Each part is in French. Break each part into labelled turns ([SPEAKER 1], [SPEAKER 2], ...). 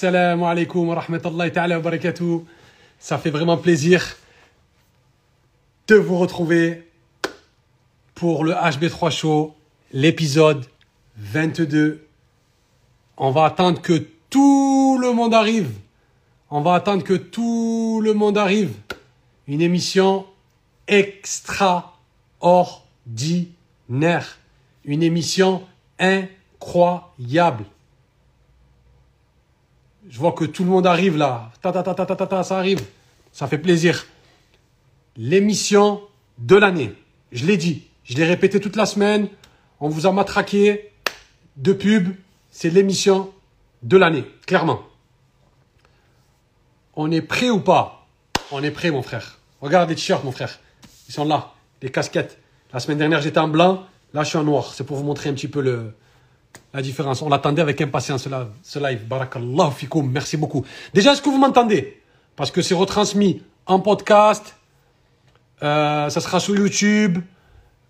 [SPEAKER 1] Assalamu alaikum wa rahmatullahi ta'ala wa barakatuh. Ça fait vraiment plaisir de vous retrouver pour le HB3 Show, l'épisode 22. On va attendre que tout le monde arrive. On va attendre que tout le monde arrive. Une émission extraordinaire. Une émission incroyable. Je vois que tout le monde arrive là. Ta ta ta ta ta ta, ça arrive. Ça fait plaisir. L'émission de l'année. Je l'ai dit. Je l'ai répété toute la semaine. On vous a matraqué de pub. C'est l'émission de l'année. Clairement. On est prêt ou pas? On est prêt, mon frère. Regarde les t-shirts, mon frère. Ils sont là. Les casquettes. La semaine dernière, j'étais en blanc. Là, je suis en noir. C'est pour vous montrer un petit peu le, la différence. On l'attendait avec impatience, ce live. Barakallah fikoum. Merci beaucoup. Déjà, est-ce que vous m'entendez? Parce que c'est retransmis en podcast. Euh, ça sera sur YouTube.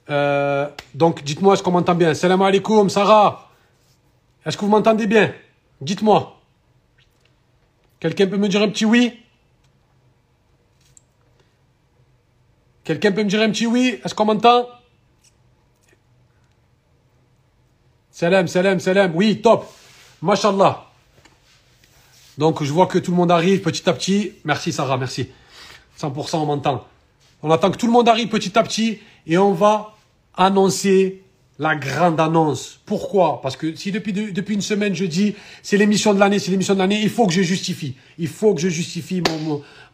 [SPEAKER 1] Euh, donc, dites-moi est-ce qu'on m'entend bien? Salam alaikum, Sarah. Est-ce que vous m'entendez bien? Dites-moi. Quelqu'un peut me dire un petit oui? Quelqu'un peut me dire un petit oui? Est-ce qu'on m'entend? Salam, salam, salam. Oui, top. Mashallah. Donc, je vois que tout le monde arrive petit à petit. Merci, Sarah, merci. 100%, on m'entend. On attend que tout le monde arrive petit à petit et on va annoncer la grande annonce. Pourquoi? Parce que si depuis, depuis une semaine je dis c'est l'émission de l'année, c'est l'émission de l'année, il faut que je justifie. Il faut que je justifie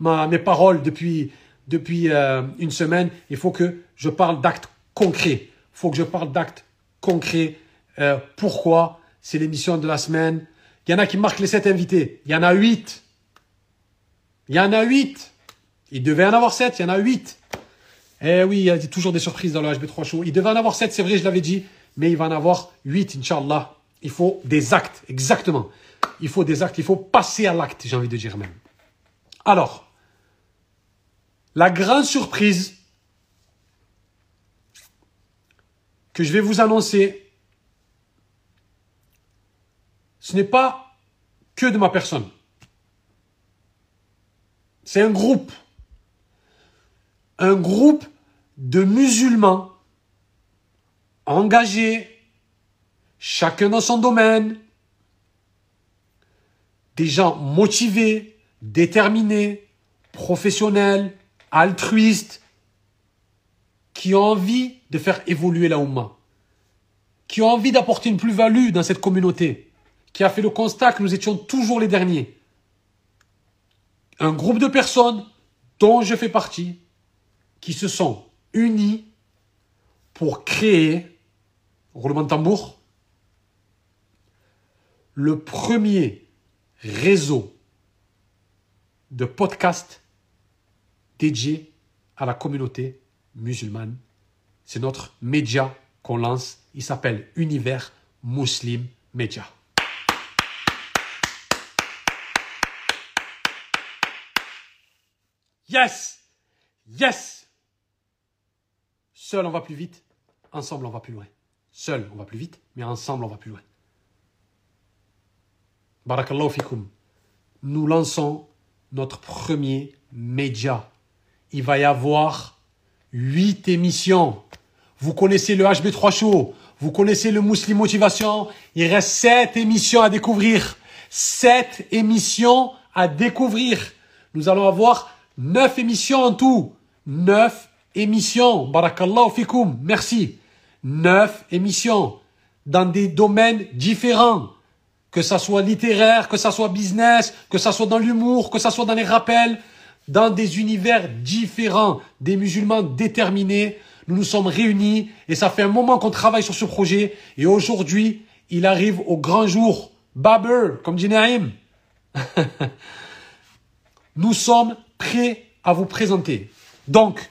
[SPEAKER 1] mon, mes paroles depuis, depuis euh, une semaine. Il faut que je parle d'actes concrets. Il faut que je parle d'actes concrets. Euh, pourquoi? C'est l'émission de la semaine. Il y en a qui marquent les sept invités. Il y en a huit. Il y en a huit. Il devait en avoir sept, il y en a huit. Eh oui, il y a toujours des surprises dans le HB3 Show. Il devait en avoir 7, c'est vrai, je l'avais dit, mais il va en avoir 8, Inch'Allah. Il faut des actes, exactement. Il faut des actes, il faut passer à l'acte, j'ai envie de dire même. Alors, la grande surprise que je vais vous annoncer, ce n'est pas que de ma personne. C'est un groupe. Un groupe de musulmans engagés, chacun dans son domaine, des gens motivés, déterminés, professionnels, altruistes, qui ont envie de faire évoluer la Oumma, qui ont envie d'apporter une plus-value dans cette communauté, qui a fait le constat que nous étions toujours les derniers. Un groupe de personnes dont je fais partie, qui se sont unis pour créer, roulement de tambour, le premier réseau de podcasts dédié à la communauté musulmane. C'est notre média qu'on lance. Il s'appelle Univers Muslim Media. Yes! Yes! Seul, on va plus vite. Ensemble, on va plus loin. Seul, on va plus vite, mais ensemble, on va plus loin. Barakallahu fikum. Nous lançons notre premier média. Il va y avoir huit émissions. Vous connaissez le HB3 Show. Vous connaissez le Muslim Motivation. Il reste sept émissions à découvrir. Sept émissions à découvrir. Nous allons avoir neuf émissions en tout. Neuf émissions. Barakallahu fikoum. Merci. Neuf émissions dans des domaines différents. Que ça soit littéraire, que ça soit business, que ça soit dans l'humour, que ça soit dans les rappels, dans des univers différents, des musulmans déterminés. Nous nous sommes réunis et ça fait un moment qu'on travaille sur ce projet et aujourd'hui, il arrive au grand jour. Baber, comme dit Naïm. nous sommes prêts à vous présenter. Donc,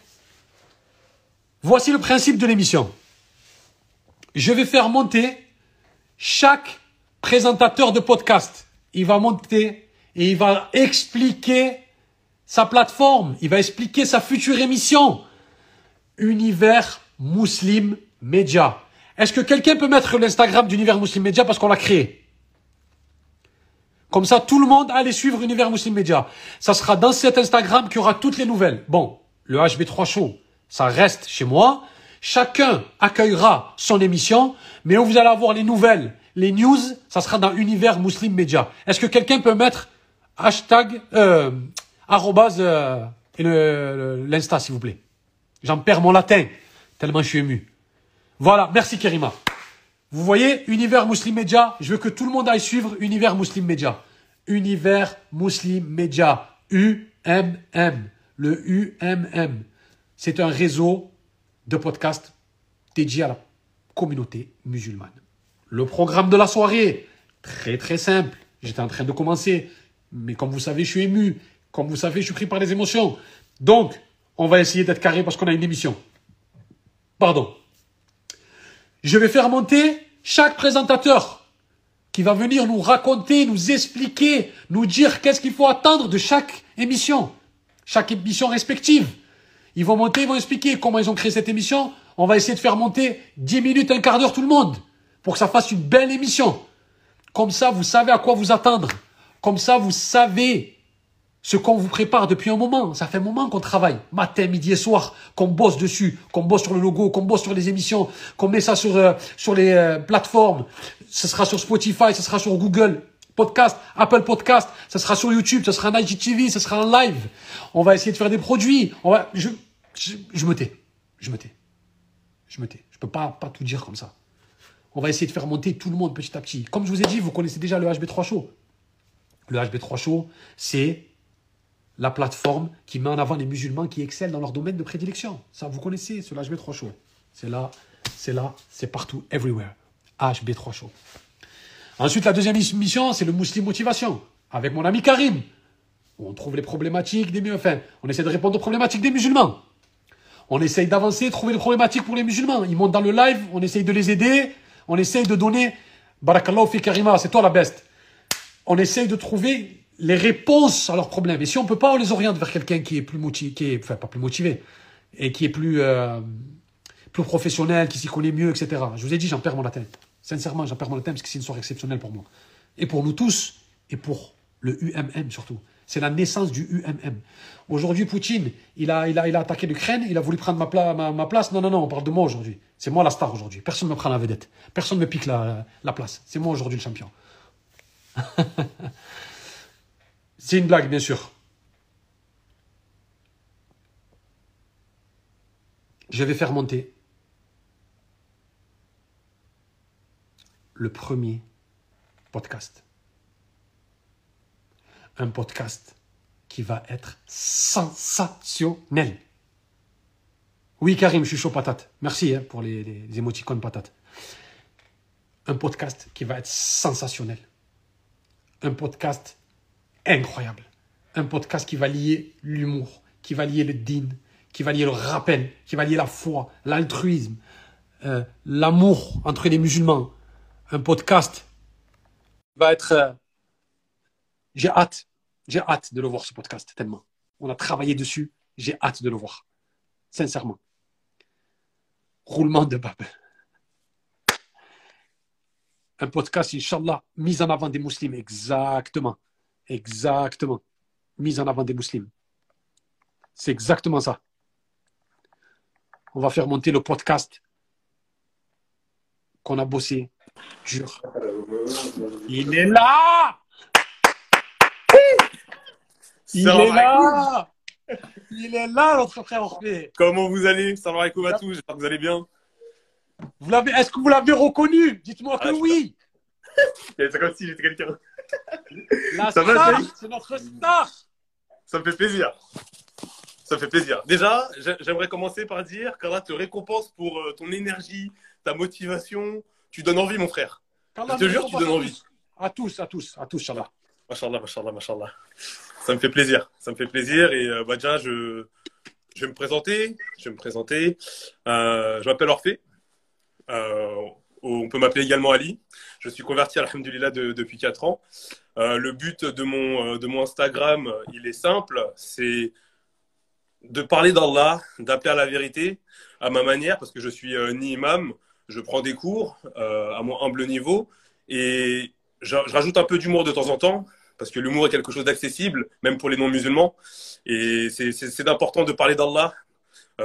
[SPEAKER 1] Voici le principe de l'émission. Je vais faire monter chaque présentateur de podcast. Il va monter et il va expliquer sa plateforme. Il va expliquer sa future émission. Univers Muslim Media. Est-ce que quelqu'un peut mettre l'Instagram d'Univers Muslim Media parce qu'on l'a créé? Comme ça, tout le monde allez suivre Univers Muslim Media. Ça sera dans cet Instagram qu'il y aura toutes les nouvelles. Bon, le HB3 Show, ça reste chez moi. Chacun accueillera son émission, mais où vous allez avoir les nouvelles, les news, ça sera dans Univers Muslim Media. Est-ce que quelqu'un peut mettre hashtag, euh, arrobase, euh, l'insta, s'il vous plaît? J'en perds mon latin, tellement je suis ému. Voilà, merci Kerima. Vous voyez, Univers Muslim Media, je veux que tout le monde aille suivre Univers Muslim Media. Univers Muslim Media. UMM. Le UMM. C'est un réseau de podcasts dédié à la communauté musulmane. Le programme de la soirée, très très simple. J'étais en train de commencer, mais comme vous savez, je suis ému. Comme vous savez, je suis pris par les émotions. Donc, on va essayer d'être carré parce qu'on a une émission. Pardon. Je vais faire monter chaque présentateur qui va venir nous raconter, nous expliquer, nous dire qu'est-ce qu'il faut attendre de chaque émission, chaque émission respective. Ils vont monter, ils vont expliquer comment ils ont créé cette émission. On va essayer de faire monter 10 minutes, un quart d'heure tout le monde pour que ça fasse une belle émission. Comme ça, vous savez à quoi vous attendre. Comme ça, vous savez ce qu'on vous prépare depuis un moment. Ça fait un moment qu'on travaille, matin, midi et soir, qu'on bosse dessus, qu'on bosse sur le logo, qu'on bosse sur les émissions, qu'on met ça sur, euh, sur les euh, plateformes. Ce sera sur Spotify, ce sera sur Google Podcast, Apple Podcast, ce sera sur YouTube, ce sera en IGTV, ce sera en live. On va essayer de faire des produits. On va, je, je, me tais. Je me tais. Je me tais. Je peux pas, pas tout dire comme ça. On va essayer de faire monter tout le monde petit à petit. Comme je vous ai dit, vous connaissez déjà le HB3 Show. Le HB3 Show, c'est la plateforme qui met en avant les musulmans qui excellent dans leur domaine de prédilection. Ça, vous connaissez, ce HB3 Show. C'est là, c'est là, c'est partout, everywhere. HB3 Show. Ensuite, la deuxième mission, c'est le Muslim Motivation, avec mon ami Karim. On trouve les problématiques des enfin, on essaie de répondre aux problématiques des musulmans. On essaye d'avancer, trouver les problématiques pour les musulmans. Ils montent dans le live, on essaye de les aider, on essaye de donner, Barakallahu fi Karima, c'est toi la best. On essaye de trouver les réponses à leurs problèmes. Et si on ne peut pas, on les oriente vers quelqu'un qui est plus motivé, qui est, enfin pas plus motivé, et qui est plus, euh, plus professionnel, qui s'y connaît mieux, etc. Je vous ai dit, j'en perds mon latin. Sincèrement, j'en perds mon latin parce que c'est une soirée exceptionnelle pour moi. Et pour nous tous, et pour le UMM surtout. C'est la naissance du UMM. Aujourd'hui, Poutine, il a, il a, il a attaqué l'Ukraine, il a voulu prendre ma, ma, place. Non, non, non, on parle de moi aujourd'hui. C'est moi la star aujourd'hui. Personne ne me prend la vedette. Personne ne me pique la, la place. C'est moi aujourd'hui le champion. C'est une blague, bien sûr. Je vais faire monter le premier podcast. Un podcast qui va être sensationnel. Oui, Karim, je suis chaud patate. Merci hein, pour les, les émoticônes patates. Un podcast qui va être sensationnel. Un podcast incroyable. Un podcast qui va lier l'humour, qui va lier le din, qui va lier le rappel, qui va lier la foi, l'altruisme, euh, l'amour entre les musulmans. Un podcast va être... Euh, j'ai hâte, j'ai hâte de le voir ce podcast tellement. On a travaillé dessus, j'ai hâte de le voir. Sincèrement. Roulement de bab. Un podcast, Inch'Allah, mis en avant des musulmans, exactement. Exactement. Mise en avant des musulmans. C'est exactement ça. On va faire monter le podcast qu'on a bossé dur. Il est là Il est là Il est là, notre frère Orphée
[SPEAKER 2] Comment vous allez? Salam alaikum à tous, j'espère que vous allez bien.
[SPEAKER 1] Vous Est-ce que vous l'avez reconnu? Dites-moi que ah, oui
[SPEAKER 2] C'est comme si j'étais quelqu'un.
[SPEAKER 1] La ça star, c'est notre star.
[SPEAKER 2] Ça me fait plaisir. Ça me fait plaisir. Déjà, j'aimerais commencer par dire qu'Allah te récompense pour euh, ton énergie, ta motivation. Tu donnes envie, mon frère. Je te jure, tu donnes envie.
[SPEAKER 1] À tous, à tous, à tous, Inch'Allah.
[SPEAKER 2] Machallah, machallah, machallah. Ça me fait plaisir. Ça me fait plaisir. Et euh, bah, déjà, je, je vais me présenter. Je vais me présenter. Euh, je m'appelle Orphée. Euh, on peut m'appeler également Ali. Je suis converti, alhamdulillah, de, depuis 4 ans. Euh, le but de mon, euh, de mon Instagram, il est simple, c'est de parler d'Allah, d'appeler à la vérité à ma manière, parce que je suis euh, ni imam, je prends des cours à mon humble niveau, et je, rajoute un peu d'humour de temps en temps, parce que l'humour est quelque chose d'accessible, même pour les non-musulmans. Et c'est important de parler d'Allah.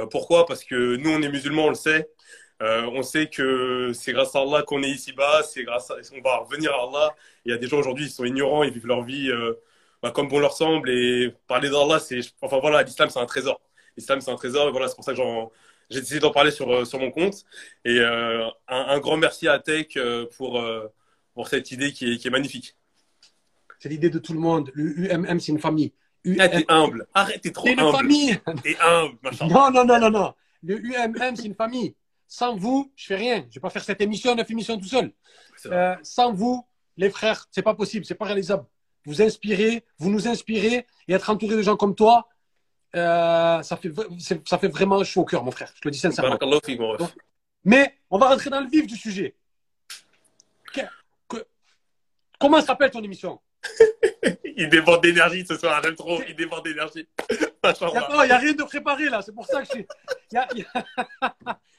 [SPEAKER 2] Pourquoi? Parce que nous, on est musulmans, on le sait. Euh, on sait que c'est grâce à Allah qu'on est ici-bas, c'est grâce à, on va revenir à Allah. Il y a des gens aujourd'hui, ils sont ignorants, ils vivent leur vie euh, bah, comme bon leur semble. Et parler d'Allah, c'est, enfin voilà, l'islam c'est un trésor. L'islam c'est un trésor. Et voilà, c'est pour ça que j'ai décidé d'en parler sur sur mon compte. Et un, un, grand merci à Tech pour pour cette idée qui est, qui est magnifique.
[SPEAKER 1] C'est l'idée de tout le monde. Le UMM, c'est une famille.
[SPEAKER 2] Ah, t'es humble. Arrête, t'es trop humble.
[SPEAKER 1] C'est une famille.
[SPEAKER 2] T'es humble, machin.
[SPEAKER 1] Non, non, non, non, non. Le UMM, c'est une famille. Sans vous, je fais rien. Je vais pas faire cette émission, neuf émissions tout seul. Euh, sans vous, les frères, c'est pas possible, c'est pas réalisable. Vous inspirez, vous nous inspirez et être entouré de gens comme toi, euh, ça fait ça fait vraiment chaud au cœur, mon frère. Je te le dis sincèrement. Mais on va rentrer dans le vif du sujet. Comment s'appelle ton émission?
[SPEAKER 2] Il déborde d'énergie ce soir, j'aime trop. Il déborde d'énergie.
[SPEAKER 1] Il n'y a, rien de préparé là, c'est pour ça que je. Y a, y a...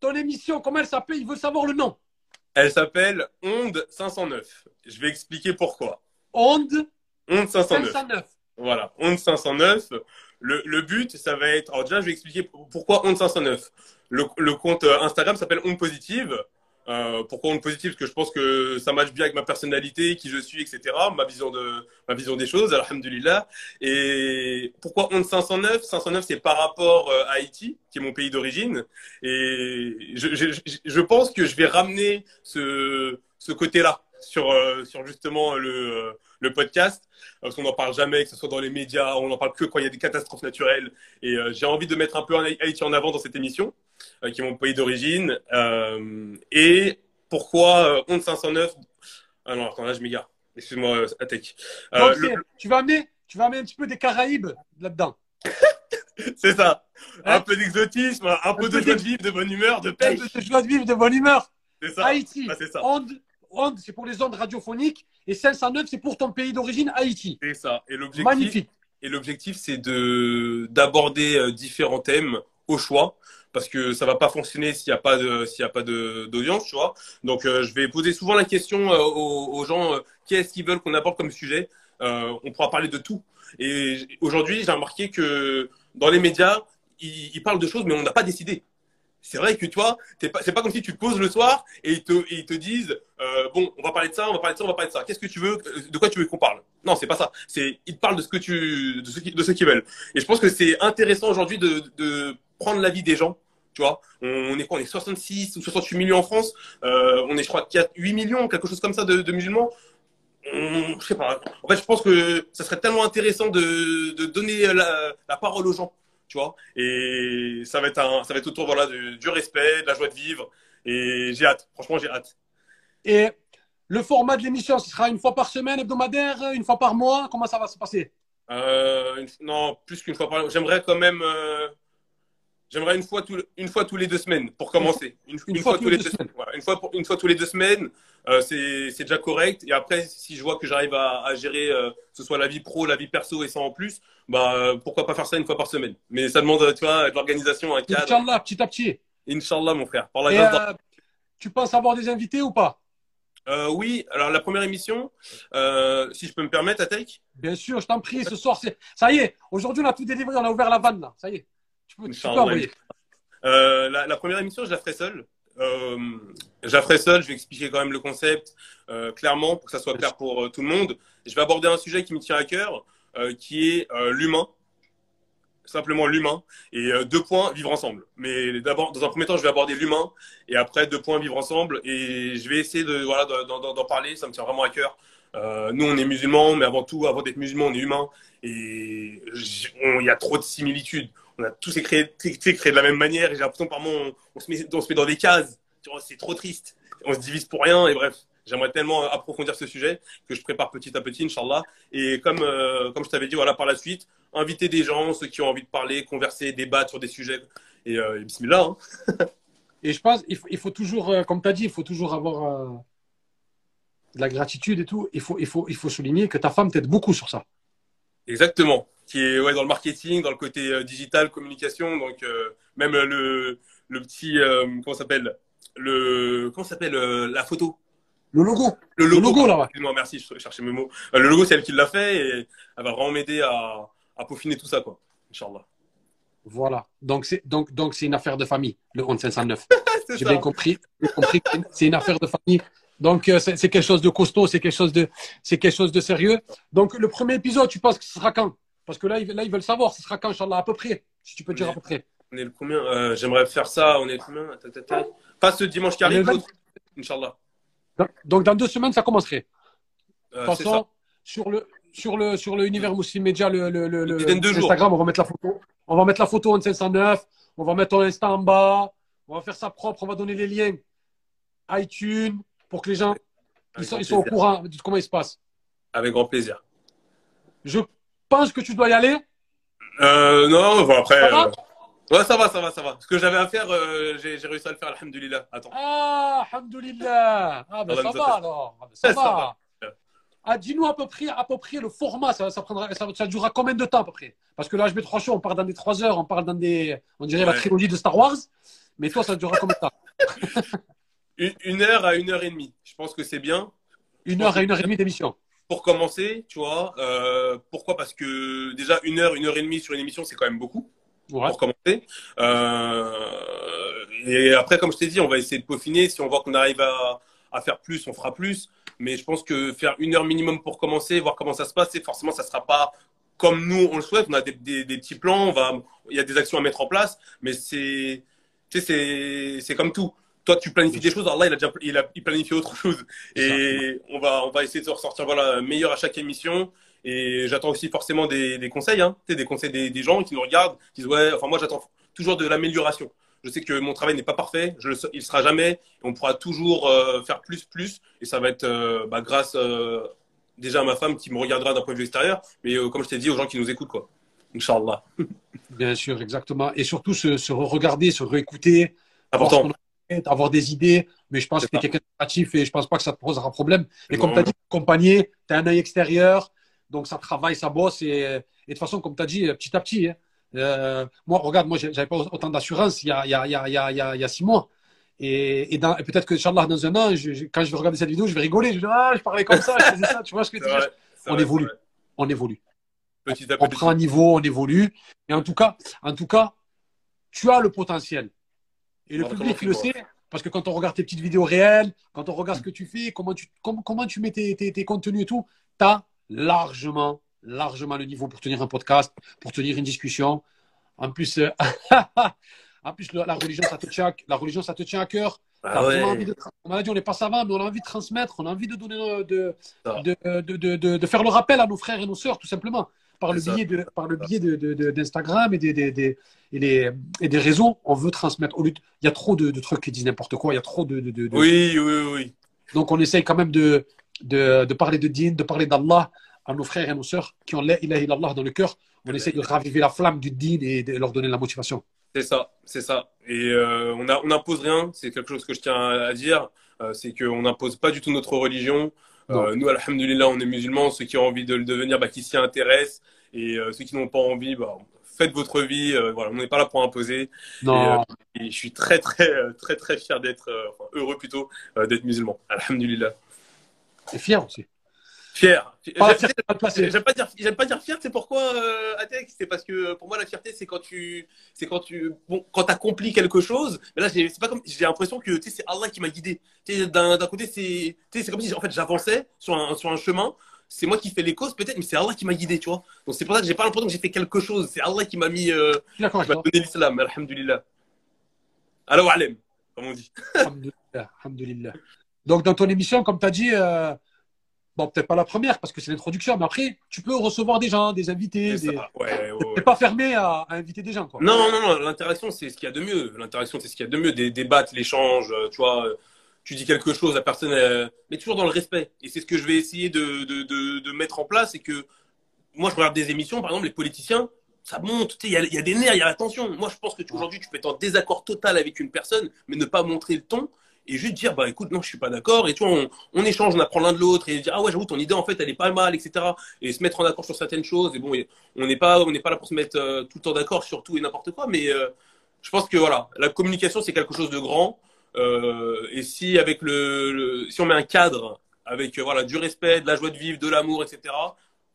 [SPEAKER 1] Ton émission, comment elle s'appelle? Il veut savoir le nom.
[SPEAKER 2] Elle s'appelle Onde 509. Je vais expliquer pourquoi.
[SPEAKER 1] Onde
[SPEAKER 2] Onde 509. Voilà, Onde 509. Le, le, but, ça va être. Alors, déjà, je vais expliquer pourquoi Onde 509. Le, le compte Instagram s'appelle Onde Positive. Euh, pourquoi on est positif Parce que je pense que ça matche bien avec ma personnalité, qui je suis, etc. Ma vision de ma vision des choses, alhamdulillah. Et pourquoi on 509 509, c'est par rapport euh, à Haïti, qui est mon pays d'origine. Et je, pense que je vais ramener ce, ce côté-là sur, euh, sur justement le, le podcast. Parce qu'on n'en parle jamais, que ce soit dans les médias, on n'en parle que quand il y a des catastrophes naturelles. Et j'ai envie de mettre un peu Haïti en avant dans cette émission. Euh, qui est mon pays d'origine. Euh, et pourquoi Honte 509 Ah non, attends, là, je m'égare. Excuse-moi, Atek.
[SPEAKER 1] Euh, tu, vas amener, tu vas amener un petit peu des Caraïbes là-dedans.
[SPEAKER 2] c'est ça. Un peu d'exotisme, un, peu de joie de vivre, de bonne humeur, de pêche. Un peu
[SPEAKER 1] de joie de vivre, de bonne humeur.
[SPEAKER 2] C'est ça.
[SPEAKER 1] Haïti.
[SPEAKER 2] Ah, c'est ça.
[SPEAKER 1] Onde, c'est pour les ondes radiophoniques. Et 509, c'est pour ton pays d'origine, Haïti.
[SPEAKER 2] C'est ça. Et l'objectif,
[SPEAKER 1] Magnifique.
[SPEAKER 2] Et l'objectif, c'est de d'aborder différents thèmes au choix parce que ça va pas fonctionner s'il n'y a pas s'il y a pas de d'audience, tu vois. Donc euh, je vais poser souvent la question euh, aux, gens euh, qu'est-ce qu'ils veulent qu'on aborde comme sujet. on pourra parler de tout. Et aujourd'hui, j'ai remarqué que dans les médias, ils, parlent de choses, mais on n'a pas décidé. C'est vrai que tu vois, c'est pas comme si tu te poses le soir et ils te, ils te disent bon, on va parler de ça, on va parler de ça, on va parler de ça. Qu'est-ce que tu veux De quoi tu veux qu'on parle? Non, c'est pas ça. C'est ils parlent de ce que tu, de ce qui, de ce qu'ils veulent. Et je pense que c'est intéressant aujourd'hui de prendre l'avis des gens. Tu vois, on, est quoi On est 66 ou 68 millions en France. Euh, on est, je crois, 4, 8 millions, quelque chose comme ça, de, de musulmans. je sais pas. En fait, je pense que ça serait tellement intéressant de, de donner la, la, parole aux gens, tu vois. Et ça va être un, ça va être autour voilà du, du respect, de la joie de vivre. Et j'ai hâte. Franchement, j'ai hâte.
[SPEAKER 1] Et le format de l'émission, ce sera une fois par semaine, hebdomadaire, une fois par mois? Comment ça va se passer?
[SPEAKER 2] Euh, Non, plus qu'une fois par. mois. J'aimerais quand même. Euh J'aimerais une fois, une fois tous les deux semaines pour commencer. Une, fois, tous les deux, semaines. une, fois une fois tous les deux semaines, euh, c'est déjà correct. Et après, si je vois que j'arrive à, à, gérer, euh, que ce soit la vie pro, la vie perso et ça en plus, bah euh, pourquoi pas faire ça une fois par semaine. Mais ça demande, tu vois, de l'organisation, un cadre.
[SPEAKER 1] Inch'Allah, petit à petit.
[SPEAKER 2] Inch'Allah, mon frère. Par la
[SPEAKER 1] euh, tu penses avoir des invités ou pas?
[SPEAKER 2] Euh, oui, alors la première émission, euh, si je peux me permettre, Atek
[SPEAKER 1] Bien sûr, je t'en prie, ce soir, ça y est, aujourd'hui on a tout délivré, on a ouvert la vanne là, ça y est.
[SPEAKER 2] Euh, la, première émission, je la ferai seule. Euh, je la ferai seule, je vais expliquer quand même le concept euh, clairement pour que ça soit clair pour tout le monde. Je vais aborder un sujet qui me tient à cœur, qui est l'humain, simplement l'humain, et deux points, vivre ensemble. Mais d'abord, dans un premier temps, je vais aborder l'humain, et après, deux points, vivre ensemble, et je vais essayer de voilà d'en parler, ça me tient vraiment à cœur. nous, on est musulmans, mais avant tout, avant d'être musulmans, on est humains, et il y a trop de similitudes. On a tous créé, créé de la même manière et j'ai l'impression par moment on, se met, on se met dans des cases. C'est trop triste. On se divise pour rien et bref. J'aimerais tellement approfondir ce sujet que je prépare petit à petit, Inch'Allah. Et comme, euh, comme je t'avais dit, voilà, par la suite, inviter des gens, ceux qui ont envie de parler, converser, débattre sur des sujets. Et, euh, bismillah. Hein.
[SPEAKER 1] et je pense, il faut, il faut toujours, euh, comme tu as dit, il faut toujours avoir euh, de la gratitude et tout. Il faut, il, faut, il faut souligner que ta femme t'aide beaucoup sur ça.
[SPEAKER 2] Exactement. Qui est ouais, dans le marketing, dans le côté euh, digital, communication. Donc, euh, même le, le petit, euh, comment s'appelle? Le Comment s'appelle la photo?
[SPEAKER 1] Le logo.
[SPEAKER 2] Le
[SPEAKER 1] Le
[SPEAKER 2] logo,
[SPEAKER 1] logo, là.
[SPEAKER 2] Excuse-moi, merci, je cherchais mes mots. Euh, Le logo, c'est elle qui l'a fait et elle va vraiment m'aider à, à peaufiner tout ça, quoi. Inch'Allah.
[SPEAKER 1] Voilà. Donc, c'est donc, donc une affaire de famille, le 11 509.
[SPEAKER 2] C'est
[SPEAKER 1] J'ai bien compris. J'ai compris c'est une affaire de famille. Donc, euh, c'est quelque chose de costaud, c'est quelque chose de, c'est quelque chose de sérieux. Donc, le premier épisode, tu penses que ce sera quand? Parce que là, ils, là, ils veulent savoir, ce sera quand, Inch'Allah, à peu près. Si tu peux dire à peu près.
[SPEAKER 2] On est le combien Euh, J'aimerais faire ça. On est le combien Attends, attends, attends. Pas ce dimanche qui arrive, l'autre. Inch'Allah.
[SPEAKER 1] Donc, dans deux semaines, ça commencerait.
[SPEAKER 2] Euh,
[SPEAKER 1] De toute façon, sur le, sur le, sur le univers Muslim Media, le, le, le, le-. Instagram, on va mettre la photo. On va mettre la photo en 509. On va mettre ton Insta en bas. On va faire ça propre. On va donner les liens iTunes pour que les gens ils sont, ils sont au courant de comment il se passe.
[SPEAKER 2] Avec grand plaisir.
[SPEAKER 1] Je pense que tu dois y aller?
[SPEAKER 2] Euh, non, bon, après.
[SPEAKER 1] Ça va?
[SPEAKER 2] euh, Ouais, ça va, ça va, ça va. Ce que j'avais à faire, euh, j'ai réussi à le faire, alhamdulillah. Attends.
[SPEAKER 1] Ah, alhamdoulilah. Ah, ben
[SPEAKER 2] Ça
[SPEAKER 1] ça
[SPEAKER 2] va,
[SPEAKER 1] alors. Ah, ben, ça
[SPEAKER 2] Ça
[SPEAKER 1] va.
[SPEAKER 2] va.
[SPEAKER 1] Ah, dis-nous à peu près, à peu près le format. Ça, ça, prendra, ça, ça durera combien de temps à peu près? Parce que là, je mets trois shows. On part dans des trois heures. On part dans des, on dirait la trilogie de Star Wars. Mais toi, ça durera combien de temps?
[SPEAKER 2] Une, une heure à une heure et demie. Je pense que c'est bien.
[SPEAKER 1] Une heure à une heure et demie d'émission.
[SPEAKER 2] Pour commencer, tu vois. Euh, pourquoi? Parce que déjà, une heure, une heure et demie sur une émission, c'est quand même beaucoup.
[SPEAKER 1] Ouais.
[SPEAKER 2] pour commencer. Euh, et après, comme je t'ai dit, on va essayer de peaufiner. Si on voit qu'on arrive à, à faire plus, on fera plus. Mais je pense que faire une heure minimum pour commencer, voir comment ça se passe, et forcément, ça sera pas comme nous on le souhaite. On a des, des, des petits plans, on va, il y a des actions à mettre en place, mais c'est, c'est comme tout. Toi, tu planifies des choses, Allah, il a déjà, il a, il planifie autre chose. Et on va, on va essayer de se ressortir, voilà, meilleur à chaque émission. Et j'attends aussi forcément des, des conseils, hein, des conseils des, des gens qui nous regardent, qui disent ouais, enfin moi j'attends toujours de l'amélioration. Je sais que mon travail n'est pas parfait, je le, il sera jamais, on pourra toujours euh, faire plus, plus, et ça va être euh, bah, grâce euh, déjà à ma femme qui me regardera d'un point de vue extérieur, mais comme je t'ai dit, aux gens qui nous écoutent, quoi. Inch'Allah.
[SPEAKER 1] Bien sûr, exactement. Et surtout, se, se regarder, se réécouter,
[SPEAKER 2] Important.
[SPEAKER 1] Avoir des idées. Mais je pense que tu es quelqu'un de créatif et je pense pas que ça te posera problème. Et
[SPEAKER 2] Non.
[SPEAKER 1] comme tu as dit, accompagné, tu as un œil extérieur, donc ça travaille, ça bosse. Et, et de toute façon, comme tu as dit, petit à petit. hein. Euh, moi, regarde, moi, j'avais pas autant d'assurance il y a, il y, a, il y, a, il y, a, il y, a, il y a six mois. Et, et, dans- et peut-être que, Inch'Allah, dans un an, je- je- quand je vais regarder cette vidéo, je vais rigoler. Je vais dire, ah, je parlais comme ça, je faisais ça. Tu vois ce que je veux dire? On
[SPEAKER 2] vrai,
[SPEAKER 1] évolue. On évolue
[SPEAKER 2] Petit à
[SPEAKER 1] on
[SPEAKER 2] petit.
[SPEAKER 1] prend un niveau, on évolue. Et en tout cas, en tout cas, tu as le potentiel. Et le public le sait, parce que quand on regarde tes petites vidéos réelles, quand on regarde ce que tu fais, comment tu, com- comment tu mets tes, tes- tes contenus et tout, tu as largement, largement le niveau pour tenir un podcast, pour tenir une discussion. En plus, euh, en plus la religion, ça te tient, la religion, ça te tient à cœur.
[SPEAKER 2] Ah ouais.
[SPEAKER 1] envie de on a dit, on n'est pas savant, mais on a envie de transmettre, on a envie de donner, euh, de, de, de- de faire le rappel à nos frères et nos sœurs, tout simplement, par le biais de, par le biais de, d'Instagram et des, des, des- et, et des réseaux. On veut transmettre. Au lieu il y a trop de, de trucs qui disent n'importe quoi, il y a trop de.
[SPEAKER 2] Oui, oui, oui.
[SPEAKER 1] Donc, on essaye quand même de, de, de parler de din, de parler d'Allah à nos frères et nos sœurs qui ont la ilaha illallah dans le cœur. On essaye de raviver la flamme du din et de leur donner la motivation.
[SPEAKER 2] C'est ça, c'est ça. Et euh, on a, on n'impose rien. C'est quelque chose que je tiens à, à dire. Euh, c'est qu'on n'impose pas du tout notre religion. Euh, nous, alhamdulillah, on est musulmans. Ceux qui ont envie de le devenir, bah, qui s'y intéressent. Et euh, ceux qui n'ont pas envie, bah, faites votre vie. Euh, voilà, on n'est pas là pour imposer.
[SPEAKER 1] Non,
[SPEAKER 2] Et je suis très, très, très, très fier d'être, enfin, heureux plutôt, d'être musulman. Alhamdulillah.
[SPEAKER 1] c'est fier aussi.
[SPEAKER 2] Fier. J'aime-
[SPEAKER 1] fier.
[SPEAKER 2] J'aime pas dire, pas dire fier. C'est pourquoi, euh, C'est parce que pour moi la fierté, c'est quand tu, c'est quand tu, bon, quand t'accomplis quelque chose. Mais là, j'ai, c'est pas comme, j'ai l'impression que tu sais, c'est Allah qui m'a guidé. D'un, d'un côté, c'est, c'est comme si en fait j'avançais sur un, sur un chemin. C'est moi qui fais les causes peut-être, mais c'est Allah qui m'a guidé, tu vois. Donc c'est pour ça que j'ai pas l'impression que j'ai fait quelque chose. C'est Allah qui m'a mis, euh, qui m'a donné l'islam. Alhamdulillah. Alors alem, comme on dit.
[SPEAKER 1] Alhamdulillah, alhamdulillah. Donc, dans ton émission, comme tu as dit, euh, bon, peut-être pas la première parce que c'est l'introduction, mais après, tu peux recevoir des gens, des invités. Des...
[SPEAKER 2] Ouais, ouais,
[SPEAKER 1] pas fermé à, à inviter des gens, quoi.
[SPEAKER 2] Non, non, non, l'interaction, c'est ce qu'il y a de mieux. L'interaction, c'est ce qu'il y a de mieux. Des débats, l'échange, euh, tu vois, euh, tu dis quelque chose, la personne, euh, mais toujours dans le respect. Et c'est ce que je vais essayer de, de, de, de mettre en place. C'est que moi, je regarde des émissions, par exemple, les politiciens, ça monte, il y a, il y a des nerfs, il y a la tension. Moi, je pense que aujourd'hui, tu peux être en désaccord total avec une personne, mais ne pas montrer le ton et juste dire, bah écoute, non, je suis pas d'accord. Et tu vois, on, on échange, on apprend l'un de l'autre et dire, ah ouais, j'avoue, ton idée, en fait, elle est pas mal, etc. Et se mettre en accord sur certaines choses. Et bon, on n'est pas, on n'est pas là pour se mettre euh, tout le temps d'accord sur tout et n'importe quoi, mais euh, je pense que voilà, la communication, c'est quelque chose de grand. Euh, et si avec le, le- si on met un cadre avec voilà du respect, de la joie de vivre, de l'amour, etc.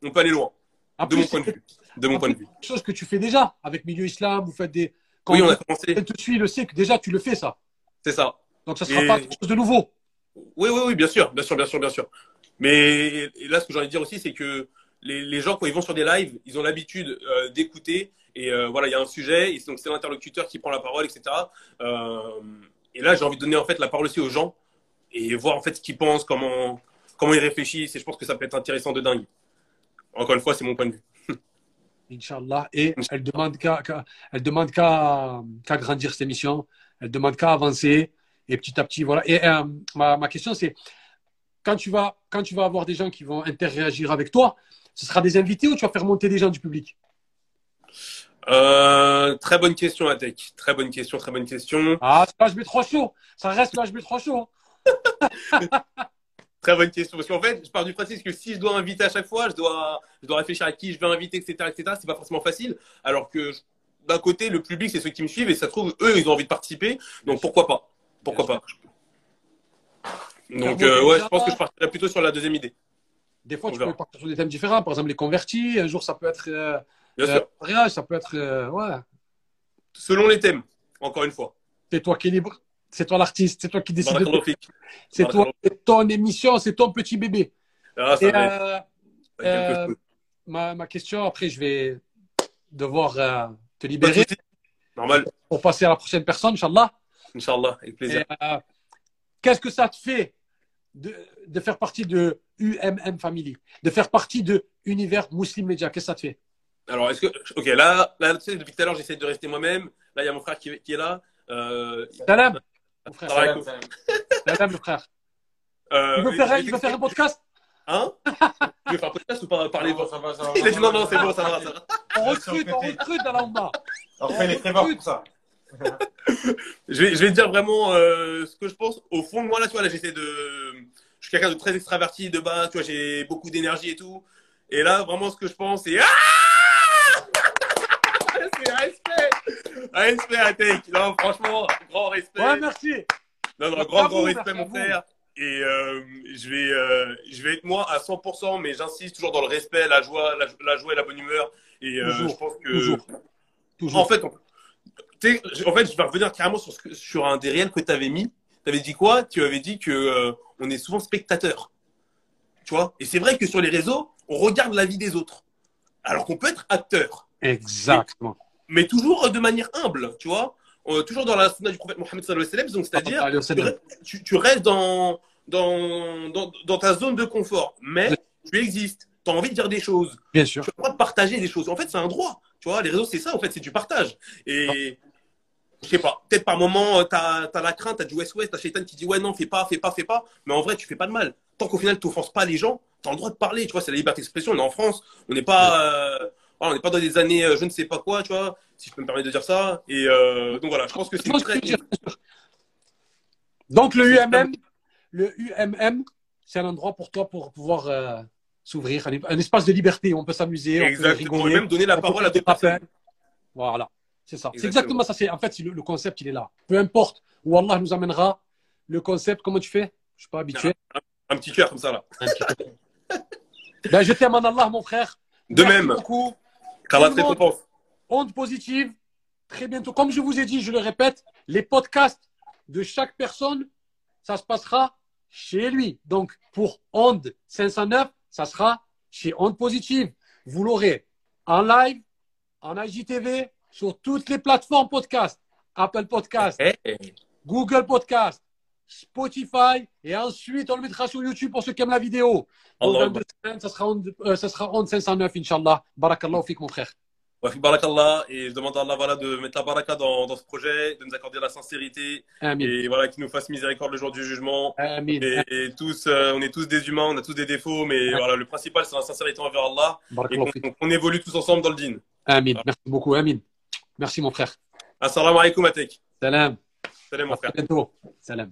[SPEAKER 2] On peut aller loin. De
[SPEAKER 1] plus,
[SPEAKER 2] mon point de vue. De mon point de vue.
[SPEAKER 1] chose que tu fais déjà avec Milieu Islam. Vous faites des. Quand
[SPEAKER 2] Oui, on a commencé.
[SPEAKER 1] te suit, le sait que déjà tu le fais ça.
[SPEAKER 2] C'est ça.
[SPEAKER 1] Donc ça sera
[SPEAKER 2] Et-
[SPEAKER 1] pas quelque chose de nouveau.
[SPEAKER 2] Oui, oui, oui, bien sûr, bien sûr, bien sûr, bien sûr. Mais là, ce que j'ai envie de dire aussi, c'est que les, les gens, quand ils vont sur des lives, ils ont l'habitude euh, d'écouter. Et euh, voilà, il y a un sujet, et donc c'est l'interlocuteur qui prend la parole, etc. Euh, et là, j'ai envie de donner en fait la parole aussi aux gens et voir en fait ce qu'ils pensent, comment, comment ils réfléchissent. Et je pense que ça peut être intéressant de dingue. Encore une fois, c'est mon point de vue.
[SPEAKER 1] Inch'Allah. Et elle demande qu'à qu'à qu'à grandir cette émission. Elle demande qu'à avancer. Et petit à petit, voilà. Et euh, ma, ma question, c'est quand tu vas quand tu vas avoir des gens qui vont interagir avec toi, ce sera des invités ou tu vas faire monter des gens du public?
[SPEAKER 2] Euh, très bonne question, Atek. Très bonne question, très bonne question.
[SPEAKER 1] Ah, c'est l'HB3 chaud. Ça reste l'HB3 chaud.
[SPEAKER 2] Très bonne question. Parce qu'en fait, je pars du principe que si je dois inviter à chaque fois, je dois, je dois réfléchir à qui je vais inviter, etc., etc. C'est pas forcément facile. Alors que d'un côté, le public, c'est ceux qui me suivent et ça se trouve, eux, ils ont envie de participer. Donc pourquoi pas? Pourquoi pas Donc, euh, ouais, je pense que je partirais plutôt sur la deuxième idée.
[SPEAKER 1] Des fois,
[SPEAKER 2] On
[SPEAKER 1] tu
[SPEAKER 2] verra.
[SPEAKER 1] peux partir sur des thèmes différents. Par exemple, les convertis. Un jour, ça peut être euh,
[SPEAKER 2] Bien
[SPEAKER 1] euh,
[SPEAKER 2] sûr.
[SPEAKER 1] mariage, ça peut être euh, ouais.
[SPEAKER 2] Selon les thèmes, encore une fois.
[SPEAKER 1] C'est toi qui es libre. C'est toi l'artiste. C'est toi qui décides. de
[SPEAKER 2] Barakallahu
[SPEAKER 1] tout.
[SPEAKER 2] fik.
[SPEAKER 1] C'est toi, c'est ton émission, c'est ton petit bébé.
[SPEAKER 2] Ah, ça
[SPEAKER 1] Et,
[SPEAKER 2] va être
[SPEAKER 1] euh, euh, ma, ma question, après, je vais devoir euh, te libérer.
[SPEAKER 2] Normal.
[SPEAKER 1] pour passer à la prochaine personne, Inch'Allah.
[SPEAKER 2] Inch'Allah, avec plaisir.
[SPEAKER 1] euh, Qu'est-ce que ça te fait de, de faire partie de UMM Family, de faire partie de Univers Muslim Media? Qu'est-ce que ça te fait?
[SPEAKER 2] Alors, est-ce que. Ok, là, là tu sais, depuis tout à l'heure, j'essaie de rester moi-même. Là, il y a mon frère qui, qui est là. Euh,
[SPEAKER 1] Salam, mon frère.
[SPEAKER 2] Salam.
[SPEAKER 1] Salam, Salam, le frère.
[SPEAKER 2] euh,
[SPEAKER 1] Il veut faire,
[SPEAKER 2] je vais
[SPEAKER 1] il veut faire un podcast?
[SPEAKER 2] Hein? Tu veux faire un podcast ou pas? Parler
[SPEAKER 3] Non, ça va, ça va,
[SPEAKER 2] Il a dit
[SPEAKER 3] ça
[SPEAKER 2] non, non, c'est bon, ça va,
[SPEAKER 3] va.
[SPEAKER 2] ça va.
[SPEAKER 1] On recrute, on recrute dans l'Alma.
[SPEAKER 3] On fait les prévots pour ça.
[SPEAKER 2] Je vais, je vais dire vraiment euh, ce que je pense. Au fond de moi, là, tu vois, là, j'essaie de. Je suis quelqu'un de très extraverti de base, tu vois, j'ai beaucoup d'énergie et tout. Et là, vraiment, ce que je pense, c'est. Ah C'est respect Respect à Take. Non, franchement, grand respect.
[SPEAKER 1] Ouais, merci.
[SPEAKER 2] Non, non, grand, grand respect, mon frère. Et euh, je, vais, euh, je vais être moi à 100%, mais j'insiste toujours dans le respect, la joie, la, la joie et la bonne humeur. Et
[SPEAKER 1] Toujours,
[SPEAKER 2] je pense que.
[SPEAKER 1] Toujours. Toujours.
[SPEAKER 2] En fait, sais, en fait, je vais revenir carrément sur, ce que- sur un des réels que tu avais mis. Tu avais dit quoi? Tu avais dit que euh, on est souvent spectateur. Tu vois? Et c'est vrai que sur les réseaux, on regarde la vie des autres. Alors qu'on peut être acteur,
[SPEAKER 1] Exactement.
[SPEAKER 2] mais toujours de manière humble, tu vois? Euh, Toujours dans la sunna du prophète Mohammed sallallahu alayhi donc c'est-à-dire
[SPEAKER 1] Allez, au
[SPEAKER 2] tu, restes- tu- tu restes dans, dans, dans, dans ta zone de confort, mais tu existes. Tu as envie de dire des choses.
[SPEAKER 1] Bien sûr.
[SPEAKER 2] Tu as le droit de partager des choses. En fait, c'est un droit. Tu vois, les réseaux, c'est ça, en fait, c'est du partage. Et je sais pas, peut-être par moment, tu as, la crainte, tu as du West-West, tu as Shaitan qui dit ouais, non, fais pas, fais pas, fais pas. Mais en vrai, tu fais pas de mal. Tant qu'au final, tu n'offenses pas les gens, tu as le droit de parler. Tu vois, c'est la liberté d'expression. On est en France, on n'est pas, euh, voilà, on n'est pas dans des années euh, je ne sais pas quoi, tu vois, si je peux me permettre de dire ça. Et euh, donc voilà, je pense que c'est
[SPEAKER 1] que
[SPEAKER 2] très.
[SPEAKER 1] sûr. Donc le UMM, le UMM, c'est un endroit pour toi pour pouvoir euh, s'ouvrir, un, espace de liberté où on peut s'amuser, on peut.
[SPEAKER 2] Et
[SPEAKER 1] rigoler,
[SPEAKER 2] même donner la parole à d'autres personnes.
[SPEAKER 1] Voilà, c'est ça. C'est
[SPEAKER 2] Exactement.
[SPEAKER 1] exactement ça. C'est en fait le, le concept il est là. Peu importe où Allah nous amènera, le concept. Comment tu fais? Je suis pas habitué.
[SPEAKER 2] Un petit cœur comme ça, là.
[SPEAKER 1] Ben, je t'aime en Allah, mon frère.
[SPEAKER 2] De
[SPEAKER 1] Merci
[SPEAKER 2] même.
[SPEAKER 1] beaucoup.
[SPEAKER 2] Qu'Allah te récompense.
[SPEAKER 1] Onde positive. Très bientôt. Comme je vous ai dit, je le répète, les podcasts de chaque personne, ça se passera chez lui. Donc, pour Onde 509, ça sera chez Onde Positive. Vous l'aurez en live, en IGTV, sur toutes les plateformes podcast. Apple Podcast,
[SPEAKER 2] Eh,
[SPEAKER 1] Google Podcast, Spotify, et ensuite on le mettra sur YouTube pour ceux qui aiment la vidéo.
[SPEAKER 2] Allah
[SPEAKER 1] deux semaines, ça sera Onde, euh, ça sera Onde 509, Inch'Allah. Barakallahu fik, mon frère.
[SPEAKER 2] Barakallah. Et je demande à Allah voilà, de mettre la baraka dans, dans ce projet, de nous accorder la sincérité
[SPEAKER 1] Amin.
[SPEAKER 2] et voilà, qu'il nous fasse miséricorde le jour du jugement.
[SPEAKER 1] Amin.
[SPEAKER 2] Et, et tous, euh, on est tous des humains, on a tous des défauts, mais voilà, le principal c'est la sincérité envers Allah et qu'on évolue tous ensemble dans le din.
[SPEAKER 1] Amin. Merci beaucoup. Amin. Merci, mon frère.
[SPEAKER 2] Assalamu alaikum, Atek.
[SPEAKER 1] Salam.
[SPEAKER 2] Salam, mon frère.
[SPEAKER 1] bientôt. Salam.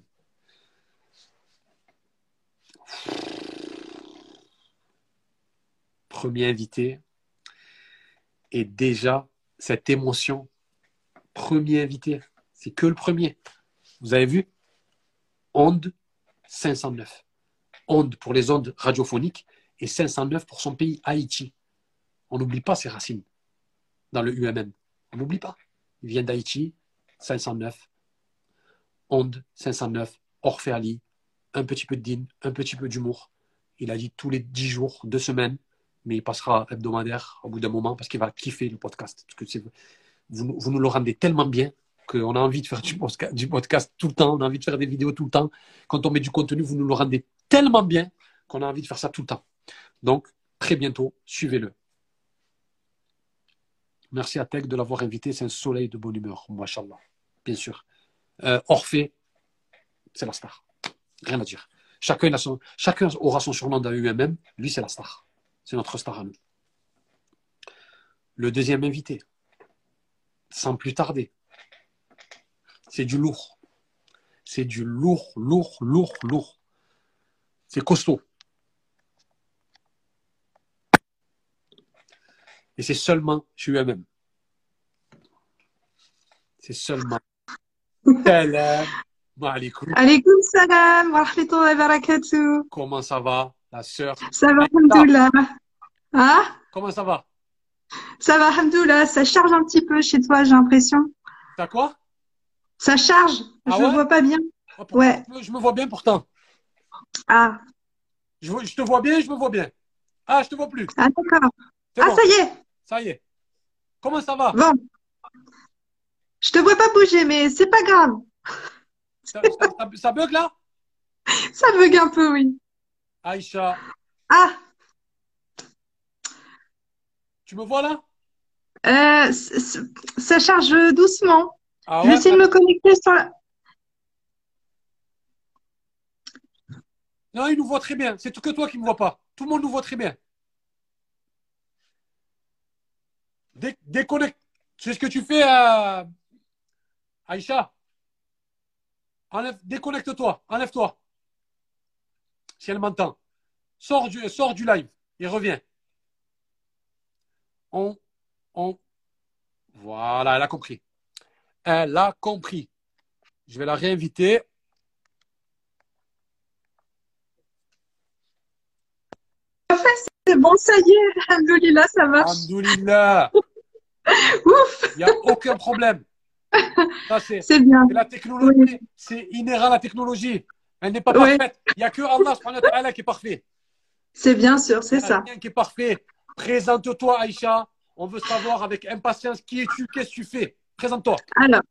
[SPEAKER 1] Premier invité. Et déjà, cette émotion. Premier invité. C'est que le premier. Vous avez vu? Onde 509. Onde pour les ondes radiophoniques et 509 pour son pays, Haïti. On n'oublie pas ses racines dans le UMM. On n'oublie pas. Il vient d'Haïti, 509. Onde 509, Orphée Ali, un petit peu de din, un petit peu d'humour. Il a dit tous les 10 jours, deux semaines, mais il passera hebdomadaire au bout d'un moment parce qu'il va kiffer le podcast. Parce que vous, vous nous le rendez tellement bien qu'on a envie de faire du du podcast tout le temps, on a envie de faire des vidéos tout le temps. Quand on met du contenu, vous nous le rendez tellement bien qu'on a envie de faire ça tout le temps. Donc, très bientôt, suivez-le. Merci à Tech de l'avoir invité. C'est un soleil de bonne humeur, machallah. Bien sûr. Euh, Orphée, c'est la star. Rien à dire. Chacun aura son surnom dans UMM. Lui, c'est la star. C'est notre star à nous. Le deuxième invité, sans plus tarder, c'est du lourd. C'est du lourd, lourd, lourd, lourd. C'est costaud. Et c'est seulement chez UMM. C'est seulement. Salam alaikum.
[SPEAKER 4] Alaikum salam wa rahmatullahi wa barakatuh.
[SPEAKER 1] Comment ça va, la sœur?
[SPEAKER 4] Ça va, alhamdoulilah. Ah,
[SPEAKER 1] Comment ça va?
[SPEAKER 4] Ça va, alhamdoulilah. Ça charge un petit peu chez toi, j'ai l'impression.
[SPEAKER 1] T'as quoi?
[SPEAKER 4] Ça charge?
[SPEAKER 1] Ah
[SPEAKER 4] je
[SPEAKER 1] ouais?
[SPEAKER 4] vois pas bien.
[SPEAKER 1] Oh, pour-
[SPEAKER 4] Ouais.
[SPEAKER 1] Je me vois bien pourtant.
[SPEAKER 4] Ah,
[SPEAKER 1] Je, je te vois bien, je me vois bien. Ah, je te vois plus.
[SPEAKER 4] ah d'accord. Ah,
[SPEAKER 1] bon,
[SPEAKER 4] ça y est.
[SPEAKER 1] ça y est. Comment ça va?
[SPEAKER 4] Bon. Je te vois pas bouger, mais c'est pas grave.
[SPEAKER 1] ça, ça- ça- ça bug là?
[SPEAKER 4] Ça bug un peu, oui.
[SPEAKER 1] Aïcha,
[SPEAKER 4] Ah,
[SPEAKER 1] tu me vois là?
[SPEAKER 4] Euh, ça charge doucement.
[SPEAKER 1] Ah
[SPEAKER 4] Je vais essayer de me connecter sur la...
[SPEAKER 1] Non, il nous voit très bien. C'est que toi qui ne me vois pas. Tout le monde nous voit très bien. Dé- déconnecte. Sais ce que tu fais, euh, Aïcha Enlève, déconnecte-toi, enlève-toi. Si elle m'entend. Sors du, sors du live et reviens. On, on. Voilà, elle a compris. Elle a compris. Je vais la réinviter.
[SPEAKER 4] C'est bon, ça y est. Alhamdoulilah, ça marche.
[SPEAKER 1] Alhamdoulilah.
[SPEAKER 4] Ouf,
[SPEAKER 1] Il n'y a aucun problème. C'est
[SPEAKER 4] bien.
[SPEAKER 1] la technologie. C'est inhérent à la technologie. Elle n'est pas
[SPEAKER 4] Oui.
[SPEAKER 1] parfaite. Il n'y a que Allah qui est parfait.
[SPEAKER 4] C'est bien sûr, c'est
[SPEAKER 1] Il n'y a
[SPEAKER 4] ça.
[SPEAKER 1] rien qui est parfait. Présente-toi, Aïcha. On veut savoir avec impatience qui es-tu, qu'est-ce que tu fais. Présente-toi.
[SPEAKER 4] Alors,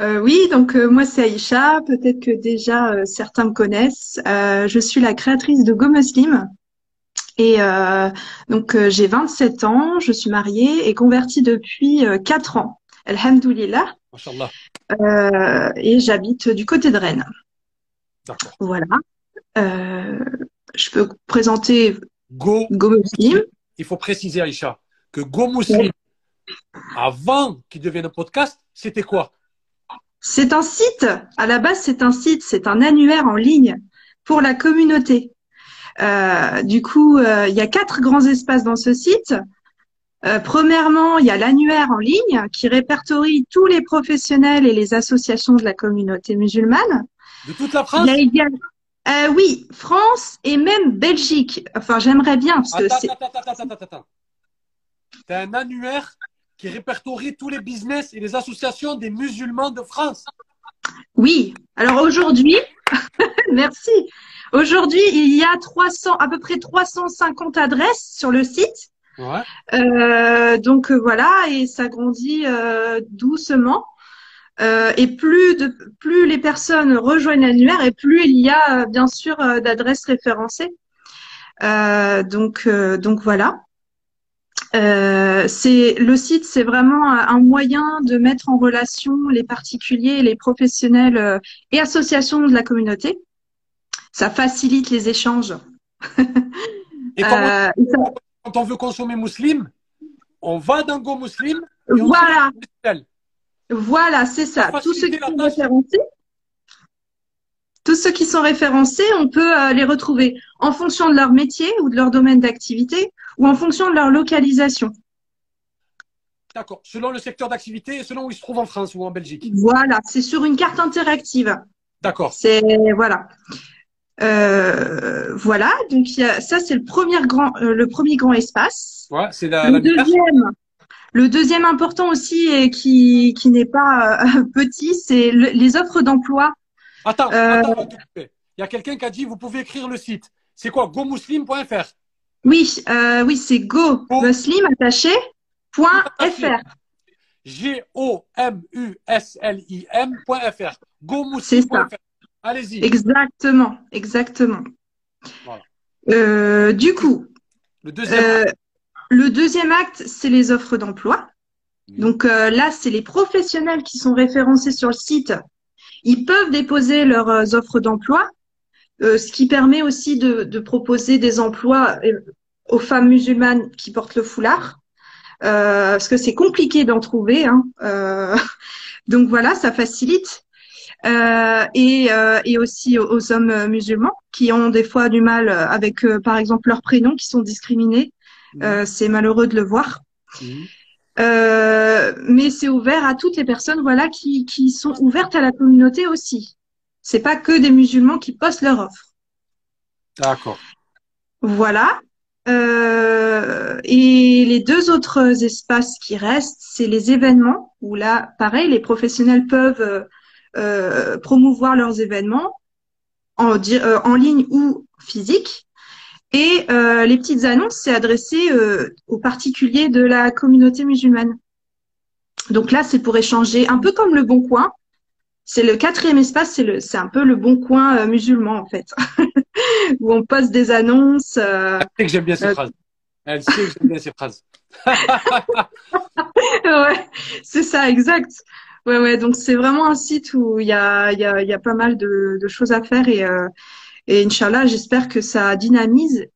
[SPEAKER 4] euh, oui, donc euh, moi c'est Aïcha, peut-être que déjà euh, certains me connaissent. Je suis la créatrice de Go Muslim. Et euh, donc euh, j'ai 27 ans, je suis mariée et convertie depuis euh, 4 ans. Alhamdoulilah. Euh, et j'habite du côté de Rennes.
[SPEAKER 1] D'accord.
[SPEAKER 4] Voilà. Euh, je peux présenter
[SPEAKER 1] Go.
[SPEAKER 4] Go Muslim.
[SPEAKER 1] Il faut préciser, Aïcha, que Go Muslim, avant qu'il devienne un podcast, c'était quoi?
[SPEAKER 4] C'est un site, à la base c'est un site, c'est un annuaire en ligne pour la communauté. Euh, du coup, euh, il y a quatre grands espaces dans ce site. Euh, premièrement, il y a l'annuaire en ligne qui répertorie tous les professionnels et les associations de la communauté musulmane.
[SPEAKER 1] De toute la
[SPEAKER 4] Il
[SPEAKER 1] France
[SPEAKER 4] y a également, euh, oui, France et même Belgique. Enfin, j'aimerais bien parce que
[SPEAKER 1] Attends,
[SPEAKER 4] c'est
[SPEAKER 1] attends, attends, attends, attends, attends. T'as un annuaire qui répertorie tous les business et les associations des musulmans de France.
[SPEAKER 4] Oui. Alors aujourd'hui, merci. Aujourd'hui, il y a 300, à peu près 350 adresses sur le site.
[SPEAKER 1] Ouais.
[SPEAKER 4] Euh, donc euh, voilà, et ça grandit euh, doucement. Euh, et plus de plus les personnes rejoignent l'annuaire, et plus il y a bien sûr d'adresses référencées. Euh, donc euh, donc voilà. Euh, c'est le site, c'est vraiment un un moyen de mettre en relation les particuliers, les professionnels euh, et associations de la communauté. Ça facilite les échanges.
[SPEAKER 1] Et
[SPEAKER 4] Euh, ça-
[SPEAKER 1] quand on veut consommer musulman, on va dans Go Muslim et on
[SPEAKER 4] voilà. Voilà, c'est ça. Tous ceux qui
[SPEAKER 1] tâche.
[SPEAKER 4] référencés, tous ceux qui sont référencés, on peut euh, les retrouver en fonction de leur métier ou de leur domaine d'activité ou en fonction de leur localisation.
[SPEAKER 1] D'accord. Selon le secteur d'activité et selon où il se trouve en France ou en Belgique.
[SPEAKER 4] Voilà, c'est sur une carte interactive.
[SPEAKER 1] D'accord.
[SPEAKER 4] C'est voilà. Euh, voilà, donc il y a, ça c'est le premier grand, euh, le premier grand espace.
[SPEAKER 1] Ouais, c'est la,
[SPEAKER 4] Le
[SPEAKER 1] la
[SPEAKER 4] deuxième, le deuxième important aussi et qui qui n'est pas euh, petit, c'est le- les offres d'emploi.
[SPEAKER 1] Attends,
[SPEAKER 4] Euh,
[SPEAKER 1] attends, attends, il y a quelqu'un qui a dit vous pouvez écrire le site. C'est quoi gomuslim.fr
[SPEAKER 4] Oui, euh, oui, c'est go
[SPEAKER 1] Go.
[SPEAKER 4] muslim attaché point fr.
[SPEAKER 1] G-O-M-U-S-L-I-M.fr.
[SPEAKER 4] C'est
[SPEAKER 1] gomuslim.fr. Allez-y.
[SPEAKER 4] Exactement, exactement.
[SPEAKER 1] Voilà.
[SPEAKER 4] Euh, du coup,
[SPEAKER 1] Le deuxième.
[SPEAKER 4] euh, le deuxième acte, c'est les offres d'emploi. Donc là, c'est les professionnels qui sont référencés sur le site. Ils peuvent déposer leurs euh, offres d'emploi, euh, ce qui permet aussi de, de proposer des emplois euh, aux femmes musulmanes qui portent le foulard, euh, parce que c'est compliqué d'en trouver. Hein. Euh, donc voilà, ça facilite. Euh, et, euh, et aussi aux, aux hommes musulmans qui ont des fois du mal avec, par exemple, leurs prénoms qui sont discriminés. Euh, c'est malheureux de le voir.
[SPEAKER 1] Mhm.
[SPEAKER 4] Euh, mais c'est ouvert à toutes les personnes, voilà, qui, qui sont ouvertes à la communauté aussi. C'est pas que des musulmans qui postent leur offre.
[SPEAKER 1] D'accord.
[SPEAKER 4] Voilà. Euh, et les deux autres espaces qui restent, c'est les événements où là, pareil, les professionnels peuvent euh, promouvoir leurs événements en, euh, en ligne ou physique. Et euh, les petites annonces, c'est adressé euh, aux particuliers de la communauté musulmane. Donc là, c'est pour échanger, un peu comme le Bon Coin. C'est le quatrième espace, c'est le, c'est un peu le Bon Coin euh, musulman en fait, où on poste des annonces. euh,
[SPEAKER 1] Elle sait que j'aime bien ces
[SPEAKER 4] Euh,
[SPEAKER 1] phrases. Elle sait que j'aime bien ces phrases.
[SPEAKER 4] ouais, c'est ça, exact. Ouais, ouais. Donc c'est vraiment un site où il y a, y a, y a pas mal de, de choses à faire et, euh, et Inch'Allah, j'espère que ça dynamise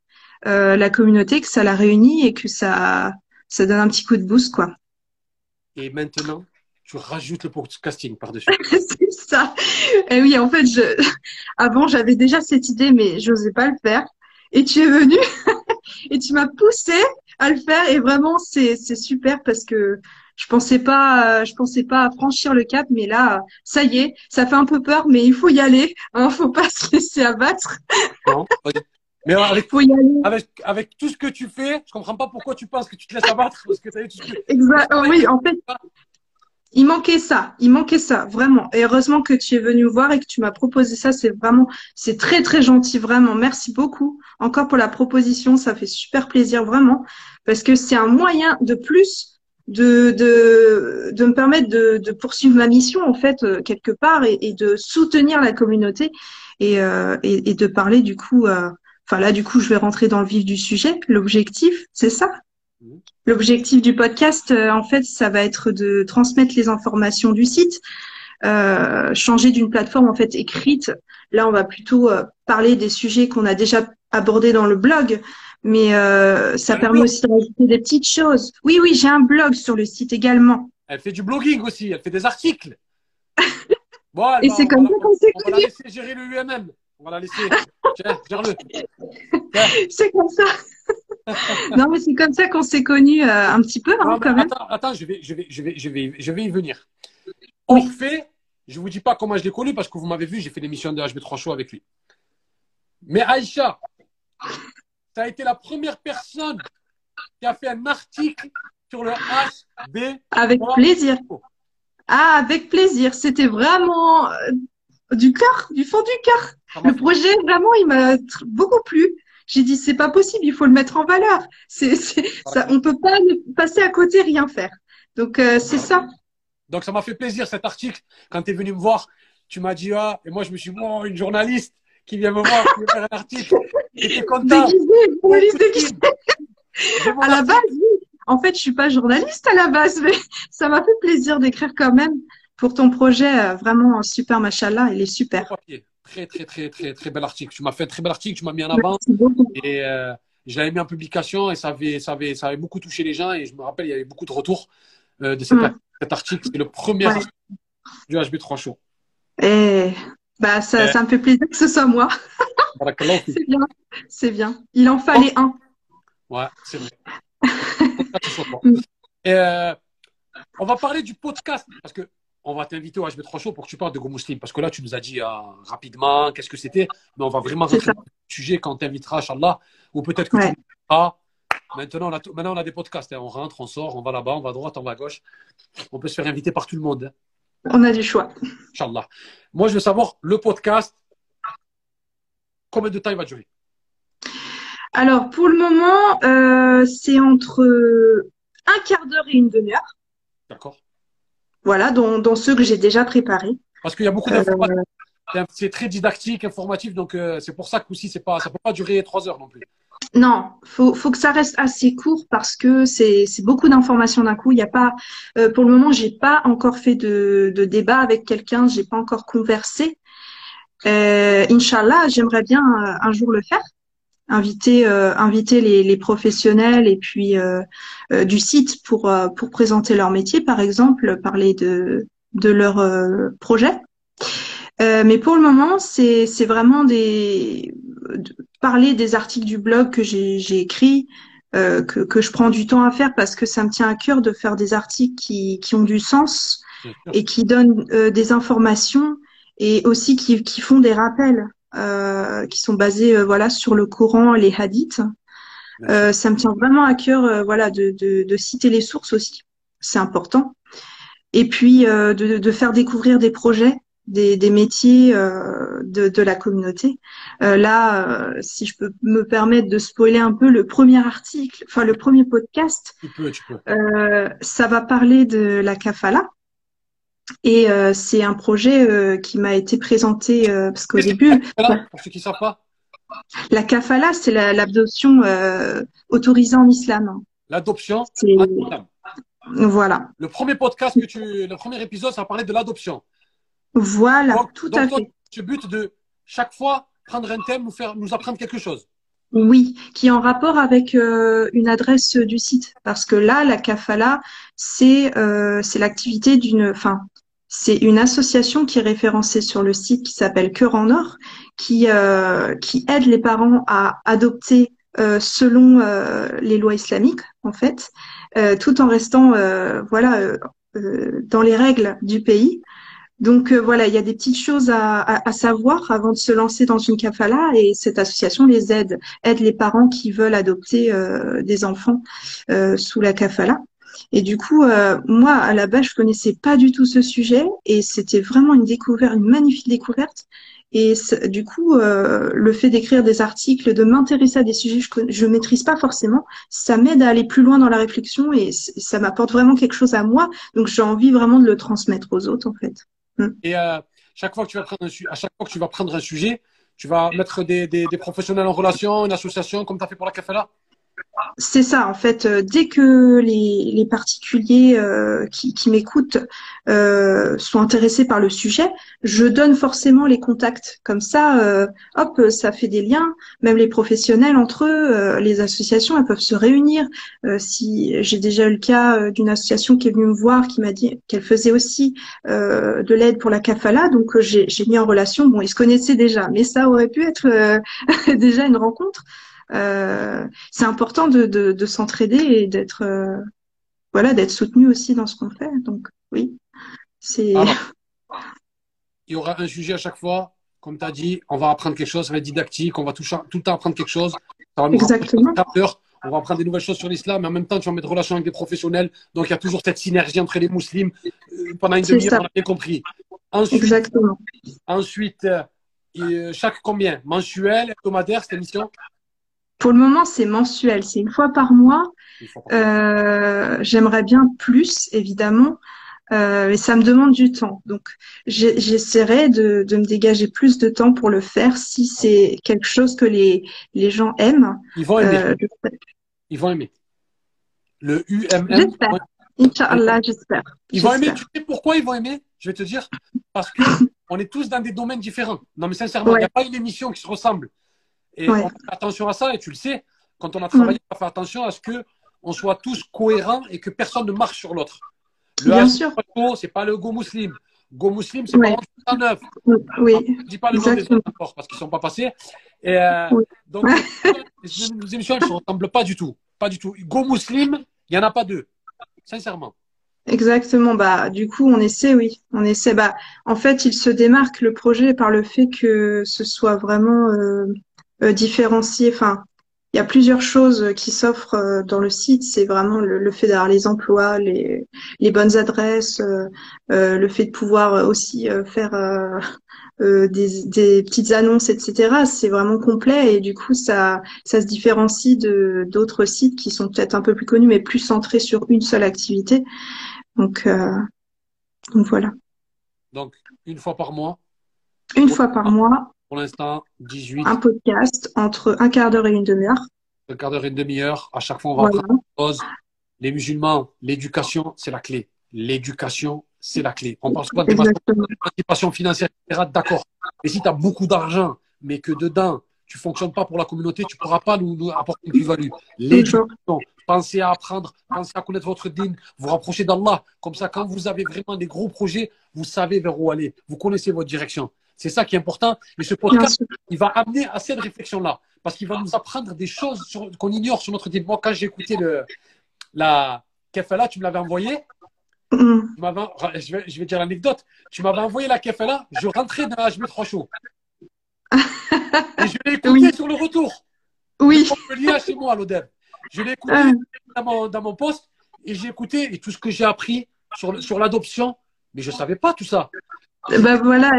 [SPEAKER 4] euh, la communauté, que ça la réunit et que ça, ça donne un petit coup de boost, quoi.
[SPEAKER 1] Et maintenant, tu rajoutes le podcasting par-dessus.
[SPEAKER 4] c'est ça. Et oui, en fait, je, avant, j'avais déjà cette idée, mais j'osais pas le faire. Et tu es venu et tu m'as poussé à le faire. Et vraiment, c'est, c'est super parce que je pensais pas, je pensais pas franchir le cap, mais là, ça y est, ça fait un peu peur, mais il faut y aller. Hein, faut pas se laisser abattre.
[SPEAKER 1] Non Mais avec,
[SPEAKER 4] Faut y aller.
[SPEAKER 1] avec, avec tout ce que tu fais, je comprends pas pourquoi tu penses que tu te laisses abattre. Parce que ce que-
[SPEAKER 4] Exact. Oui, en fait, il manquait ça. Il manquait ça, vraiment. Et heureusement que tu es venu me voir et que tu m'as proposé ça. C'est vraiment, c'est très, très gentil, vraiment. Merci beaucoup encore pour la proposition. Ça fait super plaisir, vraiment. Parce que c'est un moyen de plus de, de, de me permettre de, de poursuivre ma mission, en fait, euh, quelque part, et, et de soutenir la communauté et, euh, et, et de parler, du coup, euh, enfin là, du coup, je vais rentrer dans le vif du sujet. L'objectif, c'est ça? L'objectif du podcast, euh, en fait, ça va être de transmettre les informations du site, euh, changer d'une plateforme en fait écrite. Là, on va plutôt euh, parler des sujets qu'on a déjà abordés dans le blog, mais euh, ça permet
[SPEAKER 1] blog.
[SPEAKER 4] aussi de rajouter des petites choses. Oui, oui, j'ai un blog sur le site également.
[SPEAKER 1] Elle fait du blogging aussi, elle fait des articles. Bon,
[SPEAKER 4] Et c'est comme ça qu'on s'est
[SPEAKER 1] On va la laisser gérer le UMM. On va la laisser. Tiens, gère-le.
[SPEAKER 4] C'est comme ça. non, mais c'est comme ça qu'on s'est connus euh, un petit peu, hein,
[SPEAKER 1] Non,
[SPEAKER 4] quand même.
[SPEAKER 1] attends, attends, je vais, je vais, je vais, je vais, je vais y venir. Orphée, je vous dis pas comment je l'ai connu parce que vous m'avez vu, j'ai fait l'émission de HB3 Show avec lui. Mais Aïcha, ça a été la première personne qui a fait un article sur le HB.
[SPEAKER 4] Avec plaisir. Ah, avec plaisir. C'était vraiment euh, du cœur, du fond du cœur.
[SPEAKER 1] M'a
[SPEAKER 4] Le projet, vraiment, il m'a beaucoup plu. J'ai dit, c'est pas possible, il faut le mettre en valeur. C'est, ça, on peut pas passer à côté, rien faire. Donc, euh, c'est ça.
[SPEAKER 1] Donc ça m'a fait plaisir cet article. Quand tu es venu me voir, tu m'as dit ah, et moi je me suis dit, bon, une journaliste qui vient me voir, qui veut faire un article. J'étais content.
[SPEAKER 4] Déguisé, journaliste déguisé. À la base, oui. En fait, je suis pas journaliste à la base, mais ça m'a fait plaisir d'écrire quand même pour ton projet. euh, Vraiment super, machallah, il est super.
[SPEAKER 1] Très, très, très, très, très bel article. Tu m'as fait un très bel article, tu m'as mis en avant et euh, je l'avais mis en publication et ça avait, ça, avait, ça avait beaucoup touché les gens et je me rappelle, il y avait beaucoup de retours euh, de cet, cet article. C'est le premier
[SPEAKER 4] Ouais.
[SPEAKER 1] article du HB3 Show.
[SPEAKER 4] Et bah, ça,
[SPEAKER 1] Euh.
[SPEAKER 4] ça me fait plaisir que ce soit moi. C'est bien, c'est bien. Il en fallait un.
[SPEAKER 1] Ouais, c'est vrai. Et, euh, on va parler du podcast parce que on va t'inviter au HB3 Show pour que tu parles de Go Muslim. Parce que là, tu nous as dit euh, rapidement qu'est-ce que c'était. Mais on va vraiment rentrer dans le sujet quand on t'invitera, Inch'Allah. Ou peut-être que
[SPEAKER 4] Ouais.
[SPEAKER 1] tu diras, Maintenant, on a, tout- maintenant, on a des podcasts. hein. On rentre, on sort, on va là-bas, on va à droite, on va à gauche. On peut se faire inviter par tout le monde. hein.
[SPEAKER 4] On a du choix.
[SPEAKER 1] Inch'Allah. Moi, je veux savoir, le podcast, combien de temps il va durer?
[SPEAKER 4] Alors, pour le moment, euh, c'est entre un quart d'heure et une demi-heure.
[SPEAKER 1] D'accord
[SPEAKER 4] Voilà, dans, dans ceux que j'ai déjà préparés.
[SPEAKER 1] Parce qu'il y a beaucoup
[SPEAKER 4] Euh,
[SPEAKER 1] d'informations. C'est très didactique, informatif, donc euh, c'est pour ça que aussi, c'est pas, ça peut pas durer trois heures non plus.
[SPEAKER 4] Non, faut, faut que ça reste assez court parce que c'est, beaucoup d'informations d'un coup. Il y a pas, euh, pour le moment, j'ai pas encore fait de, de débat avec quelqu'un, j'ai pas encore conversé. Euh, Inch'Allah, j'aimerais bien euh, un jour le faire, inviter, euh, inviter les, les professionnels et puis euh, euh, du site pour euh, pour présenter leur métier, par exemple, parler de de leur projet. Mais pour le moment, c'est c'est vraiment des de- parler des articles du blog que j'ai j'ai écrit, euh, que que je prends du temps à faire parce que ça me tient à cœur de faire des articles qui qui ont du sens et qui donnent euh, des informations et aussi qui qui font des rappels euh, qui sont basés euh, voilà sur le Coran, les hadiths. Euh, ça me tient vraiment à cœur euh, voilà de, de de citer les sources aussi, c'est important. Et puis euh, de de faire découvrir des projets des, des métiers euh, de, de la communauté. Euh, là, euh, si je peux me permettre de spoiler un peu le premier article, enfin le premier podcast,
[SPEAKER 1] Tu peux, tu peux.
[SPEAKER 4] ça va parler de la kafala. Et c'est un projet qui m'a été présenté parce qu'au début,
[SPEAKER 1] Voilà, pour ceux qui ne savent pas,
[SPEAKER 4] la kafala, c'est la- l'adoption autorisée en islam.
[SPEAKER 1] l'adoption.
[SPEAKER 4] Voilà,
[SPEAKER 1] Le premier podcast que tu, le premier épisode, ça parlait de l'adoption.
[SPEAKER 4] Voilà,
[SPEAKER 1] Donc,
[SPEAKER 4] tout
[SPEAKER 1] donc
[SPEAKER 4] à
[SPEAKER 1] toi,
[SPEAKER 4] fait.
[SPEAKER 1] tu but de chaque fois prendre un thème, nous faire, nous apprendre quelque chose.
[SPEAKER 4] Oui, qui est en rapport avec euh, une adresse du site, parce que là, la kafala, c'est euh, c'est l'activité d'une, enfin, c'est une association qui est référencée sur le site qui s'appelle Cœur en Or, qui euh, qui aide les parents à adopter euh, selon euh, les lois islamiques, en fait, euh, tout en restant, euh, voilà, dans les règles du pays. Donc euh, voilà, il y a des petites choses à, savoir avant de se lancer dans une kafala et cette association les aide, aide les parents qui veulent adopter euh, des enfants euh, sous la kafala. Et du coup, moi à la base, je connaissais pas du tout ce sujet et c'était vraiment une découverte, une magnifique découverte. Et du coup, le fait d'écrire des articles, de m'intéresser à des sujets que je, je maîtrise pas forcément, ça m'aide à aller plus loin dans la réflexion et ça m'apporte vraiment quelque chose à moi. Donc j'ai envie vraiment de le transmettre aux autres en fait.
[SPEAKER 1] Et euh, chaque fois que tu vas prendre un, à chaque fois que tu vas prendre un sujet, tu vas mettre des, des, des professionnels en relation, une association, comme tu as fait pour la Café-là.
[SPEAKER 4] C'est ça, en fait, euh, dès que les, particuliers euh, qui, m'écoutent euh, sont intéressés par le sujet, je donne forcément les contacts. Comme ça, hop, ça fait des liens. Même les professionnels entre eux, les associations, elles peuvent se réunir. Si j'ai déjà eu le cas d'une association qui est venue me voir, qui m'a dit qu'elle faisait aussi de l'aide pour la kafala, donc j'ai mis en relation. Bon, ils se connaissaient déjà, mais ça aurait pu être déjà une rencontre. Euh, c'est important de, de, de s'entraider et d'être euh, voilà d'être soutenu aussi dans ce qu'on fait. Donc oui, c'est
[SPEAKER 1] Alors, il y aura un sujet à chaque fois. Comme tu as dit, on va apprendre quelque chose, ça va être didactique, on va tout, tout le temps apprendre quelque chose. Ça va
[SPEAKER 4] Exactement.
[SPEAKER 1] heure. On va apprendre des nouvelles choses sur l'islam, mais en même temps, tu vas mettre relation avec des professionnels. Donc, il y a toujours cette synergie entre les musulmans. Euh, pendant une demi-heure, on a bien compris. Ensuite,
[SPEAKER 4] exactement.
[SPEAKER 1] ensuite euh, chaque combien? Mensuel, hebdomadaire, cette émission?
[SPEAKER 4] Pour le moment, c'est mensuel, c'est une fois par mois. Euh, J'aimerais bien plus, évidemment, euh, mais ça me demande du temps. Donc, j'essaierai de, de me dégager plus de temps pour le faire si c'est quelque chose que les, les gens aiment.
[SPEAKER 1] Ils vont aimer.
[SPEAKER 4] Euh,
[SPEAKER 1] Ils vont aimer. Le UMM.
[SPEAKER 4] J'espère. Inch'Allah, j'espère.
[SPEAKER 1] Ils vont aimer. Tu sais pourquoi ils vont aimer? Je vais te dire. Parce que on est tous dans des domaines différents. Non, mais sincèrement, il
[SPEAKER 4] Ouais.
[SPEAKER 1] n'y a pas une émission qui se ressemble. Et
[SPEAKER 4] Ouais.
[SPEAKER 1] on fait attention à ça, et tu le sais, quand on a travaillé, on va faire attention à ce que on soit tous cohérents et que personne ne marche sur l'autre. Le
[SPEAKER 4] Bien sûr.
[SPEAKER 1] Go, c'est pas le Go Muslim. Go Muslim, c'est
[SPEAKER 4] Ouais.
[SPEAKER 1] pas en 109.
[SPEAKER 4] Oui,
[SPEAKER 1] Je dis pas le nom des autres parce qu'ils sont pas passés. Et euh,
[SPEAKER 4] Oui.
[SPEAKER 1] donc, les les émissions, elles ne se ressemblent pas du tout. Pas du tout. Go Muslim, il n'y en a pas deux. Sincèrement.
[SPEAKER 4] Exactement. Bah, du coup, on essaie, oui, on essaie. Bah, en fait, il se démarque le projet par le fait que ce soit vraiment euh, euh, différencié. Enfin, il y a plusieurs choses qui s'offrent euh, dans le site. C'est vraiment le, le fait d'avoir les emplois, les, les bonnes adresses, euh, euh, le fait de pouvoir aussi faire euh, des, des petites annonces, etc. C'est vraiment complet et du coup, ça, ça se différencie de d'autres sites qui sont peut-être un peu plus connus, mais plus centrés sur une seule activité. Donc, donc voilà.
[SPEAKER 1] Donc, une fois par mois,
[SPEAKER 4] Une fois par mois,
[SPEAKER 1] pour l'instant, 18,
[SPEAKER 4] un podcast entre un quart d'heure et une demi-heure.
[SPEAKER 1] un quart d'heure et une demi-heure. À chaque fois, on va
[SPEAKER 4] Voilà.
[SPEAKER 1] prendre une pause. Les musulmans, l'éducation, c'est la clé. L'éducation, c'est la clé. On parle souvent d'émancipation financière, etc. D'accord. Mais si tu as beaucoup d'argent, mais que dedans, tu fonctionnes pas pour la communauté, tu pourras pas nous, nous apporter une plus-value. L'éducation, pensez à apprendre, pensez à connaître votre din, vous rapprocher d'Allah. Comme ça, quand vous avez vraiment des gros projets, vous savez vers où aller. Vous connaissez votre direction. C'est ça qui est important. Et ce podcast, il va amener à cette réflexion-là. Parce qu'il va nous apprendre des choses qu'on ignore sur notre. Moi, quand j'ai écouté le, la kefala, tu me l'avais envoyé.
[SPEAKER 4] Mm.
[SPEAKER 1] Tu m'avais- je, vais, je vais dire l'anecdote. Tu m'avais envoyé la kefala, je rentrais dans HB trois chaud. Et je l'ai écouté
[SPEAKER 4] Oui.
[SPEAKER 1] sur le retour.
[SPEAKER 4] Oui.
[SPEAKER 1] Je chez moi à l'ODEV. Je l'ai écouté
[SPEAKER 4] Ah.
[SPEAKER 1] dans, mon, dans mon poste et j'ai écouté et tout ce que j'ai appris sur, sur l'adoption. Mais je ne savais pas tout ça.
[SPEAKER 4] Bah voilà,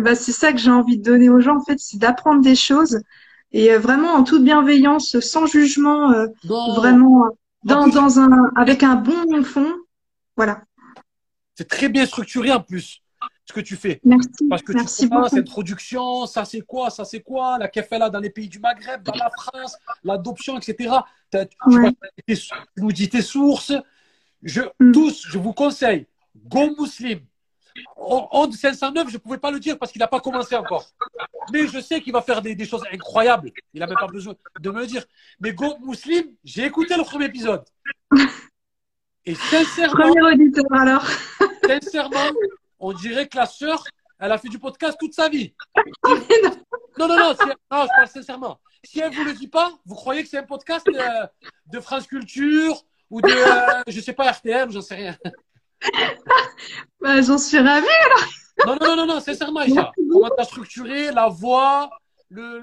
[SPEAKER 4] bah, c'est ça que j'ai envie de donner aux gens, en fait, c'est d'apprendre des choses et euh, vraiment en toute bienveillance, sans jugement, euh, vraiment euh, dans,
[SPEAKER 1] plus-
[SPEAKER 4] dans un, avec un bon fond. Voilà.
[SPEAKER 1] c'est très bien structuré en plus ce que tu fais.
[SPEAKER 4] Merci.
[SPEAKER 1] Parce que
[SPEAKER 4] Merci
[SPEAKER 1] tu commences,
[SPEAKER 4] beaucoup.
[SPEAKER 1] introduction, ça c'est quoi, ça c'est quoi, la kefala dans les pays du Maghreb, dans la France, l'adoption, etc.
[SPEAKER 4] Ouais.
[SPEAKER 1] tu nous dis tes sources. Je,
[SPEAKER 4] Mm.
[SPEAKER 1] Tous, je vous conseille, Go Muslim. En en 509, je ne pouvais pas le dire parce qu'il n'a pas commencé encore. Mais je sais qu'il va faire des, des choses incroyables. Il n'a même pas besoin de me le dire. Mais Go Muslim, j'ai écouté le premier épisode. Et sincèrement,
[SPEAKER 4] Premier auditeur alors.
[SPEAKER 1] sincèrement, on dirait que la sœur, elle a fait du podcast toute sa vie. Non, non, non, si- non, je parle sincèrement. Si elle ne vous le dit pas, vous croyez que c'est un podcast euh, de France Culture ou de, euh, je sais pas, RTL, j'en sais rien.
[SPEAKER 4] Bah, j'en suis ravie.
[SPEAKER 1] Non, non, non, non, non sincèrement, Aïcha. Comment t'as structuré la voix, le.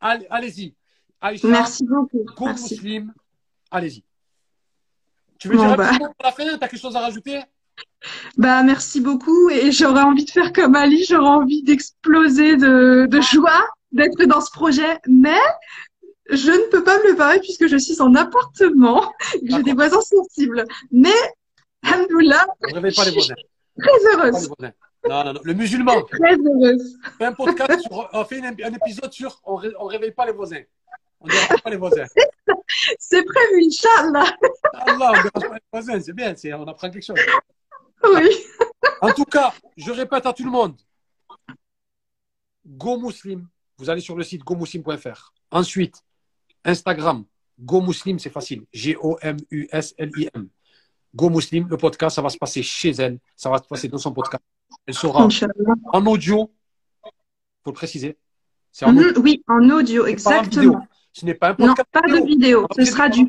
[SPEAKER 1] Allez- Allez-y. Aïcha,
[SPEAKER 4] Merci beaucoup. Merci.
[SPEAKER 1] Muslim, allez-y. Tu veux
[SPEAKER 4] Bon,
[SPEAKER 1] dire un
[SPEAKER 4] bah.
[SPEAKER 1] petit mot pour la fin? T'as quelque chose à rajouter?
[SPEAKER 4] Bah, merci beaucoup. Et j'aurais envie de faire comme Ali, j'aurais envie d'exploser de, de joie d'être dans ce projet. Mais je ne peux pas me le permettre puisque je suis en appartement. J'ai des voisins sensibles. Mais, alhamdoulilah,
[SPEAKER 1] On réveille pas les voisins.
[SPEAKER 4] très heureuse.
[SPEAKER 1] Non, non, non. Le musulman,
[SPEAKER 4] Très heureuse.
[SPEAKER 1] fait un podcast, sur, on fait un épisode sur on, ré- on réveille pas les voisins. On ne dérange pas les voisins.
[SPEAKER 4] C'est prévu, Inch'Allah.
[SPEAKER 1] Allah, on ne dérange pas les voisins, c'est bien, on apprend quelque chose.
[SPEAKER 4] Oui.
[SPEAKER 1] En tout cas, je répète à tout le monde. Go Muslim, vous allez sur le site gomuslim.fr. Ensuite, Instagram, Go Muslim, c'est facile. G-O-M-U-S-L-I-M. Go Muslim, le podcast, ça va se passer chez elle, ça va se passer dans son podcast. Elle sera en audio, faut le préciser. C'est en audio,
[SPEAKER 4] Mhm, oui, en audio,
[SPEAKER 1] pas
[SPEAKER 4] exactement.
[SPEAKER 1] Ce n'est pas un
[SPEAKER 4] Non,
[SPEAKER 1] podcast.
[SPEAKER 4] pas de
[SPEAKER 1] vidéo.
[SPEAKER 4] Ce sera du,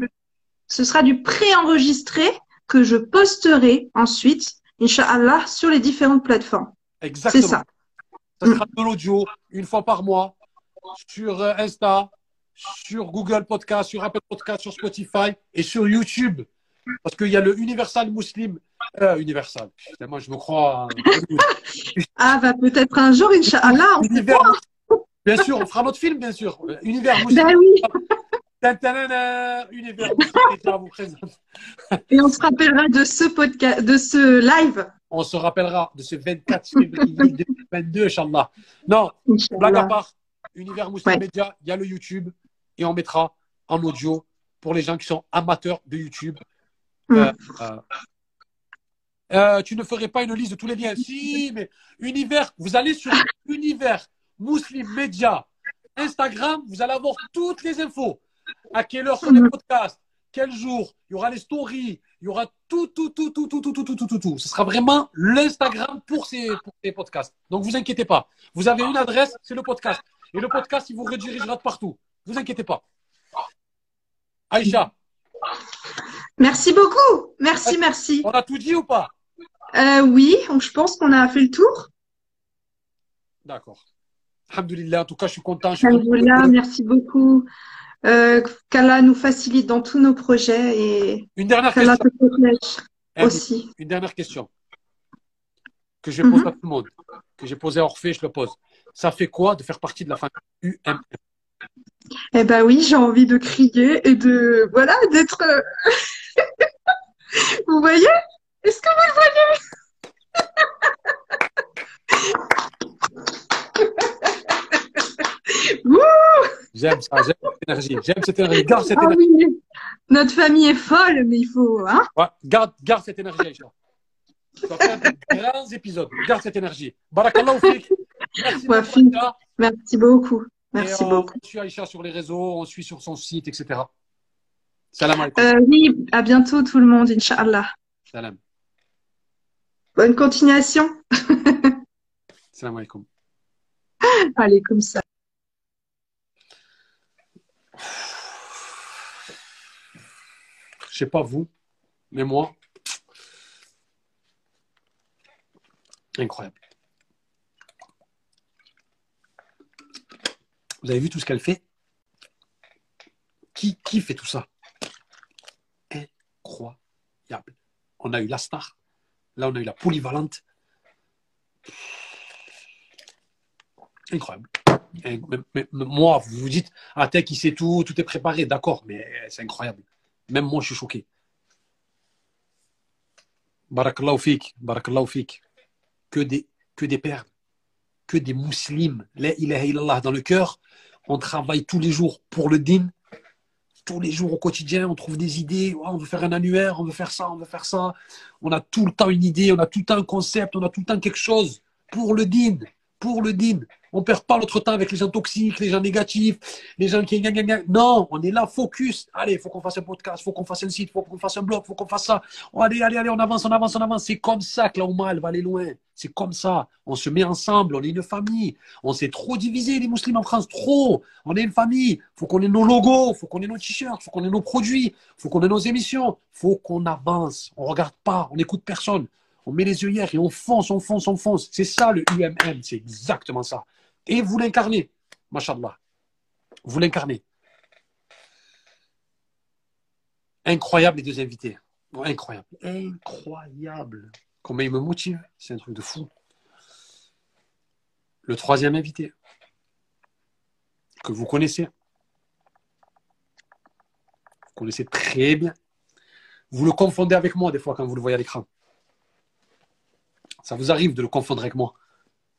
[SPEAKER 4] ce sera du préenregistré que je posterai ensuite, Inch'Allah, sur les différentes plateformes.
[SPEAKER 1] Exactement.
[SPEAKER 4] C'est ça.
[SPEAKER 1] Ça sera de l'audio une fois par mois sur euh, Insta, sur Google Podcast, sur Apple Podcast, sur Spotify et sur YouTube. Parce qu'il y a le Universal Muslim. Euh, Universal. Putain, moi, je me crois.
[SPEAKER 4] Ah, va peut-être un jour, Inch'Allah, on sait
[SPEAKER 1] Univers.
[SPEAKER 4] pas.
[SPEAKER 1] Bien sûr, on fera notre film, bien sûr. Euh, Univers Muslim.
[SPEAKER 4] Ben oui.
[SPEAKER 1] Univers Muslim. déjà vous présente.
[SPEAKER 4] Et on se rappellera de ce podcast, de ce live.
[SPEAKER 1] On se rappellera de ce 24 février 2022, Inch'Allah. Non, Blague à part, Univers Muslim
[SPEAKER 4] Ouais.
[SPEAKER 1] Media, il y a le YouTube et on mettra en audio pour les gens qui sont amateurs de YouTube.
[SPEAKER 4] Mm.
[SPEAKER 1] Euh, euh, euh, tu ne ferais pas une liste de tous les liens. Si, mais Univers, vous allez sur Univers Muslim Media, Instagram, vous allez avoir toutes les infos. À quelle heure sont les
[SPEAKER 4] Mhm.
[SPEAKER 1] podcasts Quel jour Il y aura les stories, il y aura tout, tout, tout, tout, tout, tout, tout, tout, tout, tout, tout. Ce sera vraiment l'Instagram pour ces, pour ces podcasts. Donc, vous inquiétez pas. Vous avez une adresse, c'est le podcast. Et le podcast, il vous redirigera de partout. Vous inquiétez pas. Aïcha,
[SPEAKER 4] Merci beaucoup. Merci, merci.
[SPEAKER 1] On a tout dit ou pas?
[SPEAKER 4] Euh, oui, je pense qu'on a fait le tour.
[SPEAKER 1] D'accord. Alhamdulillah, en tout cas, je suis content. Je
[SPEAKER 4] Alhamdoulilah, merci beaucoup. Euh, Qu'Allah nous facilite dans tous nos projets et
[SPEAKER 1] Une dernière question.
[SPEAKER 4] te
[SPEAKER 1] Andy,
[SPEAKER 4] aussi.
[SPEAKER 1] Une dernière question. Que je
[SPEAKER 4] Mhm.
[SPEAKER 1] à tout le monde. Que j'ai posé à Orphée, je le pose. Ça fait quoi de faire partie de la famille UM
[SPEAKER 4] Eh ben oui, j'ai envie de crier et de voilà d'être. euh, Vous voyez? Est-ce que vous le voyez? Wouh
[SPEAKER 1] J'aime ça, j'aime cette énergie. J'aime cette énergie. Garde cette
[SPEAKER 4] Ah
[SPEAKER 1] énergie.
[SPEAKER 4] oui, notre famille est folle, mais il faut hein?
[SPEAKER 1] Ouais, garde, garde cette énergie, Aïcha. Tu vas faire de grands épisodes. Garde cette énergie. Barakallah. Merci
[SPEAKER 4] Ouais. Merci beaucoup. Merci
[SPEAKER 1] Et,
[SPEAKER 4] beaucoup.
[SPEAKER 1] On suit Aïcha sur les réseaux, on suit sur son site, etc. Salam alaikum.
[SPEAKER 4] Euh, oui, à bientôt tout le monde, Inch'Allah.
[SPEAKER 1] Salam.
[SPEAKER 4] Bonne continuation.
[SPEAKER 1] Salam alaikum.
[SPEAKER 4] Allez, comme ça.
[SPEAKER 1] Je sais pas vous, mais moi, incroyable. Vous avez vu tout ce qu'elle fait? Qui, qui fait tout ça? Incroyable. On a eu la star, là on a eu la polyvalente. Incroyable. Moi, vous vous dites, ah, Tech, il sait tout, tout est préparé, d'accord, mais c'est incroyable. Même moi, je suis choqué. Barakallahu fik, barakallahu fik. Que des, que des perles, que des musulmans. La ilaha illallah dans le cœur. On travaille tous les jours pour le din. Tous les jours au quotidien, on trouve des idées. On veut faire un annuaire, on veut faire ça, on veut faire ça. On a tout le temps une idée, on a tout le temps un concept, on a tout le temps quelque chose pour le din. Pour le din. On perd pas notre temps avec les gens toxiques, les gens négatifs, les gens qui. Non, on est là, focus. Allez, il faut qu'on fasse un podcast, il faut qu'on fasse un site, il faut qu'on fasse un blog, il faut qu'on fasse ça. Oh, allez, allez, allez, on avance, on avance, on avance. C'est comme ça que la Ouma, elle va aller loin. C'est comme ça. On se met ensemble, on est une famille. On s'est trop divisé, les musulmans en France, trop. On est une famille. faut qu'on ait nos logos, faut qu'on ait nos t-shirts, faut qu'on ait nos produits, faut qu'on ait nos émissions. faut qu'on avance. On regarde pas, on n'écoute personne. On met les œillères et on fonce, on fonce, on fonce. C'est ça le UMM, c'est exactement ça. Et vous l'incarnez, mashallah. Vous l'incarnez. Incroyable les deux invités. Incroyable. Incroyable. Combien ils me motivent. C'est un truc de fou. Le troisième invité, que vous connaissez. Vous connaissez très bien. Vous le confondez avec moi des fois quand vous le voyez à l'écran. Ça vous arrive de le confondre avec moi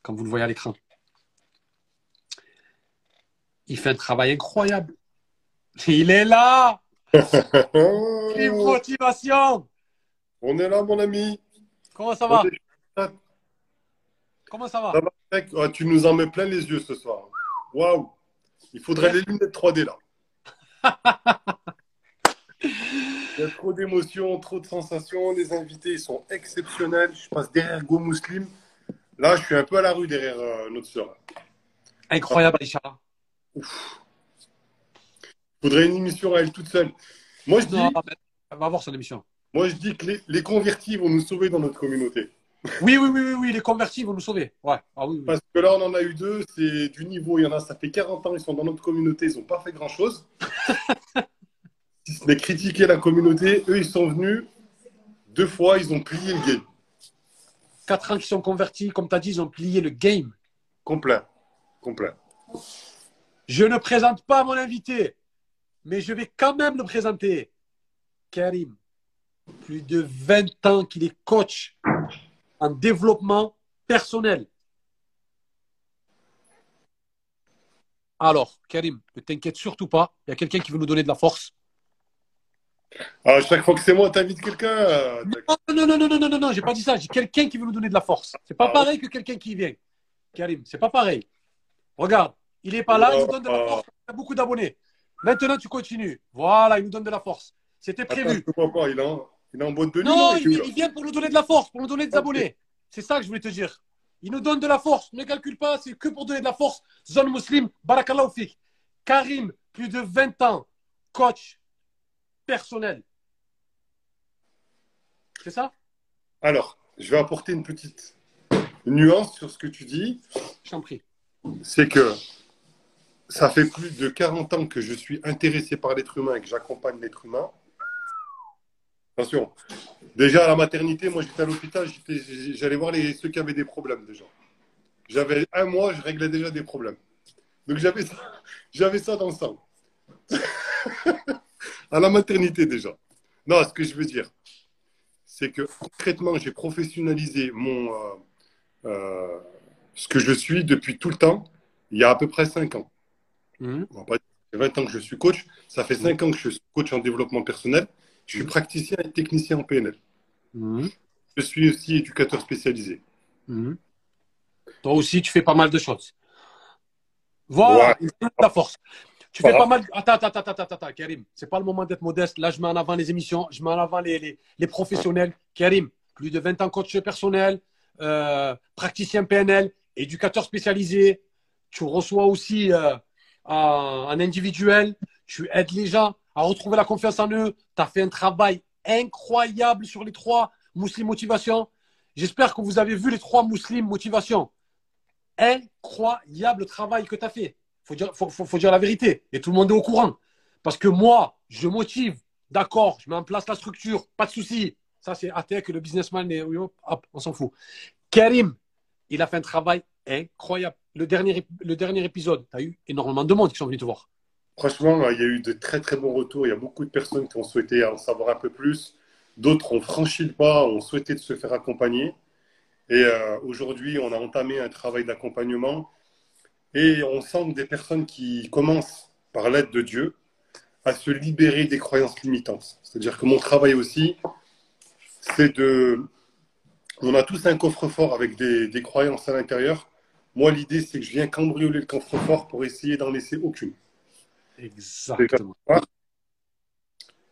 [SPEAKER 1] quand vous le voyez à l'écran. Il fait un travail incroyable. Il est là. Quelle motivation.
[SPEAKER 3] On est là, mon ami.
[SPEAKER 1] Comment ça va?
[SPEAKER 3] Est.
[SPEAKER 1] Comment ça va?
[SPEAKER 3] Ça va, mec? Oh, Tu nous en mets plein les yeux ce soir. Waouh Il faudrait les lunettes 3D là. Il y a trop d'émotions, trop de sensations. Les invités, ils sont exceptionnels. Je passe derrière Go Muslim. Là, je suis un peu à la rue derrière euh, notre soeur.
[SPEAKER 1] Incroyable, Aïcha.
[SPEAKER 3] Il faudrait une émission à elle toute seule. Moi, je dis,
[SPEAKER 1] Non, mais on va voir son émission.
[SPEAKER 3] moi, je dis que les, les convertis vont nous sauver dans notre communauté.
[SPEAKER 1] Oui, oui, oui, oui, oui, les convertis vont nous sauver. Ouais. Ah oui, oui.
[SPEAKER 3] Parce que là, on en a eu deux, c'est du niveau. Il y en a, ça fait 40 ans, ils sont dans notre communauté, ils n'ont pas fait grand-chose. si ce n'est critiquer la communauté, eux, ils sont venus deux fois, ils ont plié le game.
[SPEAKER 1] Quatre ans qui sont convertis, comme tu as dit, ils ont plié le game.
[SPEAKER 3] Complet. Complet.
[SPEAKER 1] Je ne présente pas mon invité, mais je vais quand même le présenter. Karim, plus de 20 ans qu'il est coach en développement personnel. Alors, Karim, ne t'inquiète surtout pas, il y a quelqu'un qui veut nous donner de la force.
[SPEAKER 3] À chaque fois que c'est moi, t'invites quelqu'un. euh,
[SPEAKER 1] Non, non, non, non, non, non, non, j'ai pas dit ça. J'ai quelqu'un qui veut nous donner de la force. C'est pas
[SPEAKER 3] Ah,
[SPEAKER 1] pareil que quelqu'un qui vient. Karim, c'est pas pareil. Regarde, il est pas là, il nous donne de la
[SPEAKER 3] Ah.
[SPEAKER 1] force. Il a beaucoup d'abonnés. Maintenant, tu continues. Voilà, il nous donne de la force. C'était
[SPEAKER 3] Attends,
[SPEAKER 1] prévu.
[SPEAKER 3] vois pas, il est en, il en boîte de.
[SPEAKER 1] Non, il, vient- il vient pour nous donner de la force, pour nous donner des abonnés. C'est ça que je voulais te dire. Il nous donne de la force. Ne calcule pas, c'est que pour donner de la force. Zone muslim, barakallahu fik. Karim, plus de 20 ans, coach personnel. C'est ça?
[SPEAKER 3] Alors, je vais apporter une petite nuance sur ce que tu dis.
[SPEAKER 1] Je t'en prie.
[SPEAKER 3] C'est que ça fait plus de 40 ans que je suis intéressé par l'être humain et que j'accompagne l'être humain. Attention. Déjà à la maternité, moi j'étais à l'hôpital, j'allais voir les, ceux qui avaient des problèmes déjà. J'avais un mois, je réglais déjà des problèmes. Donc j'avais ça, j'avais ça dans le sang. à la maternité déjà. Non, ce que je veux dire, c'est que concrètement, j'ai professionnalisé mon, euh, euh, ce que je suis depuis tout le temps, il y a à peu près 5 ans. Mmh. Ça fait 20 ans que je suis coach, ça fait 5 ans que je suis coach en développement personnel, je suis mmh. praticien et technicien en PNL. Mmh. Je suis aussi éducateur spécialisé.
[SPEAKER 1] Toi aussi, tu fais pas mal de choses. Voilà, la force. Tu fais pas mal. Attends, attends, attends, attends, attends, Karim. C'est pas le moment d'être modeste. Là, je mets en avant les émissions, je mets en avant les, les, professionnels. Karim, plus de 20 ans coach personnel, euh, praticien PNL, éducateur spécialisé. Tu reçois aussi euh, en, individuel. Tu aides les gens à retrouver la confiance en eux. Tu as fait un travail incroyable sur les trois Muslim Motivation. J'espère que vous avez vu les trois Muslim Motivation. Incroyable travail que tu as fait faut dire, faut, dire la vérité. Et tout le monde est au courant. Parce que moi, je motive, d'accord, je mets en place la structure, pas de souci. Ça, c'est que le businessman, est, hop, on s'en fout. Karim, il a fait un travail incroyable. Le dernier, le dernier épisode, tu as eu énormément de monde qui sont venus te voir.
[SPEAKER 3] Franchement, il y a eu de très très bons retours. Il y a beaucoup de personnes qui ont souhaité en savoir un peu plus. D'autres ont franchi le pas, ont souhaité se faire accompagner. Et euh, aujourd'hui, on a entamé un travail d'accompagnement et on sent des personnes qui commencent, par l'aide de Dieu, à se libérer des croyances limitantes. C'est-à-dire que mon travail aussi, c'est de... On a tous un coffre-fort avec des, croyances à l'intérieur. Moi, l'idée, c'est que je viens cambrioler le coffre-fort pour essayer d'en laisser aucune.
[SPEAKER 1] Exactement.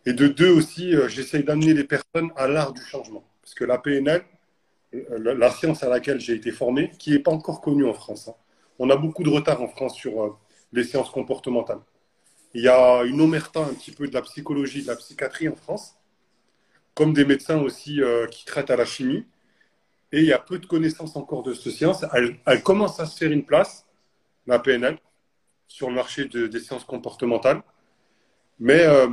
[SPEAKER 3] Et de deux aussi, euh, j'essaye d'amener les personnes à l'art du changement. Parce que la PNL, euh, la science à laquelle j'ai été formé, qui n'est pas encore connue en France, hein, on a beaucoup de retard en France sur euh, les séances comportementales. Il y a une omerta un petit peu de la psychologie, de la psychiatrie en France, comme des médecins aussi euh, qui traitent à la chimie. Et il y a peu de connaissances encore de cette science. Elle, commence à se faire une place, la PNL, sur le marché des sciences comportementales. Mais euh,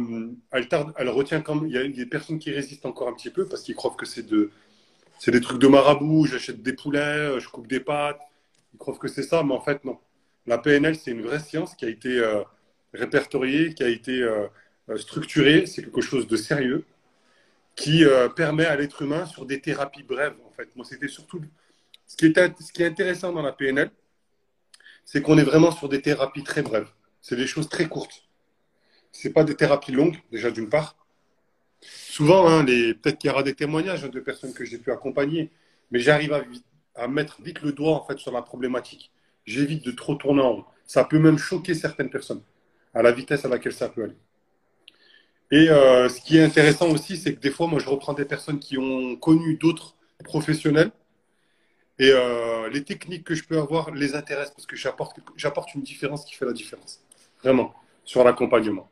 [SPEAKER 3] elle, elle retient quand même. Il y a des personnes qui résistent encore un petit peu parce qu'ils croient que c'est c'est des trucs de marabout. J'achète des poulets, je coupe des pâtes, ils croient que c'est ça, mais en fait, non. La PNL, c'est une vraie science qui a été euh, répertoriée, qui a été euh, euh, structurée. C'est quelque chose de sérieux qui permet à l'être humain sur des thérapies brèves. En fait, moi, c'était surtout ce qui, est, intéressant dans la PNL, c'est qu'on est vraiment sur des thérapies très brèves. C'est des choses très courtes. C'est pas des thérapies longues, déjà d'une part. Souvent, hein, peut-être qu'il y aura des témoignages de personnes que j'ai pu accompagner, mais j'arrive à vite à mettre vite le doigt en fait sur la problématique. J'évite de trop tourner en rond. Ça peut même choquer certaines personnes à la vitesse à laquelle ça peut aller. Et euh, ce qui est intéressant aussi, c'est que des fois, moi, je reprends des personnes qui ont connu d'autres professionnels et euh, les techniques que je peux avoir les intéressent parce que j'apporte une différence qui fait la différence. Vraiment, sur l'accompagnement.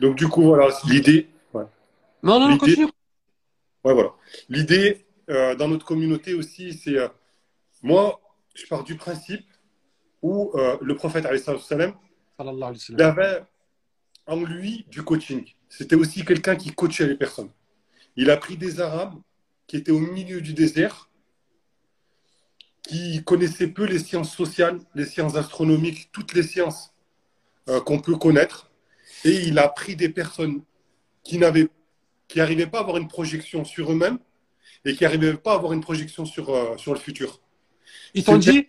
[SPEAKER 3] Donc, du coup, voilà, l'idée.
[SPEAKER 1] Non, non, continue.
[SPEAKER 3] Ouais, voilà. L'idée, euh, dans notre communauté aussi, c'est euh, moi, je pars du principe où euh, le prophète salam, il avait en lui du coaching. C'était aussi quelqu'un qui coachait les personnes. Il a pris des Arabes qui étaient au milieu du désert, qui connaissaient peu les sciences sociales, les sciences astronomiques, toutes les sciences qu'on peut connaître, et il a pris des personnes qui n'avaient, qui n'arrivaient pas à avoir une projection sur eux-mêmes, et qui n'arrivaient pas à avoir une projection sur, euh, sur le futur.
[SPEAKER 1] Ils t'ont dit,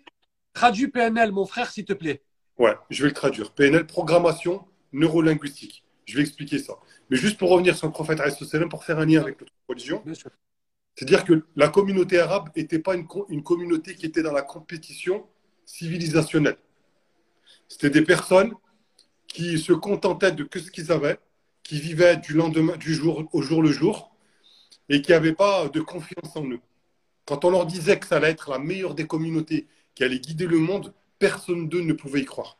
[SPEAKER 1] traduis PNL, mon frère, s'il te plaît.
[SPEAKER 3] Ouais, je vais le traduire. PNL, programmation neurolinguistique. Je vais expliquer ça. Mais juste pour revenir sur le prophète pour faire un lien avec notre religion, c'est-à-dire que la communauté arabe n'était pas une, une communauté qui était dans la compétition civilisationnelle. C'était des personnes qui se contentaient de ce qu'ils avaient, qui vivaient du lendemain, du jour au jour le jour, et qui n'avaient pas de confiance en eux. Quand on leur disait que ça allait être la meilleure des communautés, qui allait guider le monde, personne d'eux ne pouvait y croire.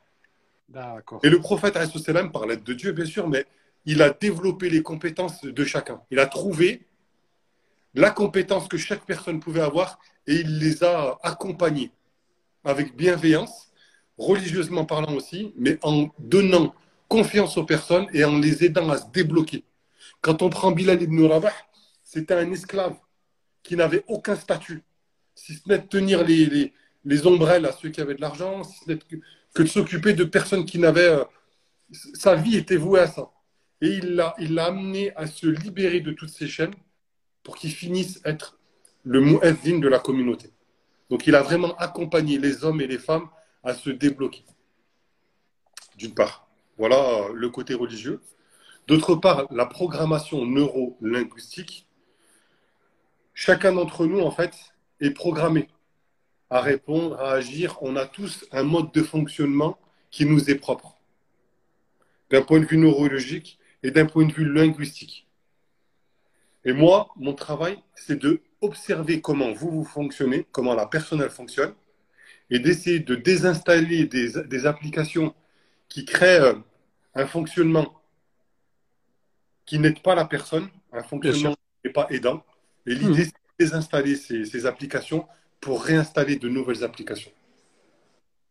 [SPEAKER 3] Et le prophète, par l'aide de Dieu, bien sûr, mais il a développé les compétences de chacun. Il a trouvé la compétence que chaque personne pouvait avoir et il les a accompagnés avec bienveillance, religieusement parlant aussi, mais en donnant confiance aux personnes et en les aidant à se débloquer. Quand on prend Bilal ibn Rabah, c'était un esclave qui n'avait aucun statut, si ce n'est de tenir les, les, les, ombrelles à ceux qui avaient de l'argent, si ce n'est que, de s'occuper de personnes qui n'avaient... Euh, sa vie était vouée à ça. Et il l'a il amené à se libérer de toutes ces chaînes pour qu'il finisse être le muezzin de la communauté. Donc il a vraiment accompagné les hommes et les femmes à se débloquer. D'une part, voilà le côté religieux. D'autre part, la programmation neuro-linguistique. Chacun d'entre nous, en fait, est programmé à répondre, à agir. On a tous un mode de fonctionnement qui nous est propre, d'un point de vue neurologique et d'un point de vue linguistique. Et moi, mon travail, c'est de observer comment vous, vous fonctionnez, comment la personne, elle fonctionne, et d'essayer de désinstaller des, des, applications qui créent euh, un fonctionnement qui n'aide pas la personne, un fonctionnement qui n'est pas aidant. Et l'idée, hmm. c'est de désinstaller ces, ces, applications pour réinstaller de nouvelles applications.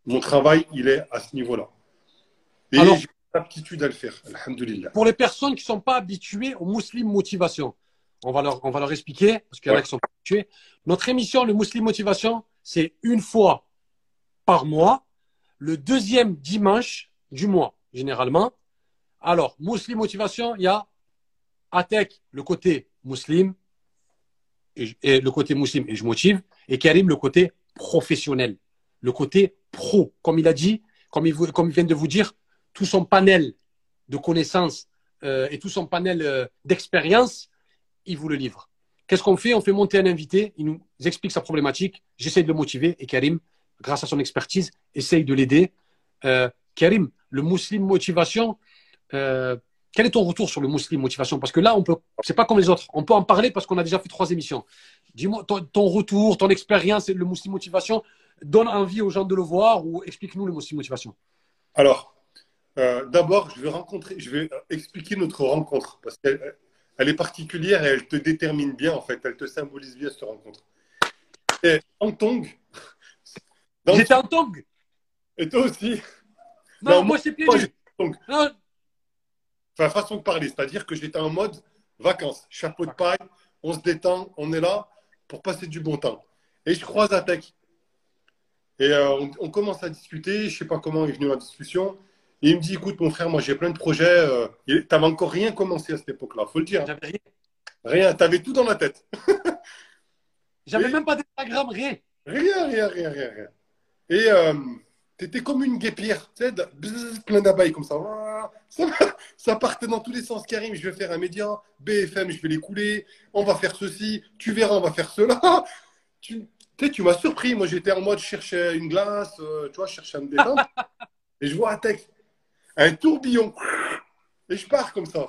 [SPEAKER 3] Mon travail, il est à ce niveau-là. Et j'ai l'aptitude à le faire, alhamdulillah.
[SPEAKER 1] Pour les personnes qui ne sont pas habituées aux musulmans motivation, on va leur, on va leur expliquer, parce qu'il y en a qui sont habitués. Notre émission, le Muslim Motivation, c'est une fois par mois, le deuxième dimanche du mois, généralement. Alors, Muslim Motivation, il y a Atek, le côté musulman, le côté musulman, et je motive, et Karim, le côté professionnel, le côté pro. Comme il a dit, comme il, vient de vous dire, tout son panel de connaissances euh, et tout son panel euh, d'expérience il vous le livre. Qu'est-ce qu'on fait? On fait monter un invité, il nous explique sa problématique, j'essaie de le motiver et Karim, grâce à son expertise, essaye de l'aider. Euh, Karim, le musulman motivation, euh, quel est ton retour sur le musulman motivation? Parce que là, on peut, c'est pas comme les autres, on peut en parler parce qu'on a déjà fait trois émissions. Dis-moi ton, retour, ton expérience, le musulman motivation, donne envie aux gens de le voir ou explique-nous le musulman motivation?
[SPEAKER 3] Alors, euh, d'abord, je vais rencontrer, je vais expliquer notre rencontre parce que elle est particulière et elle te détermine bien, en fait. Elle te symbolise bien cette rencontre. Et en Tong.
[SPEAKER 1] J'étais en Tong.
[SPEAKER 3] Et toi aussi.
[SPEAKER 1] Non, moi, c'est
[SPEAKER 3] Moi, Enfin, façon de parler, c'est-à-dire que j'étais en mode vacances, chapeau de paille, on se détend, on est là pour passer du bon temps. Et je croise Atek. Et euh, on, on, commence à discuter, je ne sais pas comment est venue la discussion. Et il me dit, écoute, mon frère, moi j'ai plein de projets. Euh, tu n'avais encore rien commencé à cette époque-là, faut le dire.
[SPEAKER 1] J'avais rien.
[SPEAKER 3] Rien, tu avais tout dans la tête.
[SPEAKER 1] J'avais même pas d'Instagram, rien.
[SPEAKER 3] Rien, rien, rien, rien, rien. Et euh, tu étais comme une guépière, tu sais, plein d'abeilles comme ça. ça. partait dans tous les sens, Karim. Je vais faire un média, BFM, je vais les couler. On va faire ceci, tu verras, on va faire cela. tu, tu m'as surpris. Moi, j'étais en mode, je cherchais une glace, euh, tu vois, je cherchais à me détendre. et je vois un texte un tourbillon. Et je pars comme ça.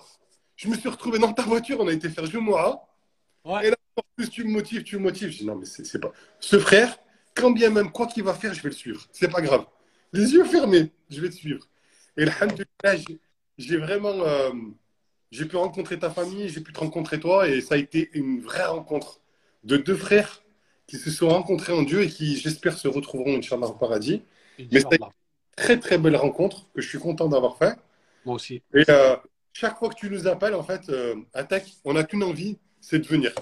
[SPEAKER 3] Je me suis retrouvé dans ta voiture, on a été faire Jumoa. Ouais. Et là, en plus, tu me motives, tu me motives. Je dis non, mais c'est pas. Ce frère, quand bien même quoi qu'il va faire, je vais le suivre. C'est pas grave. Les yeux fermés, je vais te suivre. Et alhamdoulilah, j'ai vraiment. Euh, j'ai pu rencontrer ta famille, j'ai pu te rencontrer toi, et ça a été une vraie rencontre de deux frères qui se sont rencontrés en Dieu et qui, j'espère, se retrouveront, Inch'Allah, au paradis. Mais ça très très belle rencontre que je suis content d'avoir fait.
[SPEAKER 1] Moi aussi.
[SPEAKER 3] Et euh, chaque fois que tu nous appelles, en fait, euh, Attaque, on n'a qu'une envie, c'est de venir.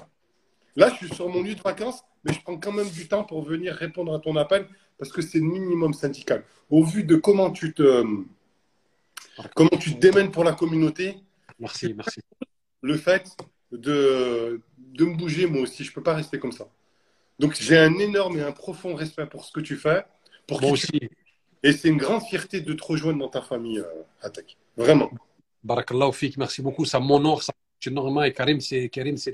[SPEAKER 3] Là, je suis sur mon lieu de vacances, mais je prends quand même du temps pour venir répondre à ton appel parce que c'est le minimum syndical. Au vu de comment tu te, comment tu te démènes pour la communauté.
[SPEAKER 1] Merci, merci.
[SPEAKER 3] Le fait de, de me bouger, moi aussi, je ne peux pas rester comme ça. Donc, j'ai un énorme et un profond respect pour ce que tu fais. Pour
[SPEAKER 1] moi aussi.
[SPEAKER 3] Et c'est une grande fierté de te rejoindre dans ta famille, euh, Vraiment.
[SPEAKER 1] Barakallahu fik, merci beaucoup. Ça m'honore, ça énormément. Et Karim, c'est Karim, c'est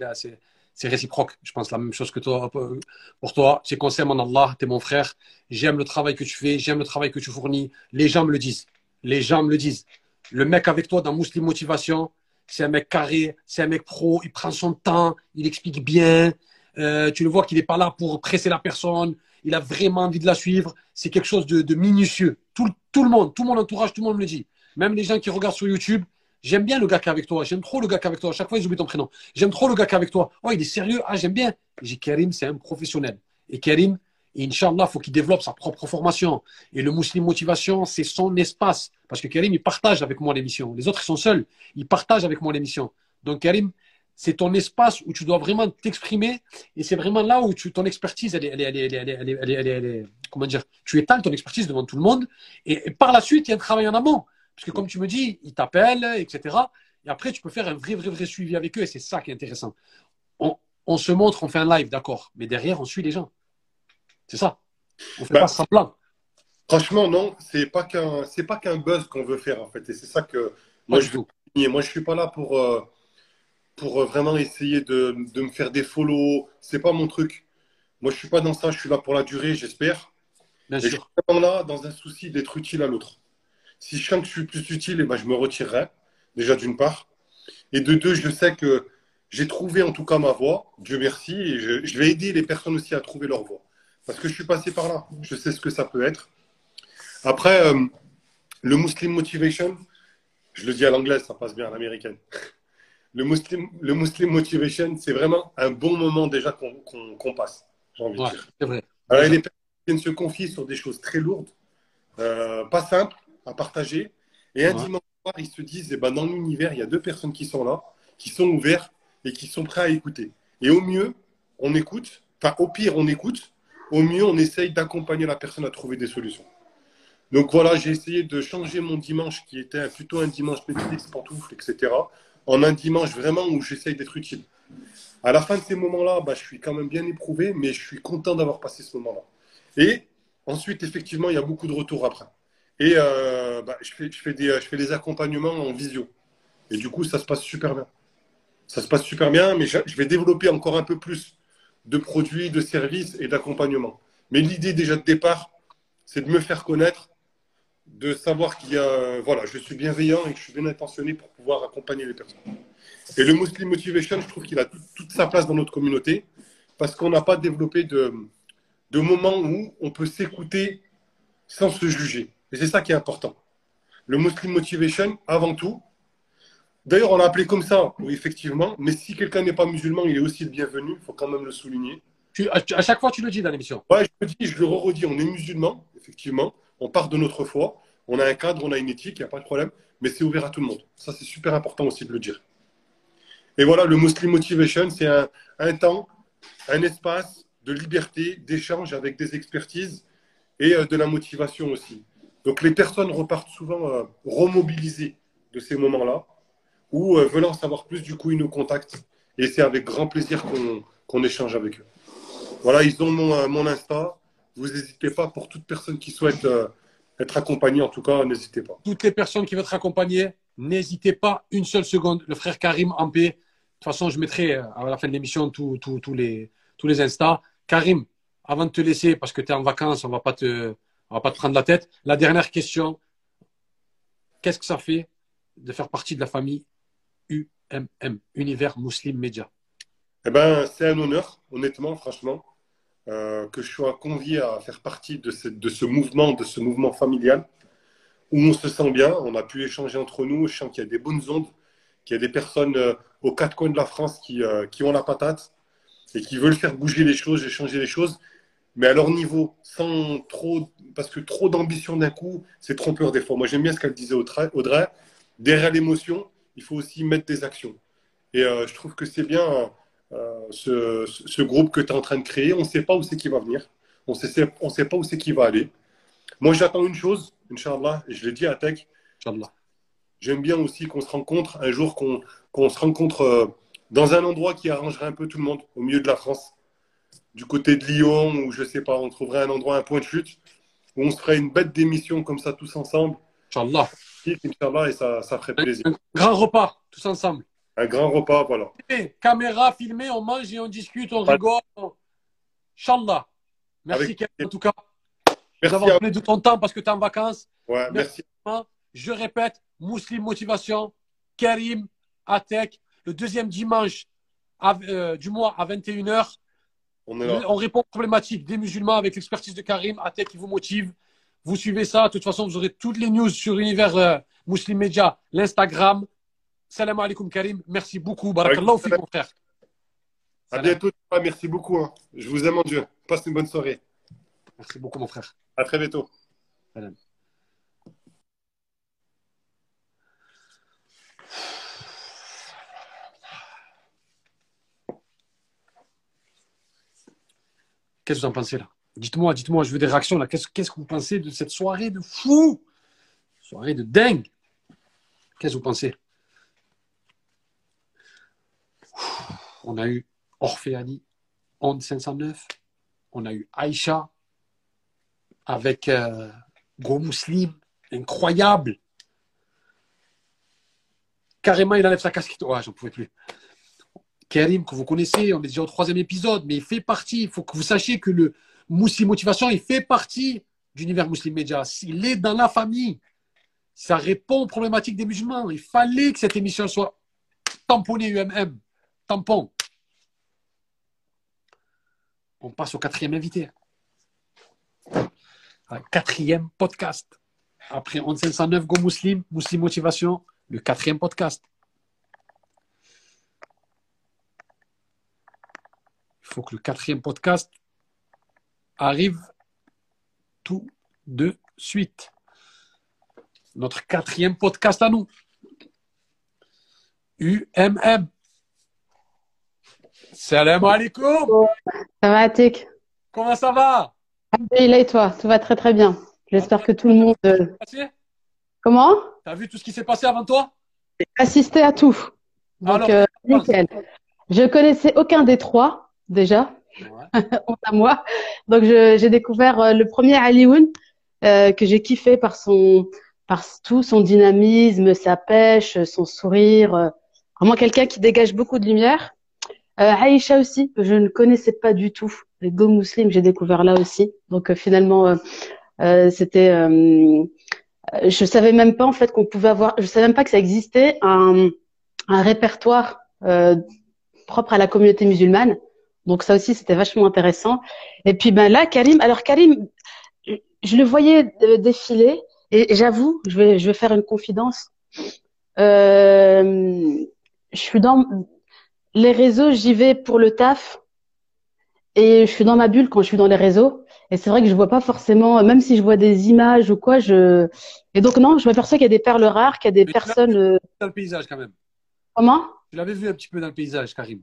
[SPEAKER 1] c'est réciproque. Je pense la même chose que toi. Pour toi, c'est concernant Allah, tu es mon frère. J'aime le travail que tu fais, j'aime le travail que tu fournis. Les gens me le disent. Les gens me le disent. Le mec avec toi dans Muslim Motivation, c'est un mec carré, c'est un mec pro, il prend son temps, il explique bien. Euh, tu le vois qu'il n'est pas là pour presser la personne il a vraiment envie de la suivre. C'est quelque chose de, minutieux. Tout, tout, le monde, tout mon entourage, tout le monde me le dit. Même les gens qui regardent sur YouTube, J'aime bien le gars qui est avec toi. J'aime trop le gars qui est avec toi. À chaque fois, ils oublient ton prénom. J'aime trop le gars qui est avec toi. Oh, il est sérieux? Ah, j'aime bien. J'ai Karim, c'est un professionnel. Et Karim, Inch'Allah, il faut qu'il développe sa propre formation. Et le Muslim Motivation, c'est son espace. Parce que Karim, il partage avec moi l'émission. Les autres, ils sont seuls. Ils partagent avec moi l'émission. Donc, Karim, c'est ton espace où tu dois vraiment t'exprimer. Et c'est vraiment là où ton expertise, elle est, elle est, elle est, elle est, comment dire, tu étales ton expertise devant tout le monde. Et par la suite, il y a un travail en amont. Parce que comme tu me dis, ils t'appellent, etc. Et après, tu peux faire un vrai, vrai, vrai suivi avec eux. Et c'est ça qui est intéressant. On, on se montre, on fait un live, d'accord. Mais derrière, on suit les gens. C'est ça. On fait
[SPEAKER 3] Bah,
[SPEAKER 1] pas semblant.
[SPEAKER 3] Franchement, non, c'est pas qu'un, c'est pas qu'un buzz qu'on veut faire en fait, et c'est ça que
[SPEAKER 1] Pas
[SPEAKER 3] moi je veux
[SPEAKER 1] tout.
[SPEAKER 3] souligner. Moi, je suis pas là pour euh, pour euh, vraiment essayer de, de me faire des follow. C'est pas mon truc. Moi, je suis pas dans ça. Je suis là pour la durée, j'espère.
[SPEAKER 1] Bien
[SPEAKER 3] Et je suis vraiment là dans un souci d'être utile à l'autre. Si je sens que je suis plus utile, eh ben, je me retirerai, déjà d'une part. Et de deux, je sais que j'ai trouvé en tout cas ma voie, Dieu merci, et je, je vais aider les personnes aussi à trouver leur voie. Parce que je suis passé par là, je sais ce que ça peut être. Après, euh, le Muslim Motivation, je le dis à l'anglaise, ça passe bien à l'américaine. Le Muslim, le Muslim Motivation, c'est vraiment un bon moment déjà qu'on passe, j'ai envie
[SPEAKER 1] Ouais,
[SPEAKER 3] de dire.
[SPEAKER 1] c'est vrai.
[SPEAKER 3] Alors, les personnes viennent se confier sur des choses très lourdes, euh, pas simples à partager. Et un dimanche soir, ils se disent, eh ben, dans l'univers, il y a deux personnes qui sont là, qui sont ouvertes et qui sont prêts à écouter. Et au mieux, on écoute. Enfin, au pire, on écoute. Au mieux, on essaye d'accompagner la personne à trouver des solutions. Donc voilà, j'ai essayé de changer mon dimanche, qui était plutôt un dimanche Netflix, pantoufles, etc., en un dimanche vraiment où j'essaye d'être utile. À la fin de ces moments-là, bah, je suis quand même bien éprouvé, mais je suis content d'avoir passé ce moment-là. Et ensuite, effectivement, il y a beaucoup de retours après. Et euh, bah, je, fais, des, accompagnements en visio. Et du coup, ça se passe super bien. Ça se passe super bien, mais je, vais développer encore un peu plus de produits, de services et d'accompagnement. Mais l'idée déjà de départ, c'est de me faire connaître, de savoir qu'il y a, voilà, je suis bienveillant et que je suis bien intentionné pour pouvoir accompagner les personnes. Et le Muslim Motivation, je trouve qu'il a tout- toute sa place dans notre communauté parce qu'on n'a pas développé de, moments où on peut s'écouter sans se juger. Et c'est ça qui est important. Le Muslim Motivation, avant tout, d'ailleurs, on l'a appelé comme ça, oui, effectivement, mais si quelqu'un n'est pas musulman, il est aussi le bienvenu, il faut quand même le souligner.
[SPEAKER 1] Tu- à, chaque fois, tu le dis dans l'émission.
[SPEAKER 3] Ouais, je le dis, je le redis, on est musulman, effectivement, on part de notre foi, on a un cadre, on a une éthique, il n'y a pas de problème, mais c'est ouvert à tout le monde. Ça, c'est super important aussi de le dire. Et voilà, le Muslim Motivation, c'est un, un temps, un espace de liberté, d'échange avec des expertises et euh, de la motivation aussi. Donc les personnes repartent souvent euh, remobilisées de ces moments-là ou euh, veulent en savoir plus, du coup, ils nous contactent et c'est avec grand plaisir qu'on échange avec eux. Voilà, ils ont mon, euh, mon Insta. Vous n'hésitez pas pour toute personne qui souhaite euh, être accompagnée, en tout cas, n'hésitez pas.
[SPEAKER 1] Toutes les personnes qui veulent être accompagnées, n'hésitez pas une seule seconde. Le frère Karim en paix. De toute façon, je mettrai à la fin de l'émission tous les, tous les Insta. Karim, avant de te laisser, parce que tu es en vacances, on va pas te, on va pas te prendre la tête. La dernière question. Qu'est-ce que ça fait de faire partie de la famille UMM, Univers Muslim Media?
[SPEAKER 3] Eh ben, c'est un honneur, honnêtement, franchement, euh, que je sois convié à faire partie de ce, mouvement, de ce mouvement familial, où on se sent bien, on a pu échanger entre nous, je sens qu'il y a des bonnes ondes, qu'il y a des personnes euh, aux quatre coins de la France qui, euh, qui ont la patate et qui veulent faire bouger les choses, échanger les choses, mais à leur niveau, sans trop, parce que trop d'ambition d'un coup, c'est trompeur des fois. Moi, j'aime bien ce qu'elle disait Audrey, derrière l'émotion, il faut aussi mettre des actions. Et euh, je trouve que c'est bien euh, ce, ce groupe que tu es en train de créer. On ne sait pas où c'est qui va venir. On sait, on sait pas où c'est qui va aller. Moi, j'attends une chose, Inch'Allah, et je l'ai dit à Tech. J'aime bien aussi qu'on se rencontre un jour, qu'on se rencontre euh, dans un endroit qui arrangerait un peu tout le monde, au milieu de la France, du côté de Lyon, ou je sais pas, on trouverait un endroit, un point de chute, où on se ferait une bête d'émission comme ça tous ensemble.
[SPEAKER 1] Inch'Allah.
[SPEAKER 3] Inch'Allah, et ça, ça ferait plaisir.
[SPEAKER 1] Un grand repas, tous ensemble.
[SPEAKER 3] Un grand repas, voilà.
[SPEAKER 1] Et caméra filmée, on mange et on discute, on rigole. Inch'Allah. Merci,
[SPEAKER 3] Avec-
[SPEAKER 1] Karim, en tout cas,
[SPEAKER 3] Merci
[SPEAKER 1] d'avoir donné de ton temps parce que tu es en vacances.
[SPEAKER 3] Ouais, merci.
[SPEAKER 1] Je répète, Muslim Motivation, Karim, Atek, le deuxième dimanche à- euh, du mois à 21h.
[SPEAKER 3] On est là.
[SPEAKER 1] On répond aux problématiques des musulmans avec l'expertise de Karim, Atek qui vous motive. Vous suivez ça. De toute façon, vous aurez toutes les news sur l'univers euh, Muslim Media, l'Instagram, Salam alaikum Karim. Merci beaucoup. Barakallahu fik, mon frère.
[SPEAKER 3] À
[SPEAKER 1] Salam.
[SPEAKER 3] bientôt. Merci beaucoup. hein. Je vous aime en Dieu. Passe une bonne soirée.
[SPEAKER 1] Merci beaucoup, mon frère.
[SPEAKER 3] À très bientôt.
[SPEAKER 1] Qu'est-ce que vous en pensez là? Dites-moi, dites-moi, je veux des réactions là. Qu'est-ce qu'est-ce que vous pensez de cette soirée de fou? Soirée de dingue. Qu'est-ce que vous pensez? On a eu Orphée Ali, Onde 509. On a eu Aïcha avec euh, Gros. Incroyable. Carrément, il enlève sa casquette. Ouais, j'en pouvais plus. Karim, que vous connaissez, on est déjà au troisième épisode, mais il fait partie. Il faut que vous sachiez que le Muslim Motivation, il fait partie d'univers Muslim Media. Il est dans la famille. Ça répond aux problématiques des musulmans. Il fallait que cette émission soit tamponnée UMM. Tampon. On passe au quatrième invité. Un quatrième podcast. Après 509 Go Muslim, Muslim Motivation, le quatrième podcast. Faut que le quatrième podcast arrive tout de suite. Notre quatrième podcast à nous. UMM. Salam alaikum.
[SPEAKER 5] Ça va, Atik?
[SPEAKER 1] Comment ça va?
[SPEAKER 5] Alhamdulillah, et toi? Tout va très très bien. J'espère que tout le monde. euh,
[SPEAKER 1] Passé?
[SPEAKER 5] Comment?
[SPEAKER 1] T'as vu tout ce qui s'est passé avant toi?
[SPEAKER 5] Assister à tout. Donc,
[SPEAKER 1] Alors,
[SPEAKER 5] euh, nickel. Je connaissais aucun des trois, déjà,
[SPEAKER 1] Ouais.
[SPEAKER 5] honte à moi. Donc, j'ai découvert euh, le premier Alioun, euh, que j'ai kiffé par son, par tout, son dynamisme, sa pêche, son sourire. euh, vraiment quelqu'un qui dégage beaucoup de lumière. Euh, Aïcha aussi, que je ne connaissais pas du tout. Les Go Muslim, j'ai découvert là aussi. Donc, euh, finalement, euh, euh, c'était. je savais même pas en fait qu'on pouvait avoir. Je savais même pas que ça existait un, un répertoire euh, propre à la communauté musulmane. Donc ça aussi, c'était vachement intéressant. Et puis ben là, Karim. Alors Karim, je, le voyais euh, défiler et, j'avoue, je vais je vais faire une confidence. Euh, je suis dans les réseaux, j'y vais pour le taf et je suis dans ma bulle quand je suis dans les réseaux. Et c'est vrai que je vois pas forcément, même si je vois des images ou quoi, je et donc non, je m'aperçois qu'il y a des perles rares, qu'il y a des
[SPEAKER 1] Mais
[SPEAKER 5] personnes. euh,
[SPEAKER 1] Dans le paysage quand même.
[SPEAKER 5] Comment?
[SPEAKER 1] Tu l'avais vu un petit peu dans le paysage, Karim.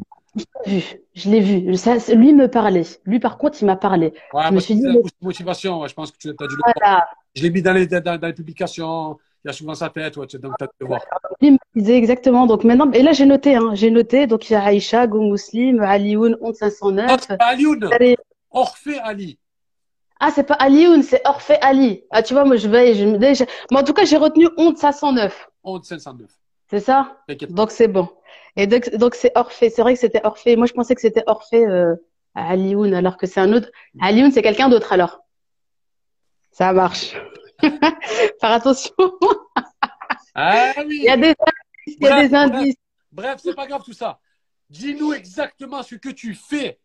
[SPEAKER 5] Vu, je l'ai vu. Ça, lui me parlait. Lui, par contre, il m'a parlé.
[SPEAKER 1] Ouais,
[SPEAKER 5] Je me suis dit, mais-
[SPEAKER 1] motivation. ouais, je pense que tu as dû le.
[SPEAKER 5] Voilà.
[SPEAKER 1] Je l'ai mis dans les, dans, dans les publications. Il y a souvent sa tête. Ouais, tu- donc, as le voir.
[SPEAKER 5] Lui me disait exactement. Donc maintenant, et là, j'ai noté, hein, j'ai noté. Donc il y a Aïcha, Go Muslim, Alioun, Honte
[SPEAKER 1] Non,
[SPEAKER 5] 509.
[SPEAKER 1] c'est pas Alioun. Orphée Ali.
[SPEAKER 5] Ah, c'est pas Alioun, c'est Orphée Ali. Ah, tu vois, moi, je vais, je. Mais en tout cas, j'ai retenu Honte 509.
[SPEAKER 1] Honte 509.
[SPEAKER 5] C'est ça?
[SPEAKER 1] T'inquiète.
[SPEAKER 5] Donc c'est bon. Et donc donc c'est Orphée. C'est vrai que c'était Orphée. Moi, je pensais que c'était Orphée euh, Alioun, alors que c'est un autre. Alioun, c'est quelqu'un d'autre alors. Ça marche. Faire attention.
[SPEAKER 1] Ah oui.
[SPEAKER 5] Il y a des indices. Il y a
[SPEAKER 1] Bref,
[SPEAKER 5] des
[SPEAKER 1] bref.
[SPEAKER 5] indices.
[SPEAKER 1] Bref, c'est pas grave tout ça. Dis-nous exactement ce que tu fais.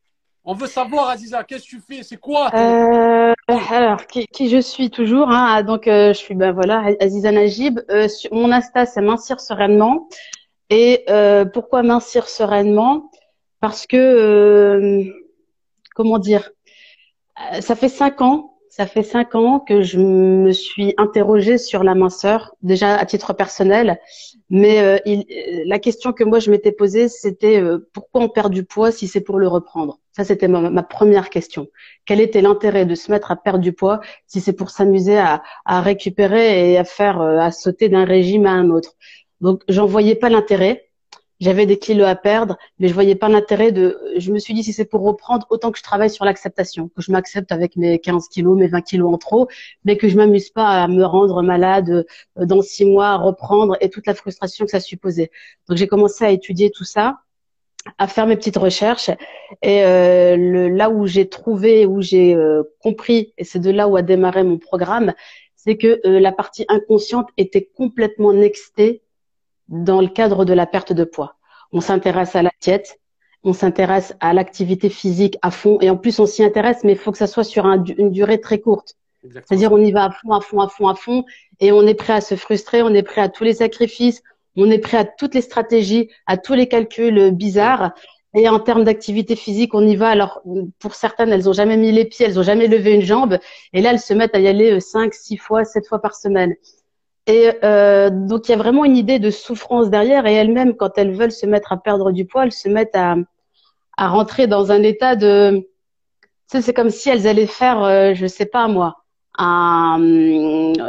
[SPEAKER 1] On veut savoir, Aziza, qu'est-ce que tu fais? C'est quoi?
[SPEAKER 5] Euh, alors, qui, qui je suis toujours hein, Donc, euh, je suis ben voilà, Aziza Najib. Euh, sur- mon Insta, c'est mincir sereinement. Et euh, pourquoi mincir sereinement? Parce que euh, comment dire? Euh, Ça fait cinq ans. Ça fait cinq ans que je me suis interrogée sur la minceur, déjà à titre personnel. Mais la question que moi je m'étais posée, c'était pourquoi on perd du poids si c'est pour le reprendre? Ça, c'était ma, première question. Quel était l'intérêt de se mettre à perdre du poids si c'est pour s'amuser à, à récupérer et à faire, à sauter d'un régime à un autre? Donc, j'en voyais pas l'intérêt. J'avais des kilos à perdre, mais je voyais pas l'intérêt de. Je me suis dit si c'est pour reprendre, autant que je travaille sur l'acceptation, que je m'accepte avec mes 15 kilos, mes 20 kilos en trop, mais que je m'amuse pas à me rendre malade euh, dans six mois, à reprendre et toute la frustration que ça supposait. Donc j'ai commencé à étudier tout ça, à faire mes petites recherches, et euh, le, là où j'ai trouvé, où j'ai euh, compris, et c'est de là où a démarré mon programme, c'est que euh, la partie inconsciente était complètement nextée dans le cadre de la perte de poids. On s'intéresse à la diète, on s'intéresse à l'activité physique à fond, et en plus on s'y intéresse, mais il faut que ça soit sur un- une durée très courte. C'est-à-dire on y va à fond, à fond, à fond, à fond, et on est prêt à se frustrer, on est prêt à tous les sacrifices, On est prêt à toutes les stratégies, à tous les calculs bizarres. Et en termes d'activité physique, on y va. Alors, pour certaines, elles ont jamais mis les pieds, elles ont jamais levé une jambe. Et là, elles se mettent à y aller 5, euh, 6 fois, 7 fois par semaine. Et euh, donc, il y a vraiment une idée de souffrance derrière. Et elles-mêmes, quand elles veulent se mettre à perdre du poids, elles se mettent à, à rentrer dans un état de... Tu sais, c'est comme si elles allaient faire, euh, je sais pas moi, un,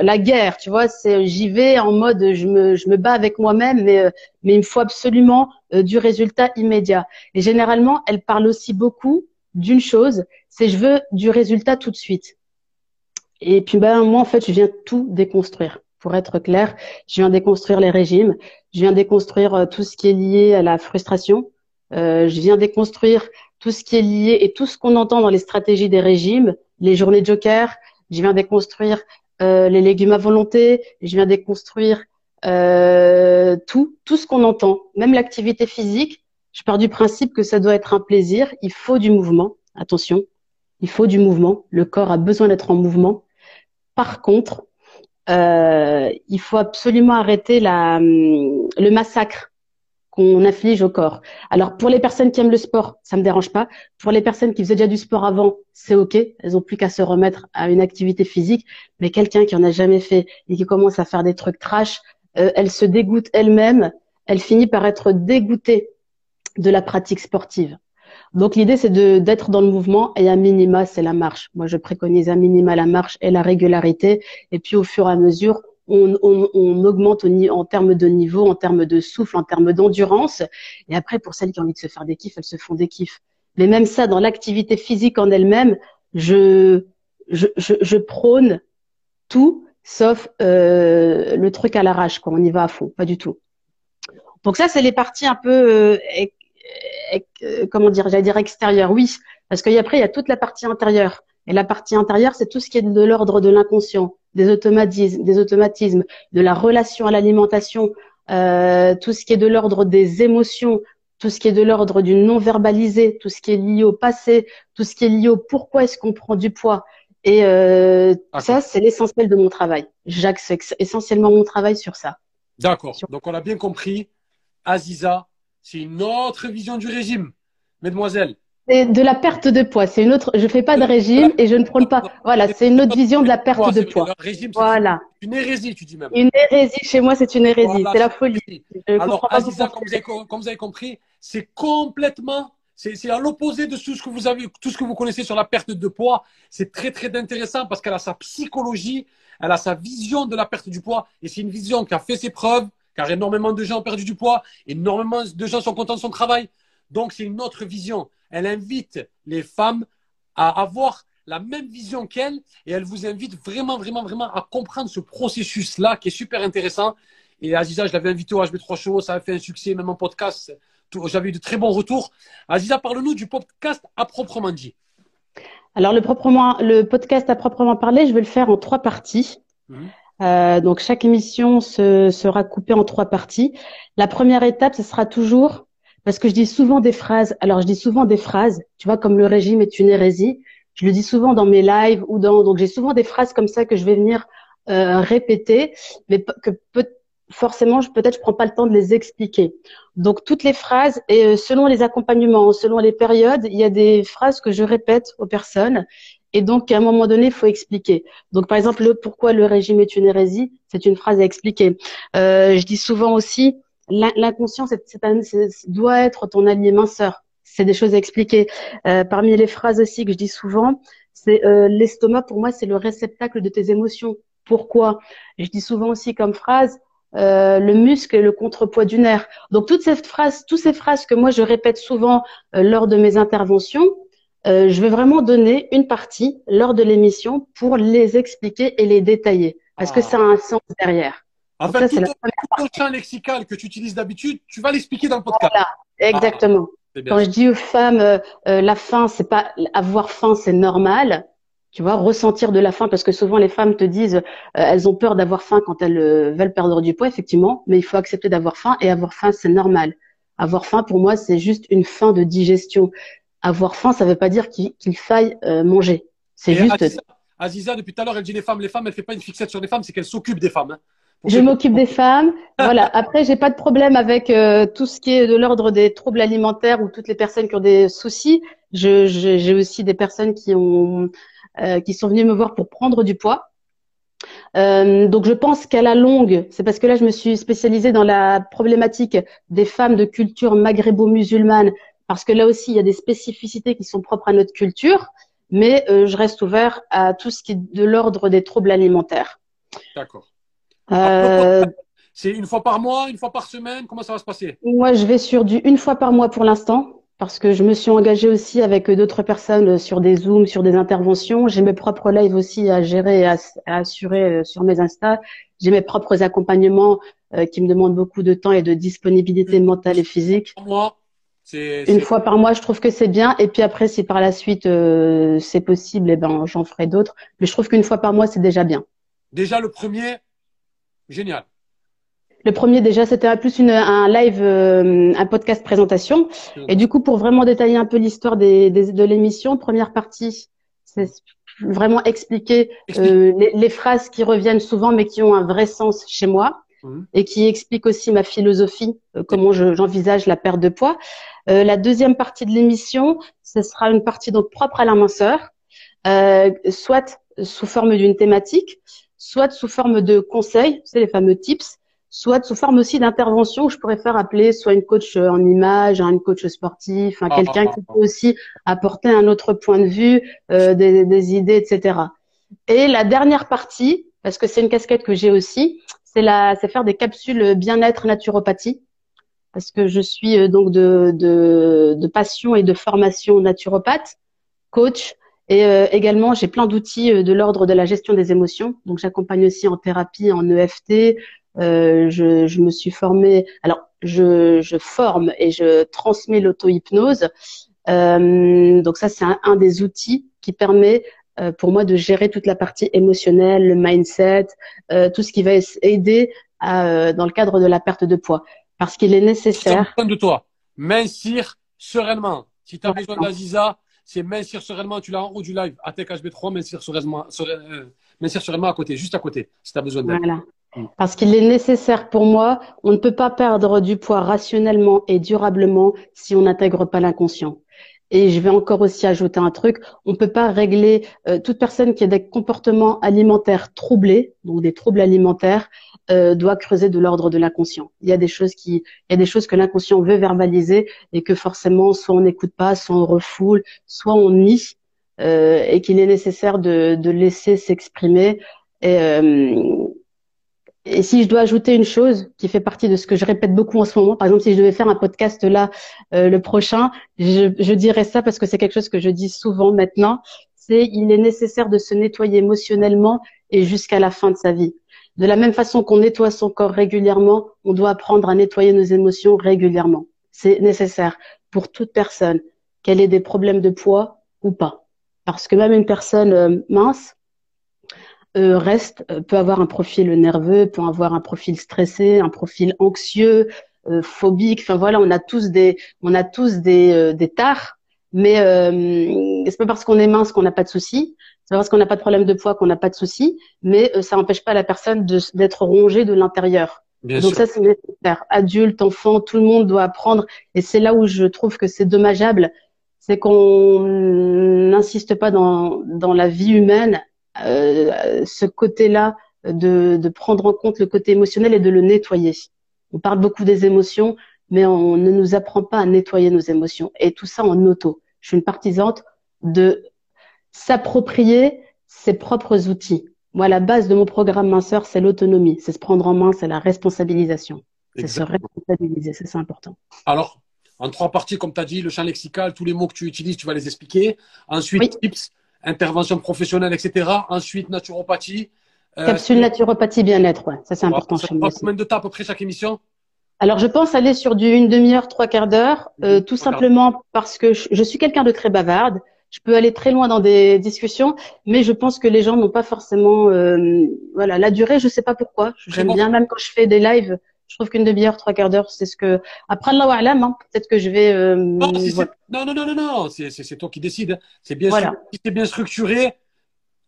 [SPEAKER 5] la guerre, tu vois, c'est j'y vais en mode je me, je me bats avec moi-même, mais, euh, mais il me faut absolument euh, du résultat immédiat. Et généralement, elle parle aussi beaucoup d'une chose, c'est je veux du résultat tout de suite. Et puis ben moi en fait, je viens tout déconstruire. Pour être clair, je viens déconstruire les régimes, je viens déconstruire euh, tout ce qui est lié à la frustration, je viens déconstruire tout ce qui est lié et tout ce qu'on entend dans les stratégies des régimes, les journées de joker, je viens déconstruire euh, les légumes à volonté, je viens déconstruire euh, tout, tout ce qu'on entend, même l'activité physique. Je pars du principe que ça doit être un plaisir. Il faut du mouvement. Attention, il faut du mouvement. Le corps a besoin d'être en mouvement. Par contre, euh, il faut absolument arrêter la, le massacre qu'on inflige au corps. Alors pour les personnes qui aiment le sport, ça me dérange pas. Pour les personnes qui faisaient déjà du sport avant, c'est ok. Elles ont plus qu'à se remettre à une activité physique. Mais quelqu'un qui en a jamais fait et qui commence à faire des trucs trash, euh, elle se dégoûte elle-même. Elle finit par être dégoûtée de la pratique sportive. Donc l'idée c'est d'être dans le mouvement et à minima c'est la marche. Moi je préconise à minima la marche et la régularité et puis au fur et à mesure on, on, on augmente en termes de niveau, en termes de souffle, en termes d'endurance. Et après, pour celles qui ont envie de se faire des kiffs, elles se font des kiffs. Mais même ça, dans l'activité physique en elle-même, je, je, je, je, prône tout sauf euh, le truc à l'arrache, quoi. On y va à fond, pas du tout. Donc ça, c'est les parties un peu, euh, comment dire, j'allais dire extérieures, oui, parce qu'après, il y a toute la partie intérieure. Et la partie intérieure, c'est tout ce qui est de l'ordre de l'inconscient, des automatismes, des automatismes, de la relation à l'alimentation, euh, tout ce qui est de l'ordre des émotions, tout ce qui est de l'ordre du non verbalisé, tout ce qui est lié au passé, tout ce qui est lié au pourquoi est-ce qu'on prend du poids. Et euh, ça, c'est l'essentiel de mon travail. J'axe essentiellement mon travail sur ça.
[SPEAKER 1] D'accord. Donc on a bien compris. Aziza, c'est une autre vision du régime. Mesdemoiselles,
[SPEAKER 5] c'est de la perte de poids. C'est une autre. Je fais pas de régime et je ne prône pas. Voilà, c'est une autre vision de la perte de poids.
[SPEAKER 1] Régime,
[SPEAKER 5] voilà.
[SPEAKER 1] Une hérésie, tu dis même.
[SPEAKER 5] Une hérésie chez moi, c'est une hérésie. c'est la folie.
[SPEAKER 1] Alors, Aziza, comme vous, avez, comme vous avez compris, c'est complètement, c'est à l'opposé de tout ce que vous avez, tout ce que vous connaissez sur la perte de poids. C'est très très intéressant parce qu'elle a sa psychologie, elle a sa vision de la perte du poids et c'est une vision qui a fait ses preuves. Car énormément de gens ont perdu du poids, énormément de gens sont contents de son travail. Donc c'est une autre vision elle invite les femmes à avoir la même vision qu'elle et elle vous invite vraiment, vraiment, vraiment à comprendre ce processus-là qui est super intéressant. Et Aziza, je l'avais invité au HB3 Show, ça a fait un succès, même en podcast. J'avais eu de très bons retours. Aziza, parle-nous du podcast à proprement dit.
[SPEAKER 5] Alors, le, proprement, le podcast à proprement parler, je vais le faire en trois parties. Mhm. Euh, donc, chaque émission se, sera coupée en trois parties. La première étape, ce sera toujours parce que je dis souvent des phrases. Alors, je dis souvent des phrases, tu vois, comme le régime est une hérésie. Je le dis souvent dans mes lives ou dans. Donc, j'ai souvent des phrases comme ça que je vais venir euh, répéter, mais que peut, forcément, peut-être je prends pas le temps de les expliquer. Donc, toutes les phrases et euh, selon les accompagnements, selon les périodes, il y a des phrases que je répète aux personnes. Et donc, à un moment donné, il faut expliquer. Donc, par exemple, le pourquoi le régime est une hérésie, c'est une phrase à expliquer. Euh, je dis souvent aussi L'inconscient doit être ton allié minceur. C'est des choses à expliquer. Euh, parmi les phrases aussi que je dis souvent, c'est euh, l'estomac pour moi c'est le réceptacle de tes émotions. Pourquoi? Je dis souvent aussi comme phrase euh, le muscle est le contrepoids du nerf. Donc toutes ces phrases, toutes ces phrases que moi je répète souvent euh, lors de mes interventions, euh, je vais vraiment donner une partie lors de l'émission pour les expliquer et les détailler parce que ah. ça a un sens derrière.
[SPEAKER 1] En fait, tout, le champ lexical que tu utilises d'habitude, tu vas l'expliquer dans le podcast.
[SPEAKER 5] Voilà, exactement. Ah, Quand je dis aux femmes, euh, euh, la faim, c'est pas avoir faim, c'est normal. Tu vois, ressentir de la faim, parce que souvent les femmes te disent, euh, elles ont peur d'avoir faim quand elles veulent perdre du poids, effectivement. Mais il faut accepter d'avoir faim et avoir faim, c'est normal. Avoir faim, pour moi, c'est juste une faim de digestion. Avoir faim, ça veut pas dire qu'il faille manger. C'est juste.
[SPEAKER 1] Aziza, depuis tout à l'heure, elle dit les femmes, les femmes, elle fait pas une fixette sur les femmes, c'est qu'elle s'occupe des femmes. Hein.
[SPEAKER 5] Je m'occupe des femmes. Voilà. Après, j'ai pas de problème avec euh, tout ce qui est de l'ordre des troubles alimentaires ou toutes les personnes qui ont des soucis. Je, je- j'ai aussi des personnes qui ont, euh, qui sont venues me voir pour prendre du poids. Euh, donc, je pense qu'à la longue, c'est parce que là, je me suis spécialisée dans la problématique des femmes de culture maghrébo-musulmane, parce que là aussi, il y a des spécificités qui sont propres à notre culture. Mais euh, je reste ouvert à tout ce qui est de l'ordre des troubles alimentaires.
[SPEAKER 1] D'accord.
[SPEAKER 5] Euh,
[SPEAKER 1] C'est une fois par mois, une fois par semaine Comment ça va se passer?
[SPEAKER 5] Moi, je vais sur du une fois par mois pour l'instant, parce que je me suis engagée aussi avec d'autres personnes sur des Zooms, sur des interventions. J'ai mes propres lives aussi à gérer et à, à assurer euh, sur mes Insta. J'ai mes propres accompagnements euh, qui me demandent beaucoup de temps et de disponibilité mentale et physique. Une fois par mois, je trouve que c'est bien. Et puis après, si par la suite euh, c'est possible, eh ben j'en ferai d'autres. Mais je trouve qu'une fois par mois, c'est déjà bien.
[SPEAKER 1] déjà le premier, génial.
[SPEAKER 5] Le premier déjà, c'était plus une, un live, euh, un podcast présentation. Et du coup, pour vraiment détailler un peu l'histoire des, des- de l'émission, première partie, c'est vraiment expliquer
[SPEAKER 1] Explique.
[SPEAKER 5] euh, les, les phrases qui reviennent souvent, mais qui ont un vrai sens chez moi,
[SPEAKER 1] Mhm.
[SPEAKER 5] et qui expliquent aussi ma philosophie, euh, comment je- j'envisage la perte de poids. Euh, la deuxième partie de l'émission, ce sera une partie donc propre à la minceur, euh, soit sous forme d'une thématique, soit sous forme de conseils, c'est les fameux tips, soit sous forme aussi d'intervention où je pourrais faire appeler soit une coach en image, un coach sportif,
[SPEAKER 1] Ah,
[SPEAKER 5] quelqu'un
[SPEAKER 1] ah,
[SPEAKER 5] qui
[SPEAKER 1] ah.
[SPEAKER 5] peut aussi apporter un autre point de vue, euh, des, des idées, etc. Et la dernière partie, parce que c'est une casquette que j'ai aussi, c'est la, c'est faire des capsules bien-être naturopathie, parce que je suis euh, donc de, de, de passion et de formation naturopathe, coach, et euh, également j'ai plein d'outils euh, de l'ordre de la gestion des émotions. Donc j'accompagne aussi en thérapie, en EFT. Euh, je, je me suis formée. Alors je, je forme et je transmets l'auto-hypnose. Euh, donc ça c'est un, un des outils qui permet euh, pour moi de gérer toute la partie émotionnelle, le mindset, euh, tout ce qui va aider à, euh, dans le cadre de la perte de poids. Parce qu'il est nécessaire.
[SPEAKER 1] besoin de toi. Mincir sereinement. Si tu as besoin d'Aziza, c'est mincir sereinement. Tu l'as en haut du live. ATEC HB3, mincir sereinement, serein- euh, mincir sereinement à côté, juste à côté, si tu as besoin d'aide.
[SPEAKER 5] Voilà.
[SPEAKER 1] Mm.
[SPEAKER 5] Parce qu'il est nécessaire pour moi, on ne peut pas perdre du poids rationnellement et durablement si on n'intègre pas l'inconscient. Et je vais encore aussi ajouter un truc, on ne peut pas régler euh, toute personne qui a des comportements alimentaires troublés, donc des troubles alimentaires, euh, doit creuser de l'ordre de l'inconscient. Il y a des choses qui, il y a des choses que l'inconscient veut verbaliser et que forcément soit on n'écoute pas, soit on refoule, soit on nie, euh, et qu'il est nécessaire de, de laisser s'exprimer. Et, euh, et si je dois ajouter une chose qui fait partie de ce que je répète beaucoup en ce moment, par exemple, si je devais faire un podcast là euh, le prochain, je, je dirais ça parce que c'est quelque chose que je dis souvent maintenant, c'est il est nécessaire de se nettoyer émotionnellement et jusqu'à la fin de sa vie. De la même façon qu'on nettoie son corps régulièrement, on doit apprendre à nettoyer nos émotions régulièrement. C'est nécessaire pour toute personne, qu'elle ait des problèmes de poids ou pas. Parce que même une personne euh, mince, euh, reste euh, peut avoir un profil nerveux, peut avoir un profil stressé, un profil anxieux, euh, phobique. Enfin voilà, on a tous des, on a tous des, euh, des tares. Mais euh, c'est pas parce qu'on est mince qu'on n'a pas de soucis. C'est pas parce qu'on n'a pas de problème de poids qu'on n'a pas de soucis. Mais euh, ça n'empêche pas la personne d'être rongée de l'intérieur.
[SPEAKER 1] Bien
[SPEAKER 5] Donc
[SPEAKER 1] sûr.
[SPEAKER 5] ça, c'est nécessaire. Adulte, enfant, tout le monde doit apprendre. Et c'est là où je trouve que c'est dommageable, c'est qu'on n'insiste pas dans, dans la vie humaine ce côté-là de, de prendre en compte le côté émotionnel et de le nettoyer. On parle beaucoup des émotions, mais on ne nous apprend pas à nettoyer nos émotions. Et tout ça en auto. Je suis une partisante de s'approprier ses propres outils. Moi, la base de mon programme minceur, c'est l'autonomie, c'est se prendre en main, c'est la responsabilisation. C'est se responsabiliser, c'est ça important.
[SPEAKER 1] Alors, en trois parties, comme tu as dit, le champ lexical, tous les mots que tu utilises, tu vas les expliquer. Ensuite,
[SPEAKER 5] Oui.
[SPEAKER 1] tips, intervention professionnelle, etc. Ensuite, naturopathie. Euh,
[SPEAKER 5] Capsule naturopathie bien-être, ouais, ça c'est important
[SPEAKER 1] ça
[SPEAKER 5] chez moi
[SPEAKER 1] combien de temps à peu près chaque émission?
[SPEAKER 5] Alors, je pense aller sur du une demi-heure, trois quarts d'heure, euh,
[SPEAKER 1] Mhm.
[SPEAKER 5] tout
[SPEAKER 1] Trois quarts
[SPEAKER 5] simplement parce que je, je suis quelqu'un de très bavarde. Je peux aller très loin dans des discussions, mais je pense que les gens n'ont pas forcément, euh, voilà, la durée. Je sais pas pourquoi. J'aime bien, même quand je fais des lives, je trouve qu'une demi-heure, trois quarts d'heure, c'est ce que. Après, Allah alam, hein, peut-être que je vais. euh,
[SPEAKER 1] non,
[SPEAKER 5] voilà.
[SPEAKER 1] non, non, non, non, non, c'est toi qui décides. hein. C'est bien,
[SPEAKER 5] Voilà.
[SPEAKER 1] si c'est bien structuré,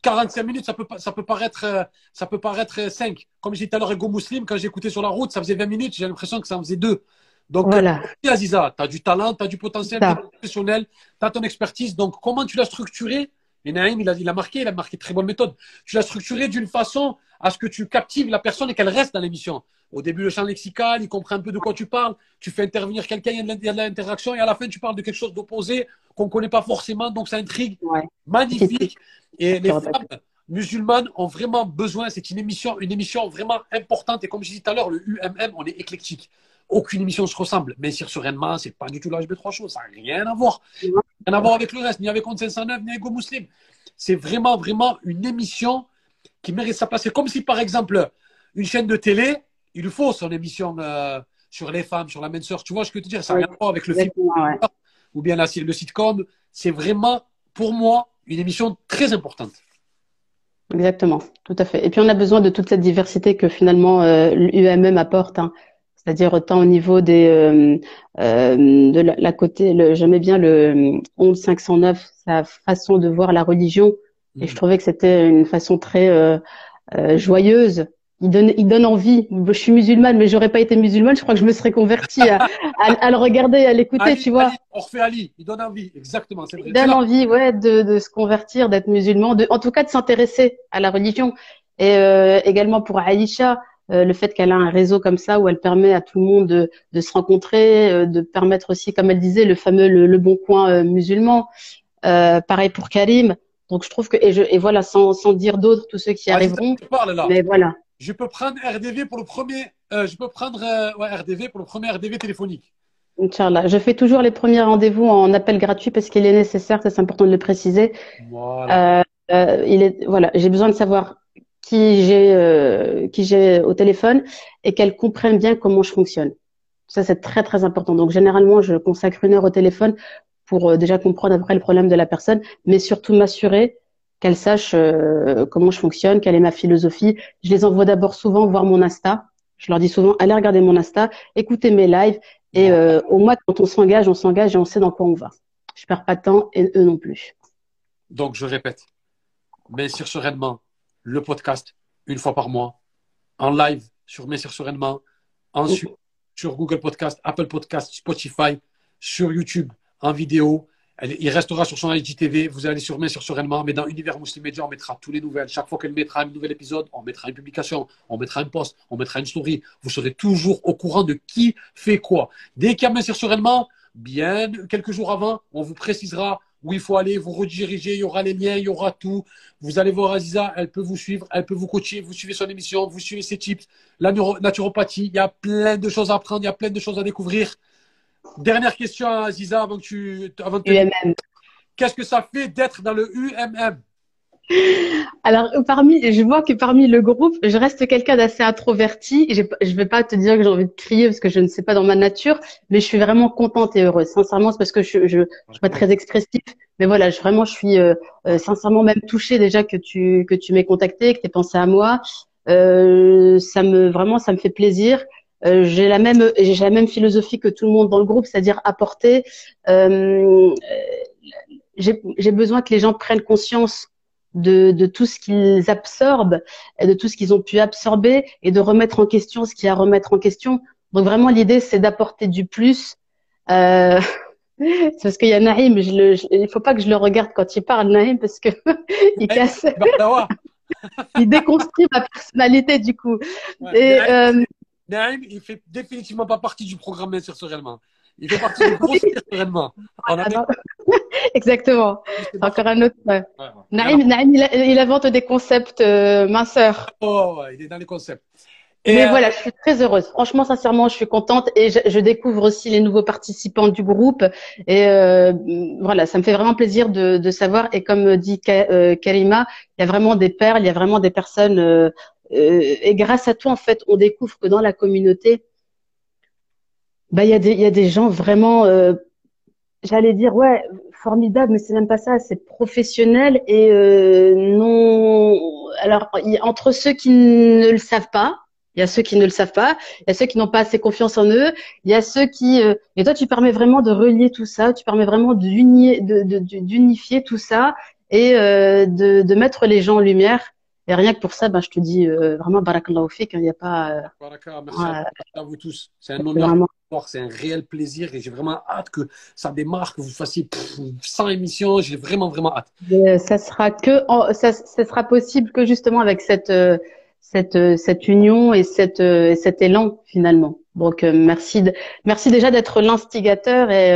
[SPEAKER 1] 45 minutes, ça peut, ça peut paraître, euh, ça peut paraître 5. Comme j'ai dit tout à l'heure, Ego Muslim, quand j'écoutais sur la route, ça faisait 20 minutes, j'ai l'impression que ça en faisait 2. Donc,
[SPEAKER 5] Voilà.
[SPEAKER 1] euh, Aziza, tu as du talent, tu as du potentiel, professionnel, tu as ton expertise. Donc, comment tu l'as structuré? Et Naïm, il a, il a marqué, il a marqué très bonne méthode. Tu l'as structuré d'une façon à ce que tu captives la personne et qu'elle reste dans l'émission. Au début, le champ lexical, il comprend un peu de quoi tu parles. Tu fais intervenir quelqu'un, il y a de l'interaction et à la fin, tu parles de quelque chose d'opposé qu'on ne connaît pas forcément. Donc, ça intrigue.
[SPEAKER 5] Ouais.
[SPEAKER 1] Magnifique. Et les femmes musulmanes ont vraiment besoin. C'est une émission, une émission vraiment importante. Et comme je disais tout à l'heure, le UMM, on est éclectique. Aucune émission ne se ressemble. Mais sur Sereinement, c'est pas du tout l'HB3 Show. Ça n'a rien à voir. Rien à voir avec le reste, ni avec Compte 509, ni avec Go Muslim. C'est vraiment, vraiment une émission qui mérite sa place. C'est comme si, par exemple, une chaîne de télé, il lui faut son émission euh, sur les femmes, sur la main sœur. Tu vois ce que je veux te dire? Ça n'a rien à voir avec le film
[SPEAKER 5] ouais.
[SPEAKER 1] ou bien la, le sitcom. C'est vraiment, pour moi, une émission très importante.
[SPEAKER 5] Exactement, tout à fait. Et puis on a besoin de toute cette diversité que finalement euh, l'UMM apporte, hein. C'est-à-dire autant au niveau des euh, euh, de la, la côté, le, j'aimais bien le 11 509, sa façon de voir la religion, et je trouvais que c'était une façon très euh, euh, joyeuse. Il donne, il donne envie. Je suis musulmane, mais j'aurais pas été musulmane, je crois que je me serais convertie à, à, à le regarder, à l'écouter, tu vois.
[SPEAKER 1] Ali, on refait Ali, il donne envie, exactement. C'est vrai.
[SPEAKER 5] Il donne envie, ouais, de, de se convertir, d'être musulman, de, en tout cas de s'intéresser à la religion. Et euh, également pour Aïcha, euh, le fait qu'elle a un réseau comme ça où elle permet à tout le monde de, de se rencontrer, euh, de permettre aussi, comme elle disait, le fameux le, le bon coin euh, musulman. Euh, pareil pour Karim. Donc je trouve que et, je, et voilà, sans, sans dire d'autres, tous ceux qui
[SPEAKER 1] Ali,
[SPEAKER 5] arriveront.
[SPEAKER 1] je parle là.
[SPEAKER 5] Mais voilà,
[SPEAKER 1] Je peux prendre RDV pour le premier. euh, je peux prendre euh, ouais, RDV pour le premier RDV téléphonique.
[SPEAKER 5] Inch'Allah. Je fais toujours les premiers rendez-vous en appel gratuit parce qu'il est nécessaire, c'est important de le préciser.
[SPEAKER 1] Voilà.
[SPEAKER 5] Il est, voilà, j'ai besoin de savoir qui j'ai euh, qui j'ai au téléphone et qu'elle comprenne bien comment je fonctionne. Ça, c'est très très important. Donc généralement, je consacre une heure au téléphone pour euh, déjà comprendre après le problème de la personne, mais surtout m'assurer qu'elle sache euh, comment je fonctionne, quelle est ma philosophie. Je les envoie d'abord souvent voir mon Insta. Je leur dis souvent allez regarder mon Insta, écoutez mes lives et euh, au moins quand on s'engage, on s'engage et on sait dans quoi on va. Je perds pas de temps et eux non plus.
[SPEAKER 1] Donc, je répète, mais sur sereinement, le podcast, une fois par mois, en live sur Messire Sereinement, ensuite sur Google Podcast, Apple Podcast, Spotify, sur YouTube, en vidéo. Elle- Il restera sur son IGTV. Vous allez sur Messire Sereinement, mais dans Univers Muslim Media, on mettra tous les nouvelles. Chaque fois qu'elle mettra un nouvel épisode, on mettra une publication, on mettra un post, on mettra une story. Vous serez toujours au courant de qui fait quoi. Dès qu'il y a Messire Sereinement, bien quelques jours avant, on vous précisera où il faut aller, vous rediriger, il y aura les liens, il y aura tout. Vous allez voir Aziza, elle peut vous suivre, elle peut vous coacher, vous suivez son émission, vous suivez ses tips, la naturopathie, il y a plein de choses à apprendre, il y a plein de choses à découvrir. Dernière question à Aziza avant que tu avant de te-
[SPEAKER 5] UMM.
[SPEAKER 1] Qu'est-ce que ça fait d'être dans le UMM
[SPEAKER 5] Alors, parmi, je vois que parmi le groupe, je reste quelqu'un d'assez introverti. Je vais pas te dire que j'ai envie de crier parce que je ne sais pas dans ma nature, mais je suis vraiment contente et heureuse. Sincèrement, c'est parce que je, je, je suis pas très expressif, mais voilà, je, vraiment, je suis euh, euh, sincèrement même touchée déjà que tu que tu m'aies contacté, que tu aies pensé à moi. Euh, ça me vraiment, ça me fait plaisir. Euh, j'ai la même j'ai la même philosophie que tout le monde dans le groupe, c'est-à-dire apporter. Euh, j'ai j'ai besoin que les gens prennent conscience de, de tout ce qu'ils absorbent et de tout ce qu'ils ont pu absorber et de remettre en question ce qu'il y a à remettre en question. Donc vraiment l'idée c'est d'apporter du plus. Euh, c'est parce qu'il y a Naïm, je le, je- il faut pas que je le regarde quand il parle Naïm parce que il casse, il déconstruit ma personnalité du coup.
[SPEAKER 1] Ouais.
[SPEAKER 5] Et
[SPEAKER 1] Naïm,
[SPEAKER 5] euh,
[SPEAKER 1] Naïm, il fait définitivement pas partie du programme Sereinement. Il fait partie du gros Sereinement. On a
[SPEAKER 5] ah non. exactement. Encore un autre. ouais.
[SPEAKER 1] Ouais.
[SPEAKER 5] Naïm, Naïm, il, a- il invente des concepts euh, minceurs.
[SPEAKER 1] Oh, il est dans les concepts. Et,
[SPEAKER 5] Mais
[SPEAKER 1] euh,
[SPEAKER 5] voilà, je suis très heureuse. Franchement, sincèrement, je suis contente et je, je découvre aussi les nouveaux participants du groupe. Et euh, voilà, ça me fait vraiment plaisir de, de savoir. Et comme dit Ka- euh, Karima, il y a vraiment des perles, il y a vraiment des personnes. euh, euh, et grâce à toi, en fait, on découvre que dans la communauté, bah, il y a des, il y a des gens vraiment, euh, j'allais dire, ouais, formidable, mais c'est même pas ça, c'est professionnel et euh, non. Alors, entre ceux qui ne le savent pas, il y a ceux qui ne le savent pas, il y a ceux qui n'ont pas assez confiance en eux, il y a ceux qui. euh, et toi, tu permets vraiment de relier tout ça, tu permets vraiment d'unifier tout ça. et euh, de, de mettre les gens en lumière. Et rien que pour ça, ben, je te dis euh, vraiment barakallahu fik. Il n'y a pas. euh,
[SPEAKER 1] Baraka, merci à, à vous tous. C'est un honneur,
[SPEAKER 5] vraiment.
[SPEAKER 1] c'est un réel plaisir et j'ai vraiment hâte que ça démarre, que vous fassiez pff, 100 émissions. J'ai vraiment, vraiment hâte.
[SPEAKER 5] Euh, ça sera que, en- ça, ça sera possible que justement avec cette, euh, cette, euh, cette union et cette, et cet élan finalement. Donc merci, de, merci déjà d'être l'instigateur et,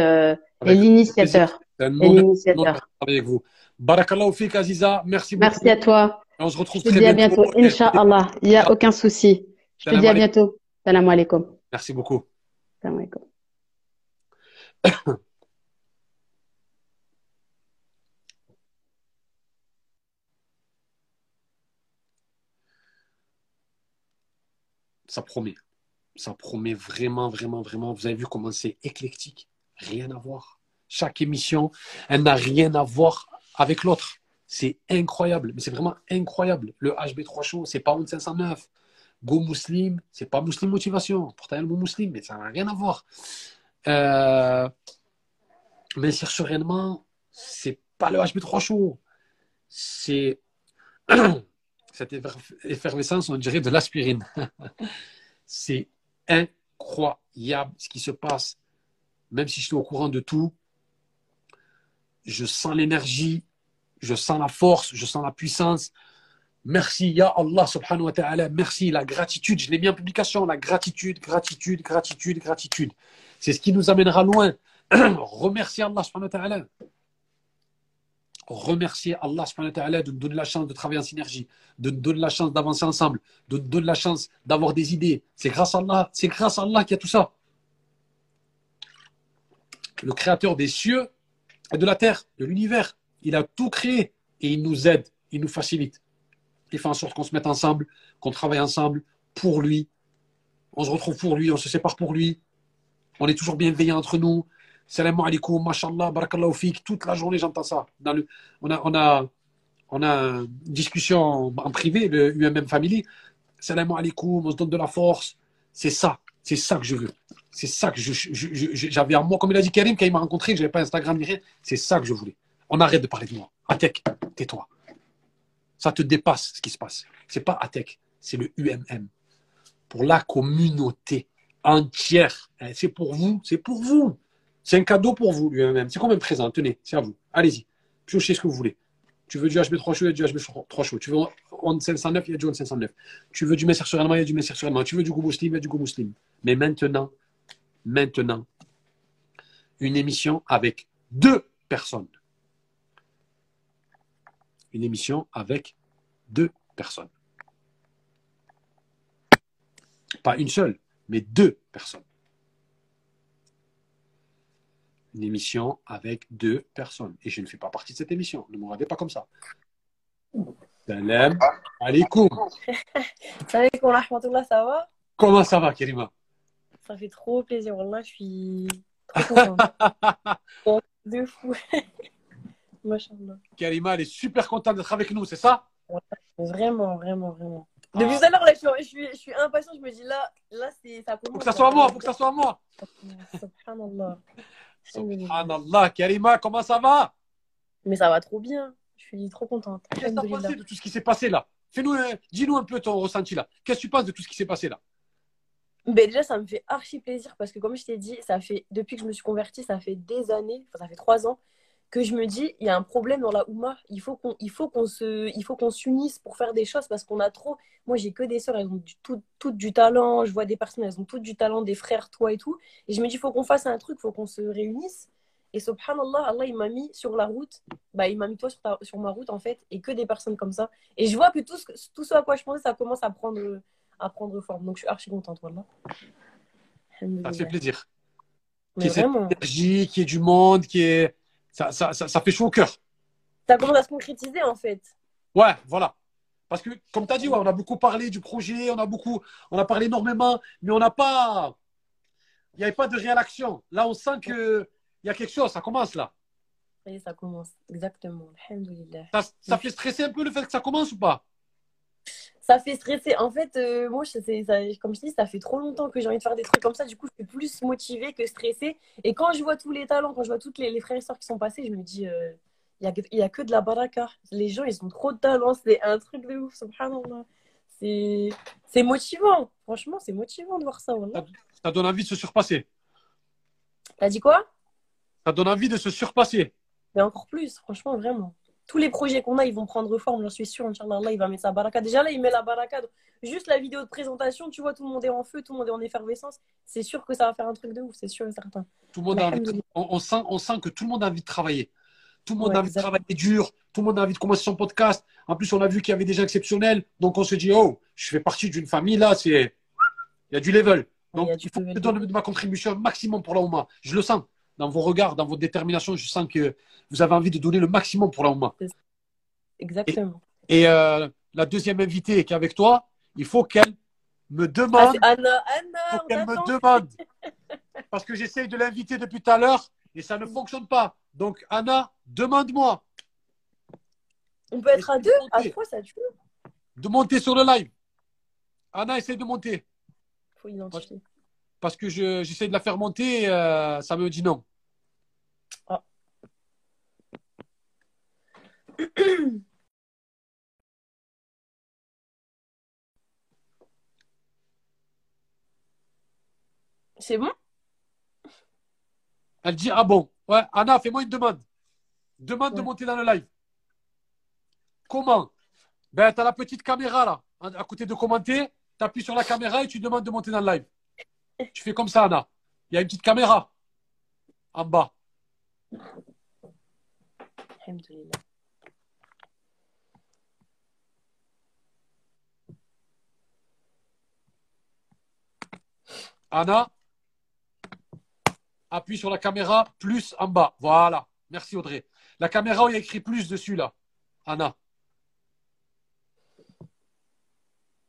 [SPEAKER 5] et l'initiateur.
[SPEAKER 1] C'est un
[SPEAKER 5] Et
[SPEAKER 1] honneur, de travailler avec vous. Barakallahu fik, Aziza. Merci beaucoup.
[SPEAKER 5] Merci à toi.
[SPEAKER 1] On se retrouve
[SPEAKER 5] Je te
[SPEAKER 1] très
[SPEAKER 5] dis à
[SPEAKER 1] bientôt.
[SPEAKER 5] bientôt. Inch'Allah. Il n'y a aucun souci. Je te dis à bientôt. Salam alaikum.
[SPEAKER 1] Merci beaucoup.
[SPEAKER 5] Salam alaikum.
[SPEAKER 1] Ça promet. Ça promet vraiment, vraiment, vraiment. Vous avez vu comment c'est éclectique. Rien à voir. Chaque émission, elle n'a rien à voir avec l'autre. C'est incroyable. Mais c'est vraiment incroyable. Le HB3 Show, c'est pas Honte 509. Go Muslim, c'est pas Muslim Motivation. Pourtant, le mot Muslim, mais ça n'a rien à voir. Euh... Mais sereinement, c'est pas le HB3 Show. C'est cette effer- effervescence, on dirait de l'aspirine. C'est incroyable ce qui se passe. Même si je suis au courant de tout, je sens l'énergie, je sens la force, je sens la puissance. Merci, Ya Allah subhanahu wa ta'ala. Merci, la gratitude. Je l'ai mis en publication. La gratitude, gratitude, gratitude, gratitude. C'est ce qui nous amènera loin. Remercier Allah subhanahu wa ta'ala. Remercier Allah subhanahu wa ta'ala de nous donner la chance de travailler en synergie, de nous donner la chance d'avancer ensemble, de nous donner la chance d'avoir des idées. C'est grâce à Allah, c'est grâce à Allah qu'il y a tout ça. Le créateur des cieux et de la terre, de l'univers, il a tout créé et il nous aide, il nous facilite. Il fait en sorte qu'on se mette ensemble, qu'on travaille ensemble pour lui. On se retrouve pour lui, on se sépare pour lui. On est toujours bienveillants entre nous. Salam alaikum, mashallah, barakallahu fik. Toute la journée, j'entends ça. Dans le, on, a, on, a, une discussion en privé, le UMM Family. Salam alaikum, on se donne de la force. C'est ça, c'est ça que je veux. C'est ça que j'avais en moi. Comme il a dit Karim, quand il m'a rencontré, je n'avais pas Instagram ni rien. C'est ça que je voulais. On arrête de parler de moi. Atek, tais-toi. Ça te dépasse ce qui se passe. C'est pas Atek, c'est le UMM. Pour la communauté entière. Eh, C'est pour vous, c'est pour vous. C'est un cadeau pour vous, l'UMM. C'est comme un présent. Tenez, c'est à vous. Allez-y. Piochez ce que vous voulez. Tu veux du HB3 chaud, il y a du HB3 chaud. Tu veux on 509, il y a du on 509. Tu veux du Messer sur il y a du Messer sur. Tu veux du Go Muslim, il y a du Go Muslim. Mais maintenant, maintenant, une émission avec deux personnes. Une émission avec deux personnes. Pas une seule, mais deux personnes. Une émission avec deux personnes. Et je ne fais pas partie de cette émission. Ne me regardez pas comme ça. Salam alaikum.
[SPEAKER 6] Salam alaikum rahmatullah, ça va?
[SPEAKER 1] Comment ça va, Kerima
[SPEAKER 6] Ça fait trop plaisir, Wallah, je suis trop contente. De fou. Machallah.
[SPEAKER 1] Kerima, elle est super contente d'être avec nous, c'est ça?
[SPEAKER 6] Vraiment, vraiment, vraiment. Depuis
[SPEAKER 1] Ah.
[SPEAKER 6] tout à l'heure, je suis, je, suis, je suis impatiente, je me dis là, là c'est, ça commence.
[SPEAKER 1] Faut que ça soit à moi, faut que ça soit à moi.
[SPEAKER 6] Subhanallah.
[SPEAKER 1] Subhanallah, Kerima, comment ça va?
[SPEAKER 6] Mais ça va trop bien. Je suis trop contente.
[SPEAKER 1] Qu'est-ce que tu as pensé de tout ce qui s'est passé là? Fais-nous, dis-nous un peu ton ressenti là. Qu'est-ce que tu penses de tout ce qui s'est passé là?
[SPEAKER 6] Ben déjà, ça me fait archi plaisir parce que, comme je t'ai dit, ça fait depuis que je me suis convertie, ça fait des années, enfin, ça fait trois ans, que je me dis, il y a un problème dans la Oumma. Il faut qu'on, il faut qu'on se, il faut qu'on s'unisse pour faire des choses parce qu'on a trop. Moi, j'ai que des sœurs, elles ont du, tout- toutes du talent. Je vois des personnes, elles ont toutes du talent, des frères, toi et tout. Et je me dis, il faut qu'on fasse un truc, il faut qu'on se réunisse. Et subhanallah, Allah, il m'a mis sur la route, bah, il m'a mis toi sur, ta- sur ma route en fait, et que des personnes comme ça. Et je vois que tout ce, tout ce à quoi je pensais, ça commence à prendre, à prendre forme. Donc je suis archi contente, voilà.
[SPEAKER 1] Ça fait plaisir. Cette
[SPEAKER 6] vraiment,
[SPEAKER 1] énergie, qu'il y ait du monde, qui est. Ça, ça, ça, ça fait chaud au cœur.
[SPEAKER 6] ça commence à se concrétiser en fait.
[SPEAKER 1] Ouais, voilà. Parce que, comme tu as dit, ouais, on a beaucoup parlé du projet, on a beaucoup, on a parlé énormément, mais on n'a pas, il n'y avait pas de réelle action. Là, on sent que il y a quelque chose, ça commence là.
[SPEAKER 6] Est, ça commence. Exactement.
[SPEAKER 1] Ça, ça fait stresser un peu le fait que ça commence ou pas?
[SPEAKER 6] Ça fait stresser. En fait, euh, moi, ça- comme je dis, ça fait trop longtemps que j'ai envie de faire des trucs comme ça. Du coup, je suis plus motivée que stressée. Et quand je vois tous les talents, quand je vois tous les, les frères et sœurs qui sont passés, je me dis, euh, Il y a, y a que de la baraka. Les gens, ils ont trop de talent. C'est un truc de ouf, subhanallah. C'est motivant. Franchement, c'est motivant de voir ça.
[SPEAKER 1] Ça donne envie de se surpasser.
[SPEAKER 6] T'as dit quoi?
[SPEAKER 1] Ça donne envie de se surpasser.
[SPEAKER 6] Mais encore plus, franchement, vraiment. Tous les projets qu'on a, ils vont prendre forme, j'en suis sûre. Inch'Allah, Allah, il va mettre sa baraka. Déjà là, il met la baraka. Juste la vidéo de présentation, tu vois, tout le monde est en feu, tout le monde est en effervescence. C'est sûr que ça va faire un truc de ouf, c'est sûr et certain.
[SPEAKER 1] Tout le monde a envie on, on sent, on sent que tout le monde a envie de travailler. Tout le monde
[SPEAKER 6] Ouais,
[SPEAKER 1] a envie de travailler dur. Tout le monde a envie de commencer son podcast. En plus, on a vu qu'il y avait des gens exceptionnels. Donc, on se dit, oh, je fais partie d'une famille là. C'est, il y a du level. Donc,
[SPEAKER 6] Il
[SPEAKER 1] faut que je donne de ma contribution maximum pour la Ouma. Je le sens dans vos regards, dans votre détermination. Je sens que vous avez envie de donner le maximum pour la.
[SPEAKER 6] Exactement.
[SPEAKER 1] Et euh, la deuxième invitée qui est avec toi, il faut qu'elle me
[SPEAKER 6] Ah,
[SPEAKER 1] demande.
[SPEAKER 6] c'est Anna,
[SPEAKER 1] Il
[SPEAKER 6] Anna,
[SPEAKER 1] qu'elle me demande. Parce que j'essaye de l'inviter depuis tout à l'heure et ça ne fonctionne pas. Donc, Anna, demande-moi
[SPEAKER 6] On peut être à deux, à trois, ça tue.
[SPEAKER 1] de monter sur le live. Anna, essaie de monter.
[SPEAKER 6] Faut identifier.
[SPEAKER 1] Parce que je- j'essaie de la faire monter, euh, ça me dit non.
[SPEAKER 6] C'est bon?
[SPEAKER 1] Elle dit Ah bon? Ouais, Anna, fais-moi une demande. Demande de monter dans le live. Comment? Ben, tu as la petite caméra là, à côté de commenter. Tu appuies sur la caméra et tu demandes de monter dans le live. Tu fais comme ça, Anna. Il y a une petite caméra en bas. Anna, appuie sur la caméra, plus en bas. Voilà. Merci Audrey. La caméra où il y a écrit plus dessus là. Anna.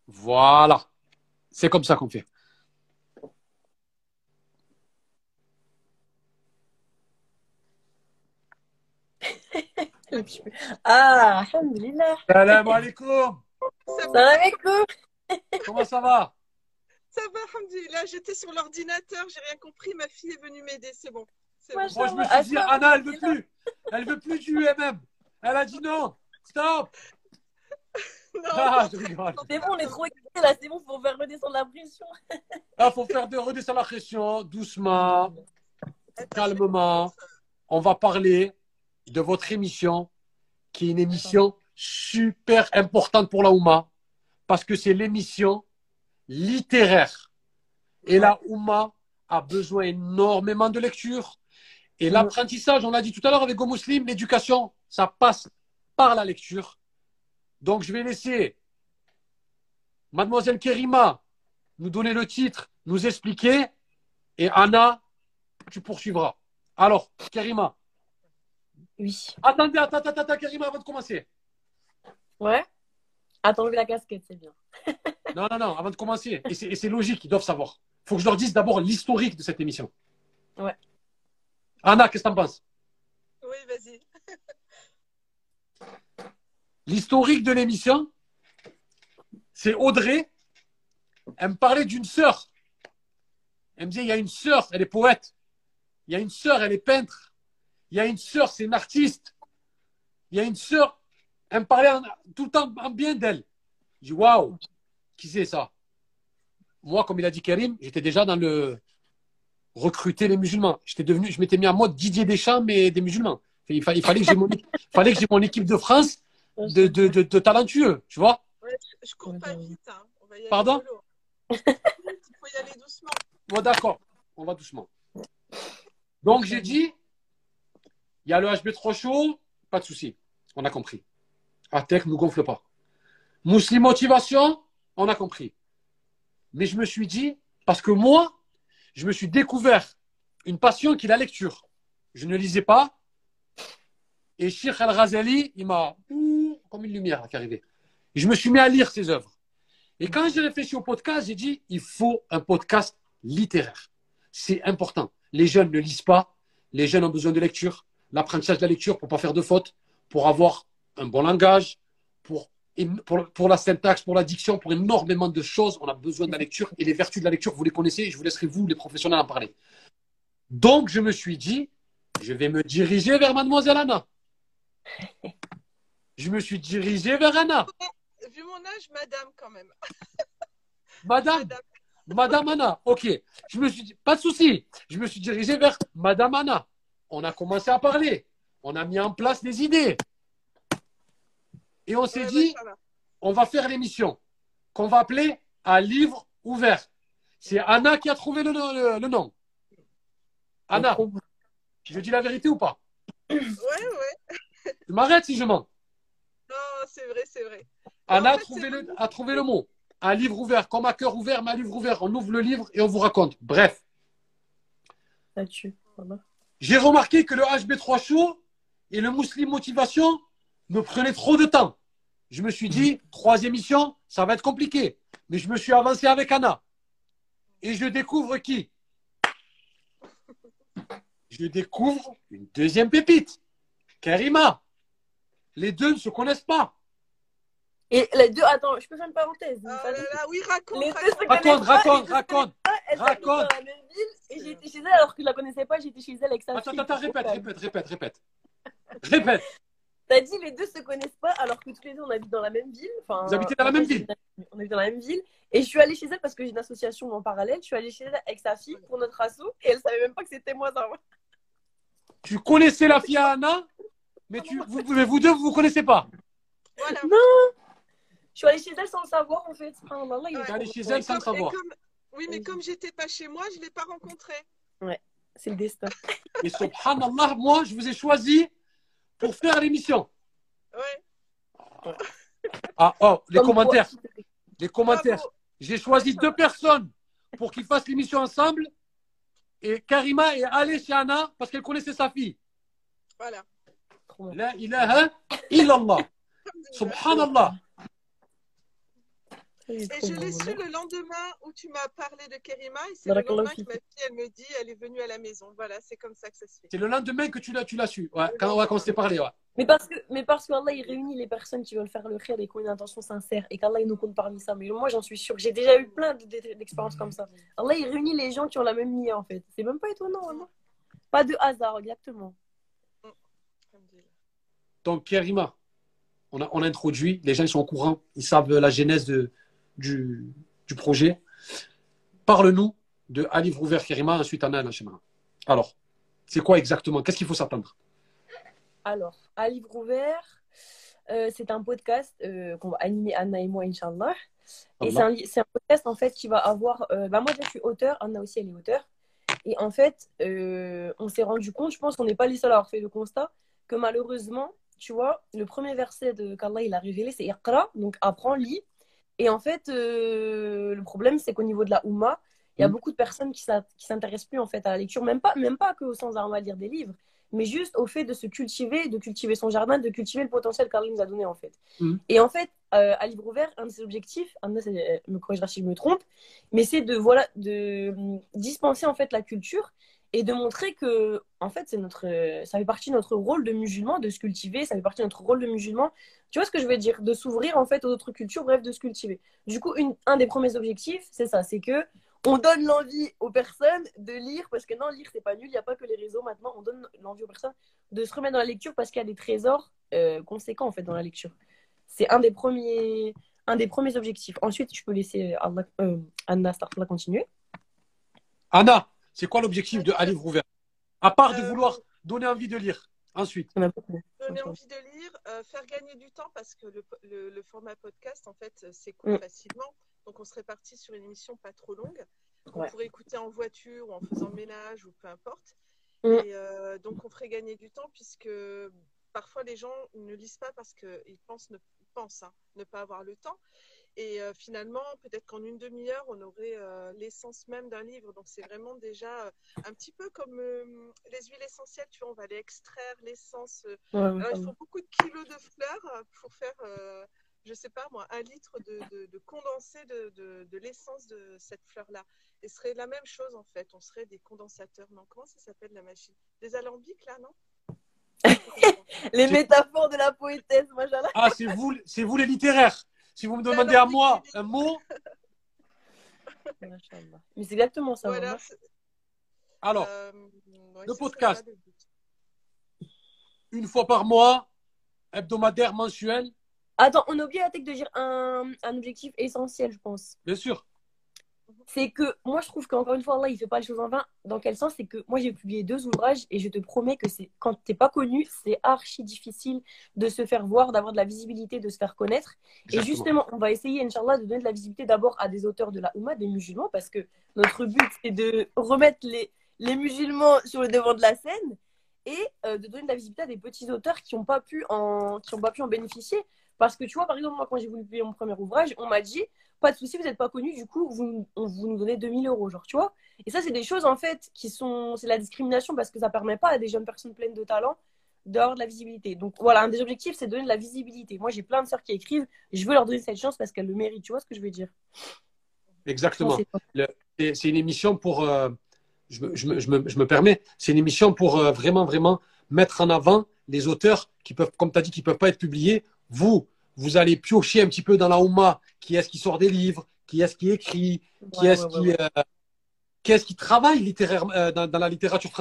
[SPEAKER 1] Voilà. C'est comme ça qu'on fait.
[SPEAKER 6] Ah.
[SPEAKER 1] Salam alaikum.
[SPEAKER 6] Salam alaikum.
[SPEAKER 1] Comment ça va?
[SPEAKER 7] Ça va, Alhamdulillah, j'étais sur l'ordinateur, j'ai rien compris, ma fille est venue m'aider, c'est bon.
[SPEAKER 1] Moi je me suis dit, Anna, elle veut plus. Elle veut plus du UMM. Elle a dit non. Stop.
[SPEAKER 7] Non,
[SPEAKER 1] Ah, je rigole.
[SPEAKER 6] C'est bon, on est trop excités là, c'est bon, faut faire redescendre la pression.
[SPEAKER 1] Il faut faire de redescendre la pression, doucement. calmement, on va parler de votre émission, qui est une émission super importante pour la Ouma, parce que c'est l'émission littéraire. Et la Ouma a besoin énormément de lecture. Et
[SPEAKER 6] Mhm.
[SPEAKER 1] l'apprentissage, on l'a dit tout à l'heure avec Go Muslim, l'éducation, ça passe par la lecture. Donc, je vais laisser Mademoiselle Kerima nous donner le titre, nous expliquer. Et Anna, tu poursuivras. Alors, Kerima.
[SPEAKER 6] Oui.
[SPEAKER 1] Attendez, attends, attends, attends, Kerima, avant de commencer.
[SPEAKER 6] Ouais. Attends, la casquette, c'est bien.
[SPEAKER 1] Non, non, non, avant de commencer. Et c'est logique, ils doivent savoir. Il faut que je leur dise d'abord l'historique de cette émission.
[SPEAKER 6] Ouais.
[SPEAKER 1] Anna, qu'est-ce que t'en penses?
[SPEAKER 7] Oui, vas-y.
[SPEAKER 1] L'historique de l'émission, c'est Audrey. Elle me parlait d'une sœur. Elle me disait, il y a une sœur, elle est poète. Il y a une sœur, elle est peintre. Il y a une sœur, c'est une artiste. Il y a une sœur, elle me parlait en- tout le temps en bien d'elle. Je dis, waouh, qui c'est ça? Moi, comme il a dit Karim, j'étais déjà dans le recruter les musulmans. J'étais devenu, je m'étais mis en mode Didier Deschamps, mais des musulmans. Il, fa- il fallait que j'ai mon, équipe de France de, de, de, de talentueux, tu vois?
[SPEAKER 7] Ouais, je, cours pas vite, hein. On va y aller
[SPEAKER 1] Pardon?
[SPEAKER 7] Il faut y aller doucement.
[SPEAKER 1] Bon, d'accord, on va doucement. Donc, j'ai dit, il y a le HB trop chaud, pas de souci, on a compris. Atec ne gonfle pas. Mousseline motivation, on a compris. Mais je me suis dit, parce que moi, je me suis découvert une passion qui est la lecture. Je ne lisais pas. Et Sheikh Al-Razali, il m'a, comme une lumière qui arrivée. Et je me suis mis à lire ses œuvres. Et quand j'ai réfléchi au podcast, j'ai dit, il faut un podcast littéraire. C'est important. Les jeunes ne lisent pas. Les jeunes ont besoin de lecture. L'apprentissage de la lecture pour pas faire de fautes, pour avoir un bon langage, pour, pour, pour la syntaxe, pour la diction, pour énormément de choses. On a besoin de la lecture. Et les vertus de la lecture, vous les connaissez. Je vous laisserai, vous, les professionnels, en parler. Donc, je me suis dit, je vais me diriger vers Mademoiselle Anna. Je me suis dirigé vers Anna.
[SPEAKER 7] Vu mon âge, madame, quand même.
[SPEAKER 1] Madame,
[SPEAKER 7] Madame.
[SPEAKER 1] Madame Anna. Ok. Je me suis dit, pas de souci. Je me suis dirigé vers Madame Anna. On a commencé à parler. On a mis en place des idées. Et on s'est
[SPEAKER 7] Ouais,
[SPEAKER 1] dit, on va faire l'émission qu'on va appeler un livre ouvert. C'est Anna qui a trouvé le, le- le nom. Anna, je dis la vérité ou pas?
[SPEAKER 7] Ouais, ouais.
[SPEAKER 1] Tu m'arrêtes si je mens.
[SPEAKER 7] Non, c'est vrai, c'est vrai.
[SPEAKER 1] Anna
[SPEAKER 7] En
[SPEAKER 1] a trouvé, le, a trouvé le mot. Un livre ouvert, comme un cœur ouvert, mais un livre ouvert. On ouvre le livre et on vous raconte. Bref, j'ai remarqué que le HB3 Show et le Muslim Motivation me prenaient trop de temps. Je me suis dit, trois émissions, ça va être compliqué. Mais je me suis avancé avec Anna. Et je découvre qui? Je découvre une deuxième pépite. Karima. Les deux ne se connaissent pas.
[SPEAKER 6] Et les deux, attends, je peux faire une parenthèse.
[SPEAKER 7] Oh là là, oui, raconte,
[SPEAKER 6] Les deux
[SPEAKER 7] raconte.
[SPEAKER 6] se
[SPEAKER 1] Raconte,
[SPEAKER 6] pas,
[SPEAKER 1] raconte, raconte.
[SPEAKER 6] pas. Dans la même ville et été chez elle alors que je la connaissais pas, j'étais chez elle avec sa
[SPEAKER 1] Attends,
[SPEAKER 6] fille.
[SPEAKER 1] attends, répète, répète, répète, répète. Répète.
[SPEAKER 6] T'as dit les deux se connaissent pas alors que tous les deux on habite dans la même ville. Enfin,
[SPEAKER 1] Vous habitez dans la même ville
[SPEAKER 6] On habite dans la même ville. Et je suis allée chez elle parce que j'ai une association en parallèle. Je suis allée chez elle avec sa fille pour notre asso et elle savait même pas que c'était moi. Ça.
[SPEAKER 1] Tu connaissais la fille à Anna, mais tu, vous, mais vous deux, vous vous connaissez pas.
[SPEAKER 7] Voilà.
[SPEAKER 6] Je suis allée chez elle sans le savoir en fait. Subhanallah, il est
[SPEAKER 7] Ouais.
[SPEAKER 1] T'es allé
[SPEAKER 6] trop
[SPEAKER 1] chez elle sans le savoir.
[SPEAKER 7] comme- Oui, mais comme j'étais pas chez moi, je l'ai pas rencontré.
[SPEAKER 6] C'est le destin.
[SPEAKER 1] Et subhanallah, moi, je vous ai choisi pour faire l'émission.
[SPEAKER 7] Ouais.
[SPEAKER 1] Ah, oh, les
[SPEAKER 6] Comme
[SPEAKER 1] commentaires.
[SPEAKER 6] quoi.
[SPEAKER 1] Les commentaires. J'ai choisi deux personnes pour qu'ils fassent l'émission ensemble. Et Karima est allée chez Anna parce qu'elle connaissait sa fille.
[SPEAKER 7] Voilà.
[SPEAKER 1] La ilaha illallah. Subhanallah.
[SPEAKER 7] Et je l'ai su le lendemain où tu m'as parlé de Kerima. Et c'est le lendemain que ma fille, elle me dit, elle est venue à la maison. Voilà, c'est comme ça que ça se fait.
[SPEAKER 1] C'est le lendemain que tu l'as, tu l'as su. Ouais, quand, ouais, quand on s'est parlé. Ouais.
[SPEAKER 6] Mais parce que, mais parce qu'Allah, il réunit les personnes qui veulent faire le khair et qui ont une intention sincère et qu'Allah, il nous compte parmi ça. Mais moi, j'en suis sûre. J'ai déjà eu plein de- de- d'expériences comme ça. Allah, il réunit les gens qui ont la même nia, en fait. C'est même pas étonnant, Allah. Pas de hasard, exactement.
[SPEAKER 1] Donc, Karima, on a, on a introduit. Les gens ils sont au courant. Ils savent la genèse de, du, du projet. Parle-nous de livre ouvert Karima, ensuite Anna Nachema. Alors, c'est quoi exactement? Qu'est-ce qu'il faut s'attendre?
[SPEAKER 6] Alors, livre ouvert, euh, c'est un podcast euh, qu'on va animer Anna et moi, Inch'Allah. Et c'est un, li- c'est un podcast en fait qui va avoir. euh, bah moi, je suis auteur, Anna aussi, elle est auteur. Et en fait, euh, on s'est rendu compte, je pense qu'on n'est pas les seuls à avoir fait le constat, que malheureusement, tu vois, le premier verset de qu'Allah il a révélé, c'est Iqra, donc apprends, lis. Et en fait, euh, le problème, c'est qu'au niveau de la Oumma, il y a
[SPEAKER 1] Mm.
[SPEAKER 6] beaucoup de personnes qui s'intéressent plus en fait à la lecture, même pas, même pas qu'au sens arme à lire des livres, mais juste au fait de se cultiver, de cultiver son jardin, de cultiver le potentiel qu'Allah nous a donné en fait.
[SPEAKER 1] Mm.
[SPEAKER 6] Et en fait, euh, à livre ouvert, un de ses objectifs, Anna c'est- me corrigera si je me trompe, mais c'est de voilà de hum, dispenser en fait la culture et de montrer que en fait c'est notre euh, ça fait partie de notre rôle de musulman de se cultiver, ça fait partie de notre rôle de musulman. Tu vois ce que je veux dire? De s'ouvrir en fait aux autres cultures, bref, de se cultiver. Du coup, un des premiers objectifs, c'est ça, c'est que on donne l'envie aux personnes de lire parce que non, lire c'est pas nul, il n'y a pas que les réseaux maintenant, on donne l'envie aux personnes de se remettre dans la lecture parce qu'il y a des trésors euh, conséquents en fait dans la lecture. C'est un des premiers un des premiers objectifs. Ensuite, je peux laisser euh, Anna Startla continuer.
[SPEAKER 1] Anna, c'est quoi l'objectif de Un livre ouvert À part de
[SPEAKER 7] Euh,
[SPEAKER 1] vouloir donner envie de lire. Ensuite.
[SPEAKER 7] Donner envie de lire, euh, faire gagner du temps parce que le, le- le format podcast, en fait, s'écoute
[SPEAKER 6] Mm.
[SPEAKER 7] facilement. Donc, on serait parti sur une émission pas trop longue. On
[SPEAKER 6] Ouais.
[SPEAKER 7] pourrait écouter en voiture ou en faisant le ménage ou peu importe.
[SPEAKER 6] Mm.
[SPEAKER 7] Et euh, donc, on ferait gagner du temps puisque parfois les gens ne lisent pas parce qu'ils pensent, ne, pensent hein, ne pas avoir le temps. Et euh, finalement, peut-être qu'en une demi-heure, on aurait euh, l'essence même d'un livre. Donc, c'est vraiment déjà euh, un petit peu comme euh, les huiles essentielles. Tu vois, on va aller extraire l'essence. euh,
[SPEAKER 6] Ouais, ouais,
[SPEAKER 7] alors, il faut beaucoup de kilos de fleurs pour faire, euh, je sais pas moi, un litre de, de- de condensé de, de- de l'essence de cette fleur-là. Et ce serait la même chose en fait. On serait des condensateurs. Non, comment ça s'appelle la machine Des alambics là, non?
[SPEAKER 6] Les métaphores de la poétesse, moi j'adore.
[SPEAKER 1] ah, c'est vous, c'est vous les littéraires. Si vous me demandez à moi un mot.
[SPEAKER 6] Mais c'est exactement ça.
[SPEAKER 7] Voilà.
[SPEAKER 1] alors,
[SPEAKER 7] euh, ouais,
[SPEAKER 1] le podcast. une fois par mois, hebdomadaire, mensuel
[SPEAKER 6] Attends, on a oublié la tech de dire un, un objectif essentiel, je pense.
[SPEAKER 1] Bien sûr.
[SPEAKER 6] C'est que moi je trouve qu'encore une fois Allah il fait pas les choses en vain. Dans quel sens? C'est que moi j'ai publié deux ouvrages et je te promets que c'est quand t'es pas connu c'est archi difficile de se faire voir d'avoir de la visibilité de se faire connaître. Et justement on va essayer Inch'Allah de donner de la visibilité d'abord à des auteurs de la Oumma des musulmans parce que notre but c'est de remettre les, les musulmans sur le devant de la scène et euh, de donner de la visibilité à des petits auteurs qui n'ont pas pu en qui ont pas pu en bénéficier. Parce que tu vois par exemple moi quand j'ai voulu publier mon premier ouvrage on m'a dit pas de souci, vous n'êtes pas connu, du coup, vous, on- vous nous donnez 2000 euros, genre, tu vois. Et ça, c'est des choses, en fait, qui sont. C'est la discrimination parce que ça permet pas à des jeunes personnes pleines de talent d'avoir de la visibilité. Donc, voilà, un des objectifs, c'est de donner de la visibilité. Moi, j'ai plein de sœurs qui écrivent, je veux leur donner cette chance parce qu'elles le méritent, tu vois ce que je veux dire
[SPEAKER 1] Exactement. C'est une émission pour. euh, je, me, je, me, je, me, je me permets. C'est une émission pour euh, vraiment, vraiment mettre en avant les auteurs qui peuvent, comme tu as dit, qui peuvent pas être publiés. Vous, vous allez piocher un petit peu dans la Oumma. Qui est-ce qui sort des livres? Qui est-ce qui écrit? Qui
[SPEAKER 6] Ouais,
[SPEAKER 1] est-ce
[SPEAKER 6] ouais,
[SPEAKER 1] qui, euh, qui, est qui travaille littéraire, euh, dans, dans la littérature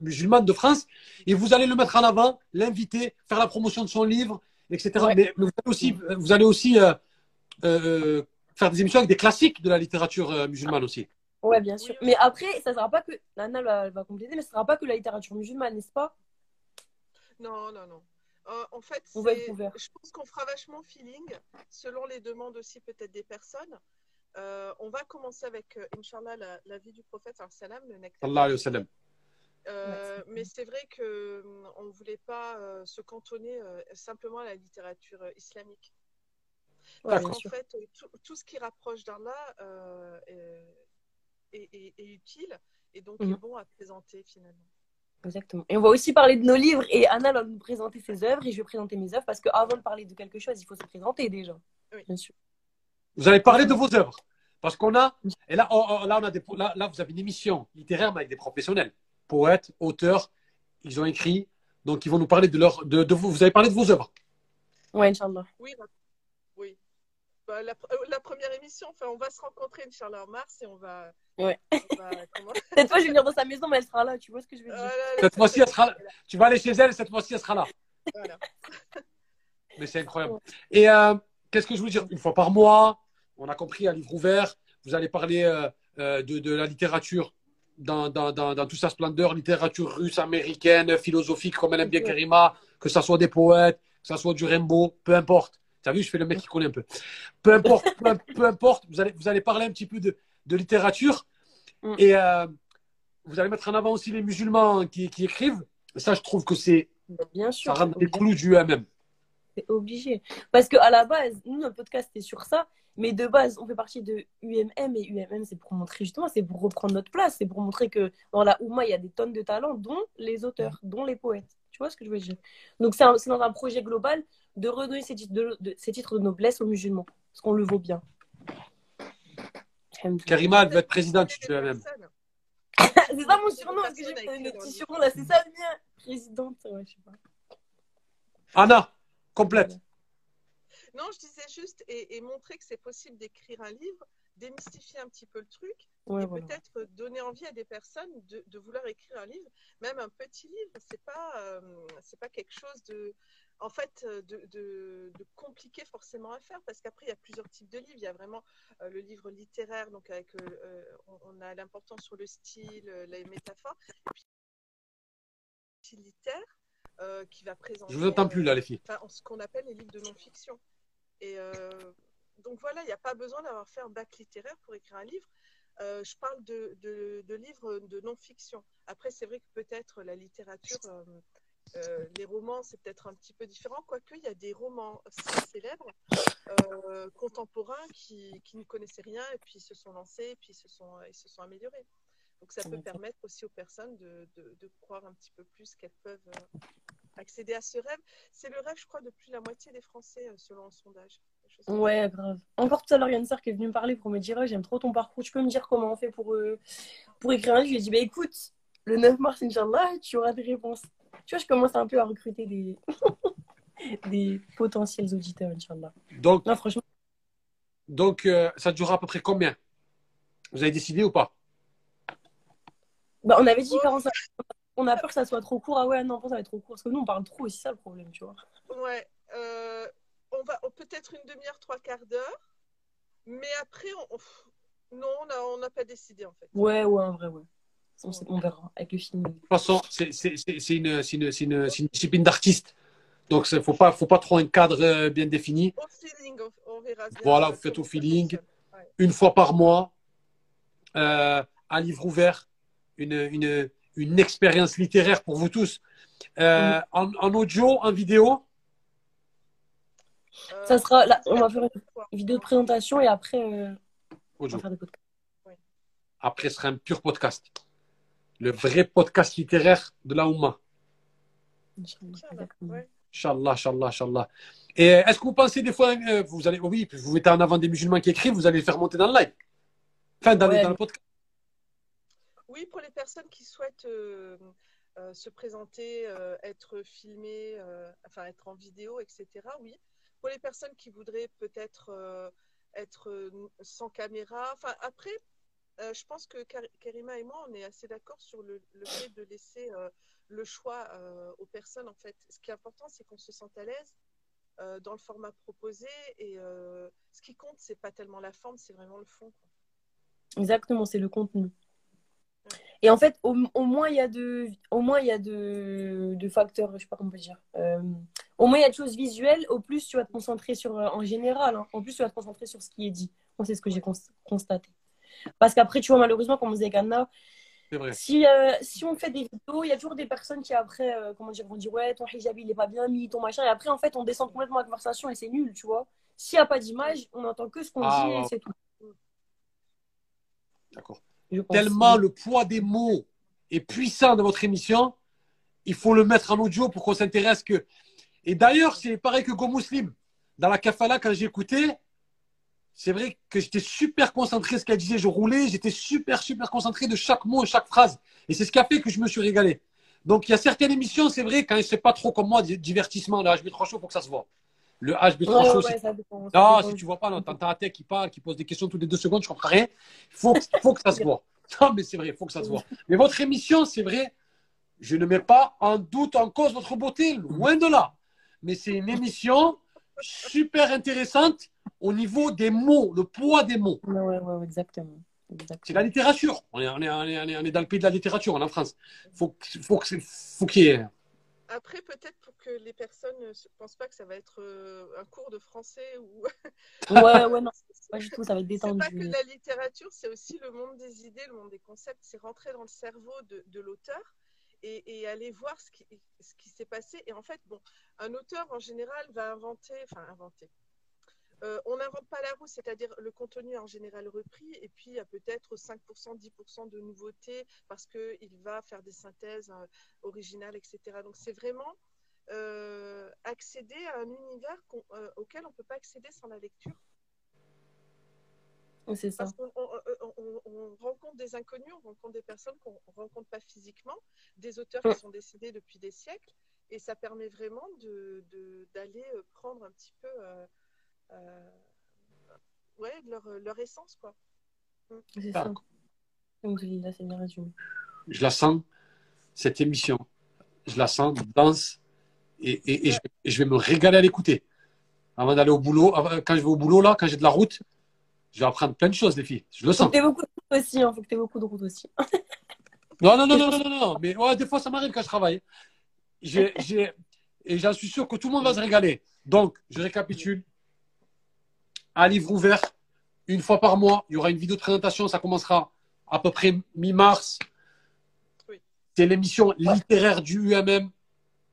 [SPEAKER 1] musulmane de France? Et vous allez le mettre en avant, l'inviter, faire la promotion de son livre, etc.
[SPEAKER 6] Ouais.
[SPEAKER 1] Mais, mais vous allez aussi, vous allez aussi euh, euh, faire des émissions avec des classiques de la littérature euh, musulmane aussi.
[SPEAKER 6] Ouais, bien sûr. Mais après, ça sera pas que. Nana va compléter, mais ça sera pas que la littérature musulmane, n'est-ce pas?
[SPEAKER 7] Non, non, non. Euh, en fait,
[SPEAKER 6] On va être
[SPEAKER 7] c'est-
[SPEAKER 6] ouvert.
[SPEAKER 7] je pense qu'on fera vachement feeling, selon les demandes aussi peut-être des personnes. Euh, on va commencer avec, euh, Inch'Allah, la, la vie du prophète, salam, le nectar.
[SPEAKER 1] Allah alayhi.
[SPEAKER 7] Euh, mais c'est vrai qu'on ne voulait pas euh, se cantonner euh, simplement à la littérature euh, islamique. Parce qu'en fait, tout, tout ce qui rapproche d'Allah euh, est, est- est- est utile et donc
[SPEAKER 6] Mhm.
[SPEAKER 7] est bon à présenter finalement.
[SPEAKER 6] Exactement. Et on va aussi parler de nos livres et Anna va nous présenter ses œuvres et je vais présenter mes œuvres parce qu'avant de parler de quelque chose, il faut se présenter déjà.
[SPEAKER 7] Oui.
[SPEAKER 6] Bien sûr.
[SPEAKER 1] Vous allez parler de vos œuvres. Parce qu'on a, et là, oh, oh, là, on a des, là, là, vous avez une émission littéraire, mais avec des professionnels, poètes, auteurs, ils ont écrit, donc ils vont nous parler de leur, de, de vous. Vous avez parlé de vos œuvres.
[SPEAKER 6] Ouais, Inch'Allah.
[SPEAKER 7] Oui, bah, oui. Bah, la, euh, la première émission, enfin, on va se rencontrer, Inch'Allah, en mars et on va.
[SPEAKER 6] Ouais.
[SPEAKER 7] on va- comment-
[SPEAKER 6] Cette fois, je vais venir dans sa maison, mais elle sera là, tu vois ce que je veux dire.
[SPEAKER 7] là là,
[SPEAKER 1] Cette fois-ci, elle sera,
[SPEAKER 7] être-
[SPEAKER 1] tu vas aller chez elle, cette fois-ci, elle sera là.
[SPEAKER 7] Voilà.
[SPEAKER 1] Mais c'est incroyable. Et euh, qu'est-ce que je veux dire? Une fois par mois, on a compris, un livre ouvert, vous allez parler euh, de, de la littérature dans, dans, dans, dans toute sa splendeur, littérature russe, américaine, philosophique, comme elle aime bien. Karima, que ça soit des poètes, que ça soit du Rimbaud, peu importe. Tu as vu, je fais le mec qui connaît un peu. Peu importe, peu, peu importe, vous allez, vous allez parler un petit peu de, de littérature
[SPEAKER 6] Mm.
[SPEAKER 1] et euh, vous allez mettre en avant aussi les musulmans qui, qui écrivent. Ça, je trouve que c'est
[SPEAKER 6] Bien
[SPEAKER 1] ça
[SPEAKER 6] sûr.
[SPEAKER 1] dans les clous du UMM.
[SPEAKER 6] C'est obligé. Parce qu'à la base, nous, notre podcast est sur ça. Mais de base, on fait partie de UMM et UMM, c'est pour montrer justement, c'est pour reprendre notre place, c'est pour montrer que dans la Oumma, il y a des tonnes de talents, dont les auteurs, dont les poètes. Tu vois ce que je veux dire? Donc, c'est c'est dans un projet global de redonner ces titres de, de- ces titres de noblesse aux musulmans, parce qu'on le vaut bien.
[SPEAKER 1] Karima, elle veut être présidente
[SPEAKER 7] Des
[SPEAKER 1] UMM.
[SPEAKER 7] personnes.
[SPEAKER 6] c'est ça mon surnom, parce que j'ai le petit surnom là, c'est ça le mien Présidente, ouais, je sais pas.
[SPEAKER 1] Anna, complète.
[SPEAKER 7] Non, je disais juste et, et montrer que c'est possible d'écrire un livre, démystifier un petit peu le truc
[SPEAKER 6] Ouais,
[SPEAKER 7] et
[SPEAKER 6] voilà.
[SPEAKER 7] peut-être donner envie à des personnes de, de vouloir écrire un livre, même un petit livre. C'est pas euh, c'est pas quelque chose de en fait euh, de, de, de compliqué forcément à faire parce qu'après il y a plusieurs types de livres. Il y a vraiment euh, le livre littéraire donc avec euh, on, on a l'importance sur le style, les métaphores. Et puis littéraire euh, qui va présenter.
[SPEAKER 1] Je vous entends plus là, les filles.
[SPEAKER 7] enfin, ce qu'on appelle les livres de non-fiction. Et donc voilà, il n'y a pas besoin d'avoir fait un bac littéraire pour écrire un livre. Euh, je parle de, de- de livres de non-fiction. Après, c'est vrai que peut-être la littérature, euh, euh, les romans, c'est peut-être un petit peu différent, quoique il y a des romans célèbres, euh, contemporains, qui, qui ne connaissaient rien et puis se sont lancés et puis se sont, ils se sont améliorés. Donc ça peut permettre aussi aux personnes de, de- de croire un petit peu plus qu'elles peuvent euh, accéder à ce rêve. C'est le rêve, je crois, de plus de la moitié des Français, euh, selon un sondage.
[SPEAKER 6] Ouais, grave. Encore tout à l'heure, il y a une sœur qui est venue me parler pour me dire J'aime trop ton parcours, tu peux me dire comment on fait pour, euh, pour écrire un livre? Je lui ai dit Bah écoute, le 9 mars, Inch'Allah, tu auras des réponses. Tu vois, je commence un peu à recruter des, des potentiels auditeurs, Inch'Allah.
[SPEAKER 1] Donc,
[SPEAKER 6] Non, franchement,
[SPEAKER 1] donc euh, ça durera à peu près combien? Vous avez décidé ou pas?
[SPEAKER 6] Bah, on avait dit 45 on a peur que ça soit trop court. Ah ouais, non, ça va être trop court. Parce que nous, on parle trop aussi, ça le problème, tu vois.
[SPEAKER 7] Ouais. euh, on va peut-être une demi-heure, trois quarts d'heure. Mais après, on, on- non, on n'a on n'a pas décidé en fait.
[SPEAKER 6] Ouais, ouais, en vrai, ouais. On, sait- on verra avec le film.
[SPEAKER 1] De toute façon, c'est c'est- c'est- c'est une, c'est une, c'est une, c'est une discipline d'artiste. Donc, il ne faut pas, faut pas trop un cadre euh, bien défini.
[SPEAKER 7] Au feeling, on, on verra bien.
[SPEAKER 1] Voilà,
[SPEAKER 7] euh,
[SPEAKER 1] vous faites au feeling.
[SPEAKER 7] Ouais.
[SPEAKER 1] Une fois par mois, euh, un livre ouvert, une, une, une expérience littéraire pour vous tous. Euh, en, en audio, en vidéo,
[SPEAKER 7] Euh,
[SPEAKER 6] Ça sera là, on va faire une vidéo de présentation et après, euh, on va faire des podcasts.
[SPEAKER 1] Après, ce sera un pur podcast. Le vrai podcast littéraire de la Oumma.
[SPEAKER 7] Inch'Allah.
[SPEAKER 1] Inch'Allah, Inch'Allah. Et est-ce que vous pensez des fois, euh, vous allez, oui, vous mettez en avant des musulmans qui écrivent, vous allez les faire monter dans le live Enfin, dans,
[SPEAKER 6] Ouais.
[SPEAKER 1] dans le podcast.
[SPEAKER 7] Oui, pour les personnes qui souhaitent euh, euh, se présenter, euh, être filmées, euh, enfin être en vidéo, etc. Oui. Pour les personnes qui voudraient peut-être euh, être sans caméra, enfin après, euh, je pense que Kar- Karima et moi, on est assez d'accord sur le, le fait de laisser euh, le choix euh, aux personnes. En fait, ce qui est important, c'est qu'on se sente à l'aise dans le format proposé. Et ce qui compte, c'est pas tellement la forme, c'est vraiment le fond. quoi.
[SPEAKER 6] Exactement, c'est le contenu. Et en fait, au, au moins il y a de, au moins il y a de, de facteurs, je sais pas comment on peut dire. Au moins il y a de choses visuelles. Au plus tu vas te concentrer sur, en général, hein, en plus tu vas te concentrer sur ce qui est dit. Moi c'est ce que j'ai cons- constaté. Parce qu'après tu vois malheureusement comme vous
[SPEAKER 1] C'est vrai.
[SPEAKER 6] si euh, si on fait des vidéos, il y a toujours des personnes qui après, euh, comment dire, vont dire ouais ton hijab il est pas bien mis, ton machin. Et après en fait on descend complètement la conversation et c'est nul, tu vois. S'il n'y a pas d'image, on entend que ce qu'on
[SPEAKER 1] Ah,
[SPEAKER 6] dit et c'est tout.
[SPEAKER 1] D'accord. Tellement le poids des mots est puissant dans votre émission, il faut le mettre en audio pour qu'on s'intéresse que. Et d'ailleurs, c'est pareil que Go Muslim. Dans la kafala, quand j'écoutais, c'est vrai que j'étais super concentré ce qu'elle disait. Je roulais, j'étais super, super concentré de chaque mot, chaque phrase. Et c'est ce qui a fait que je me suis régalé. Donc, il y a certaines émissions, c'est vrai, quand c'est pas trop comme moi, di- divertissement, le HB3 Show, pour que ça se voit. Le HB3
[SPEAKER 6] Ouais,
[SPEAKER 1] Show,
[SPEAKER 6] ouais,
[SPEAKER 1] c'est
[SPEAKER 6] ouais, ça dépend, ça
[SPEAKER 1] non,
[SPEAKER 6] dépend.
[SPEAKER 1] si tu vois pas, non, t'entends un tech qui parle, qui pose des questions toutes les deux secondes, je comprends rien. Il faut, faut que ça se voit. Non, mais c'est vrai, il faut que ça se voit. Mais votre émission, c'est vrai, je ne mets pas en doute, en cause votre beauté, loin de là. Mais c'est une émission super intéressante au niveau des mots, le poids des mots.
[SPEAKER 6] Ouais, ouais, ouais, exactement.
[SPEAKER 1] C'est la littérature. On est, on est, on est, on est- on est dans le pays de la littérature, on est en France. Faut, faut, qu'il y ait.
[SPEAKER 7] Après, peut-être pour que les personnes ne se- pensent pas que ça va être euh, un cours de français ou.
[SPEAKER 6] Ouais, ouais, non, pas du tout, ça va être
[SPEAKER 7] C'est pas que
[SPEAKER 6] détendu.
[SPEAKER 7] de la littérature, c'est aussi le monde des idées, le monde des concepts. C'est rentrer dans le cerveau de, de l'auteur et, et aller voir ce qui, ce qui s'est passé. Et en fait, bon, un auteur en général va inventer, enfin inventer. Euh, on n'invente pas la roue, c'est-à-dire le contenu est en général repris, et puis il y a peut-être 5%, 10% de nouveautés parce qu'il va faire des synthèses euh, originales, etc. Donc c'est vraiment euh, accéder à un univers auquel on ne peut pas accéder sans la lecture.
[SPEAKER 6] C'est ça.
[SPEAKER 7] Parce qu'on on- on- on rencontre des inconnus, on rencontre des personnes qu'on ne rencontre pas physiquement, des auteurs qui sont décédés depuis des siècles, et ça permet vraiment de- de- d'aller euh, prendre un petit peu euh, euh, ouais, leur, leur essence. Quoi.
[SPEAKER 6] C'est
[SPEAKER 1] Ah.
[SPEAKER 6] ça. Donc, là, c'est bien résumé.
[SPEAKER 1] Je la sens, cette émission. Je la sens dense et, et- et je, et je vais me régaler à l'écouter. Avant d'aller au boulot, quand je vais au boulot, là, quand j'ai de la route, je vais apprendre plein de choses, les filles. Je le
[SPEAKER 6] Faut
[SPEAKER 1] sens.
[SPEAKER 6] que t'aies beaucoup de route aussi, hein. Faut que t'aies beaucoup de route aussi.
[SPEAKER 1] Non, non, non, non, non, non, non. Mais ouais, des fois, ça m'arrive quand je travaille. J'ai, j'ai, et j'en suis sûr que tout le monde va se régaler. Donc, je récapitule. Un livre ouvert, une fois par mois. Il y aura une vidéo de présentation. Ça commencera à peu près mi-mars.
[SPEAKER 7] Oui.
[SPEAKER 1] C'est l'émission littéraire du UMM.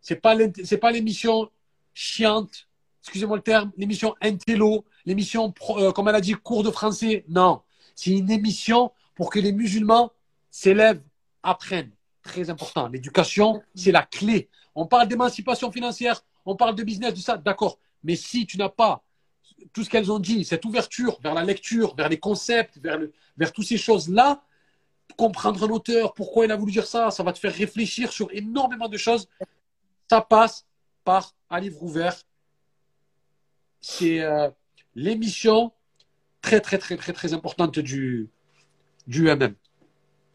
[SPEAKER 1] C'est pas, c'est pas l'émission chiante. Excusez-moi le terme. L'émission intello. L'émission, euh, comme elle a dit, cours de français. Non. C'est une émission pour que les musulmans s'élèvent, apprennent. Très important. L'éducation, c'est la clé. On parle d'émancipation financière, on parle de business, de ça, d'accord. Mais si tu n'as pas tout ce qu'elles ont dit, cette ouverture vers la lecture, vers les concepts, vers, le, vers toutes ces choses-là, comprendre un auteur, pourquoi il a voulu dire ça, ça va te faire réfléchir sur énormément de choses. Ça passe par un livre ouvert. C'est euh, l'émission très, très, très, très, très importante du, du UMM.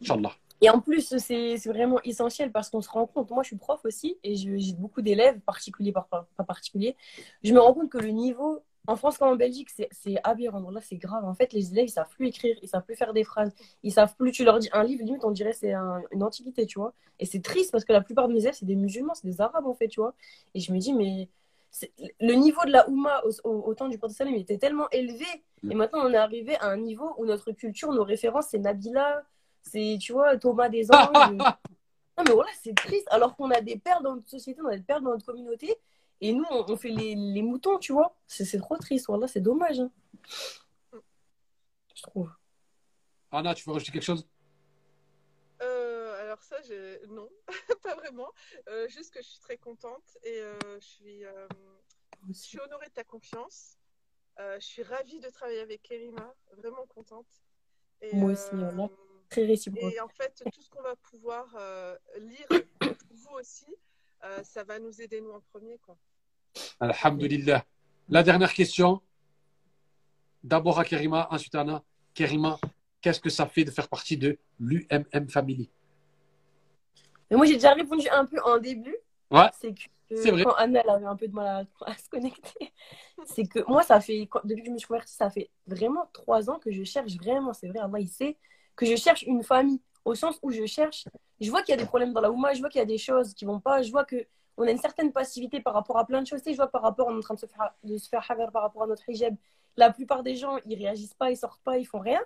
[SPEAKER 1] Inch'Allah.
[SPEAKER 6] Et en plus, c'est vraiment essentiel parce qu'on se rend compte, moi je suis prof aussi et j'ai beaucoup d'élèves, particuliers par pas pas particuliers. Je me rends compte que le niveau, en France comme en Belgique, c'est aberrant. Là, c'est grave. En fait, les élèves, ils savent plus écrire, ils savent plus faire des phrases, ils savent plus. Tu leur dis un livre, limite, on dirait c'est un- une antiquité, tu vois. Et c'est triste parce que la plupart de mes élèves, c'est des musulmans, c'est des arabes en fait, tu vois. Et je me dis, mais le niveau de la Oumma au, au- au temps du prophète il était tellement élevé. Et maintenant, on est arrivé à un niveau où notre culture, nos références, c'est Nabila, c'est, tu vois, Thomas des Anges. Non, mais voilà, c'est triste. Alors qu'on a des pères dans notre société, on a des pères dans notre communauté. Et nous, on, on fait les, les moutons, tu vois. C'est c'est trop triste. Voilà, c'est dommage. hein. Je trouve.
[SPEAKER 1] Anna, tu veux rajouter quelque chose?
[SPEAKER 7] Euh, alors ça, j'ai- non, pas vraiment. Euh, juste que je suis très contente et euh, je suis, euh, je suis honorée de ta confiance. Euh, je suis ravie de travailler avec Kerima, vraiment contente. Et,
[SPEAKER 6] Moi aussi,
[SPEAKER 7] euh,
[SPEAKER 6] voilà. Très réciproque.
[SPEAKER 7] Et en fait, tout ce qu'on va pouvoir euh, lire, vous aussi, euh, ça va nous aider nous en premier, quoi.
[SPEAKER 1] Alhamdulillah. La dernière question. D'abord à Kerima, ensuite à Anna. Kerima, qu'est-ce que ça fait de faire partie de l'UMM Family?
[SPEAKER 6] Mais moi, j'ai déjà répondu un peu en début.
[SPEAKER 1] Ouais.
[SPEAKER 6] C'est que
[SPEAKER 1] vrai.
[SPEAKER 6] quand Anna elle avait un peu de mal à, à se connecter, c'est que moi, ça fait, quand- depuis que je me suis convertie, ça fait vraiment trois ans que je cherche vraiment, c'est vrai, Allah, il sait, que je cherche une famille. Au sens où je cherche, je vois qu'il y a des problèmes dans la Ouma, je vois qu'il y a des choses qui vont pas, je vois que on a une certaine passivité par rapport à plein de choses. Tu je vois par rapport, on est en train de se faire, de se faire hagar par rapport à notre hijab. La plupart des gens, ils réagissent pas, ils sortent pas, ils font rien.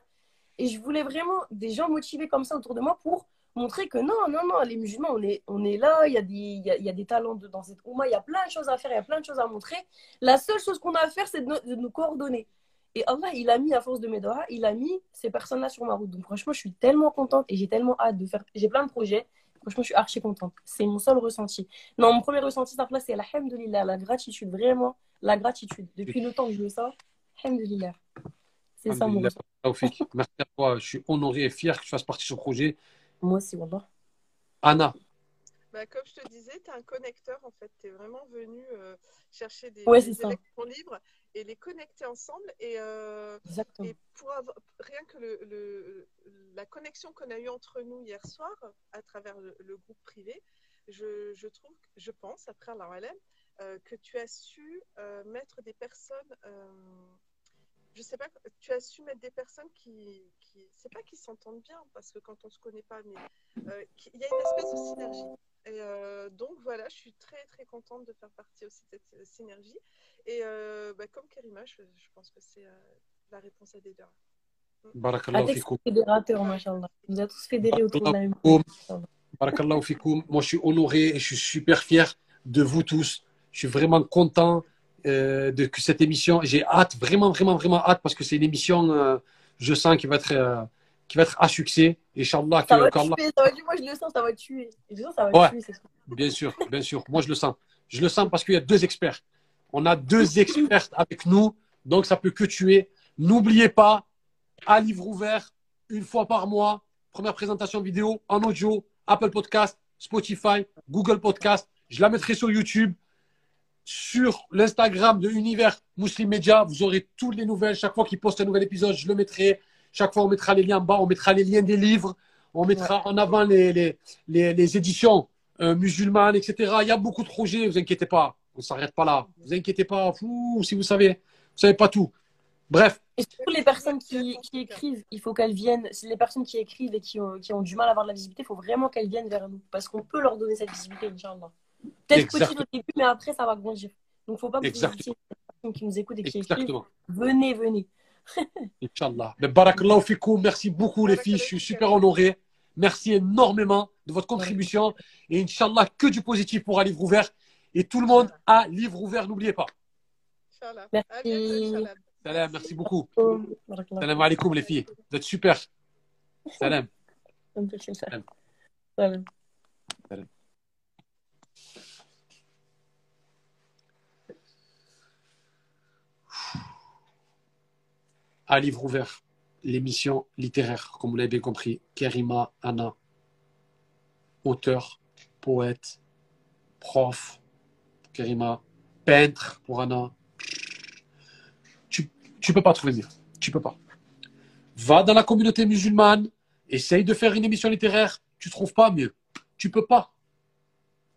[SPEAKER 6] Et je voulais vraiment des gens motivés comme ça autour de moi pour montrer que non, non, non, les musulmans, on est, on est là, il y, a des, y a, y a des talents dans cette Oumma, il y a plein de choses à faire, il y a plein de choses à montrer. La seule chose qu'on a à faire, c'est de, de nous coordonner. Et Allah, il a mis, à force de mes doigts, il a mis ces personnes-là sur ma route. Donc franchement, je suis tellement contente et j'ai tellement hâte de faire. J'ai plein de projets. Franchement, je suis archi contente. C'est mon seul ressenti. Non, mon premier ressenti, ça, c'est alhamdulillah, la gratitude, vraiment, la gratitude. Depuis le temps que je le sens, alhamdulillah. C'est ça mon ressenti.
[SPEAKER 1] Merci à toi. Je suis honoré et fier que tu fasses partie de ce projet.
[SPEAKER 6] Moi aussi, Wallah.
[SPEAKER 1] Anna,
[SPEAKER 7] Bah, comme je te disais, tu es un connecteur en fait. Tu es vraiment venu euh, chercher des,
[SPEAKER 6] Ouais,
[SPEAKER 7] des électrons libres et les connecter ensemble. Et, euh, et pour avoir, rien que le, le- la connexion qu'on a eue entre nous hier soir à travers le, le groupe privé, je, je trouve, je pense, après Allah Alem, euh, que tu as su mettre des personnes. je sais pas, tu as su mettre des personnes qui, qui c'est pas qui s'entendent bien, parce que quand on se connaît pas, mais euh, il y a une espèce de synergie. Et euh, donc voilà, je suis très très contente de faire partie aussi de cette euh, synergie. Et euh, bah, comme Kerima, je, je pense que c'est euh, la réponse à des deux.
[SPEAKER 1] barakallahu fikoum.
[SPEAKER 6] fédérateur, machallah. Vous êtes tous fédérés autour de la même
[SPEAKER 1] Barakallahu fikoum. Moi, je suis honoré et je suis super fier de vous tous. Je suis vraiment content euh, de que cette émission. J'ai hâte, vraiment, vraiment, vraiment hâte parce que c'est une émission, euh, je sens, qui va être, euh, qui va être à succès. Inch'Allah,
[SPEAKER 6] Ça
[SPEAKER 1] que,
[SPEAKER 6] va tuer, ça va tuer. Moi, je le sens, ça va tuer. Je le sens, ça va
[SPEAKER 1] Ouais.
[SPEAKER 6] tuer, c'est sûr.
[SPEAKER 1] Bien sûr, bien sûr. Moi, je le sens. Je le sens parce qu'il y a deux experts. On a deux experts avec nous, donc ça peut que tuer. N'oubliez pas, à livre ouvert, une fois par mois, première présentation vidéo en audio, Apple Podcast, Spotify, Google Podcast. Je la mettrai sur YouTube, sur l'Instagram de Univers Muslim Media. Vous aurez toutes les nouvelles. Chaque fois qu'il poste un nouvel épisode, je le mettrai. Chaque fois, on mettra les liens en bas, on mettra les liens des livres, on mettra en avant les, les, les, les éditions euh, musulmanes, etc. Il y a beaucoup de projets, vous inquiétez pas. On ne s'arrête pas là. Vous inquiétez pas. Fou, si vous savez, vous savez pas tout. Bref,
[SPEAKER 6] Et surtout, les personnes qui, qui écrivent, il faut qu'elles viennent. C'est les personnes qui écrivent et qui ont, qui ont du mal à avoir de la visibilité, il faut vraiment qu'elles viennent vers nous. Parce qu'on peut leur donner cette visibilité, Inch'Allah. Peut-être petit
[SPEAKER 1] Exactement.
[SPEAKER 6] au début, mais après, ça va grandir. Donc, il ne faut pas que vous qui nous écoutent et qui écrivent.
[SPEAKER 1] exactement.
[SPEAKER 6] Venez, venez.
[SPEAKER 1] Inch'Allah. Barakallahu. Merci beaucoup, les filles. Je suis super honoré. Merci énormément de votre contribution. Et Inch'Allah, que du positif pour un livre ouvert. Et tout le monde a livre ouvert, n'oubliez pas.
[SPEAKER 7] Inch'Allah.
[SPEAKER 6] Merci.
[SPEAKER 7] À.
[SPEAKER 1] Salam, merci beaucoup. Salam alaikum, les filles. Vous êtes super. Salam.
[SPEAKER 6] Salam.
[SPEAKER 1] À livre ouvert, l'émission littéraire, comme vous l'avez bien compris. Kerima Anna, auteur, poète, prof. Kerima, peintre pour Anna. Tu, peux pas trouver mieux. Tu peux pas. Va dans la communauté musulmane, essaye de faire une émission littéraire, tu trouves pas mieux. Tu peux pas.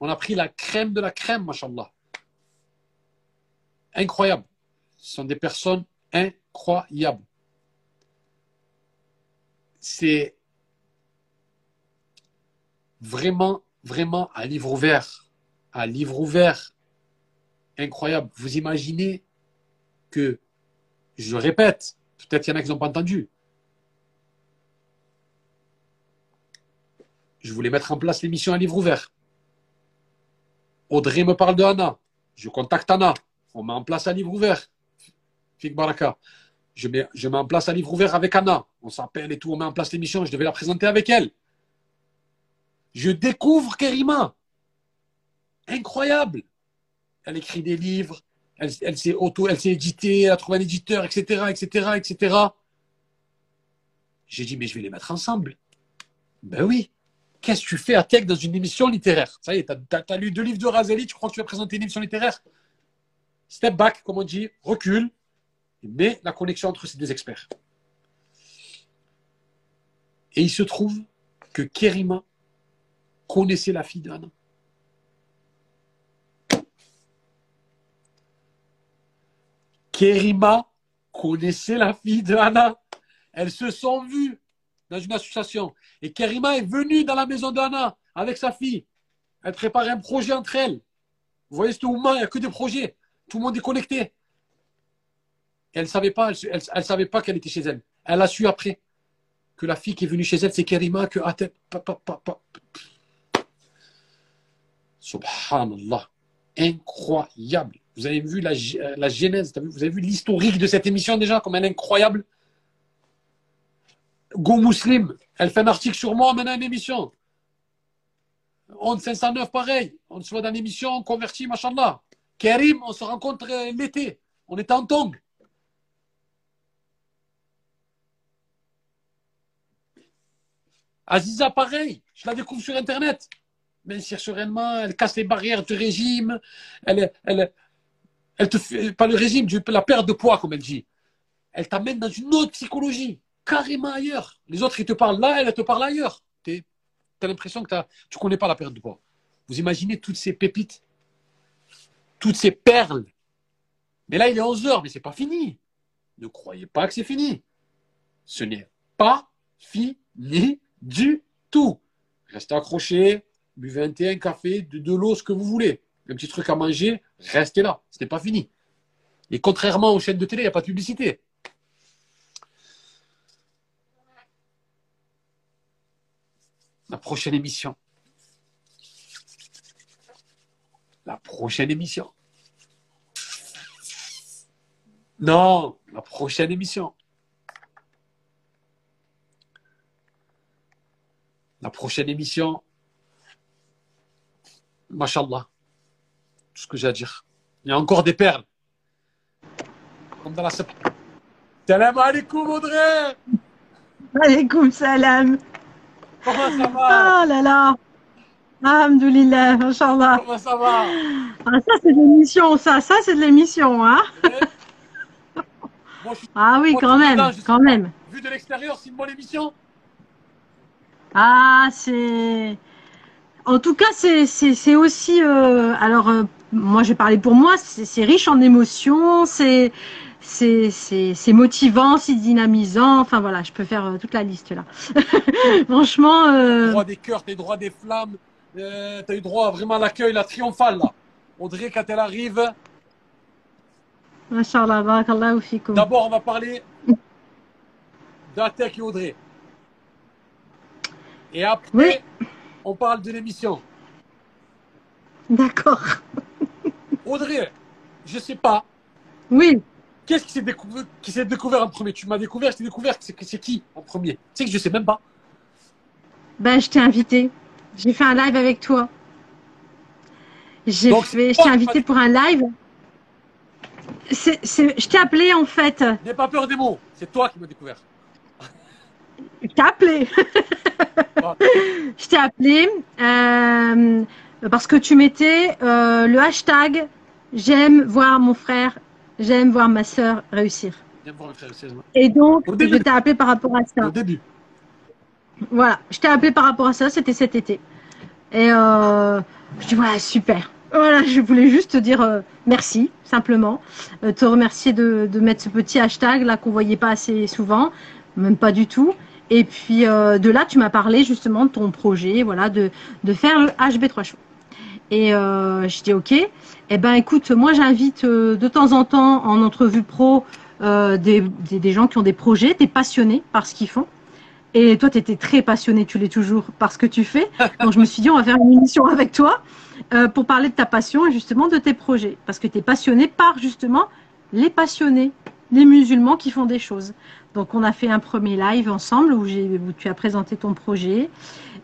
[SPEAKER 1] On a pris la crème de la crème, machallah. Incroyable. Ce sont des personnes incroyables. C'est vraiment, vraiment un livre ouvert. Un livre ouvert. Incroyable. Vous imaginez que, je répète, peut-être il y en a qui n'ont pas entendu. Je voulais mettre en place l'émission Un livre ouvert. Audrey me parle de Anna. Je contacte Anna. On met en place un livre ouvert. Fik Baraka. Je mets, en place un livre ouvert avec Anna. On s'appelle et tout. On met en place l'émission. Je devais la présenter avec elle. Je découvre Kerima. Incroyable. Elle écrit des livres. Elle, s'est auto, elle s'est éditée. Elle a trouvé un éditeur, etc., etc., etc. J'ai dit, mais je vais les mettre ensemble. Ben oui. Qu'est-ce que tu fais à Tech dans une émission littéraire? Ça y est, tu as, lu deux livres de Razeli, tu crois que tu vas présenter une émission littéraire? Step back, comme on dit, recule, mais la connexion entre ces deux experts. Et il se trouve que Kerima connaissait la fille d'Anna. Kerima connaissait la fille d'Anna. Elles se sont vues dans une association. Et Kerima est venue dans la maison d'Anna avec sa fille. Elle prépare un projet entre elles. Vous voyez, ce moment, il n'y a que des projets. Tout le monde est connecté. Elle savait pas, elle, savait pas qu'elle était chez elle. Elle a su après que la fille qui est venue chez elle, c'est Kerima, que Subhanallah. Incroyable. Vous avez vu la, genèse, vous avez vu l'historique de cette émission déjà, comme elle est incroyable? Go Muslim, elle fait un article sur moi, maintenant une émission. On 509, pareil. On se voit dans l'émission, on convertit, machallah. Karim, on se rencontre l'été. On est en tong. Aziza, pareil. Je la découvre sur Internet. Mais sereinement, elle casse les barrières du régime. Elle, elle, elle te fait, pas le régime, la perte de poids, comme elle dit. Elle t'amène dans une autre psychologie carrément ailleurs. Les autres, ils te parlent là, elle te parle ailleurs. Tu as l'impression que tu ne connais pas la période de poids. Vous imaginez toutes ces pépites, toutes ces perles? Mais là, il est 11 heures, mais c'est pas fini. Ne croyez pas que c'est fini. Ce n'est pas fini du tout. Restez accrochés, buvez un thé, un café, de, de l'eau, ce que vous voulez. Un petit truc à manger, restez là. Ce n'est pas fini. Et contrairement aux chaînes de télé, il n'y a pas de publicité. La prochaine émission. La prochaine émission. Non, la prochaine émission. La prochaine émission. Mashallah. Tout ce que j'ai à dire. Il y a encore des perles. Comme dans la Salam alaikum Audrey
[SPEAKER 8] Alaikum salam
[SPEAKER 1] Comment ça va?
[SPEAKER 8] Oh là là Alhamdoulilah, Inch'Allah.
[SPEAKER 1] Comment ça va?
[SPEAKER 8] Ah, Ça, c'est de l'émission, ça. Ça, c'est de l'émission, hein
[SPEAKER 1] Moi, je suis-
[SPEAKER 8] Ah oui,
[SPEAKER 1] moi,
[SPEAKER 8] quand même, quand même.
[SPEAKER 1] Vu de l'extérieur, c'est une bonne émission
[SPEAKER 8] Ah, c'est... En tout cas, c'est c'est- c'est aussi... euh, alors, euh, moi, je vais parler pour moi, c'est c'est riche en émotions, c'est c'est c'est- c'est motivant, c'est dynamisant. Enfin, voilà, je peux faire euh, toute la liste, là. Franchement... euh,
[SPEAKER 1] droit des cœurs, eu droit des flammes, euh, t'as eu droit vraiment à l'accueil, la triomphale là. Audrey, quand elle arrive, d'abord on va parler d'Atek et Audrey. Et après,
[SPEAKER 8] Oui.
[SPEAKER 1] on parle de l'émission.
[SPEAKER 8] D'accord.
[SPEAKER 1] Audrey, je sais pas,
[SPEAKER 8] Oui.
[SPEAKER 1] qu'est-ce qui s'est découvert, qui s'est découvert en premier? Tu m'as découvert, je t'ai découvert, c'est c'est qui en premier? Tu sais que je sais même pas.
[SPEAKER 8] Ben, je t'ai invité. J'ai fait un live avec toi. J'ai
[SPEAKER 1] Donc,
[SPEAKER 8] fait,
[SPEAKER 1] c'est
[SPEAKER 8] je t'ai invité pour un live. C'est, c'est, je t'ai appelé en fait.
[SPEAKER 1] N'aie pas peur des mots, c'est toi qui m'as découvert.
[SPEAKER 8] T'ai appelé. Je t'ai appelé euh, parce que tu mettais euh, le hashtag j'aime voir mon frère, j'aime voir ma sœur réussir.
[SPEAKER 1] Voir.
[SPEAKER 8] Et donc, je t'ai appelé par rapport à ça.
[SPEAKER 1] Au début.
[SPEAKER 8] Voilà, je t'ai appelé par rapport à ça, c'était cet été. Et euh, je dis, voilà, super. Voilà, je voulais juste te dire merci, simplement. Te remercier de, de mettre ce petit hashtag là qu'on voyait pas assez souvent, même pas du tout. Et puis euh, de là, tu m'as parlé justement de ton projet, voilà, de, faire le HB3 Show. Et euh, je dis ok. Eh ben écoute, moi j'invite euh, de temps en temps en entrevue pro euh, des, gens qui ont des projets, des passionnés par ce qu'ils font. Et toi, tu étais très passionné, tu l'es toujours par ce que tu fais. Donc je me suis dit, on va faire une émission avec toi pour parler de ta passion et justement de tes projets. Parce que tu es passionné par justement les passionnés, les musulmans qui font des choses. Donc on a fait un premier live ensemble où, tu as présenté ton projet.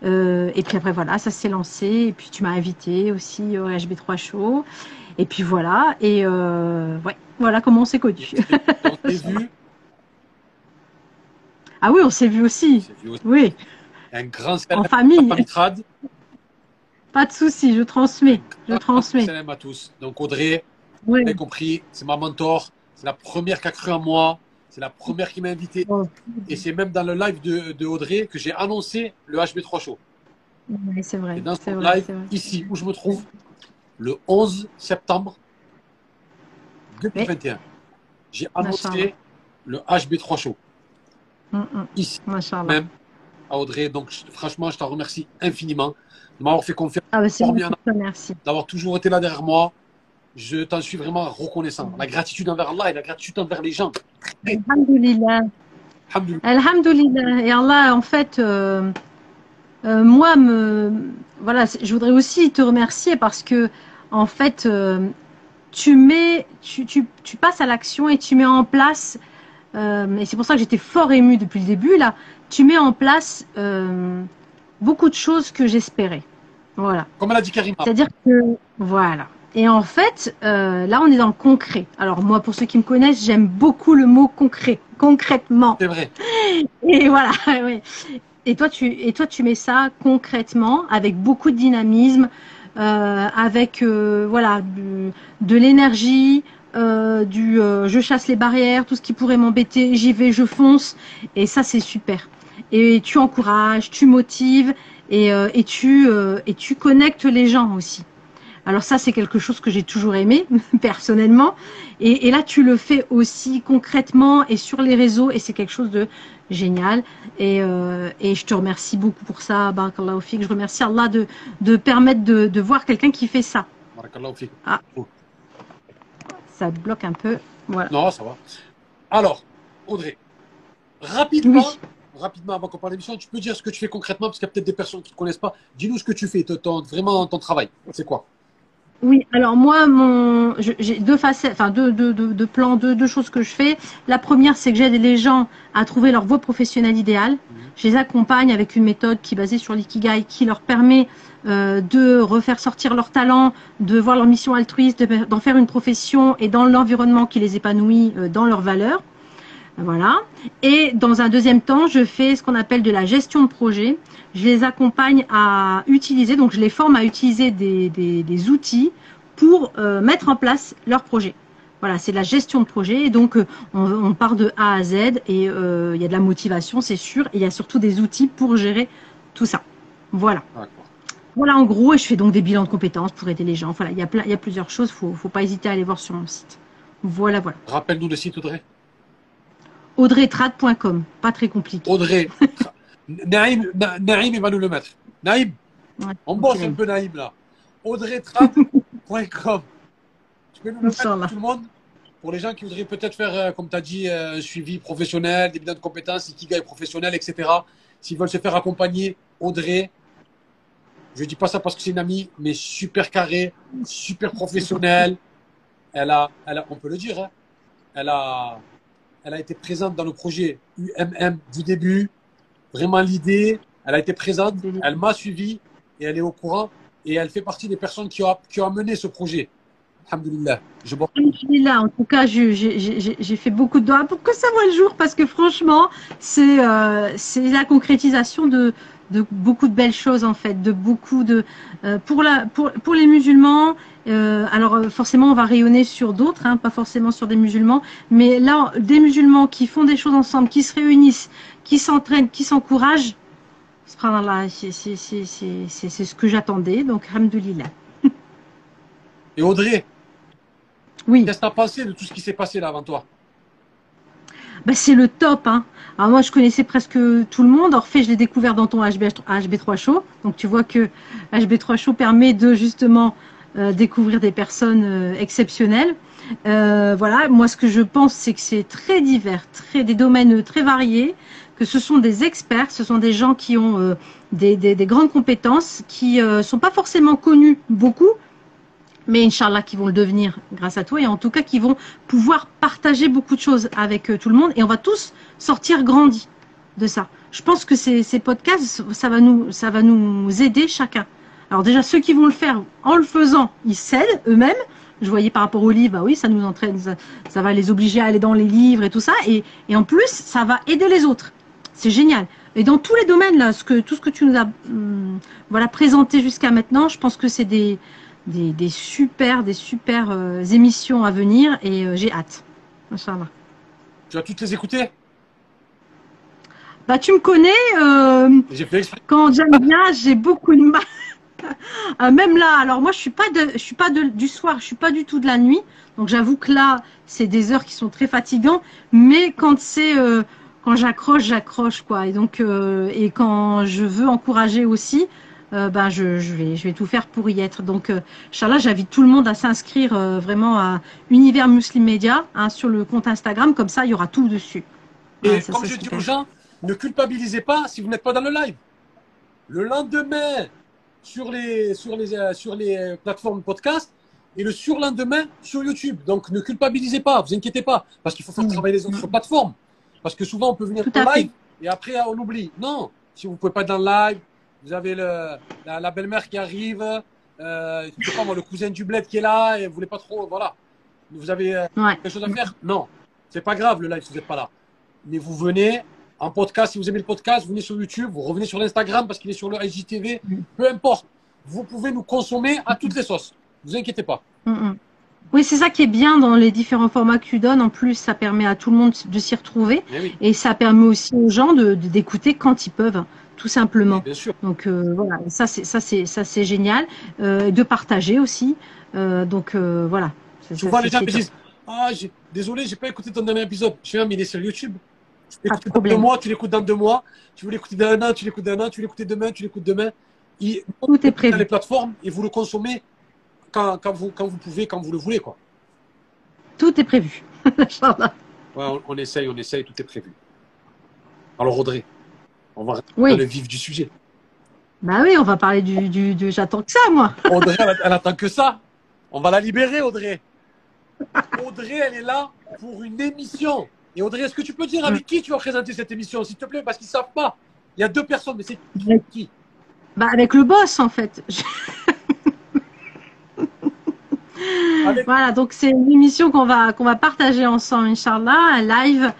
[SPEAKER 8] Euh, et puis après voilà, ça s'est lancé. Et puis tu m'as invité aussi au HB3 Show. Et puis voilà. Et euh, ouais, voilà comment on s'est connus.
[SPEAKER 1] On s'est vu,
[SPEAKER 8] ah oui, on s'est vu
[SPEAKER 1] on
[SPEAKER 8] aussi.
[SPEAKER 1] s'est vu aussi.
[SPEAKER 8] Oui,
[SPEAKER 1] Un grand
[SPEAKER 8] en famille. Pas de souci, je transmets. Je transmets.
[SPEAKER 1] salam à tous. Donc Audrey,
[SPEAKER 8] Oui.
[SPEAKER 1] vous avez compris, c'est ma mentor. C'est la première qui a cru en moi. C'est la première qui m'a invité. Et c'est même dans le live de, de Audrey que j'ai annoncé le HB3 Show.
[SPEAKER 8] Oui, c'est
[SPEAKER 1] Et
[SPEAKER 8] vrai.
[SPEAKER 1] dans
[SPEAKER 8] vrai,
[SPEAKER 1] live,
[SPEAKER 8] vrai.
[SPEAKER 1] ici où je me trouve, le 11 septembre
[SPEAKER 8] Oui.
[SPEAKER 1] 2021, j'ai annoncé le HB3 Show. Ici même, à Audrey. Donc franchement, je t'en remercie infiniment de m'avoir fait confiance,
[SPEAKER 8] Ah bah
[SPEAKER 1] d'avoir toujours été là derrière moi. Je t'en suis vraiment reconnaissant. La gratitude envers Allah et la gratitude envers les gens.
[SPEAKER 8] Alhamdulillah. Alhamdulillah. Et Allah, en fait, euh, euh, moi, me, voilà, je voudrais aussi te remercier parce que, en fait, euh, tu mets, tu, tu, tu passes à l'action et tu mets en place, et c'est pour ça que j'étais fort émue depuis le début, là, tu mets en place beaucoup de choses que j'espérais. Voilà.
[SPEAKER 1] Comme elle a dit Karima.
[SPEAKER 8] C'est-à-dire que, voilà. Et en fait, euh, là, on est dans le concret. Alors moi, pour ceux qui me connaissent, j'aime beaucoup le mot concret, concrètement.
[SPEAKER 1] C'est vrai.
[SPEAKER 8] Et voilà, oui. Et toi, tu, et toi, tu mets ça concrètement, avec beaucoup de dynamisme, euh, avec euh, voilà, du- de l'énergie, euh, du euh, je chasse les barrières, tout ce qui pourrait m'embêter, j'y vais, je fonce. Et ça, c'est super. Et tu encourages, tu motives et, euh, et tu euh, et tu connectes les gens aussi. Alors ça, c'est quelque chose que j'ai toujours aimé personnellement. Et, et là, tu le fais aussi concrètement et sur les réseaux, et c'est quelque chose de génial. Et, euh, et je te remercie beaucoup pour ça, Barakallahu fik. Je remercie Allah de, de permettre de, de voir quelqu'un qui fait ça.
[SPEAKER 1] Barakallahu fik.
[SPEAKER 8] Ça bloque un peu. Voilà.
[SPEAKER 1] Non, ça va. Alors, Audrey, rapidement,
[SPEAKER 8] Oui.
[SPEAKER 1] rapidement avant qu'on parle d'émission, tu peux dire ce que tu fais concrètement, parce qu'il y a peut-être des personnes qui ne te connaissent pas. Dis-nous ce que tu fais, ton- vraiment ton travail. C'est quoi?
[SPEAKER 8] Oui, alors moi, mon, j'ai deux facettes, enfin deux, deux, deux, deux plans, deux, deux choses que je fais. La première, c'est que j'aide les gens à trouver leur voie professionnelle idéale. Je les accompagne avec une méthode qui est basée sur l'ikigai, qui leur permet euh, de refaire sortir leur talent, de voir leur mission altruiste, de- d'en faire une profession et dans l'environnement qui les épanouit euh, dans leurs valeurs. Voilà. Et dans un deuxième temps, je fais ce qu'on appelle de la gestion de projet. Je les accompagne à utiliser, donc je les forme à utiliser des, des, des outils pour euh, mettre en place leur projet. Voilà, c'est de la gestion de projet. Et donc, euh, on, on part de A à Z et euh, il y a de la motivation, c'est sûr. Et il y a surtout des outils pour gérer tout ça. Voilà. Voilà en gros, et je fais donc des bilans de compétences pour aider les gens. Voilà, il y a, plein, il y a plusieurs choses. Faut, faut pas hésiter à aller voir sur mon site. Voilà, voilà.
[SPEAKER 1] Rappelle-nous le site, Audrey.
[SPEAKER 8] audreytrad.com, pas très compliqué.
[SPEAKER 1] Audrey. Naïm, Na- Naïm, il va nous le mettre. Naïm,
[SPEAKER 8] Ouais,
[SPEAKER 1] on bosse un peu Naïm là. audreytrap.com. Tu peux nous le mettre pour tout le monde? Pour les gens qui voudraient peut-être faire, euh, comme tu as dit, euh, un suivi professionnel, des bilans de compétences, ikigai professionnel, etc. S'ils veulent se faire accompagner, Audrey, je dis pas ça parce que c'est une amie, mais super carrée, super professionnelle. Elle a, elle a, on peut le dire, hein, elle a, elle a été présente dans le projet UMM du début. Vraiment l'idée, elle a été présente, elle m'a suivi et elle est au courant et elle fait partie des personnes qui ont, qui ont amené ce projet. Alhamdulillah. Je
[SPEAKER 8] en tout cas, j'ai- fait beaucoup de doigts pour que ça voit le jour parce que franchement, c'est euh, c'est la concrétisation de, de beaucoup de belles choses en fait, de beaucoup de euh, pour la pour pour les musulmans. euh, alors euh, forcément, on va rayonner sur d'autres, hein, pas forcément sur des musulmans, mais là, des musulmans qui font des choses ensemble, qui se réunissent, qui s'entraînent, qui s'encouragent. C'est c'est- c'est- c'est- c'est- c'est ce que j'attendais. Donc, Alhamdoulilah.
[SPEAKER 1] Et Audrey,
[SPEAKER 8] Oui.
[SPEAKER 1] qu'est-ce que tu as pensé de tout ce qui s'est passé là avant toi?
[SPEAKER 8] Bah, c'est le top. Hein. Alors moi, je connaissais presque tout le monde. Orphée, je l'ai découvert dans ton HB, HB3 Show. Donc tu vois que HB3 Show permet de justement euh, découvrir des personnes euh, exceptionnelles. Euh, voilà, moi ce que je pense, c'est que c'est très divers, très des domaines très variés, que ce sont des experts, ce sont des gens qui ont des, des- des grandes compétences, qui euh, sont pas forcément connus beaucoup, mais Inch'Allah qui vont le devenir grâce à toi et en tout cas qui vont pouvoir partager beaucoup de choses avec euh, tout le monde et on va tous sortir grandis de ça. Je pense que ces, ces podcasts, ça va nous, ça va nous aider chacun. Alors déjà ceux qui vont le faire en le faisant, ils s'aident eux-mêmes. Je voyais par rapport aux livres, bah oui, ça nous entraîne, ça, va les obliger à aller dans les livres et tout ça. Et, en plus, ça va aider les autres. C'est génial. Et dans tous les domaines là, ce que, tout ce que tu nous as, hum, présenté jusqu'à maintenant, je pense que c'est des, des, des super, des super euh, émissions à venir et euh, j'ai hâte. Inch'Allah.
[SPEAKER 1] Tu vas toutes les écouter?
[SPEAKER 8] Bah, tu me connais, euh,
[SPEAKER 1] fait
[SPEAKER 8] quand j'aime bien, j'ai beaucoup de mal. Même là, alors moi je suis pas de, je suis pas de, du soir, je suis pas du tout de la nuit. Donc j'avoue que là, c'est des heures qui sont très fatigantes. Mais quand c'est, quand j'accroche, j'accroche quoi. Et donc, et quand je veux encourager aussi, euh, ben je, je vais, je vais tout faire pour y être. Donc, euh, Inch'Allah, j'invite tout le monde à s'inscrire euh, vraiment à Univers Muslim Media hein, sur le compte Instagram. Comme ça, il y aura tout dessus.
[SPEAKER 1] Et
[SPEAKER 8] Ouais,
[SPEAKER 1] comme je dis aux gens, ne culpabilisez pas si vous n'êtes pas dans le live. Le lendemain, sur les, sur les, euh, sur les plateformes podcast et le surlendemain sur YouTube. Donc ne culpabilisez pas, vous inquiétez pas, parce qu'il faut faire
[SPEAKER 8] Mm.
[SPEAKER 1] travailler les autres plateformes. Parce que souvent on peut venir en
[SPEAKER 8] fait.
[SPEAKER 1] live et après on oublie. Non, si vous pouvez pas être dans le live, vous avez le, la, la belle-mère qui arrive, euh, je sais pas moi, le cousin du bled qui est là et vous voulez pas trop, voilà. Vous avez euh,
[SPEAKER 8] Ouais.
[SPEAKER 1] quelque chose à faire? Non, c'est pas grave le live si vous n'êtes pas là. Mais vous venez en podcast, si vous aimez le podcast, vous venez sur YouTube, vous revenez sur l'Instagram parce qu'il est sur le IGTV, peu importe. Vous pouvez nous consommer à toutes les sauces. Vous inquiétez pas.
[SPEAKER 8] Mm, mm. Oui, c'est ça qui est bien dans les différents formats que tu donnes. En plus, ça permet à tout le monde de s'y retrouver
[SPEAKER 1] oui,
[SPEAKER 8] et ça permet aussi aux gens de de- d'écouter quand ils peuvent, tout simplement.
[SPEAKER 1] bien sûr.
[SPEAKER 8] Donc euh, voilà, ça c'est ça c'est ça c'est génial, euh, de partager aussi. Euh, donc voilà.
[SPEAKER 1] Souvent les gens me disent Ah, j'ai- désolé, j'ai pas écouté ton dernier épisode. Je Ah, mais il est sur YouTube. Tu
[SPEAKER 8] Pas de
[SPEAKER 1] dans
[SPEAKER 8] problème.
[SPEAKER 1] deux mois, tu l'écoutes dans deux mois. Tu veux l'écouter dans un an, tu l'écoutes dans un an, tu l'écoutes demain, tu l'écoutes demain. Il,
[SPEAKER 8] Tout est
[SPEAKER 1] dans
[SPEAKER 8] prévu.
[SPEAKER 1] les plateformes et vous le consommez quand, quand, vous, quand vous pouvez, quand vous le voulez. Quoi.
[SPEAKER 8] Tout est prévu.
[SPEAKER 1] Ouais, on, on essaye, on essaye, tout est prévu. Alors Audrey, on va rentrer
[SPEAKER 8] Oui.
[SPEAKER 1] dans le vif du sujet.
[SPEAKER 8] bah oui, on va parler du, du, du j'attends que ça moi.
[SPEAKER 1] Audrey, elle, elle attend que ça. On va la libérer, Audrey. Audrey, elle est là pour une émission. Et Audrey, est-ce que tu peux dire avec qui tu vas présenter cette émission, s'il te plaît? Parce qu'ils ne savent pas. Il y a deux personnes, mais c'est qui, qui?
[SPEAKER 8] Bah avec le boss en fait.
[SPEAKER 1] Avec-
[SPEAKER 8] Voilà, donc c'est une émission qu'on va qu'on va partager ensemble, Inch'Allah, un live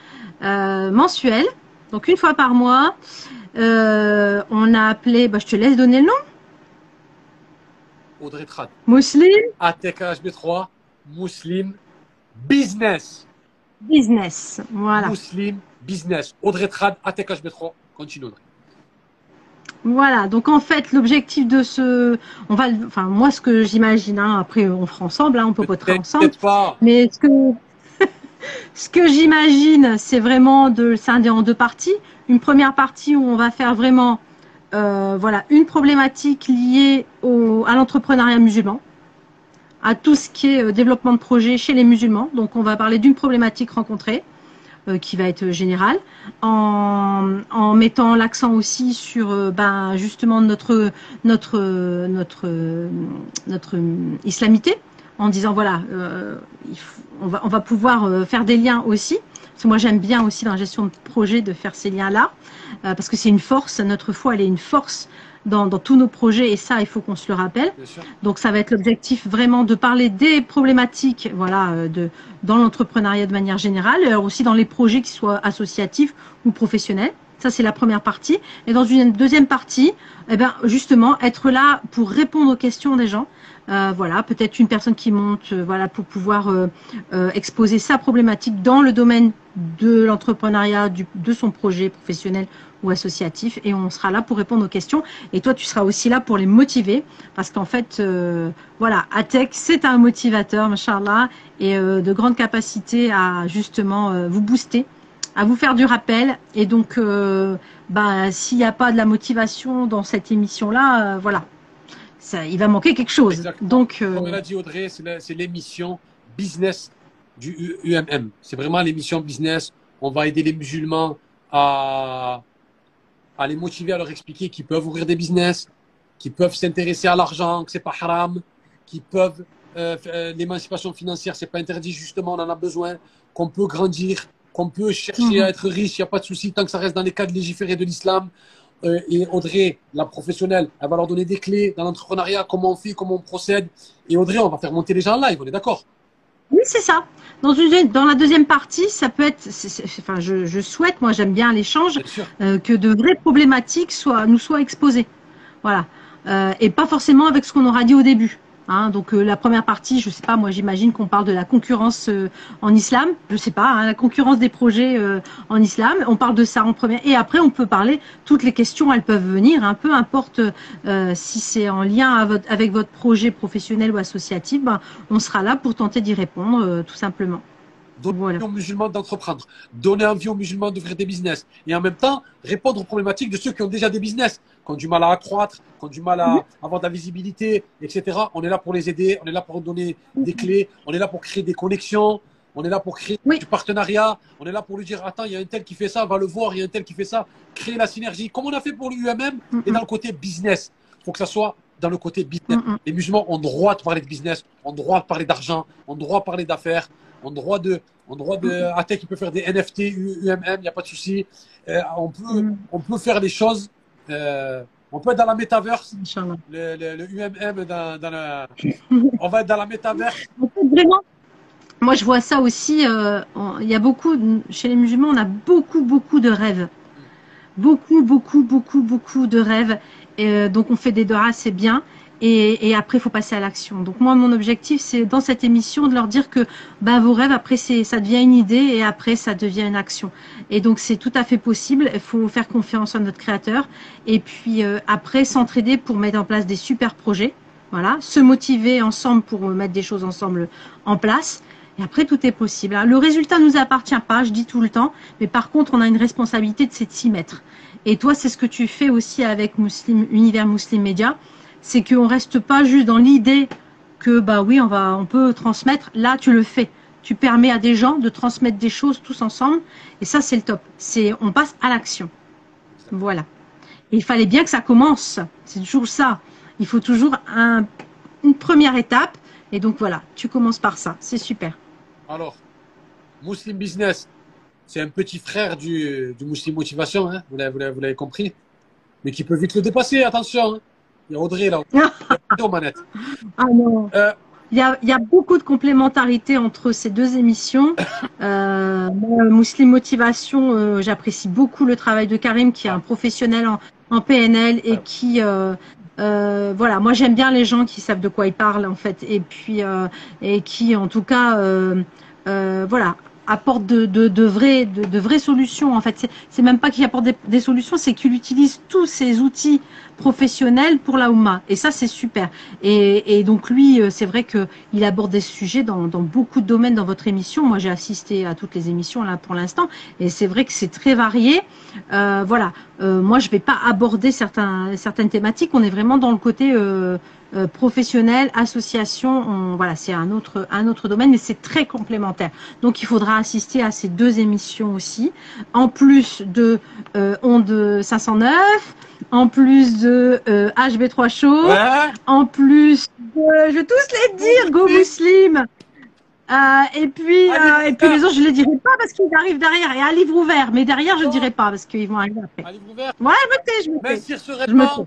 [SPEAKER 8] euh, mensuel, donc une fois par mois. Euh, on a appelé, bah, je te laisse donner le nom,
[SPEAKER 1] Audrey Trad.
[SPEAKER 8] Muslim
[SPEAKER 1] ATK HB3, Muslim Business.
[SPEAKER 8] Business. Voilà,
[SPEAKER 1] Muslim Business. Audrey Trad, ATK HB3. Continue, Audrey.
[SPEAKER 8] voilà. Donc en fait, l'objectif de ce, on va, enfin moi ce que j'imagine, hein, après on fera ensemble, hein, on peut pas ensemble.
[SPEAKER 1] Pas.
[SPEAKER 8] Mais ce que, ce que j'imagine, c'est vraiment de le scinder en deux parties. Une première partie où on va faire vraiment euh, voilà, une problématique liée à l'entrepreneuriat musulman, à tout ce qui est euh, développement de projet chez les musulmans. Donc on va parler d'une problématique rencontrée euh, qui va être générale, en, mettant l'accent aussi sur ben, justement notre, notre islamité en disant voilà, euh, il faut- on, va, on va pouvoir euh, faire des liens aussi. Parce que moi j'aime bien aussi dans la gestion de projet de faire ces liens-là, euh, parce que c'est une force, notre foi elle est une force dans, dans tous nos projets et ça il faut qu'on se le rappelle. Donc ça va être l'objectif vraiment de parler des problématiques voilà, euh, de, dans l'entrepreneuriat de manière générale, et alors aussi dans les projets qui soient associatifs ou professionnels. Ça, c'est la première partie. Et dans une deuxième partie, eh ben, justement, être là pour répondre aux questions des gens, Euh, voilà, peut-être une personne qui monte, euh, voilà, pour pouvoir euh, exposer sa problématique dans le domaine de l'entrepreneuriat, de son projet professionnel ou associatif, et on sera là pour répondre aux questions. Et toi, tu seras aussi là pour les motiver, parce qu'en fait, voilà, Atec, c'est un motivateur, machallah, et de grandes capacités à justement vous booster, à vous faire du rappel. Et donc, bah, s'il n'y a pas de la motivation dans cette émission-là, voilà, ça, il va manquer quelque chose.
[SPEAKER 1] Exactement.
[SPEAKER 8] Donc, euh,
[SPEAKER 1] Comme elle a dit Audrey, c'est la- l'émission business du UMM. C'est vraiment l'émission business. On va aider les musulmans à, à les motiver, à leur expliquer qu'ils peuvent ouvrir des business, qu'ils peuvent s'intéresser à l'argent, que c'est pas haram, qu'ils peuvent euh, euh, l'émancipation financière, c'est pas interdit justement, on en a besoin, qu'on peut grandir, qu'on peut chercher
[SPEAKER 8] Mhm.
[SPEAKER 1] à être riche, il n'y a pas de souci tant que ça reste dans les cadres légiférés de l'islam. Euh, et Audrey, la professionnelle, elle va leur donner des clés dans l'entrepreneuriat, comment on fait, comment on procède. Et Audrey, on va faire monter les gens en live, on est d'accord?
[SPEAKER 8] Oui, c'est ça. Dans, une, dans la deuxième partie, ça peut être, enfin, je, je souhaite, moi j'aime bien l'échange, euh, que de vraies problématiques soient, nous soient exposées. Voilà. Euh, et pas forcément avec ce qu'on aura dit au début. Hein, donc euh, la première partie, je sais pas, moi j'imagine qu'on parle de la concurrence euh, en islam, je sais pas, hein, la concurrence des projets euh, en islam, on parle de ça en première, et après on peut parler, toutes les questions elles peuvent venir, hein, peu importe si c'est en lien avec votre projet professionnel ou associatif, ben, on sera là pour tenter d'y répondre tout simplement.
[SPEAKER 1] Donner
[SPEAKER 8] Voilà.
[SPEAKER 1] envie aux musulmans d'entreprendre, donner envie aux musulmans d'ouvrir des business, et en même temps répondre aux problématiques de ceux qui ont déjà des business, qui ont du mal à accroître, qui ont du mal à avoir de la visibilité, etc. On est là pour les aider, on est là pour donner des clés, on est là pour créer des connexions, on est là pour créer
[SPEAKER 8] Oui.
[SPEAKER 1] du partenariat, on est là pour lui dire attends, il y a un tel qui fait ça, va le voir, il y a un tel qui fait ça, créer la synergie, comme on a fait pour l'UMM, et dans le côté business. Il faut que ça soit dans le côté business.
[SPEAKER 8] Mm, mm.
[SPEAKER 1] Les musulmans ont droit de parler de business, ont droit de parler d'argent, ont droit de parler d'affaires, ont droit de, ont droit de, Atec, il peut faire des NFT, UMM, il n'y a pas de souci. Euh, on peut,
[SPEAKER 8] Mm.
[SPEAKER 1] on peut faire les choses, euh, on peut être dans la métaverse, le, le, le UMM dans, dans la, on va être dans la métaverse.
[SPEAKER 8] Vraiment, moi je vois ça aussi. euh, il y a beaucoup chez les musulmans, on a beaucoup beaucoup de rêves, beaucoup beaucoup beaucoup beaucoup de rêves. Et, donc on fait des doras, c'est bien. Et, et après, il faut passer à l'action. Donc moi, mon objectif, c'est dans cette émission de leur dire que bah, vos rêves, après, c'est, ça devient une idée et après, ça devient une action. Et donc, c'est tout à fait possible. Il faut faire confiance en notre créateur. Et puis, euh, après, s'entraider pour mettre en place des super projets. Voilà, se motiver ensemble pour mettre des choses ensemble en place. Et après, tout est possible. Alors, le résultat nous appartient pas, je dis tout le temps. Mais par contre, on a une responsabilité de s'y mettre. Et toi, c'est ce que tu fais aussi avec Muslim, Univers Muslim Media c'est qu'on reste pas juste dans l'idée que bah oui on va on peut transmettre. Là tu le fais. Tu permets à des gens de transmettre des choses tous ensemble. Et ça c'est le top. C'est on passe à l'action. Voilà. Et il fallait bien que ça commence. C'est toujours ça. Il faut toujours un, une première étape. Et donc voilà. Tu commences par ça. C'est super.
[SPEAKER 1] Alors, Muslim Business, c'est un petit frère du, du Muslim Motivation, hein, vous l'avez compris, mais qui peut vite le dépasser, attention. hein. Il y a Audrey là, aux manettes.
[SPEAKER 8] ah non.
[SPEAKER 1] Euh,
[SPEAKER 8] Il y, a, il y a beaucoup de complémentarité entre ces deux émissions. Euh, Muslim Motivation, euh, j'apprécie beaucoup le travail de Karim, qui est un professionnel en, en PNL et qui, euh, euh, voilà, moi j'aime bien les gens qui savent de quoi ils parlent en fait, et puis et qui, en tout cas, voilà, apportent de, de, de vraies de, de vraies solutions. En fait, c'est- même pas qu'il apporte des, solutions, c'est qu'il utilise tous ces outils professionnels pour la Oumma. Et ça, c'est super. Et, et donc lui, euh, c'est vrai que il aborde des sujets dans, dans beaucoup de domaines dans votre émission. Moi, j'ai assisté à toutes les émissions là pour l'instant, et c'est vrai que c'est très varié. Euh, voilà. Euh, moi, je vais pas aborder certains, certaines thématiques. On est vraiment dans le côté euh, euh, professionnel, association. On, voilà, c'est un autre, un autre domaine, mais c'est très complémentaire. Donc, il faudra assister à ces deux émissions aussi, en plus de euh, Onde 509, en plus de euh, HB3 Show
[SPEAKER 1] ouais,
[SPEAKER 8] en plus de- je vais tous les dire, Go Muslim. Euh, et puis, euh, et puis les autres, je les dirai pas parce qu'ils arrivent derrière. Et un livre ouvert, mais derrière, je ne dirai pas parce qu'ils vont arriver après.
[SPEAKER 1] un livre ouvert.
[SPEAKER 8] Ouais, je me tais, je me tais.
[SPEAKER 1] Mincir
[SPEAKER 8] Je me
[SPEAKER 1] sereinement.
[SPEAKER 8] tais.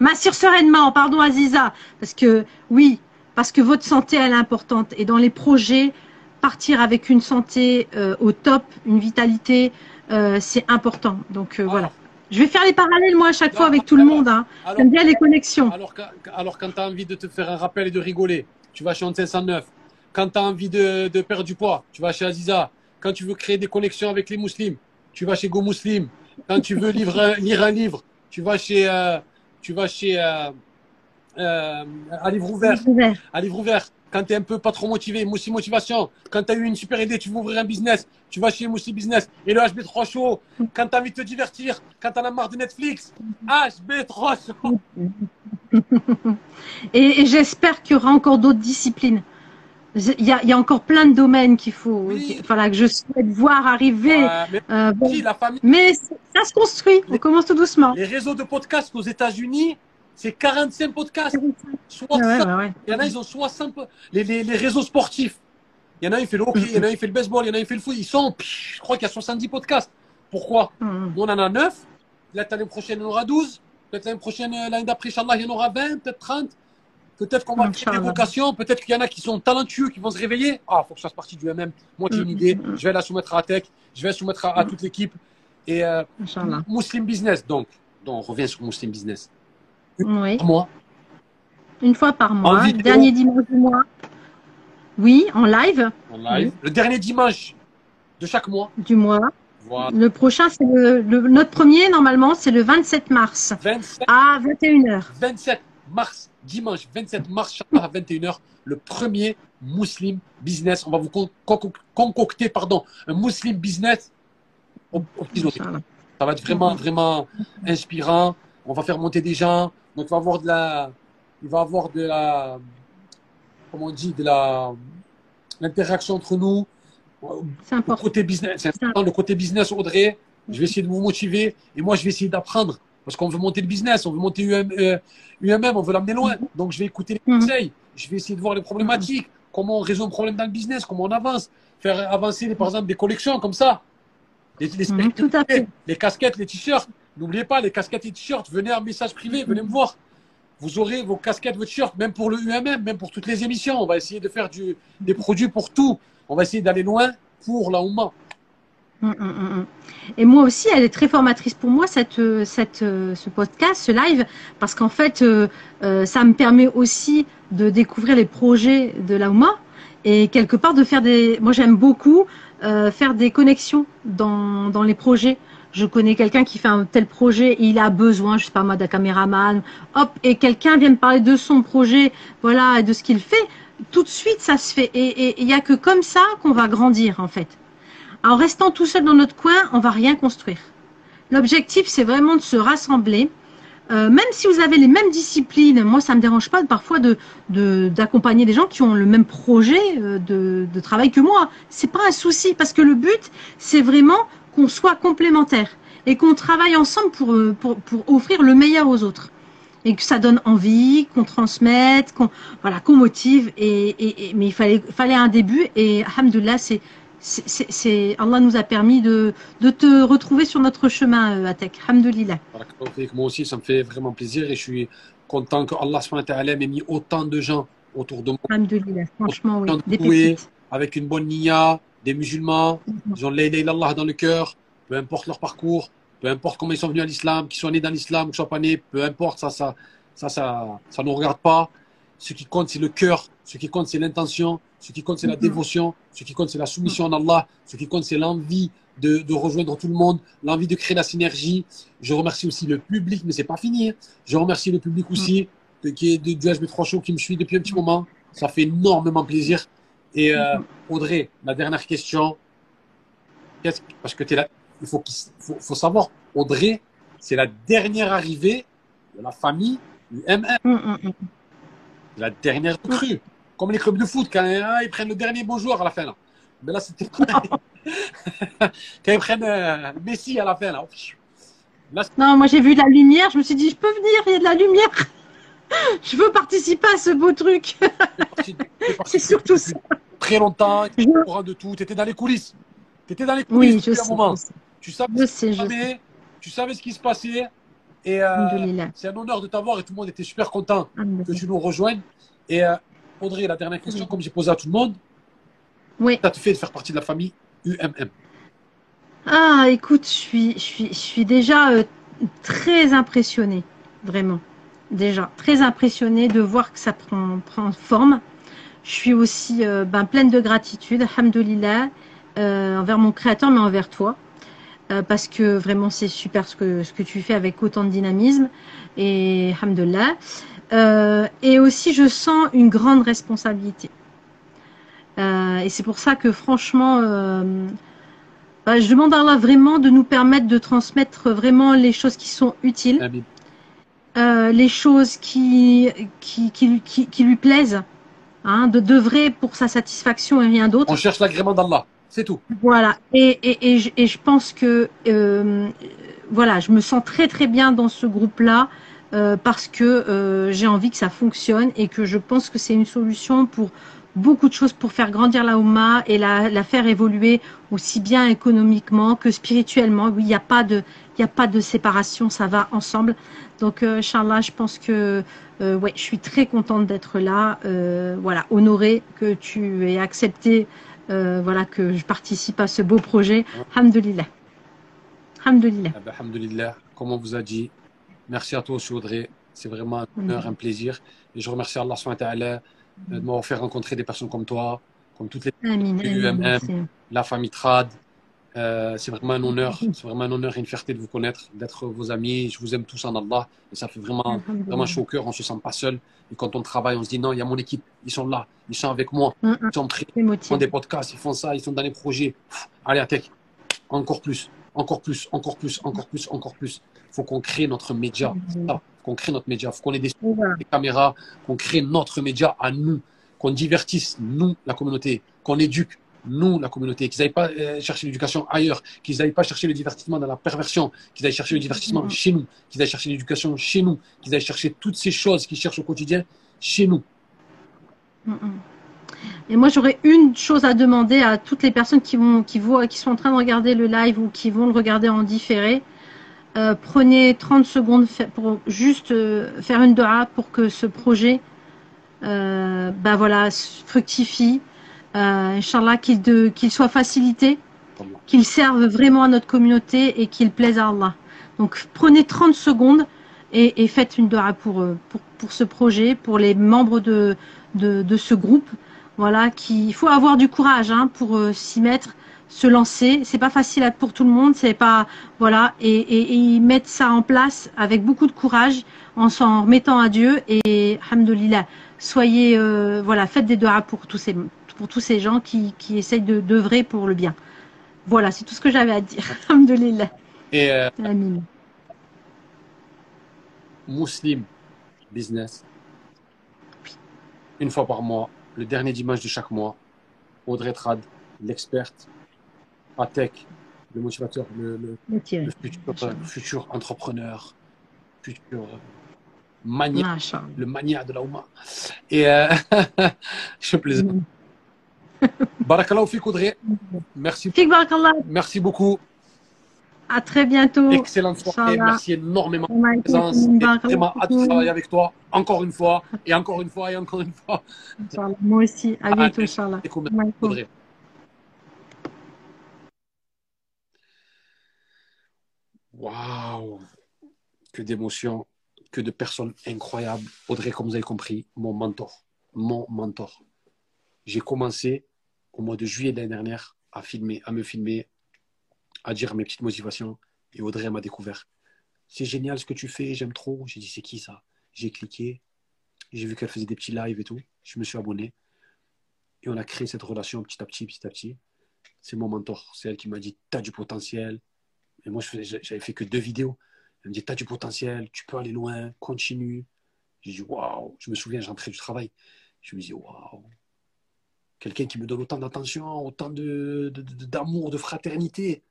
[SPEAKER 8] M'assure sereinement, pardon Aziza, parce que oui, parce que votre santé elle est importante et dans les projets, partir avec une santé euh, au top, une vitalité, euh, c'est important. Donc euh, voilà. Je vais faire les parallèles, moi, à chaque
[SPEAKER 1] Non,
[SPEAKER 8] fois avec tout le monde. Hein. J'aime bien les connexions.
[SPEAKER 1] alors, quand- alors quand tu as envie de te faire un rappel et de rigoler, tu vas chez 509. Quand tu as envie de, de perdre du poids, tu vas chez Aziza. Quand tu veux créer des connexions avec les musulmans, tu vas chez Go Muslim. Quand tu veux lire un, lire un livre, tu vas chez, euh, tu vas chez euh, euh, un livre ouvert.
[SPEAKER 8] Ouvert.
[SPEAKER 1] un livre ouvert. Quand tu es un peu pas trop motivé, Moussi Motivation. Quand tu as eu une super idée, tu veux ouvrir un business, tu vas chez Moussi Business. Et le HB3 Show. Quand tu as envie de te divertir, quand tu as marre de Netflix, HB3 Show.
[SPEAKER 8] Et, et j'espère qu'il y aura encore d'autres disciplines. Il y, a, il y a encore plein de domaines qu'il faut,
[SPEAKER 1] Oui.
[SPEAKER 8] voilà, que je souhaite voir arriver.
[SPEAKER 1] Euh, mais
[SPEAKER 8] Euh, bon.
[SPEAKER 1] aussi, la famille,
[SPEAKER 8] Mais c- ça se construit. On
[SPEAKER 1] Les-
[SPEAKER 8] commence tout doucement.
[SPEAKER 1] les réseaux de podcasts aux États-Unis, c'est 45 podcasts.
[SPEAKER 8] Ouais,
[SPEAKER 1] 60.
[SPEAKER 8] ouais, ouais.
[SPEAKER 1] Il y en a, ils ont 60. po- Les, les, les réseaux sportifs. Il y en a, il fait le hockey, il y en a, il fait le baseball, il y en a, il fait le foot. Ils sont, je crois qu'il y a 70 podcasts. Pourquoi? Nous, on en a 9. Peut-être l'année prochaine, il y en aura 12. Peut-être l'année prochaine, euh, l'année d'après, Inch'Allah, il y en aura 20, peut-être 30. Peut-être qu'on va créer des vocations. Peut-être qu'il y en a qui sont talentueux, qui vont se réveiller. Ah, faut que je fasse partie du MM. Moi, j'ai une
[SPEAKER 8] Mm,
[SPEAKER 1] idée.
[SPEAKER 8] mm, mm.
[SPEAKER 1] Je vais la soumettre à Tech. Je vais la soumettre à, à toute l'équipe. Et euh. Muslim Business, donc. Donc, on revient sur Muslim Business.
[SPEAKER 8] Oui.
[SPEAKER 1] Pour moi,
[SPEAKER 8] Une fois par mois.
[SPEAKER 1] vidéo.
[SPEAKER 8] Dernier dimanche du mois. Oui, en live
[SPEAKER 1] en live. Le dernier dimanche de chaque mois.
[SPEAKER 8] du mois.
[SPEAKER 1] Voilà.
[SPEAKER 8] Le prochain, c'est le, le- notre premier, normalement, c'est le 27 mars
[SPEAKER 1] 27,
[SPEAKER 8] à 21h.
[SPEAKER 1] 27 mars, dimanche 27 mars, à 21h, le premier Muslim Business. On va vous con- con- concocter pardon, un Muslim Business au, au petit. Ça va être vraiment, vraiment inspirant. On va faire monter des gens. Donc, il va y avoir de la, il va avoir de la, comment on dit, de la, l'interaction entre nous.
[SPEAKER 8] C'est
[SPEAKER 1] Le
[SPEAKER 8] important.
[SPEAKER 1] côté business, important, le côté business, Audrey. Je vais essayer de vous motiver et moi, je vais essayer d'apprendre parce qu'on veut monter le business, on veut monter UM, euh, UMM, on veut l'amener loin. Donc, je vais écouter les
[SPEAKER 8] Mhm.
[SPEAKER 1] conseils, je vais essayer de voir les problématiques, comment on résout un problème dans le business, comment on avance, faire avancer, par exemple, des collections comme ça. Les, les
[SPEAKER 8] Mhm, tout à fait.
[SPEAKER 1] les casquettes, les t-shirts. N'oubliez pas, les casquettes et les t-shirts, venez en message privé, venez me voir. Vous aurez vos casquettes, vos t-shirts, même pour le UMM, même pour toutes les émissions. On va essayer de faire du, des produits pour tout. On va essayer d'aller loin pour la Oumma.
[SPEAKER 8] Mm, mm, mm. Et moi aussi, elle est très formatrice pour moi, cette, cette, ce podcast, ce live, parce qu'en fait, euh, euh, ça me permet aussi de découvrir les projets de la Ouma et quelque part de faire des. Moi, j'aime beaucoup euh, faire des connexions dans, dans les projets. Je connais quelqu'un qui fait un tel projet et il a besoin, je sais pas moi, d'un caméraman, hop, et quelqu'un vient me parler de son projet, voilà, et de ce qu'il fait. Tout de suite, ça se fait. Et il n'y a que comme ça qu'on va grandir, en fait. En restant tout seul dans notre coin, on va rien construire. L'objectif, c'est vraiment de se rassembler. Euh, même si vous avez les mêmes disciplines, moi, ça me dérange pas parfois de de- d'accompagner des gens qui ont le même projet euh, de, travail que moi. C'est pas un souci parce que le but, c'est vraiment qu'on soit complémentaires et qu'on travaille ensemble pour, euh, offrir le meilleur aux autres et que ça donne envie, qu'on transmette, qu'on voilà, motive. Et, mais il fallait fallait un début et alhamdoulilah, c'est c'est, Allah nous a permis de, de te retrouver sur notre chemin, euh, Atek.
[SPEAKER 1] Fik. Moi aussi, ça me fait vraiment plaisir et je suis content que Allah m'ait mis autant de gens autour de moi
[SPEAKER 8] Alhamdoulilah. Franchement, oui. Des
[SPEAKER 1] doués, avec une bonne niya, des musulmans, ils ont l'aïla dans le cœur, peu importe leur parcours, peu importe comment ils sont venus à l'islam, qu'ils soient nés dans l'islam ou qu'ils soient pas nés, peu importe, ça, ça, ça, ça, ça nous regarde pas. Ce qui compte, c'est le cœur. Ce qui compte, c'est l'intention. Ce qui compte, c'est la
[SPEAKER 8] Mhm.
[SPEAKER 1] dévotion. Ce qui compte, c'est la soumission en Allah. Ce qui compte, c'est l'envie de, de rejoindre tout le monde, l'envie de créer la synergie. Je remercie aussi le public, mais c'est pas fini. hein. Je remercie le public aussi, de- qui est de, du HB3 Show, qui me suit depuis un petit moment. Ça fait énormément plaisir. Et euh, Audrey, la dernière question. Parce que es là, il faut, faut savoir, Audrey, c'est la dernière arrivée de la famille du MM. La dernière recrue. Comme les clubs de foot, quand hein, ils prennent le dernier bon joueur à la fin. Là. Mais là, c'était quand ils prennent euh, Messi à la fin. Là, là c'est
[SPEAKER 8] Non, moi j'ai vu de la lumière, je me suis dit, je peux venir, il y a de la lumière. Je veux participer à ce beau truc.
[SPEAKER 1] c'est
[SPEAKER 8] surtout ça.
[SPEAKER 1] Très longtemps, tu étais au courant de tout, tu étais dans les coulisses. Tu étais dans les coulisses
[SPEAKER 8] Oui, je
[SPEAKER 1] un moment.
[SPEAKER 8] je sais.
[SPEAKER 1] Tu savais,
[SPEAKER 8] Je sais, je sais.
[SPEAKER 1] savais- tu savais ce qui se passait. Et euh, c'est un honneur de t'avoir et tout le monde était super content que
[SPEAKER 8] Alhamdoulilah.
[SPEAKER 1] tu nous rejoignes. Et euh, Audrey, la dernière question, comme j'ai posé à tout le monde,
[SPEAKER 8] Oui.
[SPEAKER 1] ça te fait de faire partie de la famille UMM.
[SPEAKER 8] Ah, écoute, je suis, je suis, je suis déjà euh, très impressionnée, vraiment. Déjà, très impressionnée de voir que ça prend, prend forme. Je suis aussi ben, pleine de gratitude, alhamdoulilah, envers mon créateur, mais envers toi. Euh, parce que vraiment, c'est super ce que, ce que tu fais avec autant de dynamisme. Et alhamdoulilah. Euh, et aussi, je sens une grande responsabilité. Euh, et c'est pour ça que franchement, bah, je demande à Allah vraiment de nous permettre de transmettre vraiment les choses qui sont utiles, les choses qui, qui, qui, qui, qui lui plaisent, hein, de d'œuvrer pour sa satisfaction et rien d'autre.
[SPEAKER 1] On cherche l'agrément d'Allah. C'est tout.
[SPEAKER 8] Voilà. Et, et, et, je, et je pense que euh, voilà, je me sens très très bien dans ce groupe-là euh, parce que euh, j'ai envie que ça fonctionne et que je pense que c'est une solution pour beaucoup de choses pour faire grandir la Oumma et la, la faire évoluer aussi bien économiquement que spirituellement. Oui, il n'y a pas de il a pas de séparation, ça va ensemble. Donc, euh, Inch'Allah, je pense que euh, ouais, je suis très contente d'être là. Euh, voilà, honorée que tu aies accepté euh, voilà, que je participe à ce beau projet. Alhamdulillah. Alhamdulillah.
[SPEAKER 1] Ah ben, alhamdulillah, comme on vous a dit, merci à toi aussi Audrey. C'est vraiment un honneur, un plaisir. Et je remercie Allah wa ta'ala de m'avoir fait rencontrer des personnes comme toi, comme toutes les UMM, la famille Trad. Euh, c'est vraiment un honneur, c'est vraiment un honneur et une fierté de vous connaître, d'être vos amis. Je vous aime tous en Allah. Et ça fait vraiment, vraiment chaud au cœur. On se sent pas seul. Et quand on travaille, on se dit non, il y a mon équipe, ils sont là, ils sont avec moi,
[SPEAKER 8] Mm, mm,
[SPEAKER 1] ils sont prêts, ils font des podcasts, ils font ça, ils sont dans les projets. Pff, allez, Atek, encore plus, encore plus, encore plus, encore plus, encore plus. faut qu'on crée notre média. Faut qu'on crée notre média. faut qu'on ait des des caméras, qu'on crée notre média à nous, qu'on divertisse, nous, la communauté, qu'on éduque, nous, la communauté, qu'ils n'aillent pas euh, chercher l'éducation ailleurs, qu'ils n'aillent pas chercher le divertissement dans la perversion, qu'ils aillent chercher le divertissement chez nous, qu'ils aillent chercher l'éducation chez nous, qu'ils aillent chercher toutes ces choses qu'ils cherchent au quotidien chez nous.
[SPEAKER 8] Et moi, j'aurais une chose à demander à toutes les personnes qui vont, qui voient, qui sont en train de regarder le live ou qui vont le regarder en différé. Euh, prenez 30 secondes pour juste euh, faire une doha pour que ce projet, euh, ben voilà, fructifie. Euh, Inch'Allah, qu'il qu'il soit facilité, qu'il serve vraiment à notre communauté et qu'il plaise à Allah. Donc, prenez 30 secondes et, et faites une doha pour, euh, pour, pour ce projet, pour les membres de, de, de ce groupe. Voilà, qui, il faut avoir du courage hein, pour euh, s'y mettre, se lancer. C'est pas facile pour tout le monde, c'est pas voilà, et, et, et ils mettent ça en place avec beaucoup de courage, en s'en remettant à Dieu et alhamdoulilah. Soyez euh, voilà, faites des doigts pour tous ces pour tous ces gens qui, qui essayent de d'œuvrer pour le bien. Voilà, c'est tout ce que j'avais à dire. Alhamdoulilah.
[SPEAKER 1] Et euh. Muslim Business, une fois par mois, le dernier dimanche de chaque mois, Audrey Trad, l'experte, Atek, le motivateur, le, le,
[SPEAKER 8] Motivé.
[SPEAKER 1] le futur, le futur entrepreneur, futur euh, mania, le mania de la Ouma. Et euh, je plaisante. Barakallahu fik Audrey. Merci,
[SPEAKER 8] Fik barakallah.
[SPEAKER 1] merci beaucoup.
[SPEAKER 8] À très bientôt.
[SPEAKER 1] Excellente soirée.
[SPEAKER 8] Inch'Allah.
[SPEAKER 1] Merci énormément de ta présence. vraiment hâte de
[SPEAKER 8] fikum.
[SPEAKER 1] travailler avec toi encore une fois et encore une fois et encore une fois.
[SPEAKER 8] Inch'Allah. Moi aussi. À bientôt,
[SPEAKER 1] Allez,
[SPEAKER 8] Inch'Allah.
[SPEAKER 1] Audrey. Waouh Que d'émotions, que de personnes incroyables. Audrey, comme vous avez compris, mon mentor. Mon mentor. J'ai commencé au mois de juillet l'année dernière à filmer, à me filmer, à dire mes petites motivations. Et Audrey m'a découvert. C'est génial ce que tu fais, j'aime trop. J'ai dit, c'est qui ça? J'ai cliqué. J'ai vu qu'elle faisait des petits lives et tout. Je me suis abonné. Et on a créé cette relation petit à petit, petit à petit. C'est mon mentor. C'est elle qui m'a dit, tu as du potentiel. Et moi, j'avais fait que deux vidéos. Elle me dit, tu as du potentiel, tu peux aller loin, continue. J'ai dit, waouh. Je me souviens, j'entrais du travail. Je me dis, waouh. Quelqu'un qui me donne autant d'attention, autant de, de- de- d'amour, de fraternité.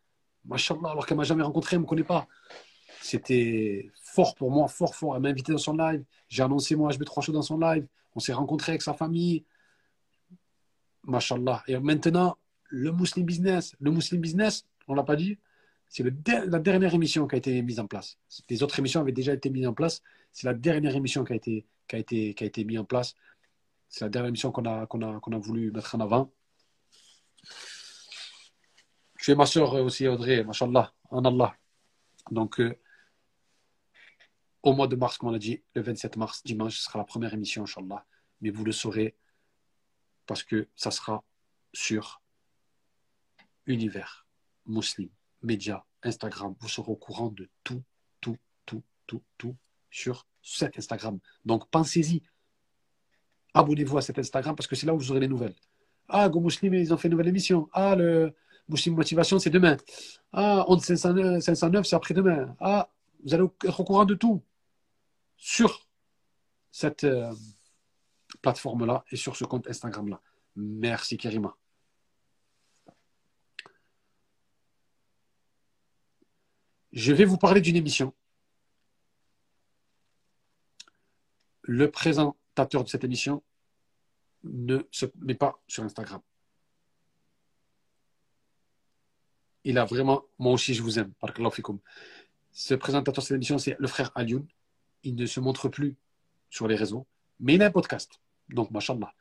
[SPEAKER 1] Machallah, alors qu'elle m'a jamais rencontré, elle me connaît pas. C'était fort pour moi, fort, fort. Elle m'a invité dans son live. J'ai annoncé mon HB3 Show dans son live. On s'est rencontrés avec sa famille. Machallah. Et maintenant, le Muslim Business. Le Muslim Business, on l'a pas dit, c'est la dernière émission qui a été mise en place. Les autres émissions avaient déjà été mises en place. C'est la dernière émission qui a été, qui a été, qui a été mise en place. C'est la dernière émission qu'on a, qu'on a, a voulu mettre en avant. Tu es ma soeur aussi, Audrey, Machallah, en Allah. Donc, euh, au mois de mars, comme on l'a dit, le 27 mars, dimanche, ce sera la première émission, Inch'Allah. Mais vous le saurez parce que ça sera sur Univers, Muslim, Média, Instagram. Vous serez au courant de tout, tout, tout, tout, tout sur cet Instagram. Donc pensez-y. Abonnez-vous à cet Instagram parce que c'est là où vous aurez les nouvelles. Ah, Go Muslim, ils ont fait une nouvelle émission. Ah, le Muslim Motivation, c'est demain. Ah, 11 509, 509 c'est après-demain. Ah, vous allez être au courant de tout sur cette euh, plateforme-là et sur ce compte Instagram-là. Merci, Kerima. Je vais vous parler d'une émission. Le de cette émission ne se met pas sur Instagram. Il a vraiment, moi aussi je vous aime, Ce présentateur de cette émission, c'est le frère Alioun. Il ne se montre plus sur les réseaux, mais il a un podcast. Donc, machallah.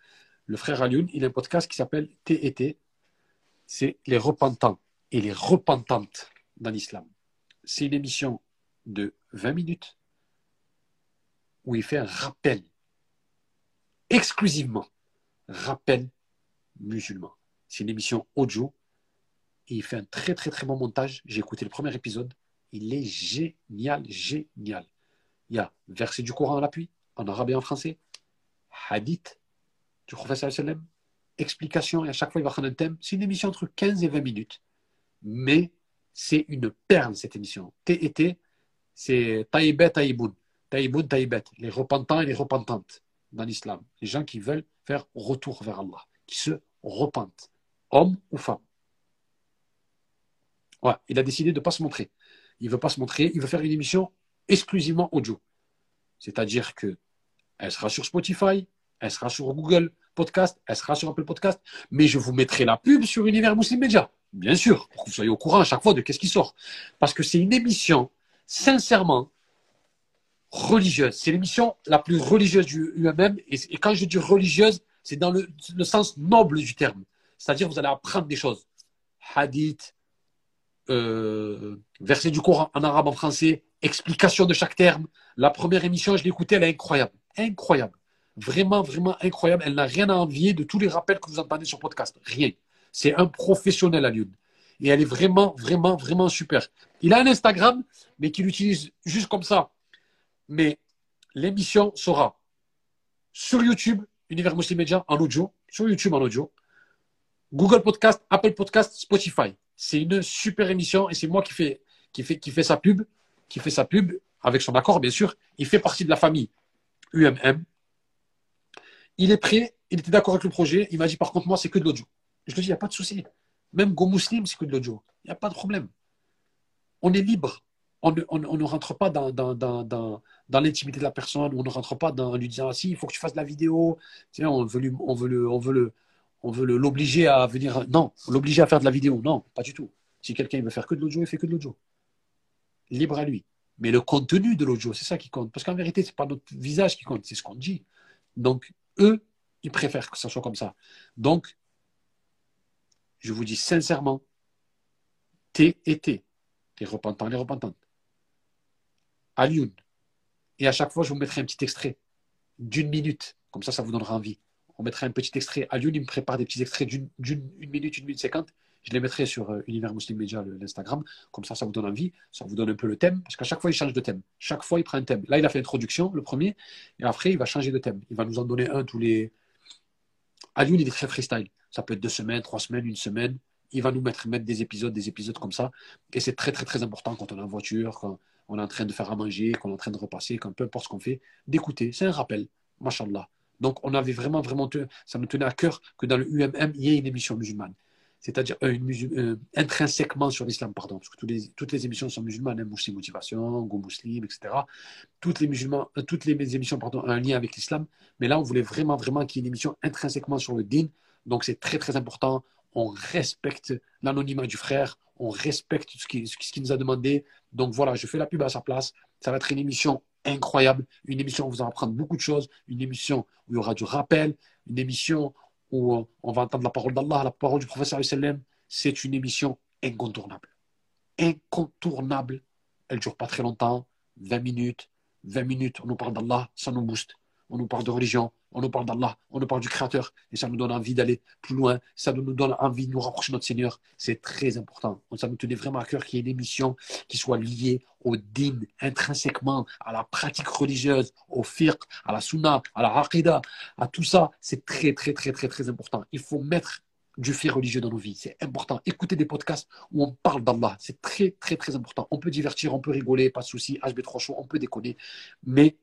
[SPEAKER 1] Le frère Alioun, il a un podcast qui s'appelle TET. C'est les repentants et les repentantes dans l'islam. C'est une émission de 20 minutes où il fait un rappel, exclusivement rappel musulman. C'est une émission audio et il fait un très très très bon montage. J'ai écouté le premier épisode. Il est génial, génial. Il y a verset du Coran à l'appui, en arabe et en français, hadith du professeur sallam, explication, et à chaque fois il va prendre un thème. C'est une émission entre 15 et 20 minutes. Mais c'est une perle cette émission. T et T, c'est Taïbet, Taïboun. Taïboun, Taïbet. Les repentants et les repentantes dans l'islam. Les gens qui veulent faire retour vers Allah, qui se repentent, hommes ou femmes. Ouais, il a décidé de ne pas se montrer. Il ne veut pas se montrer, il veut faire une émission exclusivement audio. C'est-à-dire que elle sera sur Spotify, elle sera sur Google Podcast, elle sera sur Apple Podcast, mais je vous mettrai la pub sur Univers Muslim Media, bien sûr, pour que vous soyez au courant à chaque fois de qu'est-ce qui sort. Parce que c'est une émission, sincèrement, religieuse. C'est l'émission la plus religieuse du UMM. Et, quand je dis religieuse, c'est dans le, sens noble du terme. C'est-à-dire, vous allez apprendre des choses. Hadith, euh, verset du Coran en arabe, en français, explication de chaque terme. La première émission, je l'ai écoutée, elle est incroyable. Incroyable. Vraiment, vraiment incroyable. Elle n'a rien à envier de tous les rappels que vous entendez sur podcast. Rien. C'est un professionnel à Lyon. Et elle est vraiment, vraiment, vraiment super. Il a un Instagram, mais qu'il utilise juste comme ça mais l'émission sera sur YouTube, Univers Muslim Media, en audio, sur YouTube en audio, Google Podcast, Apple Podcast, Spotify. C'est une super émission et c'est moi qui fais, qui, fait, qui fait sa pub, qui fait sa pub, avec son accord bien sûr. Il fait partie de la famille UMM. Il est prêt, il était d'accord avec le projet. Il m'a dit par contre, moi, c'est que de l'audio. Je lui dit, il n'y a pas de souci. Même Go Muslim, c'est que de l'audio. Il n'y a pas de problème. On est libre on ne, rentre pas dans, l'intimité de la personne, on ne rentre pas dans lui disant ah, si, il faut que tu fasses de la vidéo. on veut, on veut le, on veut le, on veut l'obliger à venir. Non, l'obliger à faire de la vidéo. Non, pas du tout. Si quelqu'un veut faire que de l'audio, il fait que de l'audio. Libre à lui. Mais le contenu de l'audio, c'est ça qui compte. Parce qu'en vérité, ce n'est pas notre visage qui compte, c'est ce qu'on dit. Donc, eux, ils préfèrent que ça soit comme ça. Donc, je vous dis sincèrement, T et T, les repentants, les repentantes à. Et à chaque fois, je vous mettrai un petit extrait d'une minute. Comme ça, ça vous donnera envie. On mettra un petit extrait. À il me prépare des petits extraits d'une minute, une minute cinquante. Je les mettrai sur euh, Univers Muslim Media, l'Instagram. Comme ça, ça vous donne envie. Ça vous donne un peu le thème. Parce qu'à chaque fois, il change de thème. Chaque fois, il prend un thème. Là, il a fait l'introduction, le premier. Et après, il va changer de thème. Il va nous en donner un tous les. À il est très freestyle. Ça peut être deux semaines, trois semaines, une semaine. Il va nous mettre, mettre des épisodes, des épisodes comme ça. Et c'est très, très, très important quand on est en voiture, on est en train de faire à manger, qu'on est en train de repasser, quand peu importe ce qu'on fait, d'écouter. C'est un rappel, machallah. Donc, on avait vraiment, vraiment, ça me tenait à cœur que dans le UMM, il y ait une émission musulmane. C'est-à-dire euh, euh, intrinsèquement sur l'islam, pardon, parce que toutes les, émissions sont musulmanes, hein, Muslim Motivation, Go Muslim, etc. Toutes les, musulmans, euh, toutes les émissions ont un lien avec l'islam, mais là, on voulait vraiment, vraiment qu'il y ait une émission intrinsèquement sur le din. Donc, c'est très, très important. On respecte l'anonymat du frère, on respecte ce qu'il ce nous a demandé. Donc voilà, je fais la pub à sa place. Ça va être une émission incroyable, une émission où vous allez apprendre beaucoup de choses, une émission où il y aura du rappel, une émission où euh, on va entendre la parole d'Allah, la parole du professeur sallam. C'est une émission incontournable. Incontournable. Elle ne dure pas très longtemps, 20 minutes. 20 minutes, on nous parle d'Allah, ça nous booste. On nous parle de religion, on nous parle d'Allah, on nous parle du Créateur, et ça nous donne envie d'aller plus loin, ça nous donne envie de nous rapprocher de notre Seigneur. C'est très important. Ça nous tenait vraiment à cœur qu'il y ait une émission qui soit liée au din, intrinsèquement, à la pratique religieuse, au fiqh, à la sunna, à la aqidah, à tout ça. C'est très, très, très, très, très important. Il faut mettre du fait religieux dans nos vies. C'est important. Écouter des podcasts où on parle d'Allah. C'est très, très, très important. On peut divertir, on peut rigoler, pas de souci. HB3 Show, on peut déconner. Mais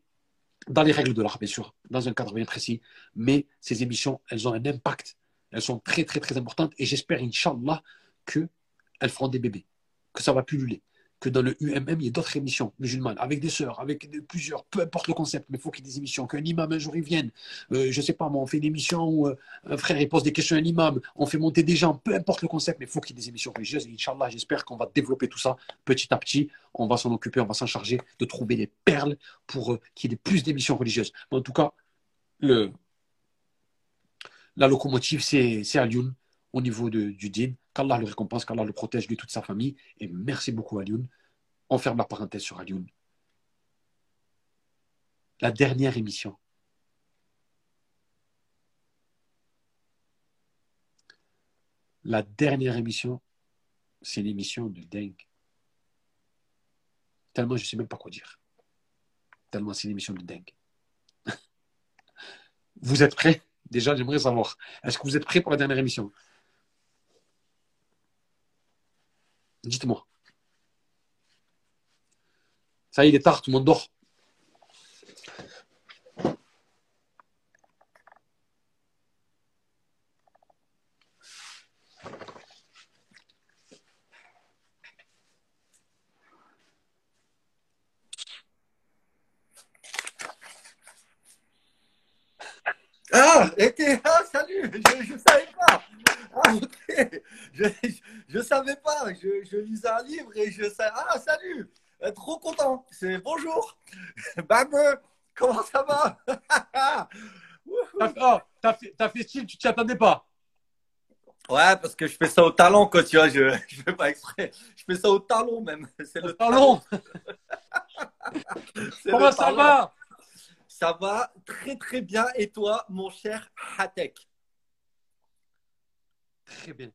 [SPEAKER 1] dans les règles de l'art, bien sûr, dans un cadre bien précis. Mais ces émissions, elles ont un impact. Elles sont très, très, très importantes. Et j'espère, Inch'Allah, qu'elles feront des bébés, que ça va pulluler que dans le UMM, il y a d'autres émissions musulmanes, avec des sœurs, avec plusieurs, peu importe le concept, mais il faut qu'il y ait des émissions, qu'un imam un jour il vienne. Euh, je sais pas, moi, on fait une émission où euh, un frère il pose des questions à un imam, on fait monter des gens, peu importe le concept, mais il faut qu'il y ait des émissions religieuses. Et Inch'Allah, j'espère qu'on va développer tout ça petit à petit. On va s'en occuper, on va s'en charger de trouver des perles pour euh, qu'il y ait plus d'émissions religieuses. Mais en tout cas, le, la locomotive, c'est Alioun au niveau de, du din. Qu'Allah le récompense, qu'Allah le protège, lui, toute sa famille. Et merci beaucoup, Alioun. On ferme la parenthèse sur Alioun. La dernière émission. La dernière émission, c'est une émission de dingue. Tellement je ne sais même pas quoi dire. Tellement c'est une émission de dingue. Vous êtes prêts? Déjà, j'aimerais savoir. Est-ce que vous êtes prêts pour la dernière émission? Dites-moi. Ça y est, il est tard, tout le monde dort.
[SPEAKER 9] Ah, ah, salut, je ne savais pas. Ah. Je ne savais pas. Je, je, lisais un livre et je savais. Ah, salut. Euh, trop content. C'est bonjour. Bam, comment ça va?
[SPEAKER 1] Oh, T'as fait, fait, style, tu t'y attendais pas.
[SPEAKER 9] Ouais, parce que je fais ça au talon, quoi, tu vois. Je ne fais pas exprès. Je fais ça au talon, même.
[SPEAKER 1] C'est le talon. comment ça va?
[SPEAKER 9] Ça va très, très bien. Et toi, mon cher Hatek?
[SPEAKER 1] Très bien.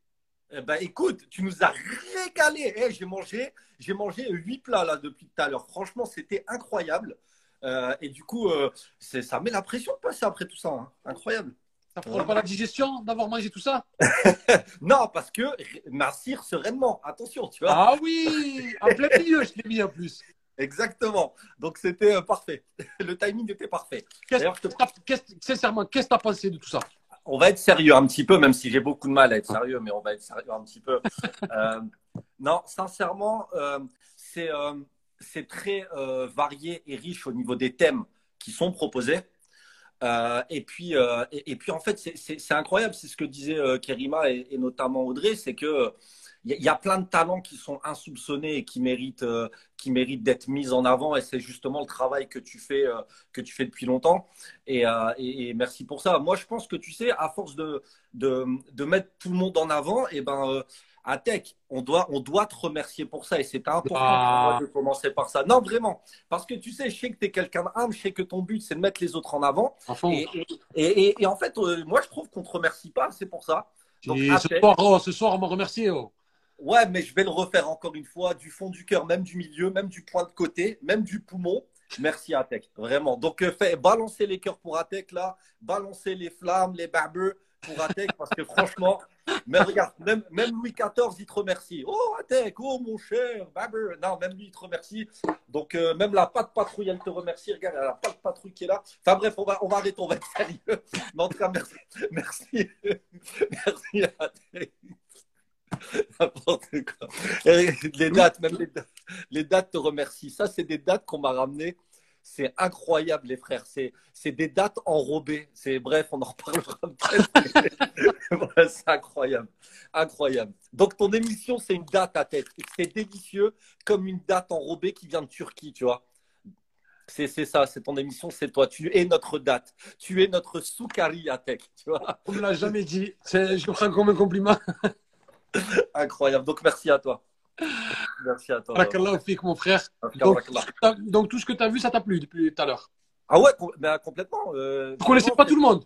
[SPEAKER 9] Eh ben, écoute, tu nous as régalé. Eh, j'ai mangé, j'ai mangé huit plats là depuis tout à l'heure. Franchement, c'était incroyable. Euh, et du coup, euh, ça met la pression de passer après tout ça. Hein. Incroyable.
[SPEAKER 1] Ça ne pas la digestion d'avoir mangé tout ça?
[SPEAKER 9] Non, parce que m'assire sereinement. Attention, tu vois.
[SPEAKER 1] Ah oui En plein milieu, je l'ai mis en plus.
[SPEAKER 9] Exactement. Donc c'était euh, parfait. Le timing était parfait.
[SPEAKER 1] Sincèrement, qu'est-ce que tu as pensé de tout ça?
[SPEAKER 9] On va être sérieux un petit peu, même si j'ai beaucoup de mal à être sérieux, mais on va être sérieux un petit peu. Euh, non, sincèrement, euh, euh, c'est très varié et riche au niveau des thèmes qui sont proposés. et puis, et, puis en fait, c'est incroyable. C'est ce que disait Kerima et, et, notamment Audrey, c'est que il y, a plein de talents qui sont insoupçonnés et qui méritent, euh, qui méritent d'être mis en avant. Et c'est justement le travail que tu fais, euh, que tu fais depuis longtemps. Euh, et, et, merci pour ça. Moi, je pense que tu sais, à force de, de, de mettre tout le monde en avant, et ben à Tech, on doit, on doit te remercier pour ça et c'est important ah. de commencer par ça. Non, vraiment. Parce que tu sais, je sais que tu es quelqu'un d'âme, je sais que ton but, c'est de mettre les autres en avant. Et, et, et, en fait, moi, je trouve qu'on ne te remercie pas, c'est pour ça.
[SPEAKER 1] Donc, ce, soir, oh, ce soir, on m'a remercié. Oh.
[SPEAKER 9] Ouais, mais je vais le refaire encore une fois, du fond du cœur, même du milieu, même du point de côté, même du poumon. Merci Atec, vraiment. Donc, euh, fait, balancez les cœurs pour Atec là, balancez les flammes, les barbeux pour Atec, parce que franchement, mais regarde, même, Louis XIV, il te remercie. Oh Atec, oh mon cher, barbeux. Non, même lui, il te remercie. Donc, euh, même la patte patrouille, elle te remercie. Regarde, la patte patrouille qui est là. Enfin bref, on va, on va arrêter, on va être sérieux. Mais en tout cas, merci. Merci, merci Atec. Les dates, même les dates, te remercient. Ça, c'est des dates qu'on m'a ramenées. C'est incroyable, les frères. C'est, c'est des dates enrobées. C'est bref, on en reparlera peut c'est incroyable, incroyable. Donc ton émission, c'est une date à tête. C'est délicieux, comme une date enrobée qui vient de Turquie, tu vois. C'est, c'est ça, c'est ton émission, c'est toi. Tu es notre date. Tu es notre soukari à tech, tu vois.
[SPEAKER 1] On ne l'a jamais dit. je le prends comme un compliment.
[SPEAKER 9] Incroyable. Donc, merci à toi. merci à toi.
[SPEAKER 1] Mon frère. Donc, tout ce que t'as- donc, tout ce que tu as vu, ça t'a plu depuis tout à l'heure?
[SPEAKER 9] Ah ouais, com- ben, complètement. euh,
[SPEAKER 1] Vous connaissez
[SPEAKER 9] vraiment,
[SPEAKER 1] pas tout le monde?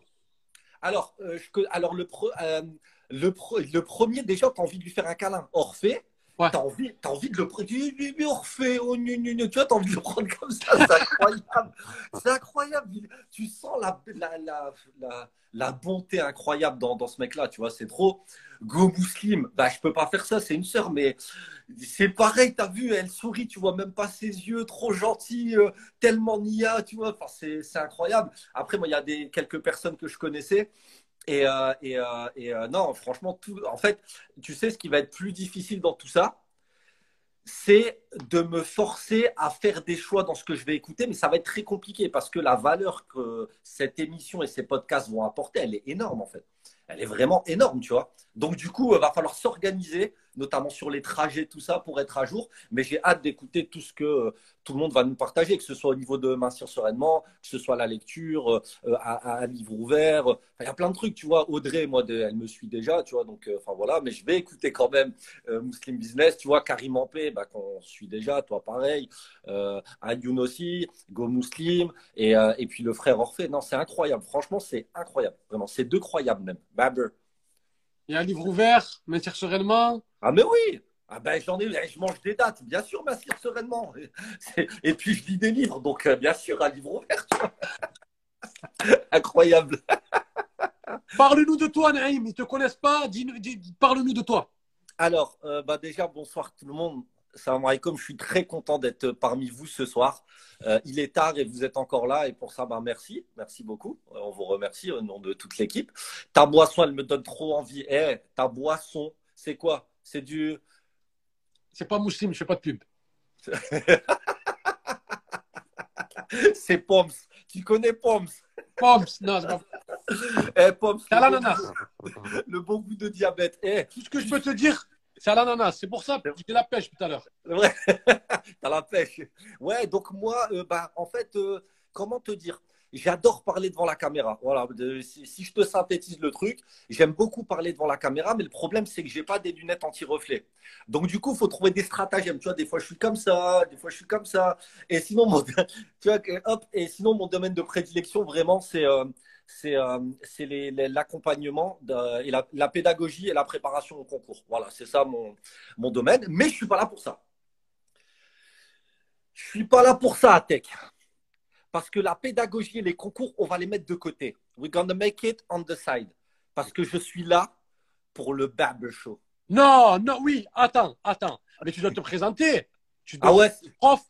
[SPEAKER 9] Alors, euh, je alors le, pre- euh, le, pre- le premier, déjà, tu as envie de lui faire un câlin. Orphée,
[SPEAKER 1] Ouais.
[SPEAKER 9] tu as envie, t'as envie de le prendre. Tu Orphée, oh, tu vois, tu as envie de le prendre comme ça. C'est incroyable. C'est incroyable. Tu sens la, la, la, la, la bonté incroyable dans, dans ce mec-là. Tu vois, c'est trop. Go Muslim, bah, je peux pas faire ça, c'est une sœur, mais c'est pareil, tu as vu, elle sourit, tu vois même pas ses yeux, trop gentil, euh, tellement nia, tu vois, enfin, c'est c'est incroyable. Après, moi, il y a des, quelques personnes que je connaissais. Et, euh, euh, euh, non, franchement, tout, en fait, tu sais, ce qui va être plus difficile dans tout ça, c'est de me forcer à faire des choix dans ce que je vais écouter, mais ça va être très compliqué parce que la valeur que cette émission et ces podcasts vont apporter, elle est énorme en fait. Elle est vraiment énorme, tu vois. Donc du coup, il va falloir s'organiser, notamment sur les trajets, tout ça, pour être à jour. Mais j'ai hâte d'écouter tout ce que euh, tout le monde va nous partager, que ce soit au niveau de mincir sereinement, que ce soit la lecture, euh, à, à livre ouvert. Il y a plein de trucs, tu vois. Audrey, moi, elle me suit déjà, tu vois. Donc, euh, enfin voilà. Mais je vais écouter quand même euh, Muslim Business, tu vois. Karim Ampé, bah, qu'on suit déjà, toi pareil. Euh, aussi, Go Muslim, et, euh, et puis le frère Orphée. Non, c'est incroyable. Franchement, c'est incroyable. Vraiment, c'est deux même. Baber.
[SPEAKER 1] Il y a un livre ouvert, mentir sereinement.
[SPEAKER 9] Ah mais oui ah ben, j'en ai, je mange des dates, bien sûr, m'assire sereinement. Et puis je lis des livres, donc euh, bien sûr, un livre ouvert. tu vois. Incroyable.
[SPEAKER 1] Parle-nous de toi, Naïm. Ils te connaissent pas. Dis- Parle-nous de toi.
[SPEAKER 9] Alors, euh, bah déjà, bonsoir tout le monde. Salam alaikum, je suis très content d'être parmi vous ce soir. Euh, il est tard et vous êtes encore là et pour ça, bah, merci. Merci beaucoup. Euh, on vous remercie au nom de toute l'équipe. Ta boisson, elle me donne trop envie. Eh, ta boisson, c'est quoi? C'est du...
[SPEAKER 1] C'est pas Muslim, je fais pas de pub.
[SPEAKER 9] c'est Poms. Tu connais Poms?
[SPEAKER 1] Poms, non, c'est pas.
[SPEAKER 9] Eh, Poms. Le bon goût de diabète. Eh,
[SPEAKER 1] Tout ce que je peux te dire, c'est à l'ananas. C'est pour ça que j'ai la pêche tout à l'heure.
[SPEAKER 9] Ouais, t'as la pêche. Ouais, donc moi, euh, bah, en fait, euh, comment te dire? J'adore parler devant la caméra. Voilà, si, je te synthétise le truc, j'aime beaucoup parler devant la caméra, mais le problème, c'est que j'ai pas des lunettes anti-reflet. Donc, du coup, il faut trouver des stratagèmes. Tu vois, des fois, je suis comme ça, des fois, je suis comme ça. Et sinon, mon, tu vois, hop, et sinon, mon domaine de prédilection, vraiment, c'est euh, c'est euh, l'accompagnement et la, pédagogie et la préparation au concours. Voilà, c'est ça mon, mon domaine. Mais je suis pas là pour ça. Je suis pas là pour ça, Tech. Parce que la pédagogie et les concours, on va les mettre de côté. We're gonna make it on the side. Parce que je suis là pour le Barber Show.
[SPEAKER 1] Non, non, oui, attends, attends. Mais tu dois te présenter. Tu dois
[SPEAKER 9] Ah ouais?
[SPEAKER 1] Prof.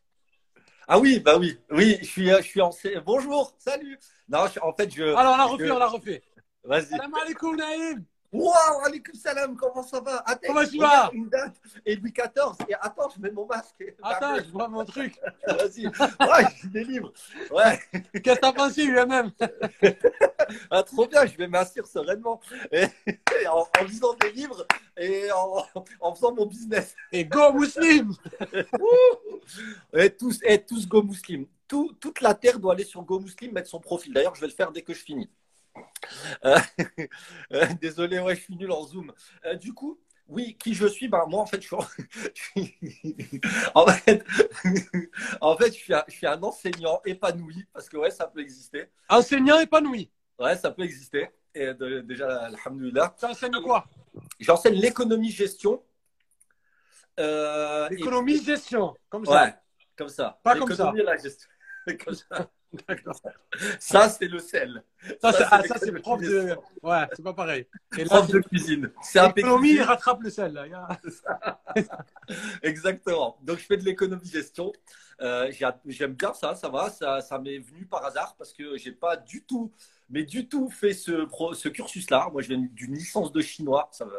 [SPEAKER 9] Ah oui, bah oui. Oui, je suis, je suis en... Bonjour, salut. Non, je- en fait, je...
[SPEAKER 1] Alors, on la
[SPEAKER 9] je-
[SPEAKER 1] refait, on la refait.
[SPEAKER 9] Vas-y.
[SPEAKER 1] Salam alaikum, Naïm.
[SPEAKER 9] Waouh, alaikum salam, comment ça va? Attends,
[SPEAKER 1] Comment tu vas?
[SPEAKER 9] Une date, et Louis XIV. Et attends, je mets mon masque.
[SPEAKER 1] Attends, je vois mon truc.
[SPEAKER 9] Vas-y. Ouais, je lis des livres. Ouais.
[SPEAKER 1] Qu'est-ce que t'as pensé, lui-même?
[SPEAKER 9] Ah, trop bien, je vais m'assurer sereinement. Et, et en, en lisant des livres et en, en faisant mon business.
[SPEAKER 1] Et go, Muslim
[SPEAKER 9] Et tous, et tous Go Muslim. Tout- toute la terre doit aller sur Go Muslim, mettre son profil. D'ailleurs, je vais le faire dès que je finis. Euh, euh, désolé, ouais, je suis nul en Zoom. Euh, du coup, oui, qui je suis ben, Moi, en fait, je suis, en fait, en fait, je suis, un, je suis un enseignant épanoui, parce que ouais, ça peut exister.
[SPEAKER 1] Enseignant épanoui.
[SPEAKER 9] Ouais, ça peut exister. Et de- déjà, alhamdoulilah.
[SPEAKER 1] Tu enseignes quoi?
[SPEAKER 9] J'enseigne l'économie-gestion. Euh, et-
[SPEAKER 1] Économie, gestion. Comme ça.
[SPEAKER 9] Ouais, comme ça.
[SPEAKER 1] Pas comme
[SPEAKER 9] et la gestion. Comme ça.
[SPEAKER 1] D'accord.
[SPEAKER 9] Ça, c'est le sel.
[SPEAKER 1] Ça, c'est ah,
[SPEAKER 9] l'économie
[SPEAKER 1] prof de.
[SPEAKER 9] gestion.
[SPEAKER 1] Ouais, c'est pas pareil. Et là,
[SPEAKER 9] Prof de cuisine. C'est
[SPEAKER 1] l'économie, il rattrape le sel. Là.
[SPEAKER 9] Exactement. Donc, je fais de l'économie-gestion. Euh, j'ai- J'aime bien ça, ça va. Ça, ça m'est venu par hasard parce que j'ai pas du tout, mais du tout fait ce, ce cursus-là. Moi, je viens d'une licence de chinois. Ça veut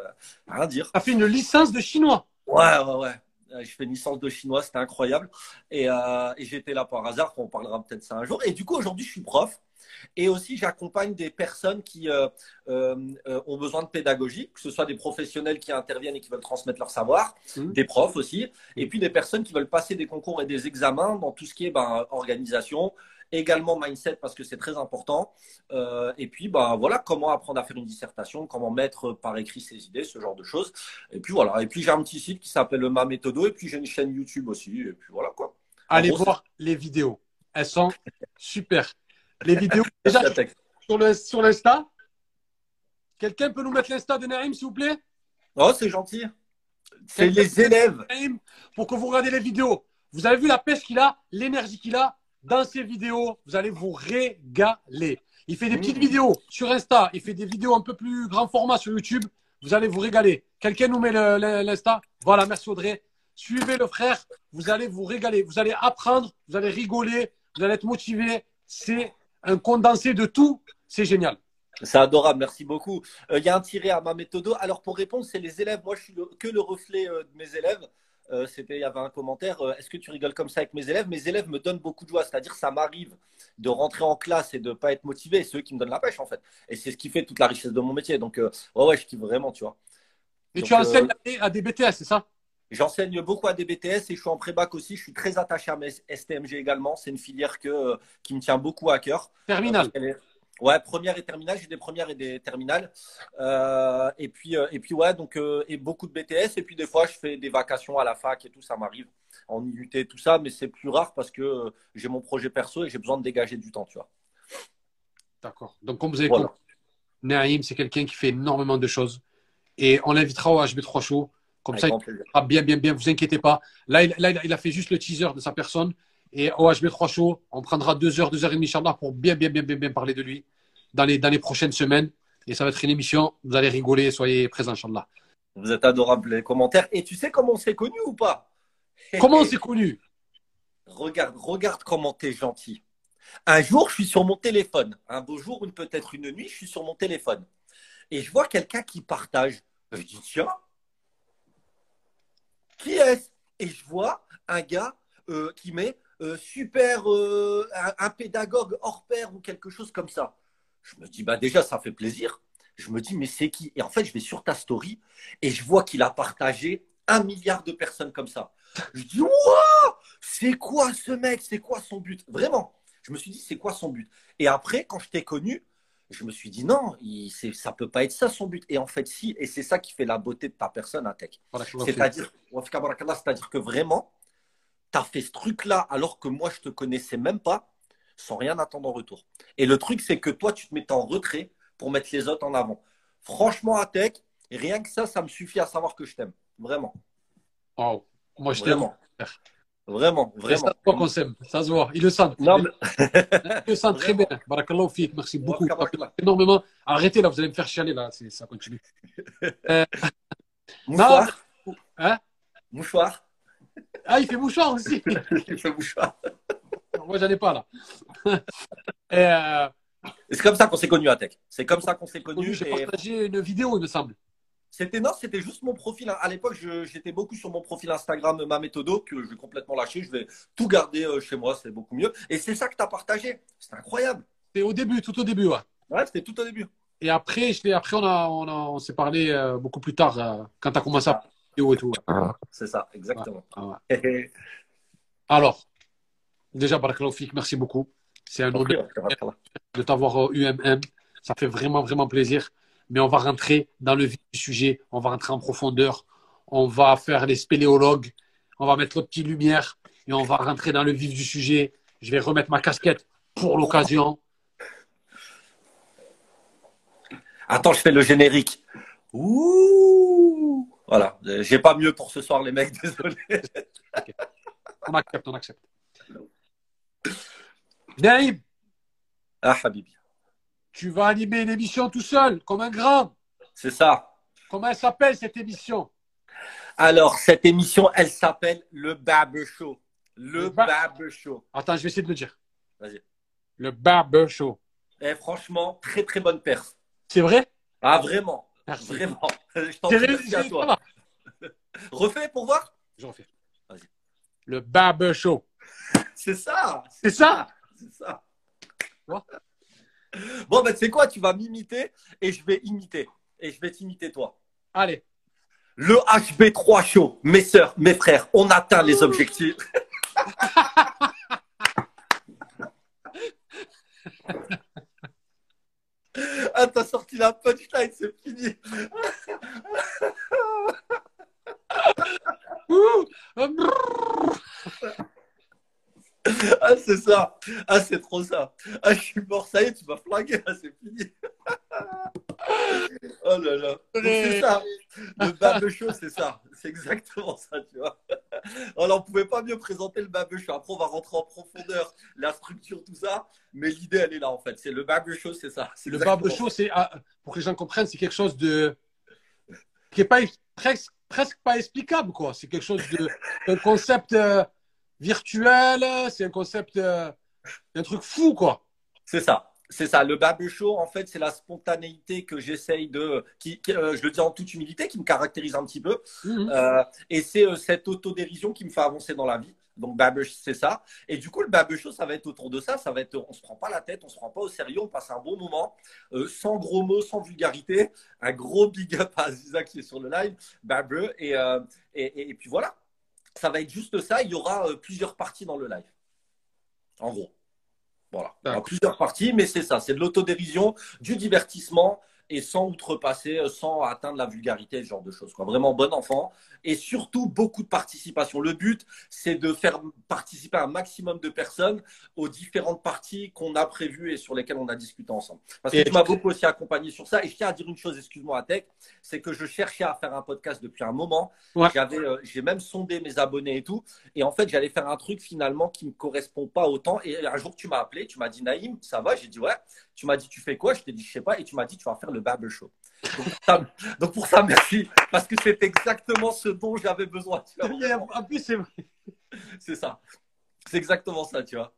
[SPEAKER 9] rien dire.
[SPEAKER 1] T'as fait une licence de chinois?
[SPEAKER 9] Ouais, ouais, ouais. Euh, Je fais une licence de chinois, c'était incroyable. Et, euh, et j'étais là par hasard, on parlera peut-être ça un jour. Et du coup, aujourd'hui, je suis prof. Et aussi, j'accompagne des personnes qui euh, euh, euh, ont besoin de pédagogie, que ce soit des professionnels qui interviennent et qui veulent transmettre leur savoir,
[SPEAKER 1] Mhm.
[SPEAKER 9] des profs aussi, et puis des personnes qui veulent passer des concours et des examens dans tout ce qui est ben, organisation également mindset parce que c'est très important. Euh, et puis, bah, voilà, comment apprendre à faire une dissertation, comment mettre par écrit ses idées, ce genre de choses. Et puis voilà. Et puis, j'ai un petit site qui s'appelle Ma Méthodo. Et puis, j'ai une chaîne YouTube aussi. Et puis voilà quoi.
[SPEAKER 1] Allez voir les vidéos. Elles sont super. Les vidéos, déjà, sur le sur l'Insta. Quelqu'un peut nous mettre l'Insta de Naïm, s'il vous plaît?
[SPEAKER 9] Oh, c'est gentil. C'est les élèves.
[SPEAKER 1] Pour que vous regardez les vidéos. Vous avez vu la pêche qu'il a, l'énergie qu'il a? Dans ses vidéos. Vous allez vous régaler. Il fait des petites vidéos sur Insta. Il fait des vidéos un peu plus grand format sur YouTube. Vous allez vous régaler. Quelqu'un nous met l'Insta. Voilà, merci Audrey. Suivez le frère. Vous allez vous régaler. Vous allez apprendre. Vous allez rigoler. Vous allez être motivé. C'est un condensé de tout. C'est génial.
[SPEAKER 9] C'est adorable, merci beaucoup. Il euh, y a un tiré à ma méthode. Alors pour répondre, c'est les élèves. Moi, je suis que le reflet euh, de mes élèves. Euh, c'était, il y avait un commentaire. Est-ce que tu rigoles comme ça avec mes élèves? Mes élèves me donnent beaucoup de joie. C'est-à-dire, ça m'arrive de rentrer en classe et de ne pas être motivé. C'est eux qui me donnent la pêche en fait. Et c'est ce qui fait toute la richesse de mon métier. Donc, ouais, ouais, je kiffe vraiment, tu vois.
[SPEAKER 1] Et tu enseignes à des BTS, c'est ça?
[SPEAKER 9] J'enseigne beaucoup à des BTS et je suis en pré-bac aussi. Je suis très attaché à mes STMG également. C'est une filière que, qui me tient beaucoup à cœur.
[SPEAKER 1] Terminal.
[SPEAKER 9] Ouais, première et terminale. J'ai des premières et des terminales. Euh, et puis, euh, et puis ouais, donc euh, et beaucoup de BTS. Et puis des fois, je fais des vacations à la fac et tout. Ça m'arrive en IUT et tout ça, mais c'est plus rare parce que j'ai mon projet perso et j'ai besoin de dégager du temps, tu vois.
[SPEAKER 1] D'accord. Donc comme vous avez compris, Naïm, c'est quelqu'un qui fait énormément de choses. Et on l'invitera au HB3 Show. Comme ça, il ah, bien, bien, bien. Vous inquiétez pas. Là il, là, il a fait juste le teaser de sa personne. Et au HB3 Show, on prendra deux heures, deux heures et demie, Inch'Allah, pour bien, bien, bien, bien, bien parler de lui dans les, dans les prochaines semaines. Et ça va être une émission, vous allez rigoler, soyez présents, Inch'Allah.
[SPEAKER 9] Vous êtes adorables, les commentaires. Et tu sais comment on s'est connus ou pas?
[SPEAKER 1] Comment on s'est connus?
[SPEAKER 9] Regarde, regarde comment tu es gentil. Un jour, je suis sur mon téléphone. Un beau jour, ou peut-être une nuit, je suis sur mon téléphone. Et je vois quelqu'un qui partage. Je dis, tiens, qui est-ce? Et je vois un gars euh, qui met euh, super, euh, un, pédagogue hors pair ou quelque chose comme ça. Je me dis, bah déjà, ça fait plaisir. Je me dis, mais c'est qui? Et en fait, je vais sur ta story et je vois qu'il a partagé un milliard de personnes comme ça. Je dis, waouh C'est quoi ce mec? C'est quoi son but? Vraiment. Je me suis dit, c'est quoi son but? Et après, quand je t'ai connu, je me suis dit, non, il, ça peut pas être ça son but. Et en fait, si. Et c'est ça qui fait la beauté de ta personne, Tech. C'est-à-dire, c'est-à-dire que vraiment, tu as fait ce truc-là alors que moi, je te connaissais même pas, sans rien attendre en retour. Et le truc, c'est que toi, tu te mets en retrait pour mettre les autres en avant. Franchement, Atek, rien que ça, ça me suffit à savoir que je t'aime. Vraiment.
[SPEAKER 1] Oh, moi, je t'aime.
[SPEAKER 9] Vraiment, vraiment. Ça
[SPEAKER 1] qu'on s'aime, ça se voit. Il le sent. Non, mais... Le sent très bien. Barakallahu merci beaucoup. Énormément. Arrêtez là, vous allez me faire chialer là, ça continue.
[SPEAKER 9] Euh... Mouchoir.
[SPEAKER 1] Hein?
[SPEAKER 9] Mouchoir.
[SPEAKER 1] Ah, il fait mouchoir aussi.
[SPEAKER 9] il fait mouchoir.
[SPEAKER 1] Moi, j'en ai pas là.
[SPEAKER 9] Euh, c'est comme ça qu'on s'est connu à Tech. C'est comme ça qu'on s'est connu.
[SPEAKER 1] J'ai partagé une vidéo, il me semble.
[SPEAKER 9] C'était non, c'était juste mon profil. À l'époque, j'étais beaucoup sur mon profil Instagram, ma méthodo, que je vais complètement lâcher. Je vais tout garder euh, chez moi, c'est beaucoup mieux. Et c'est ça que tu as partagé. C'est incroyable.
[SPEAKER 1] C'était au début, tout au début, ouais.
[SPEAKER 9] Ouais, c'était tout au début.
[SPEAKER 1] Et après, je après on, a, on, on s'est parlé euh, beaucoup plus tard, quand tu as commencé à
[SPEAKER 9] ah. C'est ça, exactement.
[SPEAKER 1] Alors, déjà, Barakalofik, merci beaucoup. C'est un honneur de t'avoir UMM. Ça fait vraiment, vraiment plaisir. Mais on va rentrer dans le vif du sujet. On va rentrer en profondeur. On va faire les spéléologues. On va mettre le petit lumière et on va rentrer dans le vif du sujet. Je vais remettre ma casquette pour l'occasion.
[SPEAKER 9] Attends, je fais le générique. Ouh voilà, j'ai pas mieux pour ce soir, les mecs, désolé.
[SPEAKER 1] On accepte, on accepte. Naïm
[SPEAKER 9] Ah, Habibi.
[SPEAKER 1] Tu vas animer une émission tout seul, comme un grand.
[SPEAKER 9] C'est ça.
[SPEAKER 1] Comment elle s'appelle cette émission?
[SPEAKER 9] Alors, cette émission, elle s'appelle Le Barber Show. Le, Barber Show.
[SPEAKER 1] Attends, je vais essayer de le dire.
[SPEAKER 9] Vas-y.
[SPEAKER 1] Le Barber Show.
[SPEAKER 9] Eh, franchement, très très bonne perf.
[SPEAKER 1] C'est vrai?
[SPEAKER 9] Ah, vraiment Vraiment. Je t'en prie, à toi. Refais pour voir
[SPEAKER 1] Je refais. Vas-y. Le Barber Show.
[SPEAKER 9] C'est ça.
[SPEAKER 1] C'est ça.
[SPEAKER 9] C'est ça. Bon, ben, tu sais quoi? Tu vas m'imiter et je vais imiter. Et je vais t'imiter toi.
[SPEAKER 1] Allez.
[SPEAKER 9] Le HB3 Show. Mes sœurs, mes frères, on atteint les objectifs. Il a punchline, c'est fini. Ah, c'est ça. Ah, c'est trop ça. Ah, je suis mort, ça y est, tu m'as flingué, là, c'est fini. Oh là là. C'est ça. Le Babe Show, c'est ça. C'est exactement ça, tu vois. Alors, on pouvait pas mieux présenter le Babe Show. Après, on va rentrer en profondeur, la structure, tout ça. Mais l'idée, elle est là, en fait. C'est le Babe Show, c'est ça.
[SPEAKER 1] Le chaud, c'est ah, pour que les gens comprennent, c'est quelque chose de qui est pas presque presque pas explicable quoi. C'est quelque chose de un concept euh, virtuel, c'est un concept euh, un truc fou quoi.
[SPEAKER 9] C'est ça. C'est ça. Le Babe Show, en fait, c'est la spontanéité que j'essaye de. Qui, qui, euh, je le dis en toute humilité, qui me caractérise un petit peu.
[SPEAKER 1] Mhm.
[SPEAKER 9] Euh, et c'est euh, cette autodérision qui me fait avancer dans la vie. Donc, Babe, c'est ça. Et du coup, le Babe Show, ça va être autour de ça. Ça va être, on se prend pas la tête, on se prend pas au sérieux, on passe un bon moment, euh, sans gros mots, sans vulgarité. Un gros big up à Aziza qui est sur le live. Et, euh, et, et, et puis voilà. Ça va être juste ça. Il y aura euh, plusieurs parties dans le live. En gros. Voilà. Il y aura
[SPEAKER 1] D'accord.
[SPEAKER 9] plusieurs parties, mais c'est ça. C'est de l'autodérision, du divertissement et sans outrepasser, euh, sans atteindre la vulgarité, ce genre de choses. Quoi. Vraiment bon enfant. Et surtout, beaucoup de participation. Le but, c'est de faire participer un maximum de personnes aux différentes parties qu'on a prévues et sur lesquelles on a discuté ensemble. Parce que
[SPEAKER 1] Et-
[SPEAKER 9] tu m'as beaucoup aussi accompagné sur ça. Et je tiens à dire une chose, excuse-moi, Atek, c'est que je cherchais à faire un podcast depuis un moment.
[SPEAKER 1] Ouais.
[SPEAKER 9] J'avais, euh, j'ai même sondé mes abonnés et tout. Et en fait, j'allais faire un truc finalement qui me correspond pas autant. Et un jour, tu m'as appelé, tu m'as dit Naïm, ça va? J'ai dit ouais. Tu m'as dit tu fais quoi? Je t'ai dit je sais pas. Et tu m'as dit tu vas faire le Babe Show. Donc pour ça, donc pour ça, merci. Parce que c'est exactement ce dont j'avais besoin. tu vois,
[SPEAKER 1] Et en plus c'est vrai.
[SPEAKER 9] C'est ça. C'est exactement ça, tu vois.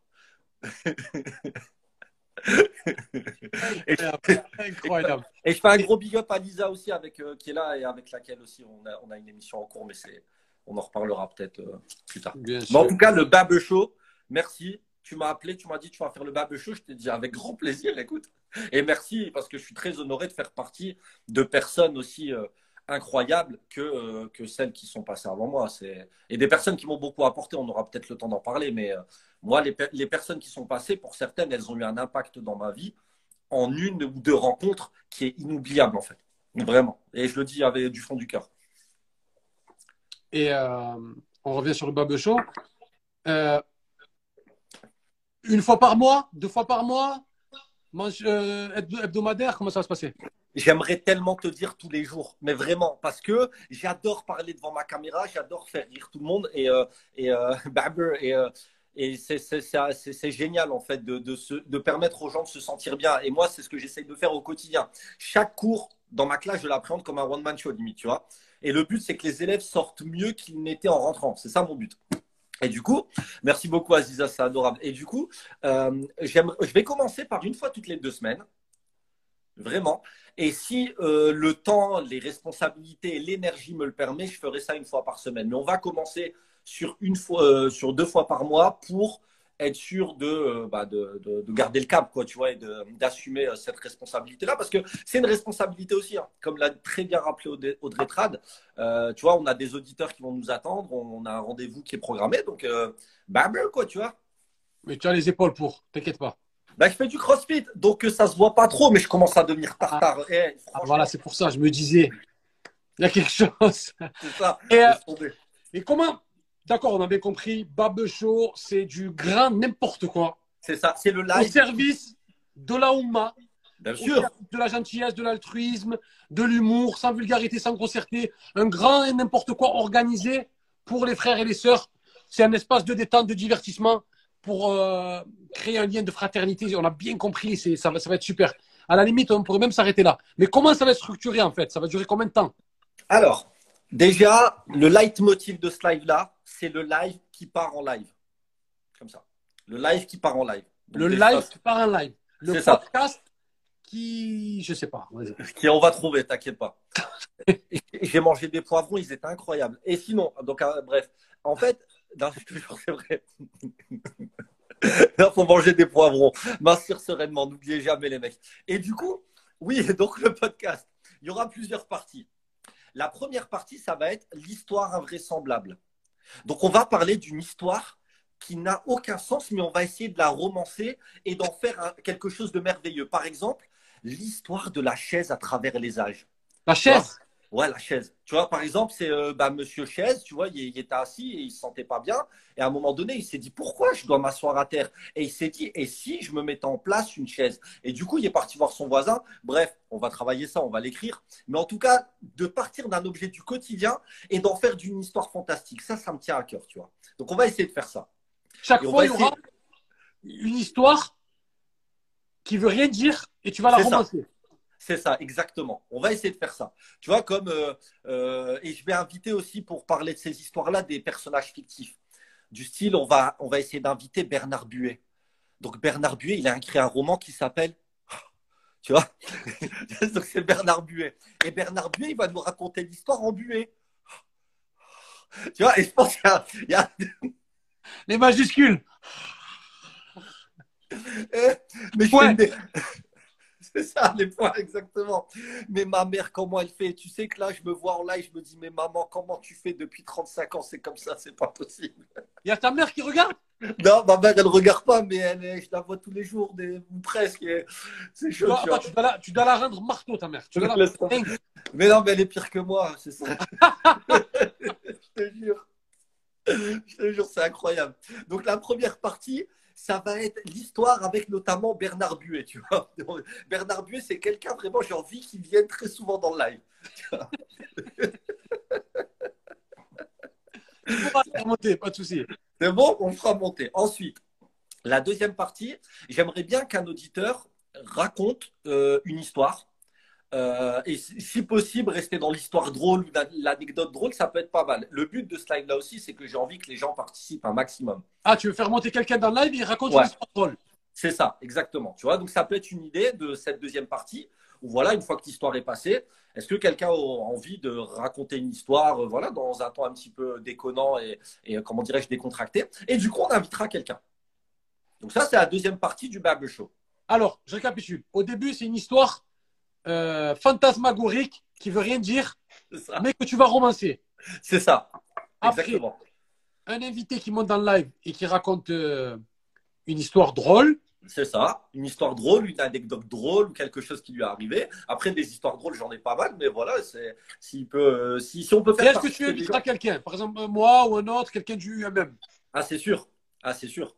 [SPEAKER 9] Et je-
[SPEAKER 1] incroyable.
[SPEAKER 9] Et je fais un gros big up à Lisa aussi, avec, euh, qui est là et avec laquelle aussi on a, on a une émission en cours, mais c'est, on en reparlera peut-être euh, plus tard.
[SPEAKER 1] Bien
[SPEAKER 9] Mais
[SPEAKER 1] sûr.
[SPEAKER 9] en tout cas, le Babe Show, merci. Tu m'as appelé, tu m'as dit tu vas faire le Babe Show. Je t'ai dit avec grand plaisir, écoute. Et merci parce que je suis très honoré de faire partie de personnes aussi euh, incroyables que, euh, que celles qui sont passées avant moi. Et des personnes qui m'ont beaucoup apporté. On aura peut-être le temps d'en parler, mais euh, moi, les, les personnes qui sont passées, pour certaines, elles ont eu un impact dans ma vie en une ou deux rencontres qui est inoubliable en fait. Vraiment. Et je le dis avec du fond du cœur.
[SPEAKER 1] Et on revient sur le Babe Show. Euh, une fois par mois, deux fois par mois, mange, euh, hebdo- hebdomadaire, comment ça va se passer?
[SPEAKER 9] J'aimerais tellement te dire tous les jours, mais vraiment, parce que j'adore parler devant ma caméra, j'adore faire rire tout le monde et, euh, et, euh, et, euh, et c'est génial en fait de, de, se, de permettre aux gens de se sentir bien. Et moi, c'est ce que j'essaye de faire au quotidien. Chaque cours dans ma classe, je l'appréhende comme un one-man show limite, tu vois. Et le but, c'est que les élèves sortent mieux qu'ils n'étaient en rentrant. C'est ça mon but. Et du coup, merci beaucoup Aziza, c'est adorable. Et du coup, euh, je vais commencer par une fois toutes les deux semaines. Vraiment. Et si euh, le temps, les responsabilités et l'énergie me le permet, je ferai ça une fois par semaine. Mais on va commencer sur une fois, euh, sur deux fois par mois pour être sûr de, euh, bah, de, de, de garder le cap, quoi, tu vois, et d'assumer euh, cette responsabilité-là, parce que c'est une responsabilité aussi, hein. comme l'a très bien rappelé Audrey, Audrey Trad. Euh, tu vois, on a des auditeurs qui vont nous attendre, on a un rendez-vous qui est programmé, donc euh, bah, quoi, tu vois.
[SPEAKER 1] Mais tu as les épaules pour, t'inquiète pas.
[SPEAKER 9] Bah, je fais du crossfit, donc ça se voit pas trop, mais je commence à devenir tartare. Eh,
[SPEAKER 1] Ah,
[SPEAKER 9] franchement,
[SPEAKER 1] voilà, c'est pour ça, je me disais, il y a quelque chose.
[SPEAKER 9] c'est ça.
[SPEAKER 1] Euh, et comment D'accord, on a bien compris, Babe Show, c'est du grand n'importe quoi.
[SPEAKER 9] C'est ça, c'est le
[SPEAKER 1] Au
[SPEAKER 9] live.
[SPEAKER 1] service de la Oumma,
[SPEAKER 9] Bien
[SPEAKER 1] au
[SPEAKER 9] sûr.
[SPEAKER 1] de la gentillesse, de l'altruisme, de l'humour, sans vulgarité, sans grossièreté. Un grand et n'importe quoi organisé pour les frères et les sœurs. C'est un espace de détente, de divertissement pour euh, créer un lien de fraternité. On a bien compris, ça, va, ça va être super. À la limite, on pourrait même s'arrêter là. Mais comment ça va être structuré en fait? Ça va durer combien de temps?
[SPEAKER 9] Alors, déjà, le leitmotiv de ce live-là, c'est le live qui part en live. Comme ça. Le live qui part en live. Donc,
[SPEAKER 1] Le live par un live. Le
[SPEAKER 9] ça.
[SPEAKER 1] podcast qui. Je sais pas.
[SPEAKER 9] qui on va trouver, t'inquiète pas. J'ai mangé des poivrons, ils étaient incroyables. Et sinon, donc euh, bref, en fait, non, jure, c'est vrai. Il faut manger des poivrons, mincir sereinement, n'oubliez jamais les mecs. Et du coup, oui, donc le podcast, il y aura plusieurs parties. La première partie, ça va être l'histoire invraisemblable. Donc on va parler d'une histoire qui n'a aucun sens, mais on va essayer de la romancer et d'en faire un- quelque chose de merveilleux. Par exemple, l'histoire de la chaise à travers les âges.
[SPEAKER 1] La chaise?
[SPEAKER 9] Ouais, la chaise. Tu vois, par exemple, c'est euh, bah, Monsieur Chaise, tu vois, il, il était assis et il se sentait pas bien. Et à un moment donné, il s'est dit pourquoi je dois m'asseoir à terre? Et il s'est dit et si je me mettais en place une chaise? Et du coup, il est parti voir son voisin. Bref, on va travailler ça, on va l'écrire. Mais en tout cas, de partir d'un objet du quotidien et d'en faire d'une histoire fantastique, ça, ça me tient à cœur, tu vois. Donc, on va essayer de faire ça.
[SPEAKER 1] Chaque
[SPEAKER 9] Et
[SPEAKER 1] fois, il y aura
[SPEAKER 9] essayer-
[SPEAKER 1] une histoire qui veut rien dire et tu vas la romancer.
[SPEAKER 9] C'est ça, exactement. On va essayer de faire ça. Tu vois, comme. euh, euh, et je vais inviter aussi, pour parler de ces histoires-là, des personnages fictifs. Du style, on va, on va essayer d'inviter Bernard Buet. Donc, Bernard Buet, il a écrit un roman qui s'appelle. Tu vois Donc, c'est Bernard Buet. Et Bernard Buet, il va nous raconter l'histoire en Buet. Tu vois, et je pense qu'il y a- il y a,
[SPEAKER 1] Les majuscules.
[SPEAKER 9] Mais je
[SPEAKER 1] Ouais.
[SPEAKER 9] fais une dé- C'est ça, les points, exactement. Mais ma mère, comment elle fait? Tu sais que là, je me vois en live, je me dis, mais maman, comment tu fais depuis 35 ans? C'est comme ça, c'est pas possible.
[SPEAKER 1] Il y a ta mère qui regarde?
[SPEAKER 9] Non, ma mère, elle regarde pas, mais elle, je la vois tous les jours, des, ou presque. C'est chaud,
[SPEAKER 1] dois,
[SPEAKER 9] tu vois.
[SPEAKER 1] attends, tu, dois la, tu dois la rendre marteau, ta mère. Tu dois la.
[SPEAKER 9] Mais non, mais elle est pire que moi, c'est ça. je te jure. Je te jure, c'est incroyable. Donc, la première partie, ça va être l'histoire avec notamment Bernard Buet, tu vois. Bernard Buet, c'est quelqu'un vraiment, j'ai envie qu'il vienne très souvent dans le live.
[SPEAKER 1] Remonter, pas de souci.
[SPEAKER 9] C'est bon, on fera monter. Ensuite, la deuxième partie, j'aimerais bien qu'un auditeur raconte euh, une histoire. Euh, et si si possible, rester dans l'histoire drôle ou la- l'anecdote drôle, ça peut être pas mal. Le but de ce live-là aussi, c'est que j'ai envie que les gens participent un maximum.
[SPEAKER 1] Ah, tu veux faire monter quelqu'un dans le live et il raconte
[SPEAKER 9] Ouais.
[SPEAKER 1] une histoire drôle.
[SPEAKER 9] C'est ça, exactement. Tu vois, donc ça peut être une idée de cette deuxième partie. Où voilà, une fois que l'histoire est passée, est-ce que quelqu'un a envie de raconter une histoire, euh, voilà, dans un temps un petit peu déconnant et, et, euh, comment dirais-je décontracté? Et du coup, on invitera quelqu'un. Donc ça, c'est la deuxième partie du Bable Show.
[SPEAKER 1] Alors, je récapitule. Au début, c'est une histoire euh, fantasmagorique qui veut rien dire, mais que tu vas romancer.
[SPEAKER 9] C'est ça.
[SPEAKER 1] Après,
[SPEAKER 9] Exactement.
[SPEAKER 1] un invité qui monte dans le live et qui raconte euh, une histoire drôle.
[SPEAKER 9] C'est ça. Une histoire drôle, une anecdote drôle ou quelque chose qui lui est arrivé. Après, des histoires drôles, j'en ai pas mal, mais voilà, c'est s'il peut, euh, si, si on peut faire.
[SPEAKER 1] est-ce que tu inviteras quelqu'un? Par exemple, moi ou un autre, quelqu'un du UMM.
[SPEAKER 9] Ah, c'est sûr. Ah, c'est sûr.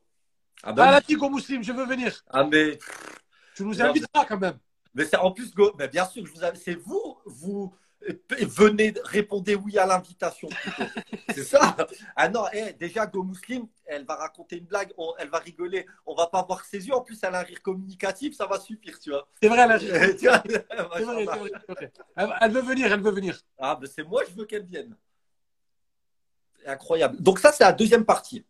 [SPEAKER 9] Ah,
[SPEAKER 1] Ah,
[SPEAKER 9] bah,
[SPEAKER 1] la je veux venir.
[SPEAKER 9] ah mais
[SPEAKER 1] Tu nous inviteras quand même.
[SPEAKER 9] Mais c'est en plus, Go, mais bien sûr, je c'est vous, vous euh, venez, répondez oui à l'invitation. c'est ça. Ah non, eh, déjà, Go Muslim, elle va raconter une blague, on- elle va rigoler, on va pas voir ses yeux. En plus, elle a un rire communicatif, ça va suffire, tu vois.
[SPEAKER 1] C'est vrai, elle, a-
[SPEAKER 9] Tu vois,
[SPEAKER 1] vrai. Elle, veut venir, elle veut venir.
[SPEAKER 9] Ah, ben c'est moi, je veux qu'elle vienne. Incroyable. Donc ça, c'est la deuxième partie.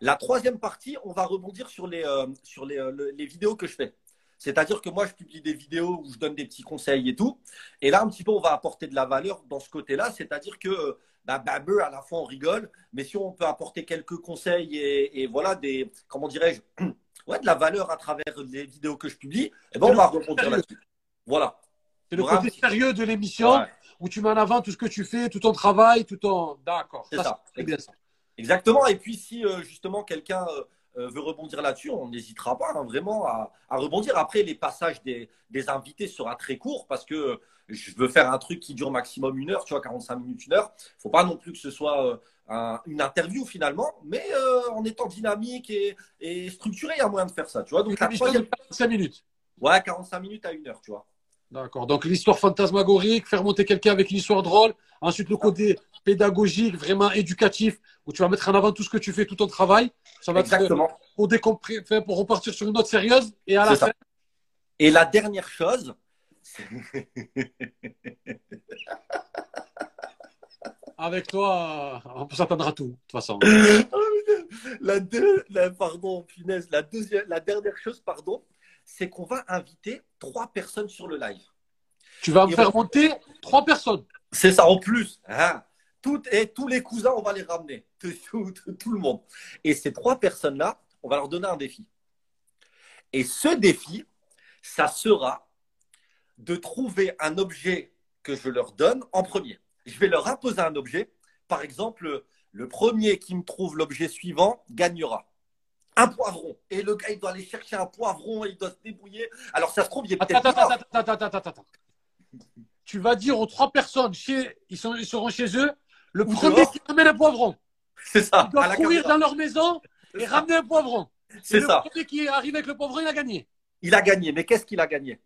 [SPEAKER 9] La troisième partie, on va rebondir sur les, euh, sur les, euh, le- les vidéos que je fais. C'est-à-dire que moi, je publie des vidéos où je donne des petits conseils et tout. Et là, un petit peu, on va apporter de la valeur dans ce côté-là. C'est-à-dire que, euh, bah, Babeux, à la fois, on rigole. Mais si on peut apporter quelques conseils et, et voilà, des, comment dirais-je, ouais, de la valeur à travers les vidéos que je publie, eh ben, on va rebondir là-dessus. Voilà.
[SPEAKER 1] C'est le côté sérieux de l'émission
[SPEAKER 9] Ouais.
[SPEAKER 1] où tu mets en avant tout ce que tu fais, tout ton travail, tout ton. D'accord.
[SPEAKER 9] C'est ça.
[SPEAKER 1] Bien ça.
[SPEAKER 9] Exactement. Et puis, si euh, justement quelqu'un euh, veut rebondir là-dessus, on n'hésitera pas hein, vraiment à, à rebondir. Après, les passages des, des invités sera très court parce que euh, je veux faire un truc qui dure maximum une heure, tu vois, 45 minutes, une heure. Il faut pas non plus que ce soit euh, un- une interview finalement, mais euh, en étant dynamique et, et structuré, il y a moyen de faire ça, tu vois. Donc, la troisième,
[SPEAKER 1] 45 minutes.
[SPEAKER 9] ouais, 45 minutes à une heure, tu vois.
[SPEAKER 1] D'accord. Donc l'histoire fantasmagorique, faire monter quelqu'un avec une histoire drôle. Ensuite, le côté pédagogique, vraiment éducatif, où tu vas mettre en avant tout ce que tu fais, tout ton travail. Ça va être
[SPEAKER 9] Exactement.
[SPEAKER 1] pour décompré- enfin, pour repartir sur une note sérieuse. Et à la
[SPEAKER 9] ça.
[SPEAKER 1] fin,
[SPEAKER 9] Et la dernière chose,
[SPEAKER 1] avec toi, euh, on peut s'attendre à tout, de toute façon.
[SPEAKER 9] la, deux- la- pardon, punaise, la, deuxième, la dernière chose, pardon, c'est qu'on va inviter trois personnes sur le live.
[SPEAKER 1] Tu vas me faire
[SPEAKER 9] on-
[SPEAKER 1] monter trois personnes.
[SPEAKER 9] C'est ça en plus. Hein. Toutes, et tous les cousins, on va les ramener. Tout, tout- tout- tout le monde. Et ces trois personnes-là, on va leur donner un défi. Et ce défi, ça sera de trouver un objet que je leur donne en premier. Je vais leur imposer un objet. Par exemple, le premier qui me trouve l'objet suivant gagnera. Un poivron. Et le gars, il doit aller chercher un poivron, il doit se débrouiller. Alors, ça se trouve, il est peut-être
[SPEAKER 1] attends, attends, attends, attends, attends, attends. Tu vas dire aux trois personnes, chez, ils, sont, ils seront chez eux, le
[SPEAKER 9] Ou
[SPEAKER 1] premier
[SPEAKER 9] dehors.
[SPEAKER 1] qui ramène un poivron.
[SPEAKER 9] C'est ça,
[SPEAKER 1] Ils doivent courir dans leur maison et
[SPEAKER 9] ça.
[SPEAKER 1] ramener un poivron. Et
[SPEAKER 9] C'est
[SPEAKER 1] le
[SPEAKER 9] ça.
[SPEAKER 1] premier qui arrive avec le poivron, il a gagné.
[SPEAKER 9] Il a gagné. Mais qu'est-ce qu'il a gagné?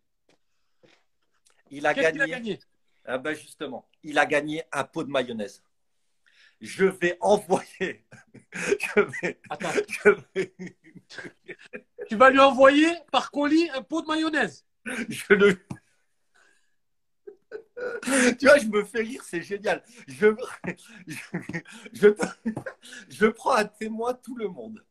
[SPEAKER 9] Il a
[SPEAKER 1] Qu'est-ce qu'il
[SPEAKER 9] gagné.
[SPEAKER 1] a gagné?
[SPEAKER 9] Ah ben justement, il a gagné un pot de mayonnaise. Je vais envoyer. Je vais.
[SPEAKER 1] Attends,
[SPEAKER 9] je vais-
[SPEAKER 1] tu vas lui envoyer par colis un pot de mayonnaise.
[SPEAKER 9] je le. Tu vois, je me fais rire, c'est génial. Je, je, je, je prends à témoin tout le monde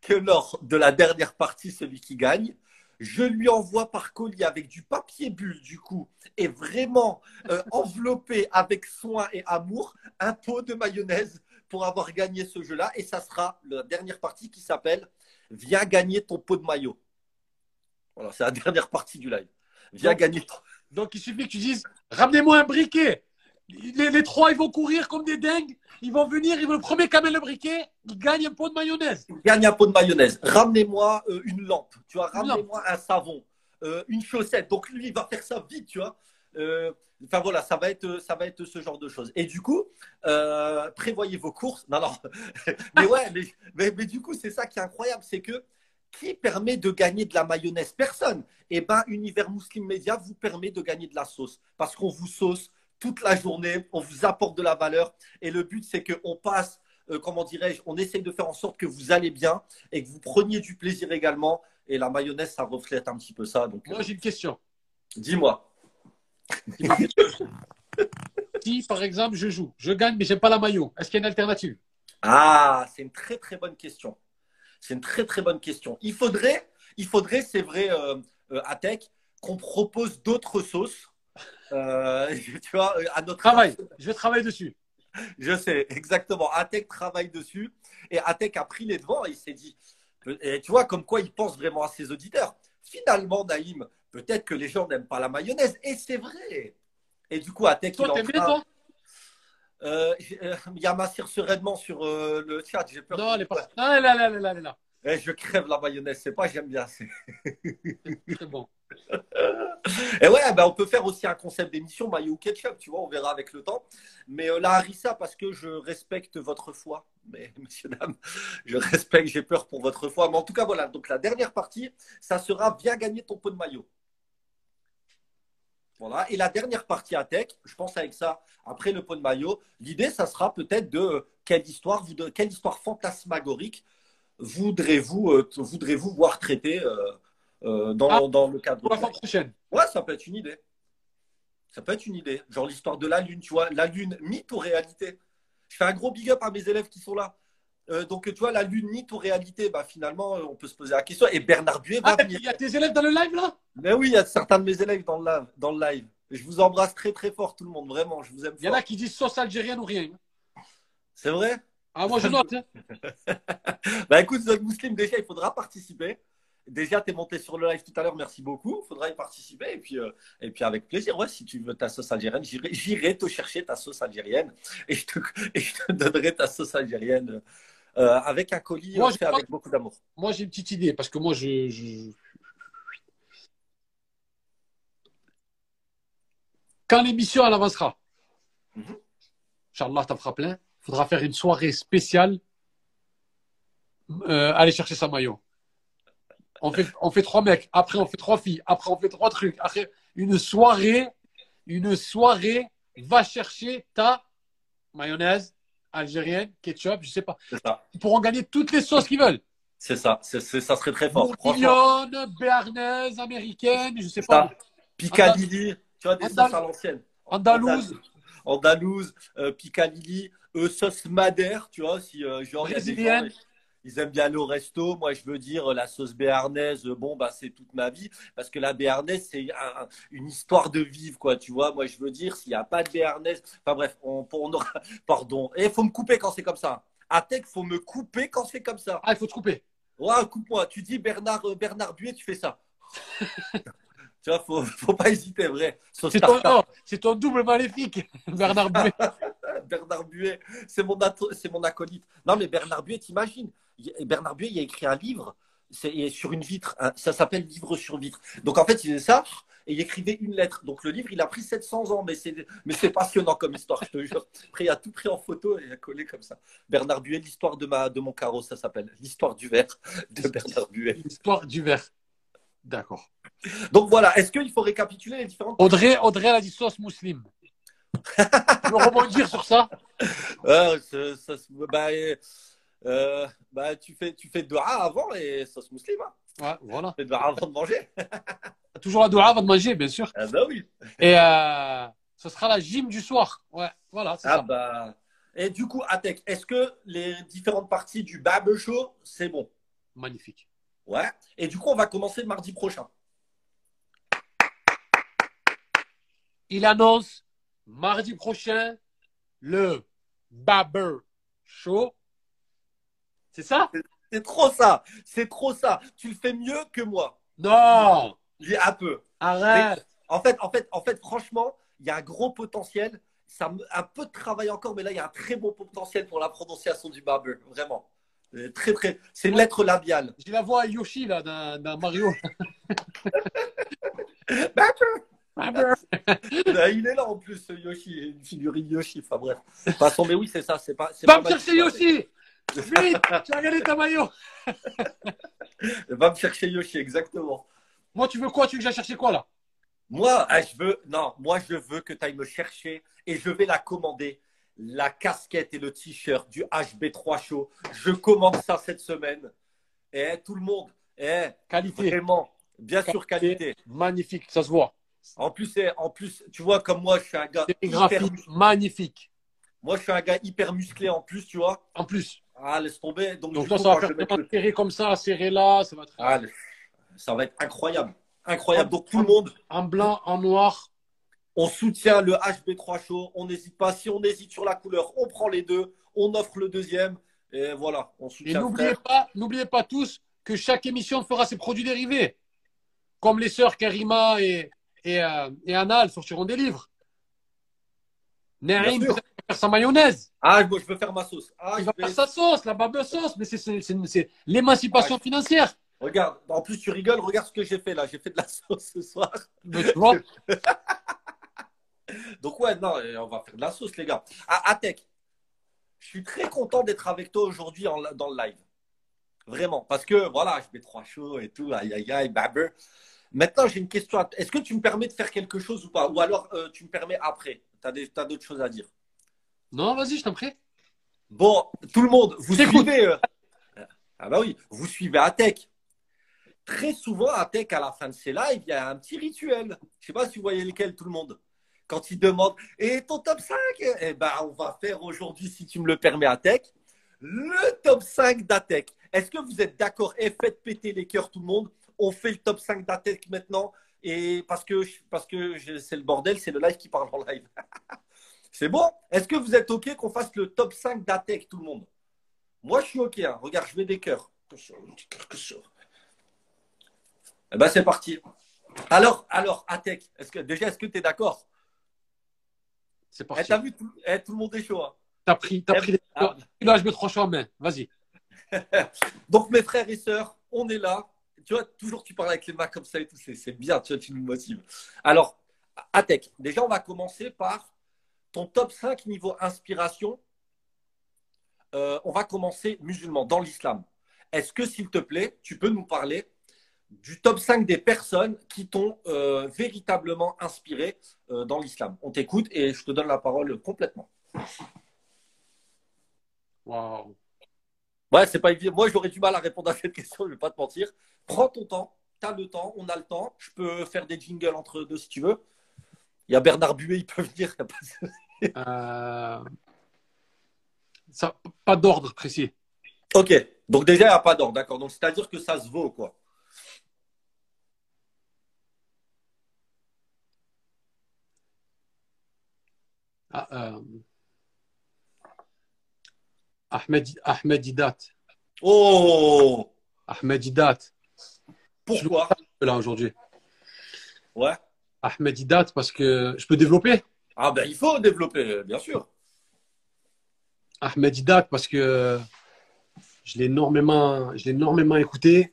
[SPEAKER 9] que lors de la dernière partie, celui qui gagne, je lui envoie par colis avec du papier bulle, du coup, et vraiment euh, enveloppé avec soin et amour, un pot de mayonnaise pour avoir gagné ce jeu-là. Et ça sera la dernière partie qui s'appelle Viens gagner ton pot de maillot. Voilà, c'est la dernière partie du live. Viens
[SPEAKER 1] Donc-
[SPEAKER 9] gagner ton.
[SPEAKER 1] Donc il suffit que tu dises Ramenez-moi un briquet. Les, les trois, ils vont courir comme des dingues. Ils vont venir, ils vont le premier qui amène le briquet, il gagne un pot de mayonnaise.
[SPEAKER 9] gagne un pot de mayonnaise. Ramenez-moi euh, une lampe, tu vois. Ramenez-moi un savon, euh, une chaussette. Donc lui, il va faire ça vite, tu vois. Euh, Enfin voilà, ça va être, ça va être ce genre de choses. Et du coup, prévoyez vos courses. Non, non. mais ouais, mais, mais, mais du coup, c'est ça qui est incroyable, c'est que qui permet de gagner de la mayonnaise? Personne. Et ben, Univers Muslim Media vous permet de gagner de la sauce parce qu'on vous sauce toute la journée, on vous apporte de la valeur. Et le but, c'est qu'on passe, euh, comment dirais-je, on essaye de faire en sorte que vous allez bien et que vous preniez du plaisir également. Et la mayonnaise, ça reflète un petit peu ça. Donc,
[SPEAKER 1] Moi, j'ai une question.
[SPEAKER 9] euh, dis-moi.
[SPEAKER 1] Si, par exemple, je joue, je gagne, mais j'aime pas la maillot, est-ce qu'il y a une alternative?
[SPEAKER 9] Ah, c'est une très très bonne question. C'est une très très bonne question. Il faudrait, il faudrait, c'est vrai, euh, euh, à Tech, qu'on propose d'autres sauces. Euh, tu vois, euh, à notre
[SPEAKER 1] Travail, je vais travailler dessus.
[SPEAKER 9] Je sais, exactement. Atec travaille dessus et Atec a pris les devants et il s'est dit, et tu vois, comme quoi il pense vraiment à ses auditeurs. Finalement, Naïm, peut-être que les gens n'aiment pas la mayonnaise et c'est vrai. Et du coup, Atec,
[SPEAKER 1] Toi,
[SPEAKER 9] il en
[SPEAKER 1] bien, toi?
[SPEAKER 9] Euh, euh, Il y a Massir sereinement sur euh, le chat. J'ai peur.
[SPEAKER 1] Non, elle est pas. Non, elle est là, elle est là, elle est là.
[SPEAKER 9] Eh, je crève la mayonnaise, c'est pas, j'aime bien. C'est
[SPEAKER 1] bon.
[SPEAKER 9] Et ouais, ben, on peut faire aussi un concept d'émission maillot ketchup, tu vois, on verra avec le temps. Mais euh, la harissa, parce que je respecte votre foi, mais messieurs, dames, je respecte, j'ai peur pour votre foi. Mais en tout cas, voilà, donc la dernière partie, ça sera bien gagner ton pot de maillot. Voilà, et la dernière partie à tech, je pense avec ça, après le pot de maillot, l'idée, ça sera peut-être de euh, quelle histoire, quelle histoire fantasmagorique voudrez-vous euh, voir traiter euh, dans,
[SPEAKER 1] Ah,
[SPEAKER 9] dans le cadre
[SPEAKER 1] Pour la
[SPEAKER 9] live.
[SPEAKER 1] prochaine.
[SPEAKER 9] Ouais, ça peut être une idée. Ça peut être une idée. Genre l'histoire de la Lune, tu vois. La Lune, mythe ou réalité Je fais un gros big up à mes élèves qui sont là. Euh, donc, tu vois, la Lune, mythe ou réalité bah, Finalement, euh, on peut se poser la question. Et Bernard Buet va
[SPEAKER 1] Ah,
[SPEAKER 9] venir.
[SPEAKER 1] il y a tes élèves dans le live là?
[SPEAKER 9] Mais oui, il y a certains de mes élèves dans le live. Dans le live. Je vous embrasse très, très fort, tout le monde. Vraiment, je vous aime
[SPEAKER 1] Il y en a qui disent sauce algérienne ou rien.
[SPEAKER 9] C'est vrai?
[SPEAKER 1] Ah, moi je note. hein.
[SPEAKER 9] Bah écoute, Zog Muslim, déjà, il faudra participer. Déjà, tu es monté sur le live tout à l'heure, merci beaucoup. Il faudra y participer. Et puis, euh, et puis avec plaisir, ouais, si tu veux ta sauce algérienne, j'irai- te chercher ta sauce algérienne et je te, et je te donnerai ta sauce algérienne euh, avec un colis
[SPEAKER 1] Moi,
[SPEAKER 9] euh, fait avec beaucoup d'amour.
[SPEAKER 1] Moi j'ai une petite idée parce que moi je. je- Quand l'émission elle avancera. Inch'Allah, t'en feras plein. Il faudra faire une soirée spéciale. Euh, aller chercher sa maillot. On fait, on fait trois mecs, après on fait trois filles, après on fait trois trucs. Après, une soirée, une soirée, va chercher ta mayonnaise algérienne, ketchup, je sais pas.
[SPEAKER 9] Ça.
[SPEAKER 1] Ils pourront gagner toutes les sauces qu'ils veulent.
[SPEAKER 9] C'est ça. C'est- ça serait très fort.
[SPEAKER 1] Bourguignonne, béarnaise, américaine, je sais
[SPEAKER 9] ça.
[SPEAKER 1] pas.
[SPEAKER 9] Piccadilly, tu vois, des sauces à l'ancienne.
[SPEAKER 1] Andalouse,
[SPEAKER 9] Andalouse, euh, euh, sauce madère, tu vois, si euh, genre il y a des
[SPEAKER 1] Brésilienne.
[SPEAKER 9] gens, ils aiment bien aller au resto, moi je veux dire la sauce béarnaise, bon bah c'est toute ma vie parce que la béarnaise c'est un- une histoire de vivre quoi, tu vois, moi je veux dire s'il n'y a pas de béarnaise, enfin bref, on, on aura, pardon, et il faut me couper quand c'est comme ça. À tech, faut me couper quand c'est comme ça.
[SPEAKER 1] ah, il faut te couper.
[SPEAKER 9] Ouais, coupe-moi. Tu dis Bernard, euh, Bernard Buet, tu fais ça. tu vois, faut, faut pas hésiter, vrai.
[SPEAKER 1] C'est ton, double maléfique, Bernard Buet.
[SPEAKER 9] Bernard Buet, c'est mon, mon acolyte. Non, mais Bernard Buet, t'imagines, Bernard Buet, il a écrit un livre sur une vitre. hein, ça s'appelle Livre sur vitre. Donc en fait, il faisait ça et il écrivait une lettre. Donc le livre, il a pris 700 ans, mais c'est mais c'est passionnant comme histoire, je te jure. Après, il a tout pris en photo et il a collé comme ça. Bernard Buet, l'histoire de ma de mon carreau, ça s'appelle l'histoire du verre de Bernard Buet.
[SPEAKER 1] L'histoire du verre. D'accord.
[SPEAKER 9] Donc voilà, est-ce qu'il faut récapituler les différentes
[SPEAKER 1] Audrey, Audrey, elle a dit sauce musulmane. tu veux rebondir sur ça?
[SPEAKER 9] Ah, ça- ça se- bah, euh, bah, tu fais tu fais dua avant et sauce musulmane. Hein.
[SPEAKER 1] Ouais, voilà.
[SPEAKER 9] Tu fais dua avant de manger.
[SPEAKER 1] Toujours la doua avant de manger, bien sûr.
[SPEAKER 9] Ah bah oui.
[SPEAKER 1] Et euh, ce sera la gym du soir. Ouais, voilà, c'est
[SPEAKER 9] Ah
[SPEAKER 1] ça.
[SPEAKER 9] bah. Et du coup, Atek, est-ce que les différentes parties du Barber Show, c'est bon?
[SPEAKER 1] Magnifique.
[SPEAKER 9] Ouais. Et du coup, on va commencer le mardi prochain.
[SPEAKER 1] Il annonce mardi prochain le Barber Show. C'est ça
[SPEAKER 9] C'est trop ça. C'est trop ça. Tu le fais mieux que moi.
[SPEAKER 1] Non
[SPEAKER 9] Il un peu.
[SPEAKER 1] Arrête
[SPEAKER 9] En fait, en fait, en fait, franchement, il y a un gros potentiel. Ça me- un peu de travail encore, mais là, il y a un très bon potentiel pour la prononciation du Barber. Vraiment. Euh, Très, très. C'est une lettre labiale.
[SPEAKER 1] J'ai la voix à Yoshi là dans Mario.
[SPEAKER 9] Il est là en plus, ce Yoshi, une figurine Yoshi. Enfin bref. Passons, mais oui, c'est ça. C'est pas.
[SPEAKER 1] Va
[SPEAKER 9] pas
[SPEAKER 1] me chercher Yoshi Vite Tu as gagné ta maillot
[SPEAKER 9] Va me chercher Yoshi, exactement.
[SPEAKER 1] Moi, tu veux quoi? Tu veux que j'aille chercher quoi là?
[SPEAKER 9] Moi, ah, je veux, non, moi, je veux que tu ailles me chercher et je vais la commander. La casquette et le t-shirt du HB3 Show. Je commande ça cette semaine. Et tout le monde, eh,
[SPEAKER 1] Qualité.
[SPEAKER 9] vraiment, bien sûr, qualité.
[SPEAKER 1] Magnifique, ça se voit.
[SPEAKER 9] En plus, eh, en plus, tu vois, comme moi, je suis un gars hyper,
[SPEAKER 1] magnifique.
[SPEAKER 9] moi, je suis un gars hyper musclé en plus, tu vois.
[SPEAKER 1] En plus.
[SPEAKER 9] Ah, laisse tomber. Donc, coup,
[SPEAKER 1] ça va faire
[SPEAKER 9] le-
[SPEAKER 1] serrer comme ça, serrer là, ça va être
[SPEAKER 9] Ah, le- ça va être incroyable. Incroyable. Donc, tout le monde,
[SPEAKER 1] en blanc, en noir.
[SPEAKER 9] On soutient le HB3 Show. On n'hésite pas. Si on hésite sur la couleur, on prend les deux. On offre le deuxième. Et voilà, on
[SPEAKER 1] Et
[SPEAKER 9] soutient le
[SPEAKER 1] n'oubliez pas, n'oubliez pas tous que chaque émission fera ses produits dérivés. Comme les sœurs Karima et, et, euh, et Anna, elles sortiront des livres. Naïm, sa mayonnaise.
[SPEAKER 9] Ah, moi, je veux faire ma sauce. Ah,
[SPEAKER 1] Il
[SPEAKER 9] je
[SPEAKER 1] va
[SPEAKER 9] vais-
[SPEAKER 1] faire sa sauce, la barbe sauce, mais c'est- l'émancipation
[SPEAKER 9] Ah,
[SPEAKER 1] financière.
[SPEAKER 9] Regarde, en plus, tu rigoles. Regarde ce que j'ai fait là. J'ai fait de la sauce ce soir.
[SPEAKER 1] Mais tu vois,
[SPEAKER 9] Donc, ouais, non, euh, on va faire de la sauce, les gars. Ah, Atek, je suis très content d'être avec toi aujourd'hui dans le live. Vraiment. Parce que, voilà, je mets trois chauds et tout. Aïe, aïe, aïe, babber. Maintenant, j'ai une question. à- Est-ce que tu me permets de faire quelque chose ou pas? Ou alors, euh, tu me permets après? Tu as, d'autres choses à dire?
[SPEAKER 1] Non, vas-y, je t'en prie.
[SPEAKER 9] Bon, tout le monde, vous suivez. euh, Ah bah oui, vous suivez Atek. Très souvent, Atek, à la fin de ses lives, il y a un petit rituel. Je sais pas si vous voyez lequel, tout le monde. Quand il demande Et ton top 5 Eh ben, on va faire aujourd'hui, si tu me le permets, Atek, le top 5 d'Atek. Est-ce que vous êtes d'accord Et faites péter les cœurs, tout le monde? On fait le top 5 d'Atek maintenant. Et parce que, parce que c'est le bordel, c'est le live qui parle en live. C'est bon? Est-ce que vous êtes OK qu'on fasse le top 5 d'Atec, tout le monde? Moi, je suis OK. hein. Regarde, je mets des cœurs. Eh ben, c'est parti. Alors, alors Atec, est-ce que, déjà, est-ce que tu es d'accord?
[SPEAKER 1] C'est
[SPEAKER 9] Eh,
[SPEAKER 1] parti.
[SPEAKER 9] T'as vu, tout, eh, tout le monde est chaud. hein.
[SPEAKER 1] T'as pris, t'as
[SPEAKER 9] Eh,
[SPEAKER 1] pris les...
[SPEAKER 9] ah.
[SPEAKER 1] Là, je mets trois choix en main. Vas-y.
[SPEAKER 9] Donc, mes frères et sœurs, on est là. Tu vois, toujours tu parles avec les mains comme ça et tout. C'est c'est bien, tu vois, tu nous motives. Alors, Atec, déjà, on va commencer par ton top 5 niveau inspiration. Euh, on va commencer musulman, dans l'islam. Est-ce que, s'il te plaît, tu peux nous parler du top 5 des personnes qui t'ont euh, véritablement inspiré euh, dans l'islam? On t'écoute et je te donne la parole complètement.
[SPEAKER 1] Waouh.
[SPEAKER 9] Ouais, c'est pas évident. Moi, j'aurais du mal à répondre à cette question, je vais pas te mentir. Prends ton temps, tu as le temps, on a le temps. Je peux faire des jingles entre deux si tu veux. Il y a Bernard Buet, il peut venir. y a pas de.
[SPEAKER 1] Euh, Ça, pas d'ordre précis.
[SPEAKER 9] Ok, donc déjà, il n'y a pas d'ordre, d'accord. Donc, c'est-à-dire que ça se vaut, quoi.
[SPEAKER 1] Ah, euh, Ahmed, Ahmed Idat.
[SPEAKER 9] Oh
[SPEAKER 1] Ahmed Idat.
[SPEAKER 9] Pourquoi?
[SPEAKER 1] Là, aujourd'hui.
[SPEAKER 9] Ouais.
[SPEAKER 1] Ahmed Idat, parce que je peux développer?
[SPEAKER 9] Ah, ben, il faut développer, bien sûr.
[SPEAKER 1] Ahmed Idat, parce que Je l'ai énormément, je l'ai énormément écouté.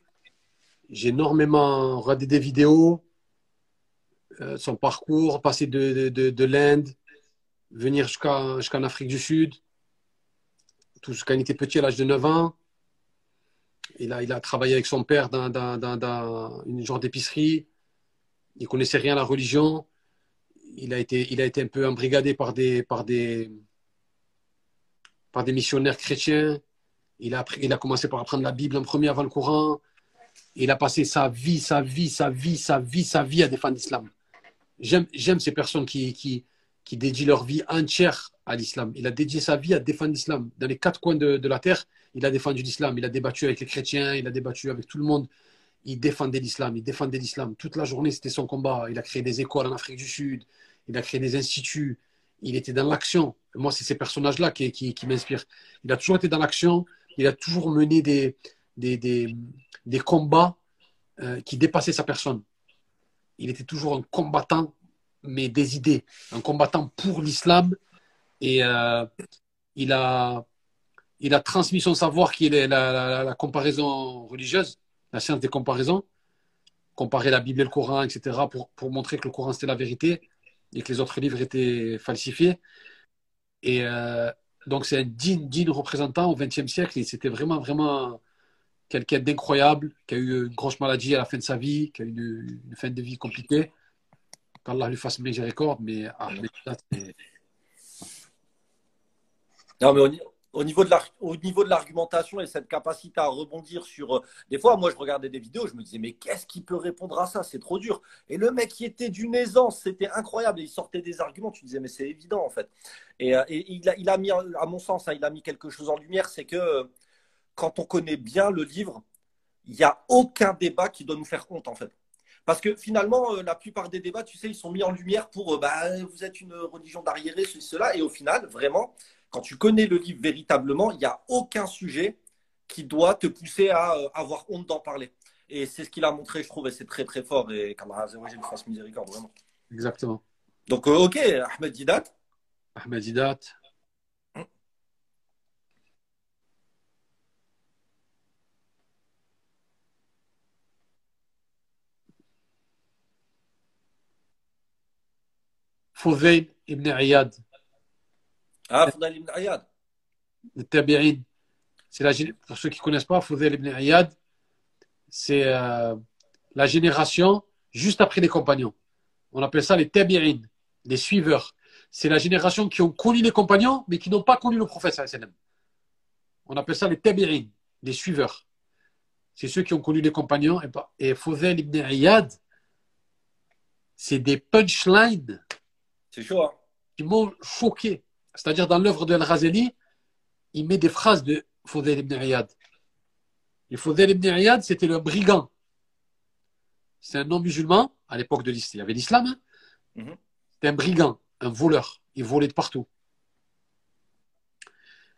[SPEAKER 1] J'ai énormément regardé des vidéos. Euh, son parcours, passer de, de, de, de l'Inde, venir jusqu'en Afrique du Sud. Tout quand il était petit, à l'âge de 9 ans. Il a, il a travaillé avec son père dans, dans, dans, dans une genre d'épicerie. Il connaissait rien à la religion. Il a été, il a été un peu embrigadé par des, par des, par des missionnaires chrétiens. Il a, il a commencé par apprendre la Bible en premier avant le Coran. Il a passé sa vie, sa vie, sa vie, sa vie, sa vie à défendre l'islam. J'aime, ces personnes qui, qui, qui dédient leur vie entière à l'islam. Il a dédié sa vie à défendre l'islam. Dans les quatre coins de la terre, il a défendu l'islam. Il a débattu avec les chrétiens, il a débattu avec tout le monde. Il défendait l'islam, il défendait l'islam. Toute la journée, c'était son combat. Il a créé des écoles en Afrique du Sud, il a créé des instituts. Il était dans l'action. Moi, c'est ces personnages-là qui, m'inspirent. Il a toujours été dans l'action. Il a toujours mené des, combats euh, qui dépassaient sa personne. Il était toujours un combattant, mais des idées. Un combattant pour l'islam. Et euh, il, a, transmis son savoir qui est la comparaison religieuse, la science des comparaisons. Comparer la Bible et le Coran, etc., pour, pour montrer que le Coran c'était la vérité et que les autres livres étaient falsifiés. Et euh, donc, c'est un digne, digne représentant au XXe siècle. Et c'était vraiment, vraiment quelqu'un d'incroyable, qui a eu une grosse maladie à la fin de sa vie, qui a eu une, fin de vie compliquée. Qu'Allah lui fasse miséricorde, mais ah, mais ça, c'est-
[SPEAKER 9] Non, mais ni- au niveau de l'argumentation et cette capacité à rebondir sur. euh, des fois, moi, je regardais des vidéos, je me disais, mais qu'est-ce qui peut répondre à ça? C'est trop dur. Et le mec qui était d'une aisance, c'était incroyable. Il sortait des arguments, tu disais, mais c'est évident, en fait. Et, euh, il, a, il a mis, à mon sens, hein, il a mis quelque chose en lumière, c'est que euh, quand on connaît bien le livre, il n'y a aucun débat qui doit nous faire honte, en fait. Parce que finalement, la plupart des débats, tu sais, ils sont mis en lumière pour bah, vous êtes une religion d'arriérés, ceci, cela. Et au final, vraiment, quand tu connais le livre véritablement, il n'y a aucun sujet qui doit te pousser à euh, avoir honte d'en parler. Et c'est ce qu'il a montré, je trouve, et c'est très très fort. Et qu'Allah Azzawajal fasse miséricorde, vraiment.
[SPEAKER 1] exactement.
[SPEAKER 9] Donc, euh, ok, Ahmed Didat,
[SPEAKER 1] Ahmed Didat. Fudayl ibn Iyad,
[SPEAKER 9] ah, Fadal ibn Ayad.
[SPEAKER 1] le Tabi'in. C'est la, gé- pour ceux qui ne connaissent pas, Fudayl ibn Iyad, c'est euh, la génération juste après les compagnons. On appelle ça les Tabi'in, les suiveurs. C'est la génération qui ont connu les compagnons, mais qui n'ont pas connu le prophète. On appelle ça les Tabi'in, les suiveurs. C'est ceux qui ont connu les compagnons. Et, pas- et Fudayl ibn Iyad, c'est des punchlines
[SPEAKER 9] C'est chaud, hein
[SPEAKER 1] qui m'ont choqué. C'est-à-dire, dans l'œuvre de Al-Ghazali, il met des phrases de Fudayl ibn Iyad. Et Fudayl ibn Iyad, c'était le brigand. C'est un non-musulman, à l'époque de l'islam. Il y avait l'islam. hein.
[SPEAKER 9] Mhm.
[SPEAKER 1] C'était un brigand, un voleur. Il volait de partout.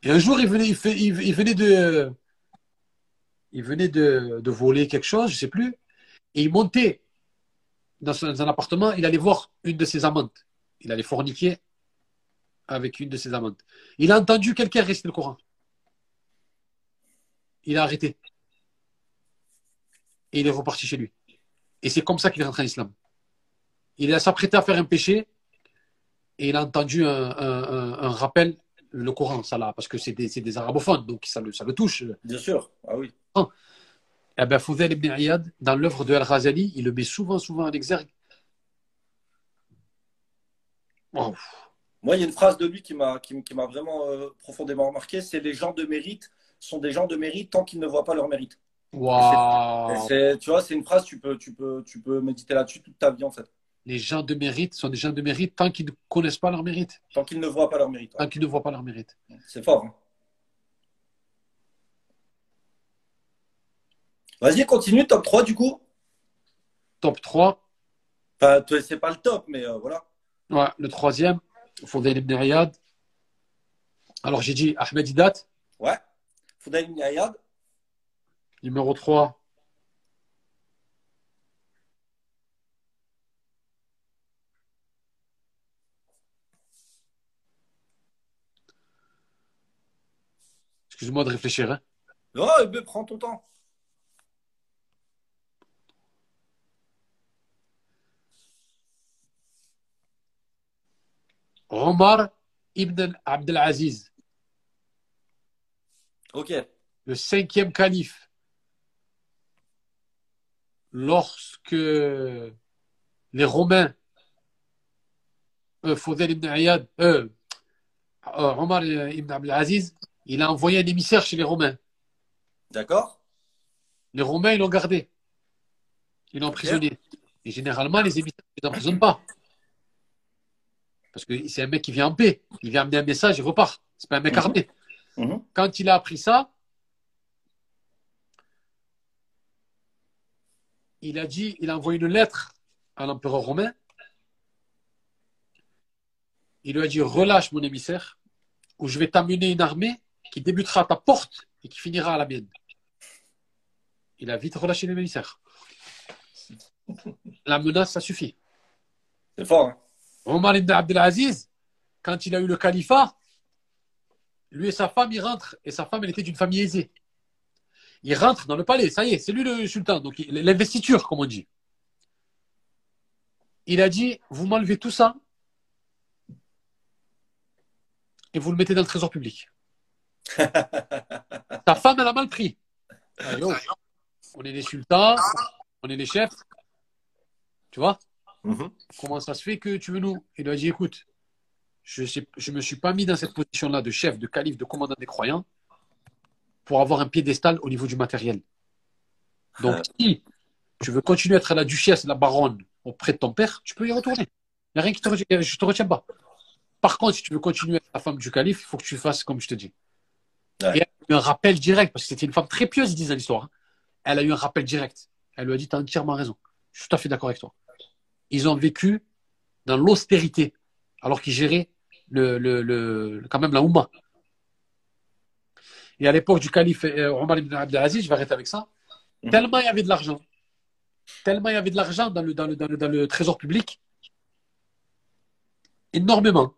[SPEAKER 1] Et un jour, il venait, il fait- il- il venait de, il venait de, de voler quelque chose, je sais plus. Et il montait dans son, dans un appartement, il allait voir une de ses amantes. Il allait forniquer avec une de ses amantes. Il a entendu quelqu'un réciter le Coran. Il a arrêté. Et il est reparti chez lui. Et c'est comme ça qu'il est rentré en islam. Il a s'apprêté à faire un péché et il a entendu un, un- un- un rappel, le Coran, ça là, parce que c'est des, arabophones, donc ça le, ça le touche.
[SPEAKER 9] Bien sûr, ah oui.
[SPEAKER 1] Eh ben, Fudayl ibn Iyad, dans l'œuvre de Al-Ghazali, il le met souvent, souvent en exergue. Wow.
[SPEAKER 9] Moi, il y a une phrase de lui qui m'a qui, qui vraiment euh, profondément remarqué c'est les gens de mérite sont des gens de mérite tant qu'ils ne voient pas leur mérite.
[SPEAKER 1] Wow.
[SPEAKER 9] tu vois, c'est une phrase, tu peux, tu peux, tu peux méditer là-dessus toute ta vie, en fait.
[SPEAKER 1] Les gens de mérite sont des gens de mérite tant qu'ils ne connaissent pas leur mérite,
[SPEAKER 9] Tant qu'ils ne voient pas leur mérite.
[SPEAKER 1] tant qu'ils ne voient pas leur mérite.
[SPEAKER 9] C'est fort. hein. Vas-y, continue, top 3 du coup.
[SPEAKER 1] Top 3,
[SPEAKER 9] Enfin, c'est pas le top, mais euh, voilà.
[SPEAKER 1] ouais, le troisième, Fudayl ibn Iyad. Alors j'ai dit Ahmed Didat,
[SPEAKER 9] Ouais. Foudaï ibn Ayad.
[SPEAKER 1] numéro 3. Excuse-moi de réfléchir. hein.
[SPEAKER 9] Non, ben, prends ton temps.
[SPEAKER 1] Omar ibn Abdelaziz,
[SPEAKER 9] Ok.
[SPEAKER 1] le cinquième calife, lorsque les Romains, euh, Fodel ibn Ayad, euh, euh, Omar ibn Abdelaziz, il a envoyé un émissaire chez les Romains.
[SPEAKER 9] D'accord
[SPEAKER 1] Les Romains, ils l'ont gardé. Ils l'ont emprisonné. Et généralement, les émissaires ne les emprisonnent pas. Parce que c'est un mec qui vient en paix. Il vient amener un message, il repart. C'est pas un mec
[SPEAKER 9] Mhm.
[SPEAKER 1] armé.
[SPEAKER 9] Mhm.
[SPEAKER 1] Quand il a appris ça, il a dit, il a envoyé une lettre à l'empereur romain. Il lui a dit relâche mon émissaire, ou je vais t'amener une armée qui débutera à ta porte et qui finira à la mienne. Il a vite relâché l'émissaire. La menace, ça suffit.
[SPEAKER 9] C'est fort. Hein
[SPEAKER 1] Omar ibn Abdelaziz, quand il a eu le califat, lui et sa femme, ils rentrent. Et sa femme, elle était d'une famille aisée. Il rentre dans le palais, ça y est, c'est lui le sultan. Donc, l'investiture, comme on dit. Il a dit Vous m'enlevez tout ça et vous le mettez dans le trésor public. Sa femme, elle a mal pris. Yo, on est les sultans, on est les chefs. Tu vois?
[SPEAKER 9] Mhm.
[SPEAKER 1] Comment ça se fait que tu veux nous? Il lui a dit écoute, je ne me suis pas mis dans cette position-là de chef, de calife, de commandant des croyants pour avoir un piédestal au niveau du matériel. Donc, si tu veux continuer à être la duchesse, la baronne auprès de ton père, tu peux y retourner. Il n'y a rien qui te retient, je te retiens pas. Par contre, si tu veux continuer à être la femme du calife, il faut que tu fasses comme je te dis.
[SPEAKER 9] Ouais.
[SPEAKER 1] Et elle a eu un rappel direct, parce que c'était une femme très pieuse, ils disent l'histoire. hein. Elle a eu un rappel direct. Elle lui a dit Tu as entièrement raison. Je suis tout à fait d'accord avec toi. Ils ont vécu dans l'austérité, alors qu'ils géraient le, le, le- quand même la Oumma. Et à l'époque du calife euh, Omar ibn Abdelaziz, je vais arrêter avec ça,
[SPEAKER 9] Mhm.
[SPEAKER 1] tellement il y avait de l'argent, tellement il y avait de l'argent dans le, dans, le, dans, le, dans le trésor public, énormément.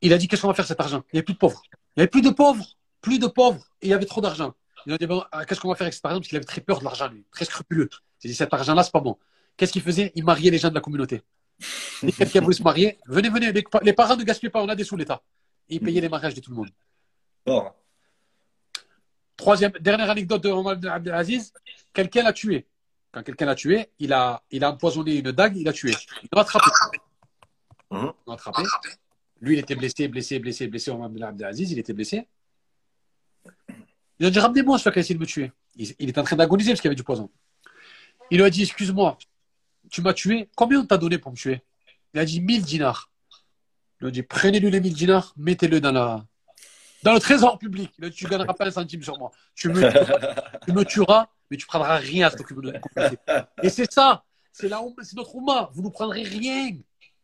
[SPEAKER 1] Il a dit qu'est-ce qu'on va faire cet argent? Il n'y avait plus de pauvres. Il n'y avait plus de pauvres, plus de pauvres, et il y avait trop d'argent. Il a dit bon, ah, qu'est-ce qu'on va faire avec cet argent? Parce qu'il avait très peur de l'argent, lui, très scrupuleux. A dit cet argent-là, c'est pas bon. Qu'est-ce qu'il faisait? Il mariait les gens de la communauté. Quelqu'un voulait se marier, venez, venez, les, les parents ne gaspillez pas, on a des sous l'État. Et il payait les mariages de tout le monde.
[SPEAKER 9] Fort.
[SPEAKER 1] Troisième, dernière anecdote de Omar Abdelaziz, quelqu'un l'a tué. Quand quelqu'un l'a tué, il a, il a empoisonné une dague, il l'a tué. Il l'a attrapé.
[SPEAKER 9] Mhm.
[SPEAKER 1] Il l'a attrapé. Lui, il était blessé, blessé, blessé, blessé. Omar Abdelaziz, il était blessé. Il a dit Ramenez-moi celui qui a essayé de me tuer. Il, il est en train d'agoniser parce qu'il y avait du poison. Il lui a dit Excuse-moi, tu m'as tué. Combien on t'a donné pour me tuer? Il a dit 1000 dinars. Il a dit Prenez-lui les 1000 dinars, mettez-le dans, la, dans le trésor public. Il a dit Tu ne gagneras pas un centime sur moi. Tu me, tu me tueras, mais tu prendras rien à cette communauté. Et c'est ça, c'est c'est notre Oumma. Vous ne prendrez rien.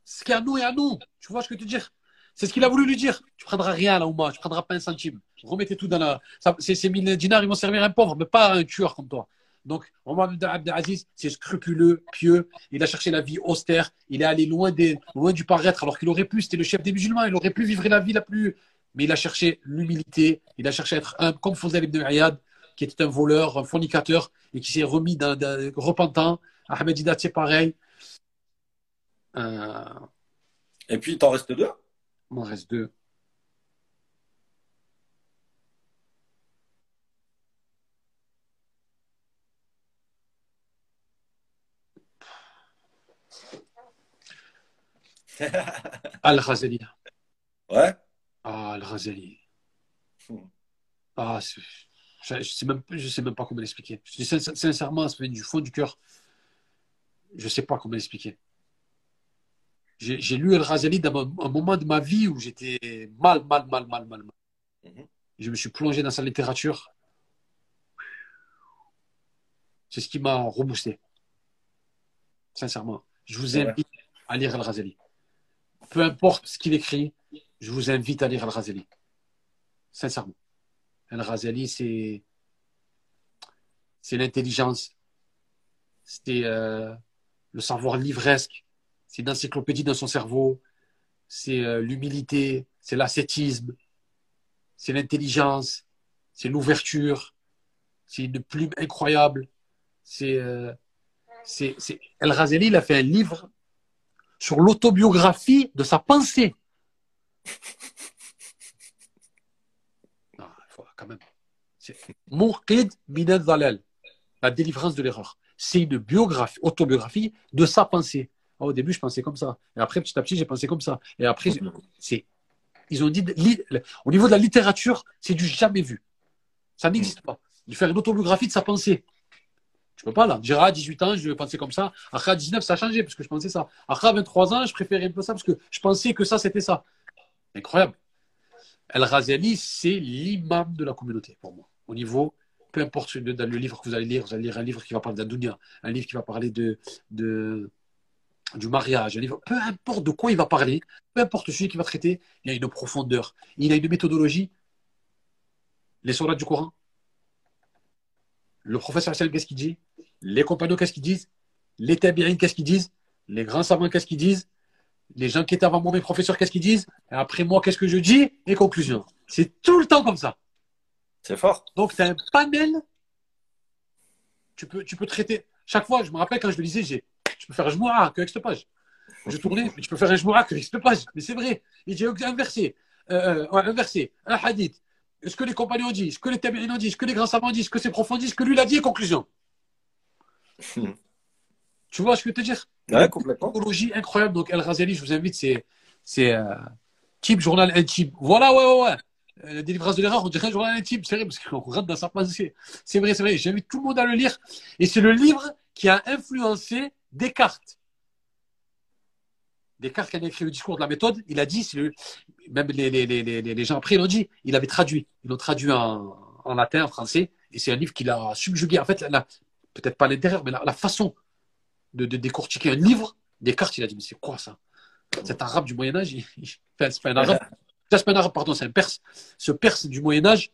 [SPEAKER 1] Ce qui est à nous est à nous. Tu vois ce que je veux te dire? C'est ce qu'il a voulu lui dire. Tu prendras rien à la Oumma, tu prendras pas un centime. Remettez tout dans la. ça- ces 1000 dinars, ils vont servir à un pauvre, mais pas à un tueur comme toi. Donc, Omar ibn Abdelaziz, c'est scrupuleux, pieux. Il a cherché la vie austère. Il est allé loin, des, loin du paraître, alors qu'il aurait pu, c'était le chef des musulmans, il aurait pu vivre la vie la plus. Mais il a cherché l'humilité, il a cherché à être un, comme Fawzal ibn Ayad, qui était un voleur, un fornicateur, et qui s'est remis d'un, d'un- repentant. Ahmed Didat, c'est pareil. Euh,
[SPEAKER 9] Et puis, il t'en reste deux?
[SPEAKER 1] il m'en reste deux.
[SPEAKER 9] Ouais.
[SPEAKER 1] Ah, Al-Ghazali.
[SPEAKER 9] Hmm.
[SPEAKER 1] Ah, c'est- je, je sais même, je sais même pas comment l'expliquer. Sincèrement, ça vient du fond du cœur. Je sais pas comment l'expliquer. J'ai lu Al-Ghazali dans un, moment de ma vie où j'étais mal, mal, mal, mal, mal, mal.
[SPEAKER 9] Mhm.
[SPEAKER 1] Je me suis plongé dans sa littérature. C'est ce qui m'a reboosté. Sincèrement. Je vous invite à lire Al-Ghazali. Peu importe ce qu'il écrit, je vous invite à lire Al-Ghazali. Sincèrement. Al-Ghazali, c'est c'est l'intelligence, c'est euh, le savoir livresque, c'est une encyclopédie dans son cerveau, c'est euh, l'humilité, c'est l'ascétisme, c'est l'intelligence, c'est l'ouverture, c'est une plume incroyable. C'est, euh, c'est, c'est... El Razeli, il a fait un livre sur l'autobiographie de sa pensée. Non, il faut quand même. C'est la délivrance de l'erreur. C'est une biographie, autobiographie de sa pensée. Ah, au début, je pensais comme ça. Et après, petit à petit, j'ai pensé comme ça. Et après, c'est, ils ont dit, au niveau de la littérature, c'est du jamais vu. Ça n'existe pas. De faire une autobiographie de sa pensée. Tu peux pas, là. Dire, à 18 ans, je pensais comme ça. Après, à 19, ça a changé parce que je pensais ça. Après, à 23 ans, je préférais un peu ça parce que je pensais que ça, c'était ça. Incroyable. El Razali, c'est l'imam de la communauté pour moi. Au niveau, peu importe dans le livre que vous allez lire, vous allez lire un livre qui va parler dunya, un livre qui va parler de, de, du mariage, un livre, peu importe de quoi il va parler, peu importe le sujet qu'il va traiter, il a une profondeur, il a une méthodologie. Les sourates du Coran, le professeur Hassan, qu'est-ce qu'il dit? Les compagnons, qu'est-ce qu'ils disent? Les tabi'in, qu'est-ce qu'ils disent? Les grands savants, qu'est-ce qu'ils disent? Les gens qui étaient avant moi, mes professeurs, qu'est-ce qu'ils disent? Et après moi, qu'est-ce que je dis? Et conclusion. C'est tout le temps comme ça.
[SPEAKER 9] C'est fort.
[SPEAKER 1] Donc, c'est un panel. Tu peux, tu peux traiter. Chaque fois, je me rappelle quand je le lisais, j'ai, tu peux faire un jmoura que avec cette page. Je tournais, mais tu peux faire un jmoura que avec cette page. Mais c'est vrai. Il dit un verset, euh, euh, un verset, un hadith. Ce que les compagnons disent, ce que les tabi'in ont dit, ce que les grands savants disent, ce que ses profs ont dit, ce que lui il a dit, et conclusion. Tu vois ce que je veux te dire?
[SPEAKER 9] Ouais, complètement.
[SPEAKER 1] Technologie incroyable. Donc, El Razali, je vous invite, c'est, c'est euh, type journal intime. Voilà, ouais, ouais, ouais. La délivrance de l'erreur, on dirait un journal intime. C'est vrai, parce qu'on rentre dans sa pensée. C'est vrai, c'est vrai. J'invite tout le monde à le lire. Et c'est le livre qui a influencé Descartes. Descartes, quand il a écrit le discours de la méthode, il a dit, le- même les, les, les, les, les gens après, ils l'ont dit, il avait traduit. Ils l'ont traduit en, en latin, en français. Et c'est un livre qu'il a subjugué. En fait, la- peut-être pas l'intérieur, mais la, la façon de, de décortiquer un livre, Descartes, il a dit, mais c'est quoi ça? Cet arabe du Moyen-Âge, il- il- enfin, c'est pas un arabe, c'est un arabe, pardon, c'est un perse. Ce perse du Moyen-Âge,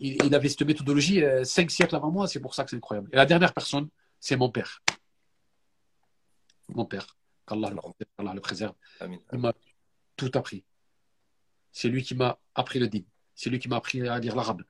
[SPEAKER 1] il, il avait cette méthodologie euh, cinq siècles avant moi, c'est pour ça que c'est incroyable. Et la dernière personne, c'est mon père. Mon père, qu'Allah le, préserve.
[SPEAKER 9] Amin.
[SPEAKER 1] Il m'a tout appris. C'est lui qui m'a appris le din. C'est lui qui m'a appris à lire l'arabe.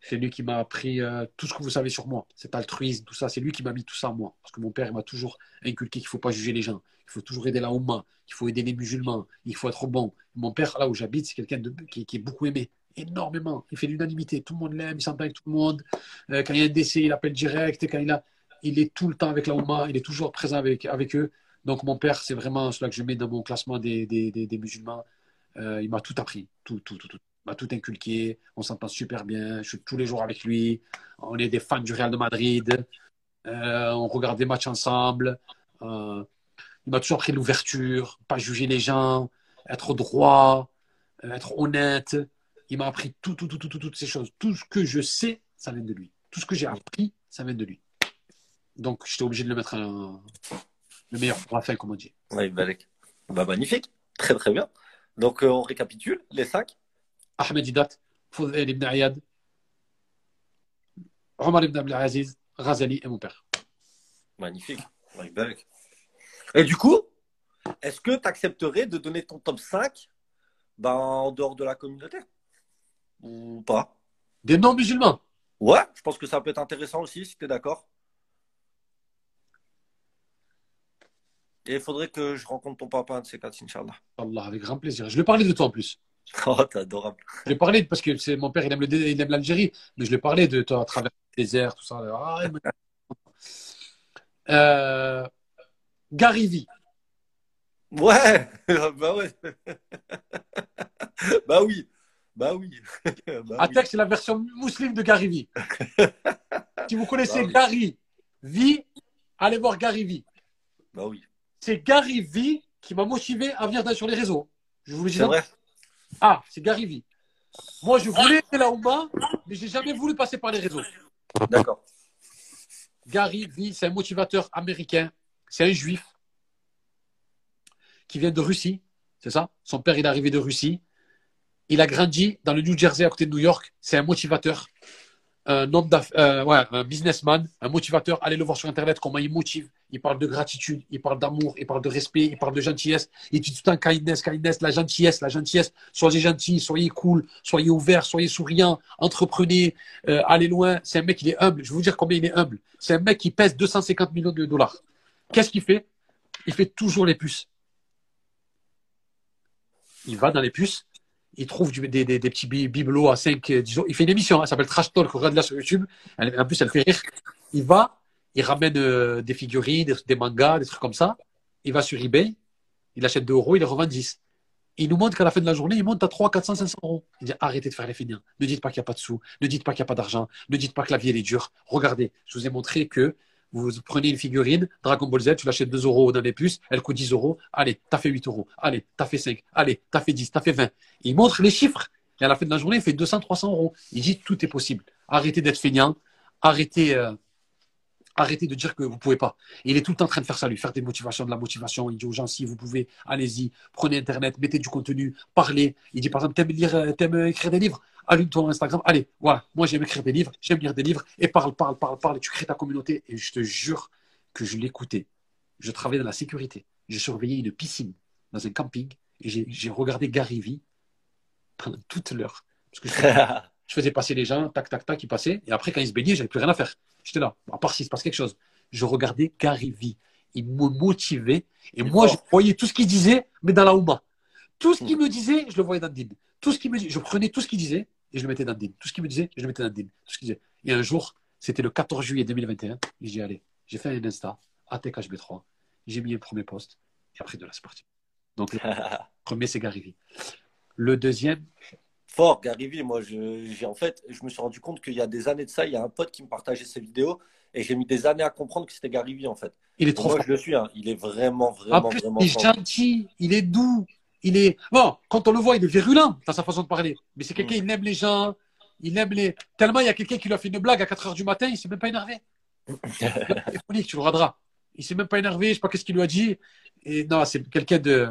[SPEAKER 1] C'est lui qui m'a appris euh, tout ce que vous savez sur moi. Cet altruisme, tout ça. C'est lui qui m'a mis tout ça en moi. Parce que mon père, il m'a toujours inculqué qu'il ne faut pas juger les gens. Il faut toujours aider la Oumma. Il faut aider les musulmans. Il faut être bon. Mon père, là où j'habite, c'est quelqu'un qui, est beaucoup aimé. Énormément. Il fait l'unanimité. Tout le monde l'aime. Il s'entend avec tout le monde. Euh, quand il y a un décès, il appelle direct. Quand il, a, il est tout le temps avec la Oumma. Il est toujours présent avec, eux. Donc mon père, c'est vraiment cela que je mets dans mon classement des, des, des, des musulmans. Euh, il m'a tout appris, tout, tout, tout, tout. M'a tout inculqué. On s'entend super bien. Je suis tous les jours avec lui. On est des fans du Real de Madrid. Euh, on regarde des matchs ensemble. Euh, il m'a toujours appris l'ouverture, pas juger les gens, être droit, euh, être honnête. Il m'a appris tout, tout, tout, tout, tout, toutes ces choses. Tout ce que je sais, ça vient de lui. Tout ce que j'ai appris, ça vient de lui. Donc, j'étais obligé de le mettre le meilleur pour la fin, comme on dit.
[SPEAKER 9] Balek. Bah, magnifique. Très, très bien. Donc, on récapitule les cinq.
[SPEAKER 1] Ahmed Didat, Foudail ibn Ayad, Omar ibn Abdelaziz, Razali et mon père.
[SPEAKER 9] Magnifique. Et du coup, est-ce que tu accepterais de donner ton top 5 ben, en dehors de la communauté? Ou pas?
[SPEAKER 1] Des non-musulmans.
[SPEAKER 9] Ouais, je pense que ça peut être intéressant aussi, si tu es d'accord. Et il faudrait que je rencontre ton papa un de ces quatre, Inch'Allah.
[SPEAKER 1] Allah, avec grand plaisir. Je lui ai parlé de toi en plus.
[SPEAKER 9] Oh, t'es adorable.
[SPEAKER 1] Je lui ai parlé parce que c'est mon père, il aime le dé- il aime l'Algérie, mais je lui ai parlé de toi à travers le désert, tout ça. Ah, euh, Garivi.
[SPEAKER 9] Ouais, bah ouais. bah oui, bah oui. Bah oui.
[SPEAKER 1] Atek, c'est la version musulmane de Garivi. si vous connaissez
[SPEAKER 9] Bah oui.
[SPEAKER 1] Gary V, allez voir Gary V.
[SPEAKER 9] Bah oui,
[SPEAKER 1] C'est Gary V qui m'a motivé à venir sur les réseaux. Je vous le dis.
[SPEAKER 9] c'est vrai.
[SPEAKER 1] Ah, c'est Gary V. Moi, je voulais aider la Oumma, mais j'ai jamais voulu passer par les réseaux.
[SPEAKER 9] D'accord.
[SPEAKER 1] Gary V, c'est un motivateur américain. C'est un juif qui vient de Russie. C'est ça? Son père, il est arrivé de Russie. Il a grandi dans le New Jersey à côté de New York. C'est un motivateur. Un homme d'aff- euh, ouais, un businessman, un motivateur. Allez le voir sur Internet, comment il motive. Il parle de gratitude, il parle d'amour, il parle de respect, il parle de gentillesse. Il dit tout le temps kindness, kindness, la gentillesse, la gentillesse. Soyez gentil, soyez cool, soyez ouvert, soyez souriant, entreprenez, euh, allez loin. C'est un mec, il est humble. Je vais vous dire combien il est humble. C'est un mec qui pèse 250 millions de dollars. Qu'est-ce qu'il fait? Il fait toujours les puces. Il va dans les puces, il trouve des, des- petits bi- bibelots à 5, disons. Il fait une émission, hein, ça s'appelle Trash Talk, regarde-la sur YouTube. Elle- en plus, elle fait rire. Il va, il ramène euh, des figurines, des, mangas, des trucs comme ça. Il va sur eBay, il achète 2 euros, il les revend 10. Il nous montre qu'à la fin de la journée, il monte à 3, 400, 500 euros. Il dit arrêtez de faire les feignants. Ne dites pas qu'il n'y a pas de sous. Ne dites pas qu'il n'y a pas d'argent. Ne dites pas que la vie elle est dure. Regardez, je vous ai montré que vous prenez une figurine, Dragon Ball Z, tu l'achètes 2 euros dans les puces, elle coûte 10 euros. Allez, t'as fait 8 euros. Allez, t'as fait 5. Allez, t'as fait 10, t'as fait 20. Il montre les chiffres. Et à la fin de la journée, il fait 200, 300 euros. Il dit tout est possible. Arrêtez d'être feignant. Arrêtez, euh, arrêtez de dire que vous pouvez pas. Et il est tout le temps en train de faire ça, lui, faire des motivations, de la motivation. Il dit aux gens, si vous pouvez, allez-y, prenez Internet, mettez du contenu, parlez. Il dit, par exemple, t'aimes lire, euh, t'aimes euh, écrire des livres? Allume ton Instagram. Allez, voilà. Moi, j'aime écrire des livres, j'aime lire des livres. Et parle, parle, parle, parle. Et tu crées ta communauté. Et je te jure que je l'écoutais. Je travaillais dans la sécurité. J'ai surveillé une piscine dans un camping. Et j'ai- j'ai regardé Gary Vee pendant toute l'heure. Parce que je faisais, je faisais passer les gens, tac, tac, tac, ils passaient. Et après, quand ils se baignaient, j'avais plus rien à faire. J'étais là. À part s'il se passe quelque chose. Je regardais Gary Vee. Il me motivait. Et moi, je voyais tout ce qu'il disait, mais dans la Ouma. Tout ce qu'il me disait, je le voyais dans le din. Tout ce qu'il me disait, je prenais tout ce qu'il disait et je le mettais dans le din. Tout ce qu'il me disait, je le mettais dans le din. Tout ce qu'il disait. Et un jour, c'était le 14 juillet 2021. Et j'ai j'ai fait un Insta, ATKHB3. J'ai mis un premier post. Et après, de là, c'est parti. Donc, le premier, c'est Gary Vee. Le deuxième,
[SPEAKER 9] Fort, Gary Vee, moi, je, j'ai, en fait, je me suis rendu compte qu'il y a des années de ça, il y a un pote qui me partageait ses vidéos et j'ai mis des années à comprendre que c'était Gary Vee, en fait.
[SPEAKER 1] il est trop
[SPEAKER 9] moi,
[SPEAKER 1] fort.
[SPEAKER 9] je le suis, hein. il est vraiment, vraiment,
[SPEAKER 1] En plus,
[SPEAKER 9] vraiment
[SPEAKER 1] il est
[SPEAKER 9] fort.
[SPEAKER 1] gentil, il est doux, il est. Bon, quand on le voit, il est virulent dans sa façon de parler. Mais c'est quelqu'un, il aime les gens, il aime les. Tellement il y a quelqu'un qui lui a fait une blague à 4 heures du matin, il s'est même pas énervé. Tu le regarderas. Il s'est même pas énervé, je sais pas qu'est-ce qu'il lui a dit. Et non, c'est quelqu'un de.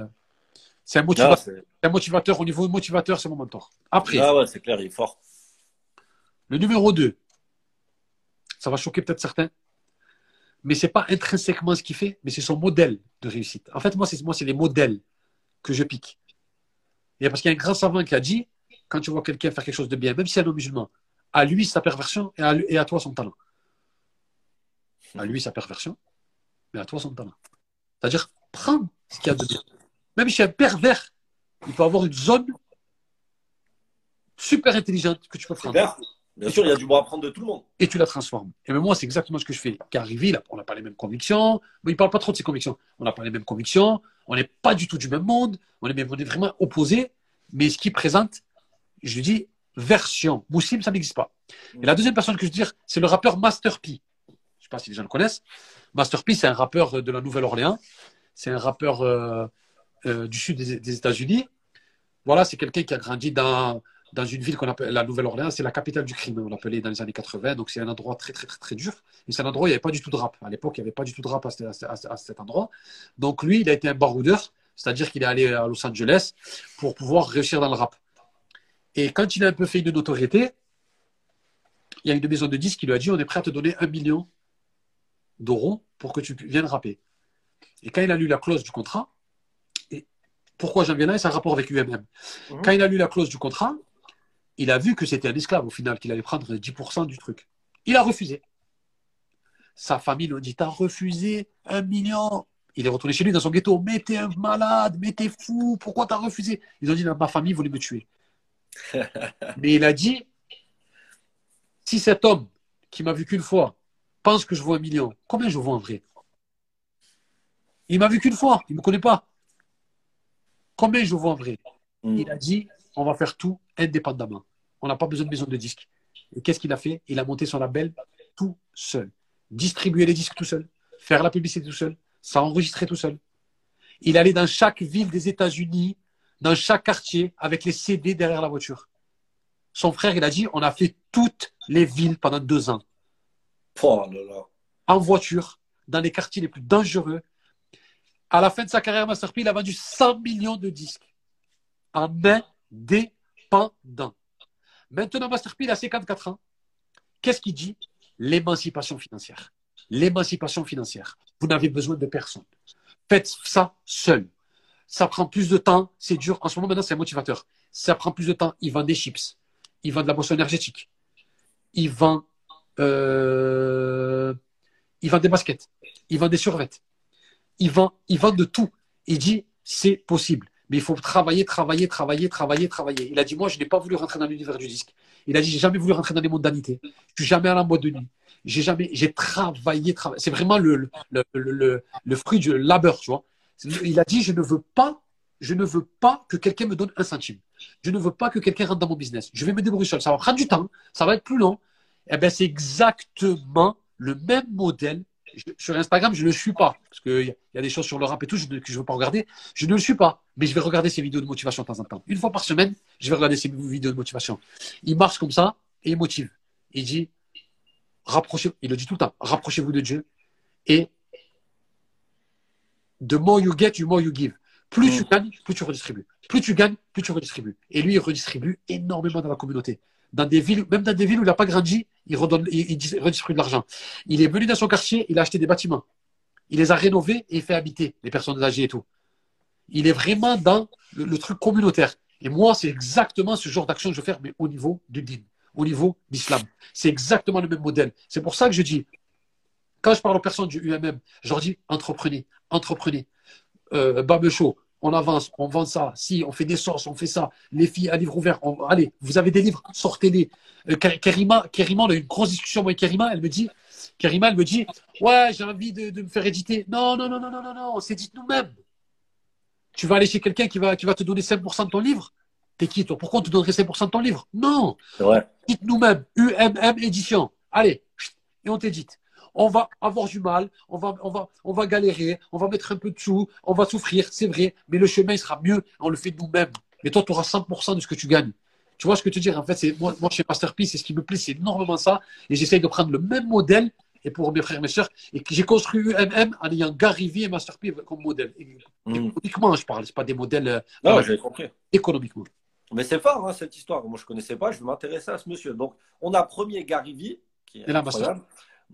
[SPEAKER 1] C'est un motivateur,
[SPEAKER 9] c'est...
[SPEAKER 1] un motivateur. Au niveau motivateur, c'est mon mentor. Après,
[SPEAKER 9] ah ouais, c'est clair, il est fort.
[SPEAKER 1] le numéro 2, ça va choquer peut-être certains, mais c'est pas intrinsèquement ce qu'il fait, mais c'est son modèle de réussite. En fait, moi, c'est moi, c'est les modèles que je pique. Et parce qu'il y a un grand savant qui a dit, quand tu vois quelqu'un faire quelque chose de bien, même si c'est un non-musulman, à lui sa perversion et à, lui- et à toi son talent. À lui sa perversion, mais à toi son talent. C'est-à-dire, prends ce qu'il y a de bien. Même si un pervers, il peut avoir une zone super intelligente que tu peux prendre.
[SPEAKER 9] Bien sûr, il y a du bon à prendre de tout le monde.
[SPEAKER 1] et tu la transformes. Et même moi, c'est exactement ce que je fais. Car Rivi, on n'a pas les mêmes convictions, mais il parle pas trop de ses convictions. On n'a pas les mêmes convictions, on n'est pas du tout du même monde, on est, même- on est vraiment opposés, mais ce qu'il présente, je lui dis, version. Moussim, ça n'existe pas. Et la deuxième personne que je veux dire, c'est le rappeur Master P. Je sais pas si les gens le connaissent. Master P, c'est un rappeur de la Nouvelle-Orléans. C'est un rappeur euh, euh, du sud des, États-Unis. Voilà, c'est quelqu'un qui a grandi dans, dans une ville qu'on appelle la Nouvelle-Orléans. C'est la capitale du crime, on l'appelait dans les années 80. Donc, c'est un endroit très, très, très, très dur. Et c'est un endroit où il n'y avait pas du tout de rap. À l'époque, il n'y avait pas du tout de rap à, ce- à ce- à ce- à cet endroit. Donc, lui, il a été un baroudeur, c'est-à-dire qu'il est allé à Los Angeles pour pouvoir réussir dans le rap. Et quand il a un peu fait une notoriété, il y a une maison de disques qui lui a dit on est prêt à te donner un million d'euros pour que tu viennes rapper. Et quand il a lu la clause du contrat, pourquoi j'en viens là, c'est un rapport avec UMM.
[SPEAKER 9] Mhm.
[SPEAKER 1] Quand il a lu la clause du contrat, il a vu que c'était un esclave au final, qu'il allait prendre 10% du truc. Il a refusé. Sa famille lui a dit T'as refusé un million. Il est retourné chez lui dans son ghetto. Mais t'es un malade, mais t'es fou, pourquoi t'as refusé? Ils ont dit Ma famille voulait me tuer. mais il a dit Si cet homme qui m'a vu qu'une fois pense que je vaux un million, combien je vaux en vrai? Il m'a vu qu'une fois, il ne me connaît pas. Combien je vaux en vrai
[SPEAKER 9] Mm.
[SPEAKER 1] Il a dit on va faire tout indépendamment. On n'a pas besoin de maison de disques. Et qu'est-ce qu'il a fait? Il a monté son label tout seul. Distribuer les disques tout seul. Faire la publicité tout seul. S'enregistrer tout seul. Il allait dans chaque ville des États-Unis, dans chaque quartier, avec les CD derrière la voiture. Son frère, il a dit on a fait toutes les villes pendant deux ans.
[SPEAKER 9] Oh là là.
[SPEAKER 1] En voiture, dans les quartiers les plus dangereux. À la fin de sa carrière, Master P, a vendu 100 millions de disques en indépendant. Maintenant, Master P, a 54 ans. Qu'est-ce qu'il dit? L'émancipation financière. L'émancipation financière. Vous n'avez besoin de personne. Faites ça seul. Ça prend plus de temps, c'est dur. En ce moment, maintenant, c'est motivateur. Ça prend plus de temps. Il vend des chips. Il vend de la boisson énergétique. Il vend, euh, il vend des baskets. Il vend des survêtements. Il vend, il vend de tout. Il dit, c'est possible. Mais il faut travailler, travailler, travailler, travailler, travailler. Il a dit, moi, je n'ai pas voulu rentrer dans l'univers du disque. Il a dit, j'ai jamais voulu rentrer dans les mondanités. Je suis jamais allé en boîte de nuit. J'ai jamais, j'ai travaillé. C'est vraiment le fruit du labeur, tu vois. Il a dit, je ne veux pas, je ne veux pas que quelqu'un me donne un centime. Je ne veux pas que quelqu'un rentre dans mon business. Je vais me débrouiller seul. Ça va prendre du temps. Ça va être plus long. Eh ben, c'est exactement le même modèle. Je- sur Instagram, je ne le suis pas. Parce qu'il y, a- il y a des choses sur le rap et tout je que je ne veux pas regarder. Je ne le suis pas. Mais je vais regarder ses vidéos de motivation de temps en temps. Une fois par semaine, je vais regarder ses vidéos de motivation. Il marche comme ça et il motive. Il dit, rapprochez, il le dit tout le temps, rapprochez-vous de Dieu et the more you get, the more you give. Plus tu gagnes, plus tu redistribues. Plus tu gagnes, plus tu redistribues. Et lui, il redistribue énormément dans la communauté. Dans des villes, même dans des villes où il n'a pas grandi, il, redistribue de l'argent. Il est venu dans son quartier, il a acheté des bâtiments. Il les a rénovés et fait habiter les personnes âgées et tout. Il est vraiment dans le, truc communautaire. Et moi, c'est exactement ce genre d'action que je veux faire, mais au niveau du din, au niveau d'islam. C'est exactement le même modèle. C'est pour ça que je dis, quand je parle aux personnes du UMM, je leur dis entreprenez, entreprenez. Euh, Barbe Show, on avance, on vend ça. Si, on fait des sauces, on fait ça. Les filles à livre ouvert, on- allez, vous avez des livres, sortez-les. Euh, Karima, Karima, on a eu une grosse discussion avec Karima, elle me dit, Karima, elle me dit, ouais, j'ai envie de, de me faire éditer. Non, non, non, non, non, non, non, on s'édite nous-mêmes. Tu vas aller chez quelqu'un qui va, qui va te donner 5% de ton livre? T'es qui, toi? Pourquoi on te donnerait 5% de ton livre? Non. Dites nous-mêmes, UMM édition. Allez, et on t'édite. On va avoir du mal, on va, on, va, on va galérer, on va mettre un peu de sous, on va souffrir, c'est vrai, mais le chemin il sera mieux, on le fait nous-mêmes. Mais toi, tu auras 100% de ce que tu gagnes. Tu vois ce que je veux dire? En fait, c'est moi, moi, chez Masterpiece, c'est ce qui me plaît, c'est énormément ça. Et j'essaye de prendre le même modèle, et pour mes frères et mes sœurs, et que j'ai construit UMM en ayant Gary Vee et Masterpiece comme modèle. Et-
[SPEAKER 9] Mm.
[SPEAKER 1] Économiquement, je parle, c'est pas des modèles euh,
[SPEAKER 9] Non,
[SPEAKER 1] voilà,
[SPEAKER 9] j'ai compris.
[SPEAKER 1] économiquement.
[SPEAKER 9] Mais c'est fort, hein, cette histoire. Moi, je ne connaissais pas. Je vais m'intéresser à ce monsieur. Donc, on a premier Gary Vee, qui est
[SPEAKER 1] Et là.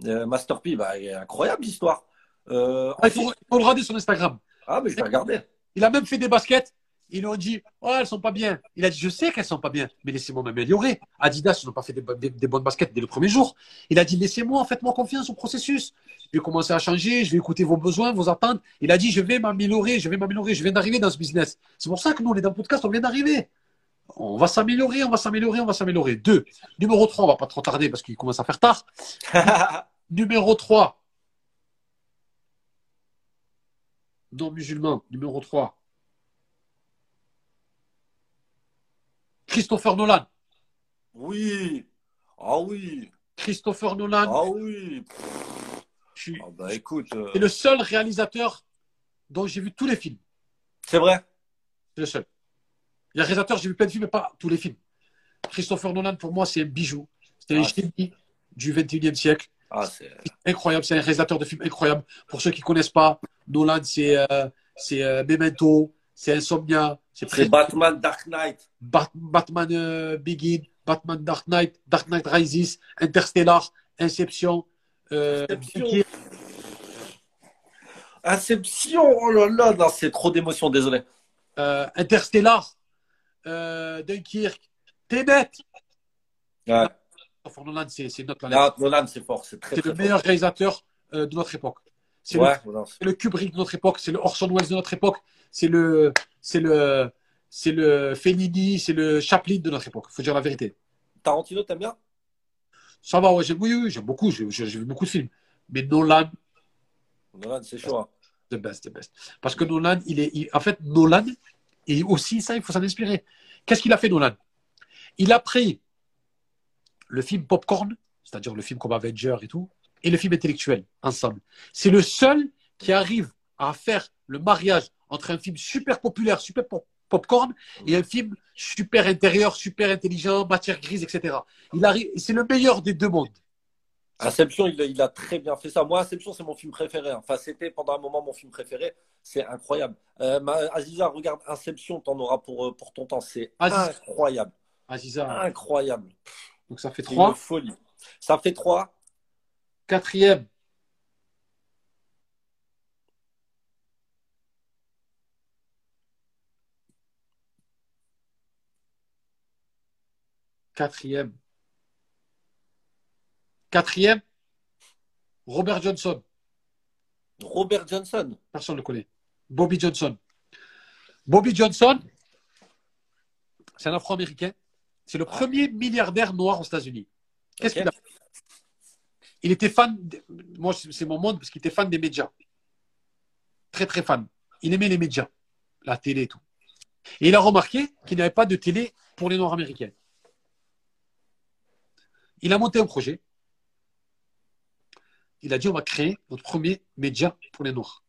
[SPEAKER 9] Euh, Master P, bah, incroyable l'histoire. Euh,
[SPEAKER 1] Ah, il, faut, il faut le regarder sur Instagram.
[SPEAKER 9] Ah, mais je vais regarder.
[SPEAKER 1] Il a même fait des baskets. Ils lui ont dit, oh, elles sont pas bien. Il a dit, je sais qu'elles sont pas bien, mais laissez-moi m'améliorer. Adidas, ils n'ont pas fait des- des bonnes baskets dès le premier jour. Il a dit, laissez-moi, faites-moi confiance au processus. Je vais commencer à changer, je vais écouter vos besoins, vos attentes. Il a dit, je vais m'améliorer, je vais m'améliorer, je viens d'arriver dans ce business. C'est pour ça que nous, on est dans le podcast, on vient d'arriver. On va s'améliorer, on va s'améliorer, on va s'améliorer. Deux. Numéro 3, on va pas trop tarder parce qu'il commence à faire tard. Numéro 3. Non musulman. Numéro 3. Christopher Nolan.
[SPEAKER 9] oui. Ah oui.
[SPEAKER 1] Christopher Nolan.
[SPEAKER 9] Ah oui.
[SPEAKER 1] suis-
[SPEAKER 9] Ah bah écoute, euh,
[SPEAKER 1] C'est le seul réalisateur dont j'ai vu tous les films.
[SPEAKER 9] c'est vrai?
[SPEAKER 1] C'est le seul. Il y a un réalisateur, j'ai vu plein de films, mais pas tous les films. Christopher Nolan, pour moi, c'est un bijou. C'est un
[SPEAKER 9] Ah,
[SPEAKER 1] génie du 21e siècle.
[SPEAKER 9] Ah, c'est.
[SPEAKER 1] incroyable. C'est un réalisateur de films incroyable. Pour ceux qui connaissent pas, Nolan, c'est euh, euh, Memento, c'est Insomnia, c'est
[SPEAKER 9] Batman Dark Knight.
[SPEAKER 1] Bat- Batman euh, Begin, Batman Dark Knight, Dark Knight Rises, Interstellar, Inception, euh,
[SPEAKER 9] Inception. Oh là là, c'est trop d'émotions, désolé.
[SPEAKER 1] euh, Interstellar, euh, Dunkirk, Tenet.
[SPEAKER 9] Ouais.
[SPEAKER 1] Christopher Nolan, c'est notre
[SPEAKER 9] Nolan, c'est fort. C'est très,
[SPEAKER 1] C'est
[SPEAKER 9] très
[SPEAKER 1] le meilleur réalisateur euh, de notre époque. C'est le
[SPEAKER 9] Ouais, voilà.
[SPEAKER 1] c'est le Kubrick de notre époque, c'est le Orson Welles de notre époque, c'est le, c'est le, c'est le Fellini, c'est le Chaplin de notre époque. Faut dire la vérité.
[SPEAKER 9] Tarantino, t'aimes bien?
[SPEAKER 1] Ça va, ouais, j'aime, oui, oui, j'aime beaucoup, j'ai, vu beaucoup de films. Mais Nolan,
[SPEAKER 9] Nolan, c'est chaud. hein.
[SPEAKER 1] the best, the best. Parce que Nolan, il est, il- en fait, Nolan, et aussi ça, il faut s'en inspirer. Qu'est-ce qu'il a fait, Nolan? Il a pris le film Popcorn, c'est-à-dire le film comme Avenger et tout, et le film intellectuel ensemble. C'est le seul qui arrive à faire le mariage entre un film super populaire, super pop- popcorn, et un film super intérieur, super intelligent, matière grise, etc. Il arrive, c'est le meilleur des deux mondes.
[SPEAKER 9] Inception, il, a- il a très bien fait ça. Moi, Inception, c'est mon film préféré. hein. Enfin, c'était pendant un moment mon film préféré. C'est incroyable. Euh, Aziza, regarde Inception, t'en auras pour, euh, pour ton temps. C'est incroyable.
[SPEAKER 1] Aziza,
[SPEAKER 9] Incroyable.
[SPEAKER 1] donc ça fait
[SPEAKER 9] C'est une
[SPEAKER 1] trois.
[SPEAKER 9] folie. Ça fait 3.
[SPEAKER 1] Quatrième. Quatrième. Quatrième. Robert Johnson.
[SPEAKER 9] Robert Johnson.
[SPEAKER 1] Personne ne le connaît. Bobby Johnson. Bobby Johnson, c'est un Afro-Américain. C'est le premier milliardaire noir aux États-Unis. Qu'est-ce qu'il a fait? Il était fan, de- moi c'est mon monde parce qu'il était fan des médias. Très très fan. Il aimait les médias, la télé et tout. Et il a remarqué qu'il n'y avait pas de télé pour les Noirs américains. Il a monté un projet. Il a dit on va créer notre premier média pour les Noirs.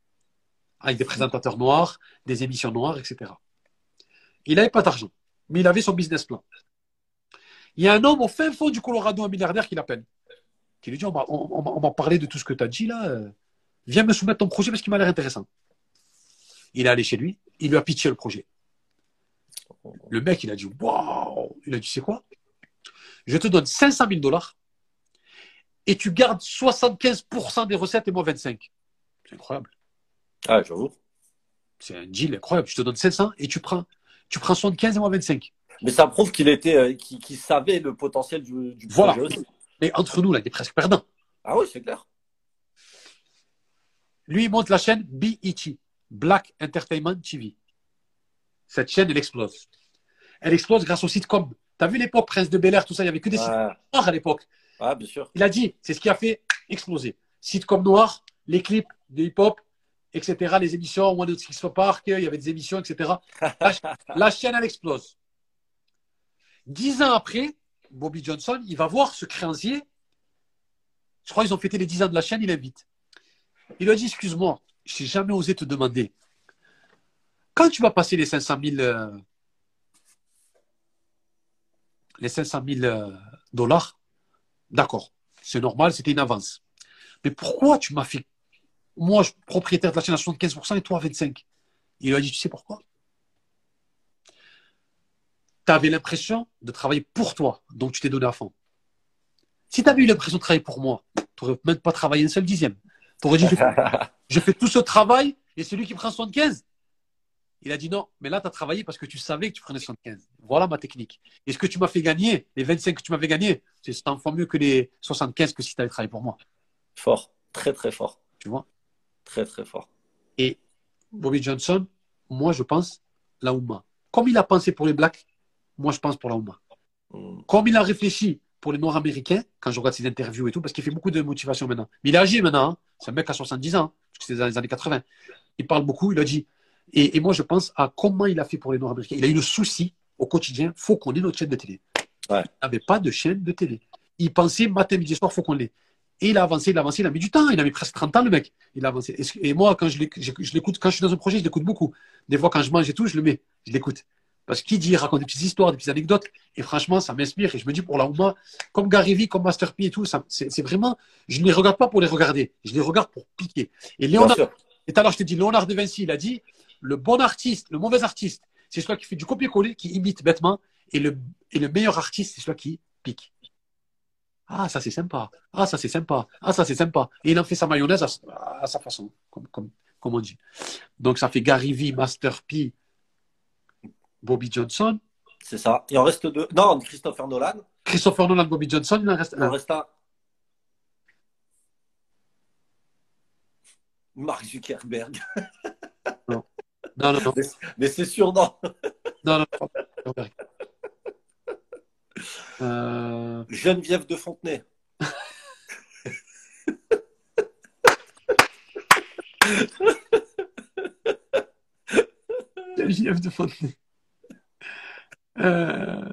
[SPEAKER 1] Avec des présentateurs noirs, des émissions noires, etc. Il n'avait pas d'argent, mais il avait son business plan. Il y a un homme au fin fond du Colorado, un milliardaire, qui l'appelle. Qui lui dit on va parler de tout ce que tu as dit là. euh, Viens me soumettre ton projet parce qu'il m'a l'air intéressant. Il est allé chez lui, il lui a pitché le projet. Le mec, il a dit Waouh Il a dit C'est quoi? Je te donne 500 000 dollars et tu gardes 75% des recettes et moi 25. C'est incroyable.
[SPEAKER 9] Ah, j'avoue.
[SPEAKER 1] C'est un deal incroyable. Je te donne 500 et tu prends, tu prends 75 et moi 25.
[SPEAKER 9] Mais ça prouve qu'il était, euh, qu'il savait le potentiel du, du
[SPEAKER 1] Voilà.
[SPEAKER 9] projet aussi.
[SPEAKER 1] Mais entre nous, là, il est presque perdant.
[SPEAKER 9] Ah oui, c'est clair.
[SPEAKER 1] Lui, il monte la chaîne BET, Black Entertainment TV. Cette chaîne, elle explose. Elle explose grâce au sitcom. T'as vu l'époque Prince de Bel Air, tout ça, il y avait que des
[SPEAKER 9] Ouais.
[SPEAKER 1] à l'époque.
[SPEAKER 9] Ah, bien sûr.
[SPEAKER 1] Il a dit, c'est ce qui a fait exploser. Sitcom noir, les clips de hip-hop, etc., les émissions, One Out Six Park, il y avait des émissions, etc. La, la chaîne, elle explose. Dix ans après, Bobby Johnson, il va voir ce créancier. Je crois qu'ils ont fêté les dix ans de la chaîne, il invite. Il lui a dit, excuse-moi, je n'ai jamais osé te demander. Quand tu vas passer les 500 000, euh, les 500 000 euh, dollars, d'accord, c'est normal, c'était une avance. Mais pourquoi tu m'as fait, moi, je, propriétaire de la chaîne à 75% et toi à 25%? Il lui a dit, tu sais pourquoi? Tu avais l'impression de travailler pour toi, donc tu t'es donné à fond. Si tu avais eu l'impression de travailler pour moi, tu n'aurais même pas travaillé un seul dixième. Tu aurais dit, je fais, je fais tout ce travail et celui qui prend 75. Il a dit non, mais là, tu as travaillé parce que tu savais que tu prenais 75. Voilà ma technique. Et ce que tu m'as fait gagner, les 25 que tu m'avais gagné, c'est 100 fois mieux que les 75 que si tu avais travaillé pour moi.
[SPEAKER 9] Fort. Très, très fort.
[SPEAKER 1] Tu vois?
[SPEAKER 9] Très, très fort.
[SPEAKER 1] Et Bobby Johnson, moi, je pense la Oumma. Comme il a pensé pour les Blacks, moi, je pense pour la Oumma.
[SPEAKER 9] Mm.
[SPEAKER 1] Comme il a réfléchi pour les Noirs américains, quand je regarde ses interviews et tout, parce qu'il fait beaucoup de motivation maintenant. Mais il a agi maintenant. hein. C'est un mec à 70 ans, parce que c'est dans les années 80. Il parle beaucoup, il a dit. Et, et moi, je pense à comment il a fait pour les Noirs américains. Il a eu le souci au quotidien, faut qu'on ait notre chaîne de télé.
[SPEAKER 9] Ouais.
[SPEAKER 1] Il n'avait pas de chaîne de télé. Il pensait matin, midi, soir, faut qu'on l'ait. Et il a avancé, il a avancé, il a mis du temps. Il a mis presque 30 ans, le mec. Il a avancé. Et, moi, quand je l'éc- je je l'écoute, quand je suis dans un projet, je l'écoute beaucoup. Des fois, quand je mange et tout, je le mets. Je l'écoute. Parce qu'il dit, il raconte des petites histoires, des petites anecdotes. Et franchement, ça m'inspire. Et je me dis, pour la Ouma, comme Gary Vee, comme Master P et tout, c'est vraiment, je ne les regarde pas pour les regarder. Je les regarde pour piquer. Et Léonard, et tout à l'heure, je t'ai dit, Léonard de Vinci, il a dit, le bon artiste, le mauvais artiste, c'est celui qui fait du copier-coller, qui imite bêtement. Et le, et le meilleur artiste, c'est celui qui pique. Ah, ça c'est sympa. Ah, ça c'est sympa. Ah, ça c'est sympa. Et il en fait sa mayonnaise à, à sa façon, comme, comme, comme on dit. Donc ça fait Gary Vee, Master P, Bobby Johnson.
[SPEAKER 9] C'est ça. Il en reste deux. Non, Christopher Nolan.
[SPEAKER 1] Christopher Nolan, Bobby Johnson, il en reste
[SPEAKER 9] Il en
[SPEAKER 1] un.
[SPEAKER 9] reste un. Mark Zuckerberg.
[SPEAKER 1] Non, non, non.
[SPEAKER 9] Mais, mais c'est sûr, non.
[SPEAKER 1] non, non, non. Euh,
[SPEAKER 9] Geneviève de Fontenay.
[SPEAKER 1] JF de Fontenay. Euh,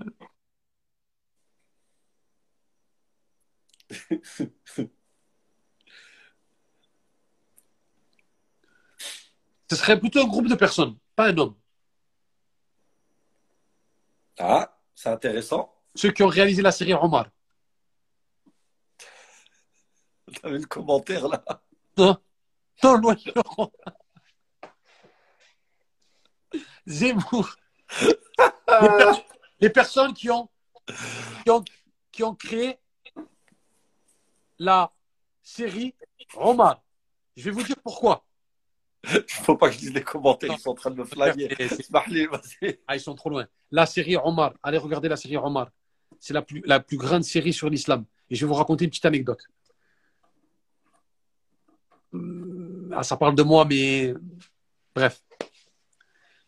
[SPEAKER 1] Ce serait plutôt un groupe de personnes, pas un homme.
[SPEAKER 9] Ah, c'est intéressant.
[SPEAKER 1] Ceux qui ont réalisé la série Omar.
[SPEAKER 9] T'avais le commentaire là?
[SPEAKER 1] Non, non, loin. Zemmour. Les, per- les personnes qui ont, qui ont, qui ont créé la série Omar. Je vais vous dire pourquoi.
[SPEAKER 9] Il faut pas que je dise les commentaires, ils sont en train de me flaguer.
[SPEAKER 1] Ah, ils sont trop loin. La série Omar. Allez regarder la série Omar. C'est la plus, la plus grande série sur l'islam. Et je vais vous raconter une petite anecdote. Hum, Ah, ça parle de moi, mais bref.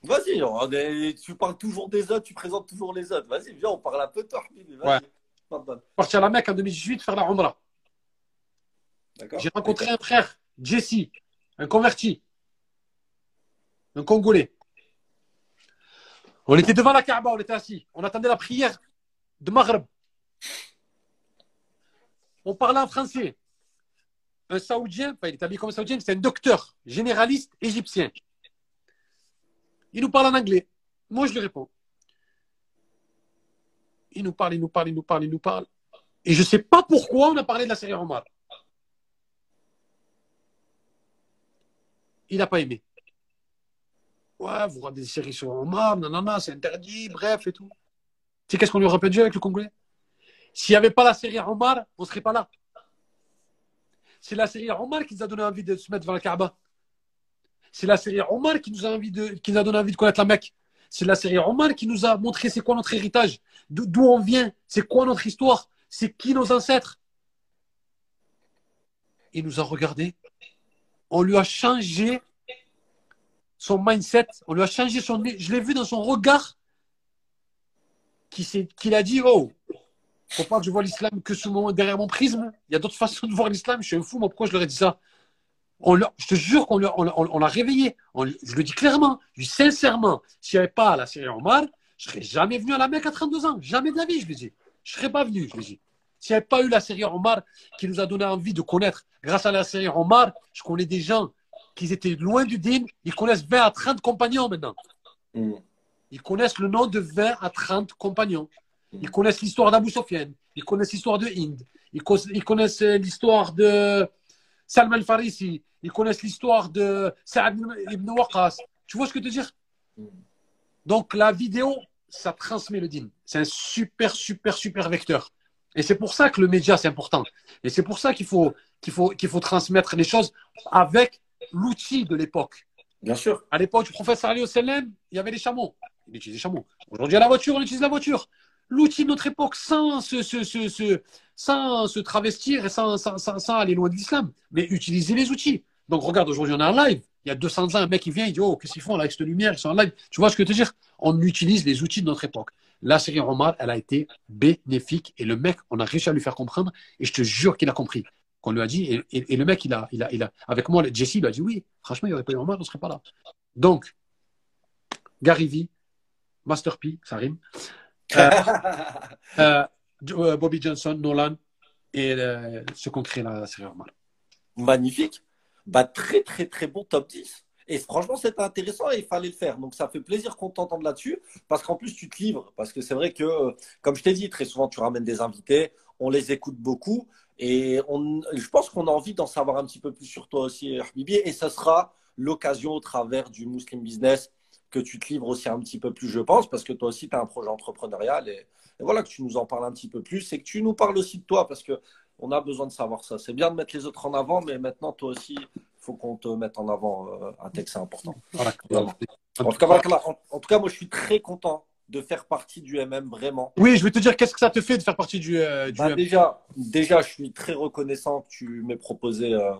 [SPEAKER 9] Vas-y, est- tu parles toujours des autres, tu présentes toujours les autres. Vas-y, viens, on parle un peu de toi.
[SPEAKER 1] Ouais. Parti à la Mecque en 2018 faire la Umrah.
[SPEAKER 9] D'accord
[SPEAKER 1] J'ai rencontré un frère, Jesse, un converti, un Congolais. On était devant la Kaaba, on était assis. On attendait la prière de Maghreb. On parlait en français. Un Saoudien, enfin, il est habillé comme un Saoudien, c'est un docteur généraliste égyptien. Il nous parle en anglais. Moi, je lui réponds. Il nous parle, il nous parle, il nous parle, il nous parle. Et je ne sais pas pourquoi on a parlé de la série Omar. Il n'a pas aimé. Ouais, vous regardez des séries sur Omar, non, non, non, c'est interdit, bref et tout. Tu sais qu'est-ce qu'on lui aurait pu avec le Congolais? S'il n'y avait pas la série Omar, on ne serait pas là. C'est la série Omar qui nous a donné envie de se mettre devant la Kaaba. C'est la série Omar qui nous a, donné envie de connaître la Mecque. C'est la série Omar qui nous a montré c'est quoi notre héritage, d'o- d'où on vient, c'est quoi notre histoire, c'est qui nos ancêtres. Il nous a regardé, on lui a changé son mindset, on lui a changé son. Je l'ai vu dans son regard qu'il a dit Oh, faut pas que je vois l'islam que sous mon, derrière mon prisme. Il y a d'autres façons de voir l'islam. Je suis un fou, moi, pourquoi je leur ai dit ça on Je te jure qu'on l'a on, on réveillé. Je le dis clairement, je dis sincèrement, s'il n'y avait pas la série Omar, je serais jamais venu à la Mecque à 32 ans. Jamais de la vie, je lui dis. Je serais pas venu, je lui dis. S'il n'y avait pas eu la série Omar qui nous a donné envie de connaître, grâce à la série Omar, je connais des gens qui étaient loin du din, ils connaissent 20 à 30 compagnons maintenant.
[SPEAKER 9] Mm.
[SPEAKER 1] Ils connaissent le nom de 20 à 30 compagnons. Ils connaissent l'histoire d'Abu Sofyan. Ils connaissent l'histoire de Hind. Ils, connaissent l'histoire de Salman al-Farisi. Ils connaissent l'histoire de Saad ibn Waqas. Tu vois ce que je veux dire? Donc la vidéo, ça transmet le din. C'est un super, super, super vecteur. Et c'est pour ça que le média, c'est important. Et c'est pour ça qu'il faut, qu'il faut, qu'il faut transmettre les choses avec l'outil de l'époque.
[SPEAKER 9] Bien sûr.
[SPEAKER 1] À l'époque du alayhi wa sallam, il y avait les chameaux. Il utilisait les chameaux. Aujourd'hui, à la voiture, on utilise la voiture. L'outil de notre époque sans se, se, se, se- sans se travestir et sans, sans, sans, sans aller loin de l'islam, mais utiliser les outils. Donc, regarde, aujourd'hui, on est en live. Il y a 200 ans, un mec qui vient, il dit Oh, qu'est-ce qu'ils font là avec cette lumière Ils sont en live. Tu vois ce que je veux te dire? On utilise les outils de notre époque. La série Omar, elle a été bénéfique et le mec, on a réussi à lui faire comprendre et je te jure qu'il a compris. Qu'on lui a dit, et, et- et le mec, il a, il a, il a, avec moi, Jesse, il a dit oui, franchement, il n'y aurait pas eu Omar, on ne serait pas là. Donc, Gary V, Master P, ça rime, euh, euh, euh, Bobby Johnson, Nolan et euh, qui ont créé la série Omar.
[SPEAKER 9] Magnifique. Bah, très, très, très bon top 10. Et franchement, c'était intéressant et il fallait le faire. Donc, ça fait plaisir qu'on t'entende là-dessus parce qu'en plus, tu te livres. Parce que c'est vrai que, comme je t'ai dit, très souvent, tu ramènes des invités, on les écoute beaucoup et on, je pense qu'on a envie d'en savoir un petit peu plus sur toi aussi, Habibi. Et ça sera l'occasion au travers du Muslim Business que tu te livres aussi un petit peu plus, je pense, parce que toi aussi, tu as un projet entrepreneurial et, et voilà, que tu nous en parles un petit peu plus et que tu nous parles aussi de toi parce que on a besoin de savoir ça. C'est bien de mettre les autres en avant, mais maintenant, toi aussi, il faut qu'on te mette en avant euh, un texte, c'est important.
[SPEAKER 1] Voilà.
[SPEAKER 9] Vraiment. En tout, cas, voilà, en, en tout cas, moi, je suis très content de faire partie du MM, vraiment.
[SPEAKER 1] Oui, je vais te dire, qu'est-ce que ça te fait de faire partie du. euh, du
[SPEAKER 9] Bah, déjà, déjà, je suis très reconnaissant que tu m'aies proposé euh,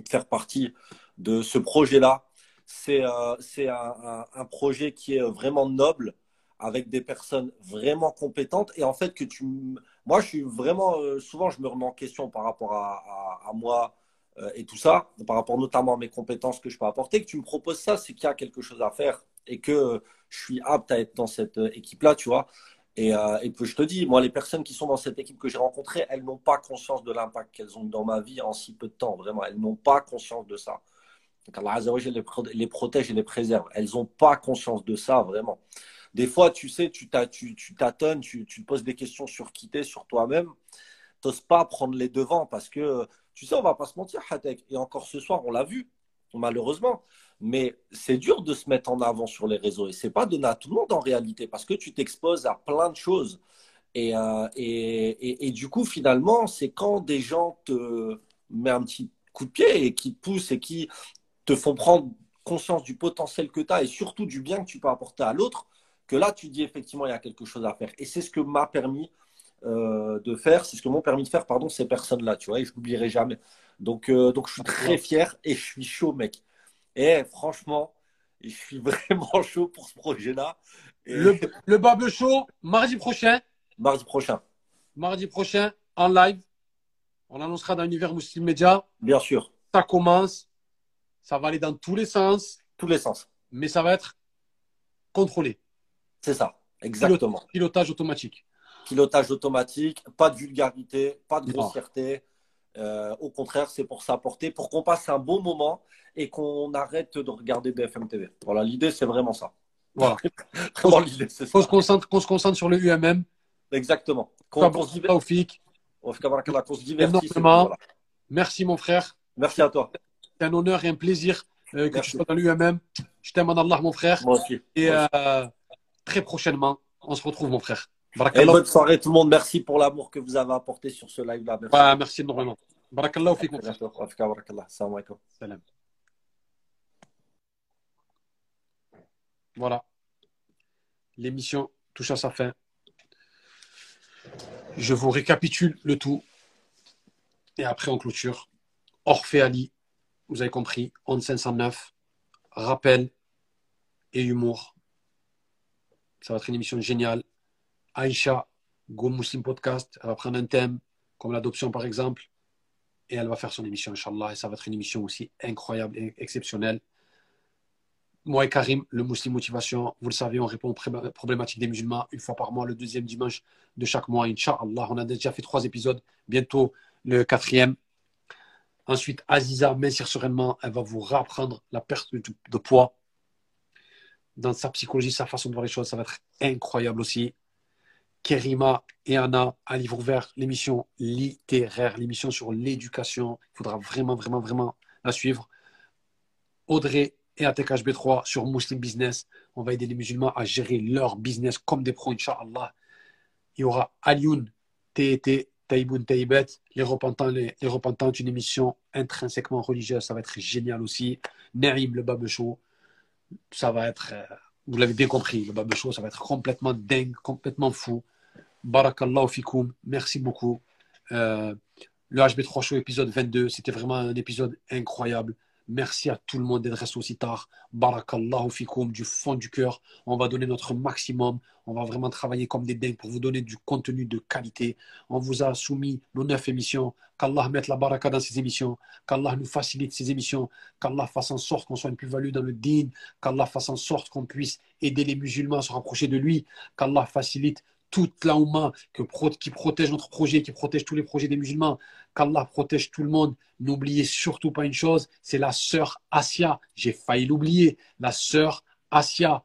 [SPEAKER 9] de faire partie de ce projet-là. C'est euh, c'est un, un- un projet qui est vraiment noble, avec des personnes vraiment compétentes. Et en fait, que tu, moi, je suis vraiment, souvent, je me remets en question par rapport à, à- à moi et tout ça, par rapport notamment à mes compétences que je peux apporter. Que tu me proposes ça, c'est qu'il y a quelque chose à faire et que je suis apte à être dans cette euh, équipe-là, tu vois. Et, euh, et puis je te dis, moi, les personnes qui sont dans cette équipe que j'ai rencontrées, elles n'ont pas conscience de l'impact qu'elles ont dans ma vie en si peu de temps. Vraiment, elles n'ont pas conscience de ça. Donc Allah les, les protège et les préserve. Elles n'ont pas conscience de ça, vraiment. Des fois, tu sais, tu tu- tu tâtonnes, tu, tu te poses des questions sur qui t'es, sur toi-même. T'oses pas prendre les devants parce que, tu sais, on va pas se mentir, Hatek. Et encore ce soir, on l'a vu, malheureusement. Mais c'est dur de se mettre en avant sur les réseaux et c'est pas donné à tout le monde en réalité parce que tu t'exposes à plein de choses. Et, euh, et, et, et du coup, finalement, c'est quand des gens te mettent un petit coup de pied et qui te poussent et qui te font prendre conscience du potentiel que tu as et surtout du bien que tu peux apporter à l'autre, que là, tu dis effectivement, il y a quelque chose à faire. Et c'est ce que m'a permis euh, de faire, c'est ce que m'ont permis de faire, pardon, ces personnes-là, tu vois, et je n'oublierai jamais. Donc, euh, donc, je suis très fier et je suis chaud, mec. Et franchement, je suis vraiment chaud pour ce projet-là. Et
[SPEAKER 1] Le, le Barbe Show, mardi prochain.
[SPEAKER 9] mardi prochain,
[SPEAKER 1] Mardi prochain, en live. On annoncera dans l'univers Muslim Media.
[SPEAKER 9] bien sûr,
[SPEAKER 1] Ça commence. Ça va aller dans tous les sens.
[SPEAKER 9] tous les sens.
[SPEAKER 1] Mais ça va être contrôlé.
[SPEAKER 9] C'est ça, exactement.
[SPEAKER 1] Pilotage automatique.
[SPEAKER 9] Pilotage automatique, pas de vulgarité, pas de grossièreté. Euh, au contraire, c'est pour s'apporter, pour qu'on passe un bon moment et qu'on arrête de regarder BFM TV. Voilà, l'idée, c'est vraiment ça.
[SPEAKER 1] Voilà.
[SPEAKER 9] Vraiment, l'idée, c'est
[SPEAKER 1] Qu'on se concentre, qu'on se concentre sur le UMM.
[SPEAKER 9] Exactement. Qu'on qu'on se diver-
[SPEAKER 1] Taoufik.
[SPEAKER 9] qu'on se divertisse. Voilà.
[SPEAKER 1] Merci mon frère.
[SPEAKER 9] Merci à toi.
[SPEAKER 1] C'est un honneur et un plaisir euh, que
[SPEAKER 9] Merci.
[SPEAKER 1] tu sois dans l'UMM. Je t'aime en Allah mon frère.
[SPEAKER 9] Moi aussi.
[SPEAKER 1] Et
[SPEAKER 9] Moi aussi.
[SPEAKER 1] euh, très prochainement, on se retrouve mon frère.
[SPEAKER 9] Et bonne soirée tout le monde. Merci pour l'amour que vous avez apporté sur ce live-là. Merci.
[SPEAKER 1] Ouais, merci énormément. Barakallah fik
[SPEAKER 9] barakallah. Salam alaikum.
[SPEAKER 1] Salam. Voilà. L'émission touche à sa fin. Je vous récapitule le tout. Et après, on clôture. Orphée Ali, vous avez compris, Onde 509, rappel et humour. Ça va être une émission géniale. Aïcha, Go Muslim Podcast, elle va prendre un thème, comme l'adoption par exemple, et elle va faire son émission, Inch'Allah, et ça va être une émission aussi incroyable et exceptionnelle. Moi et Karim, le Muslim Motivation, vous le savez, on répond aux problématiques des musulmans une fois par mois, le deuxième dimanche de chaque mois, Inch'Allah. On a déjà fait trois épisodes, bientôt le quatrième. Ensuite, Aziza, mincir sereinement, elle va vous réapprendre la perte de poids. Dans sa psychologie, sa façon de voir les choses, ça va être incroyable aussi. Kerima et Anna à livre ouvert, l'émission littéraire, l'émission sur l'éducation. Il faudra vraiment, vraiment, vraiment la suivre. Audrey et ATKHB3 sur Muslim Business. On va aider les musulmans à gérer leur business comme des pros, Inch'Allah. Il y aura Alioun, TET, Taïboun, Taïbet, les repentants, les, les repentantes, une émission intrinsèquement religieuse. Ça va être génial aussi. Naïm, le Bab Show. Ça va être, euh, vous l'avez bien compris, le Bab Show, ça va être complètement dingue, complètement fou. Barakallahu fikoum. Merci beaucoup. Euh, le HB3 Show épisode 22, c'était vraiment un épisode incroyable. Merci à tout le monde d'être resté aussi tard. Barakallahu fikoum, du fond du cœur. On va donner notre maximum. On va vraiment travailler comme des dingues pour vous donner du contenu de qualité. On vous a soumis nos neuf émissions. Qu'Allah mette la baraka dans ces émissions. Qu'Allah nous facilite ces émissions. Qu'Allah fasse en sorte qu'on soit une plus-value dans le din. Qu'Allah fasse en sorte qu'on puisse aider les musulmans à se rapprocher de lui. Qu'Allah facilite toute la Oumma que qui protège notre projet, qui protège tous les projets des musulmans. Qu'Allah protège tout le monde. N'oubliez surtout pas une chose, c'est la sœur Asia. J'ai failli l'oublier. La sœur Asia.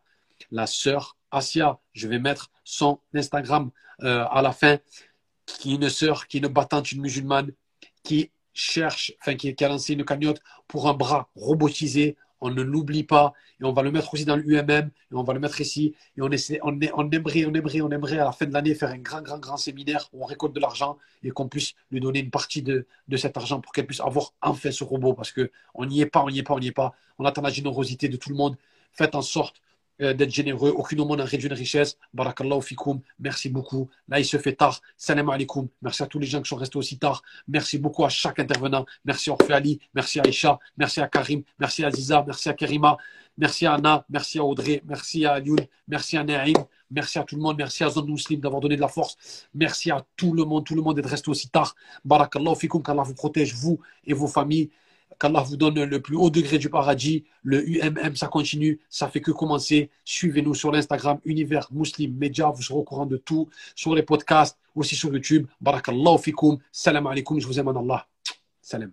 [SPEAKER 1] La sœur Asia. Je vais mettre son Instagram euh, à la fin. Qui est une sœur, qui est une battante, une musulmane, qui cherche, enfin qui a lancé une cagnotte pour un bras robotisé. On ne l'oublie pas. Et on va le mettre aussi dans le UMM. Et on va le mettre ici. Et on, essaie, on, aimerait, on aimerait, on aimerait à la fin de l'année faire un grand, grand, grand séminaire où on récolte de l'argent et qu'on puisse lui donner une partie de, de cet argent pour qu'elle puisse avoir enfin ce robot. Parce que on n'y est pas, on n'y est pas, on n'y est pas. On attend la générosité de tout le monde. Faites en sorte d'être généreux. Aucune aumône n'a réduit une richesse. Barakallahu fikoum. Merci beaucoup. Là, il se fait tard. Salam alaikum. Merci à tous les gens qui sont restés aussi tard. Merci beaucoup à chaque intervenant. Merci à Ali. Merci à Aïcha. Merci à Karim. Merci à Aziza. Merci à Kerima. Merci à Anna. Merci à Audrey. Merci à Youn. Merci à Naïm. Merci à tout le monde. Merci à Zone Muslim d'avoir donné de la force. Merci à tout le monde. Tout le monde d'être resté aussi tard. Barakallahu fikoum. Qu'Allah vous protège, vous et vos familles. Qu'Allah vous donne le plus haut degré du paradis. Le UMM, ça continue. Ça fait que commencer. Suivez-nous sur l'Instagram Univers Muslim Media. Vous serez au courant de tout. Sur les podcasts, aussi sur YouTube. Barakallahu fikoum. Salam alaikum. Je vous aime en Allah. Salam.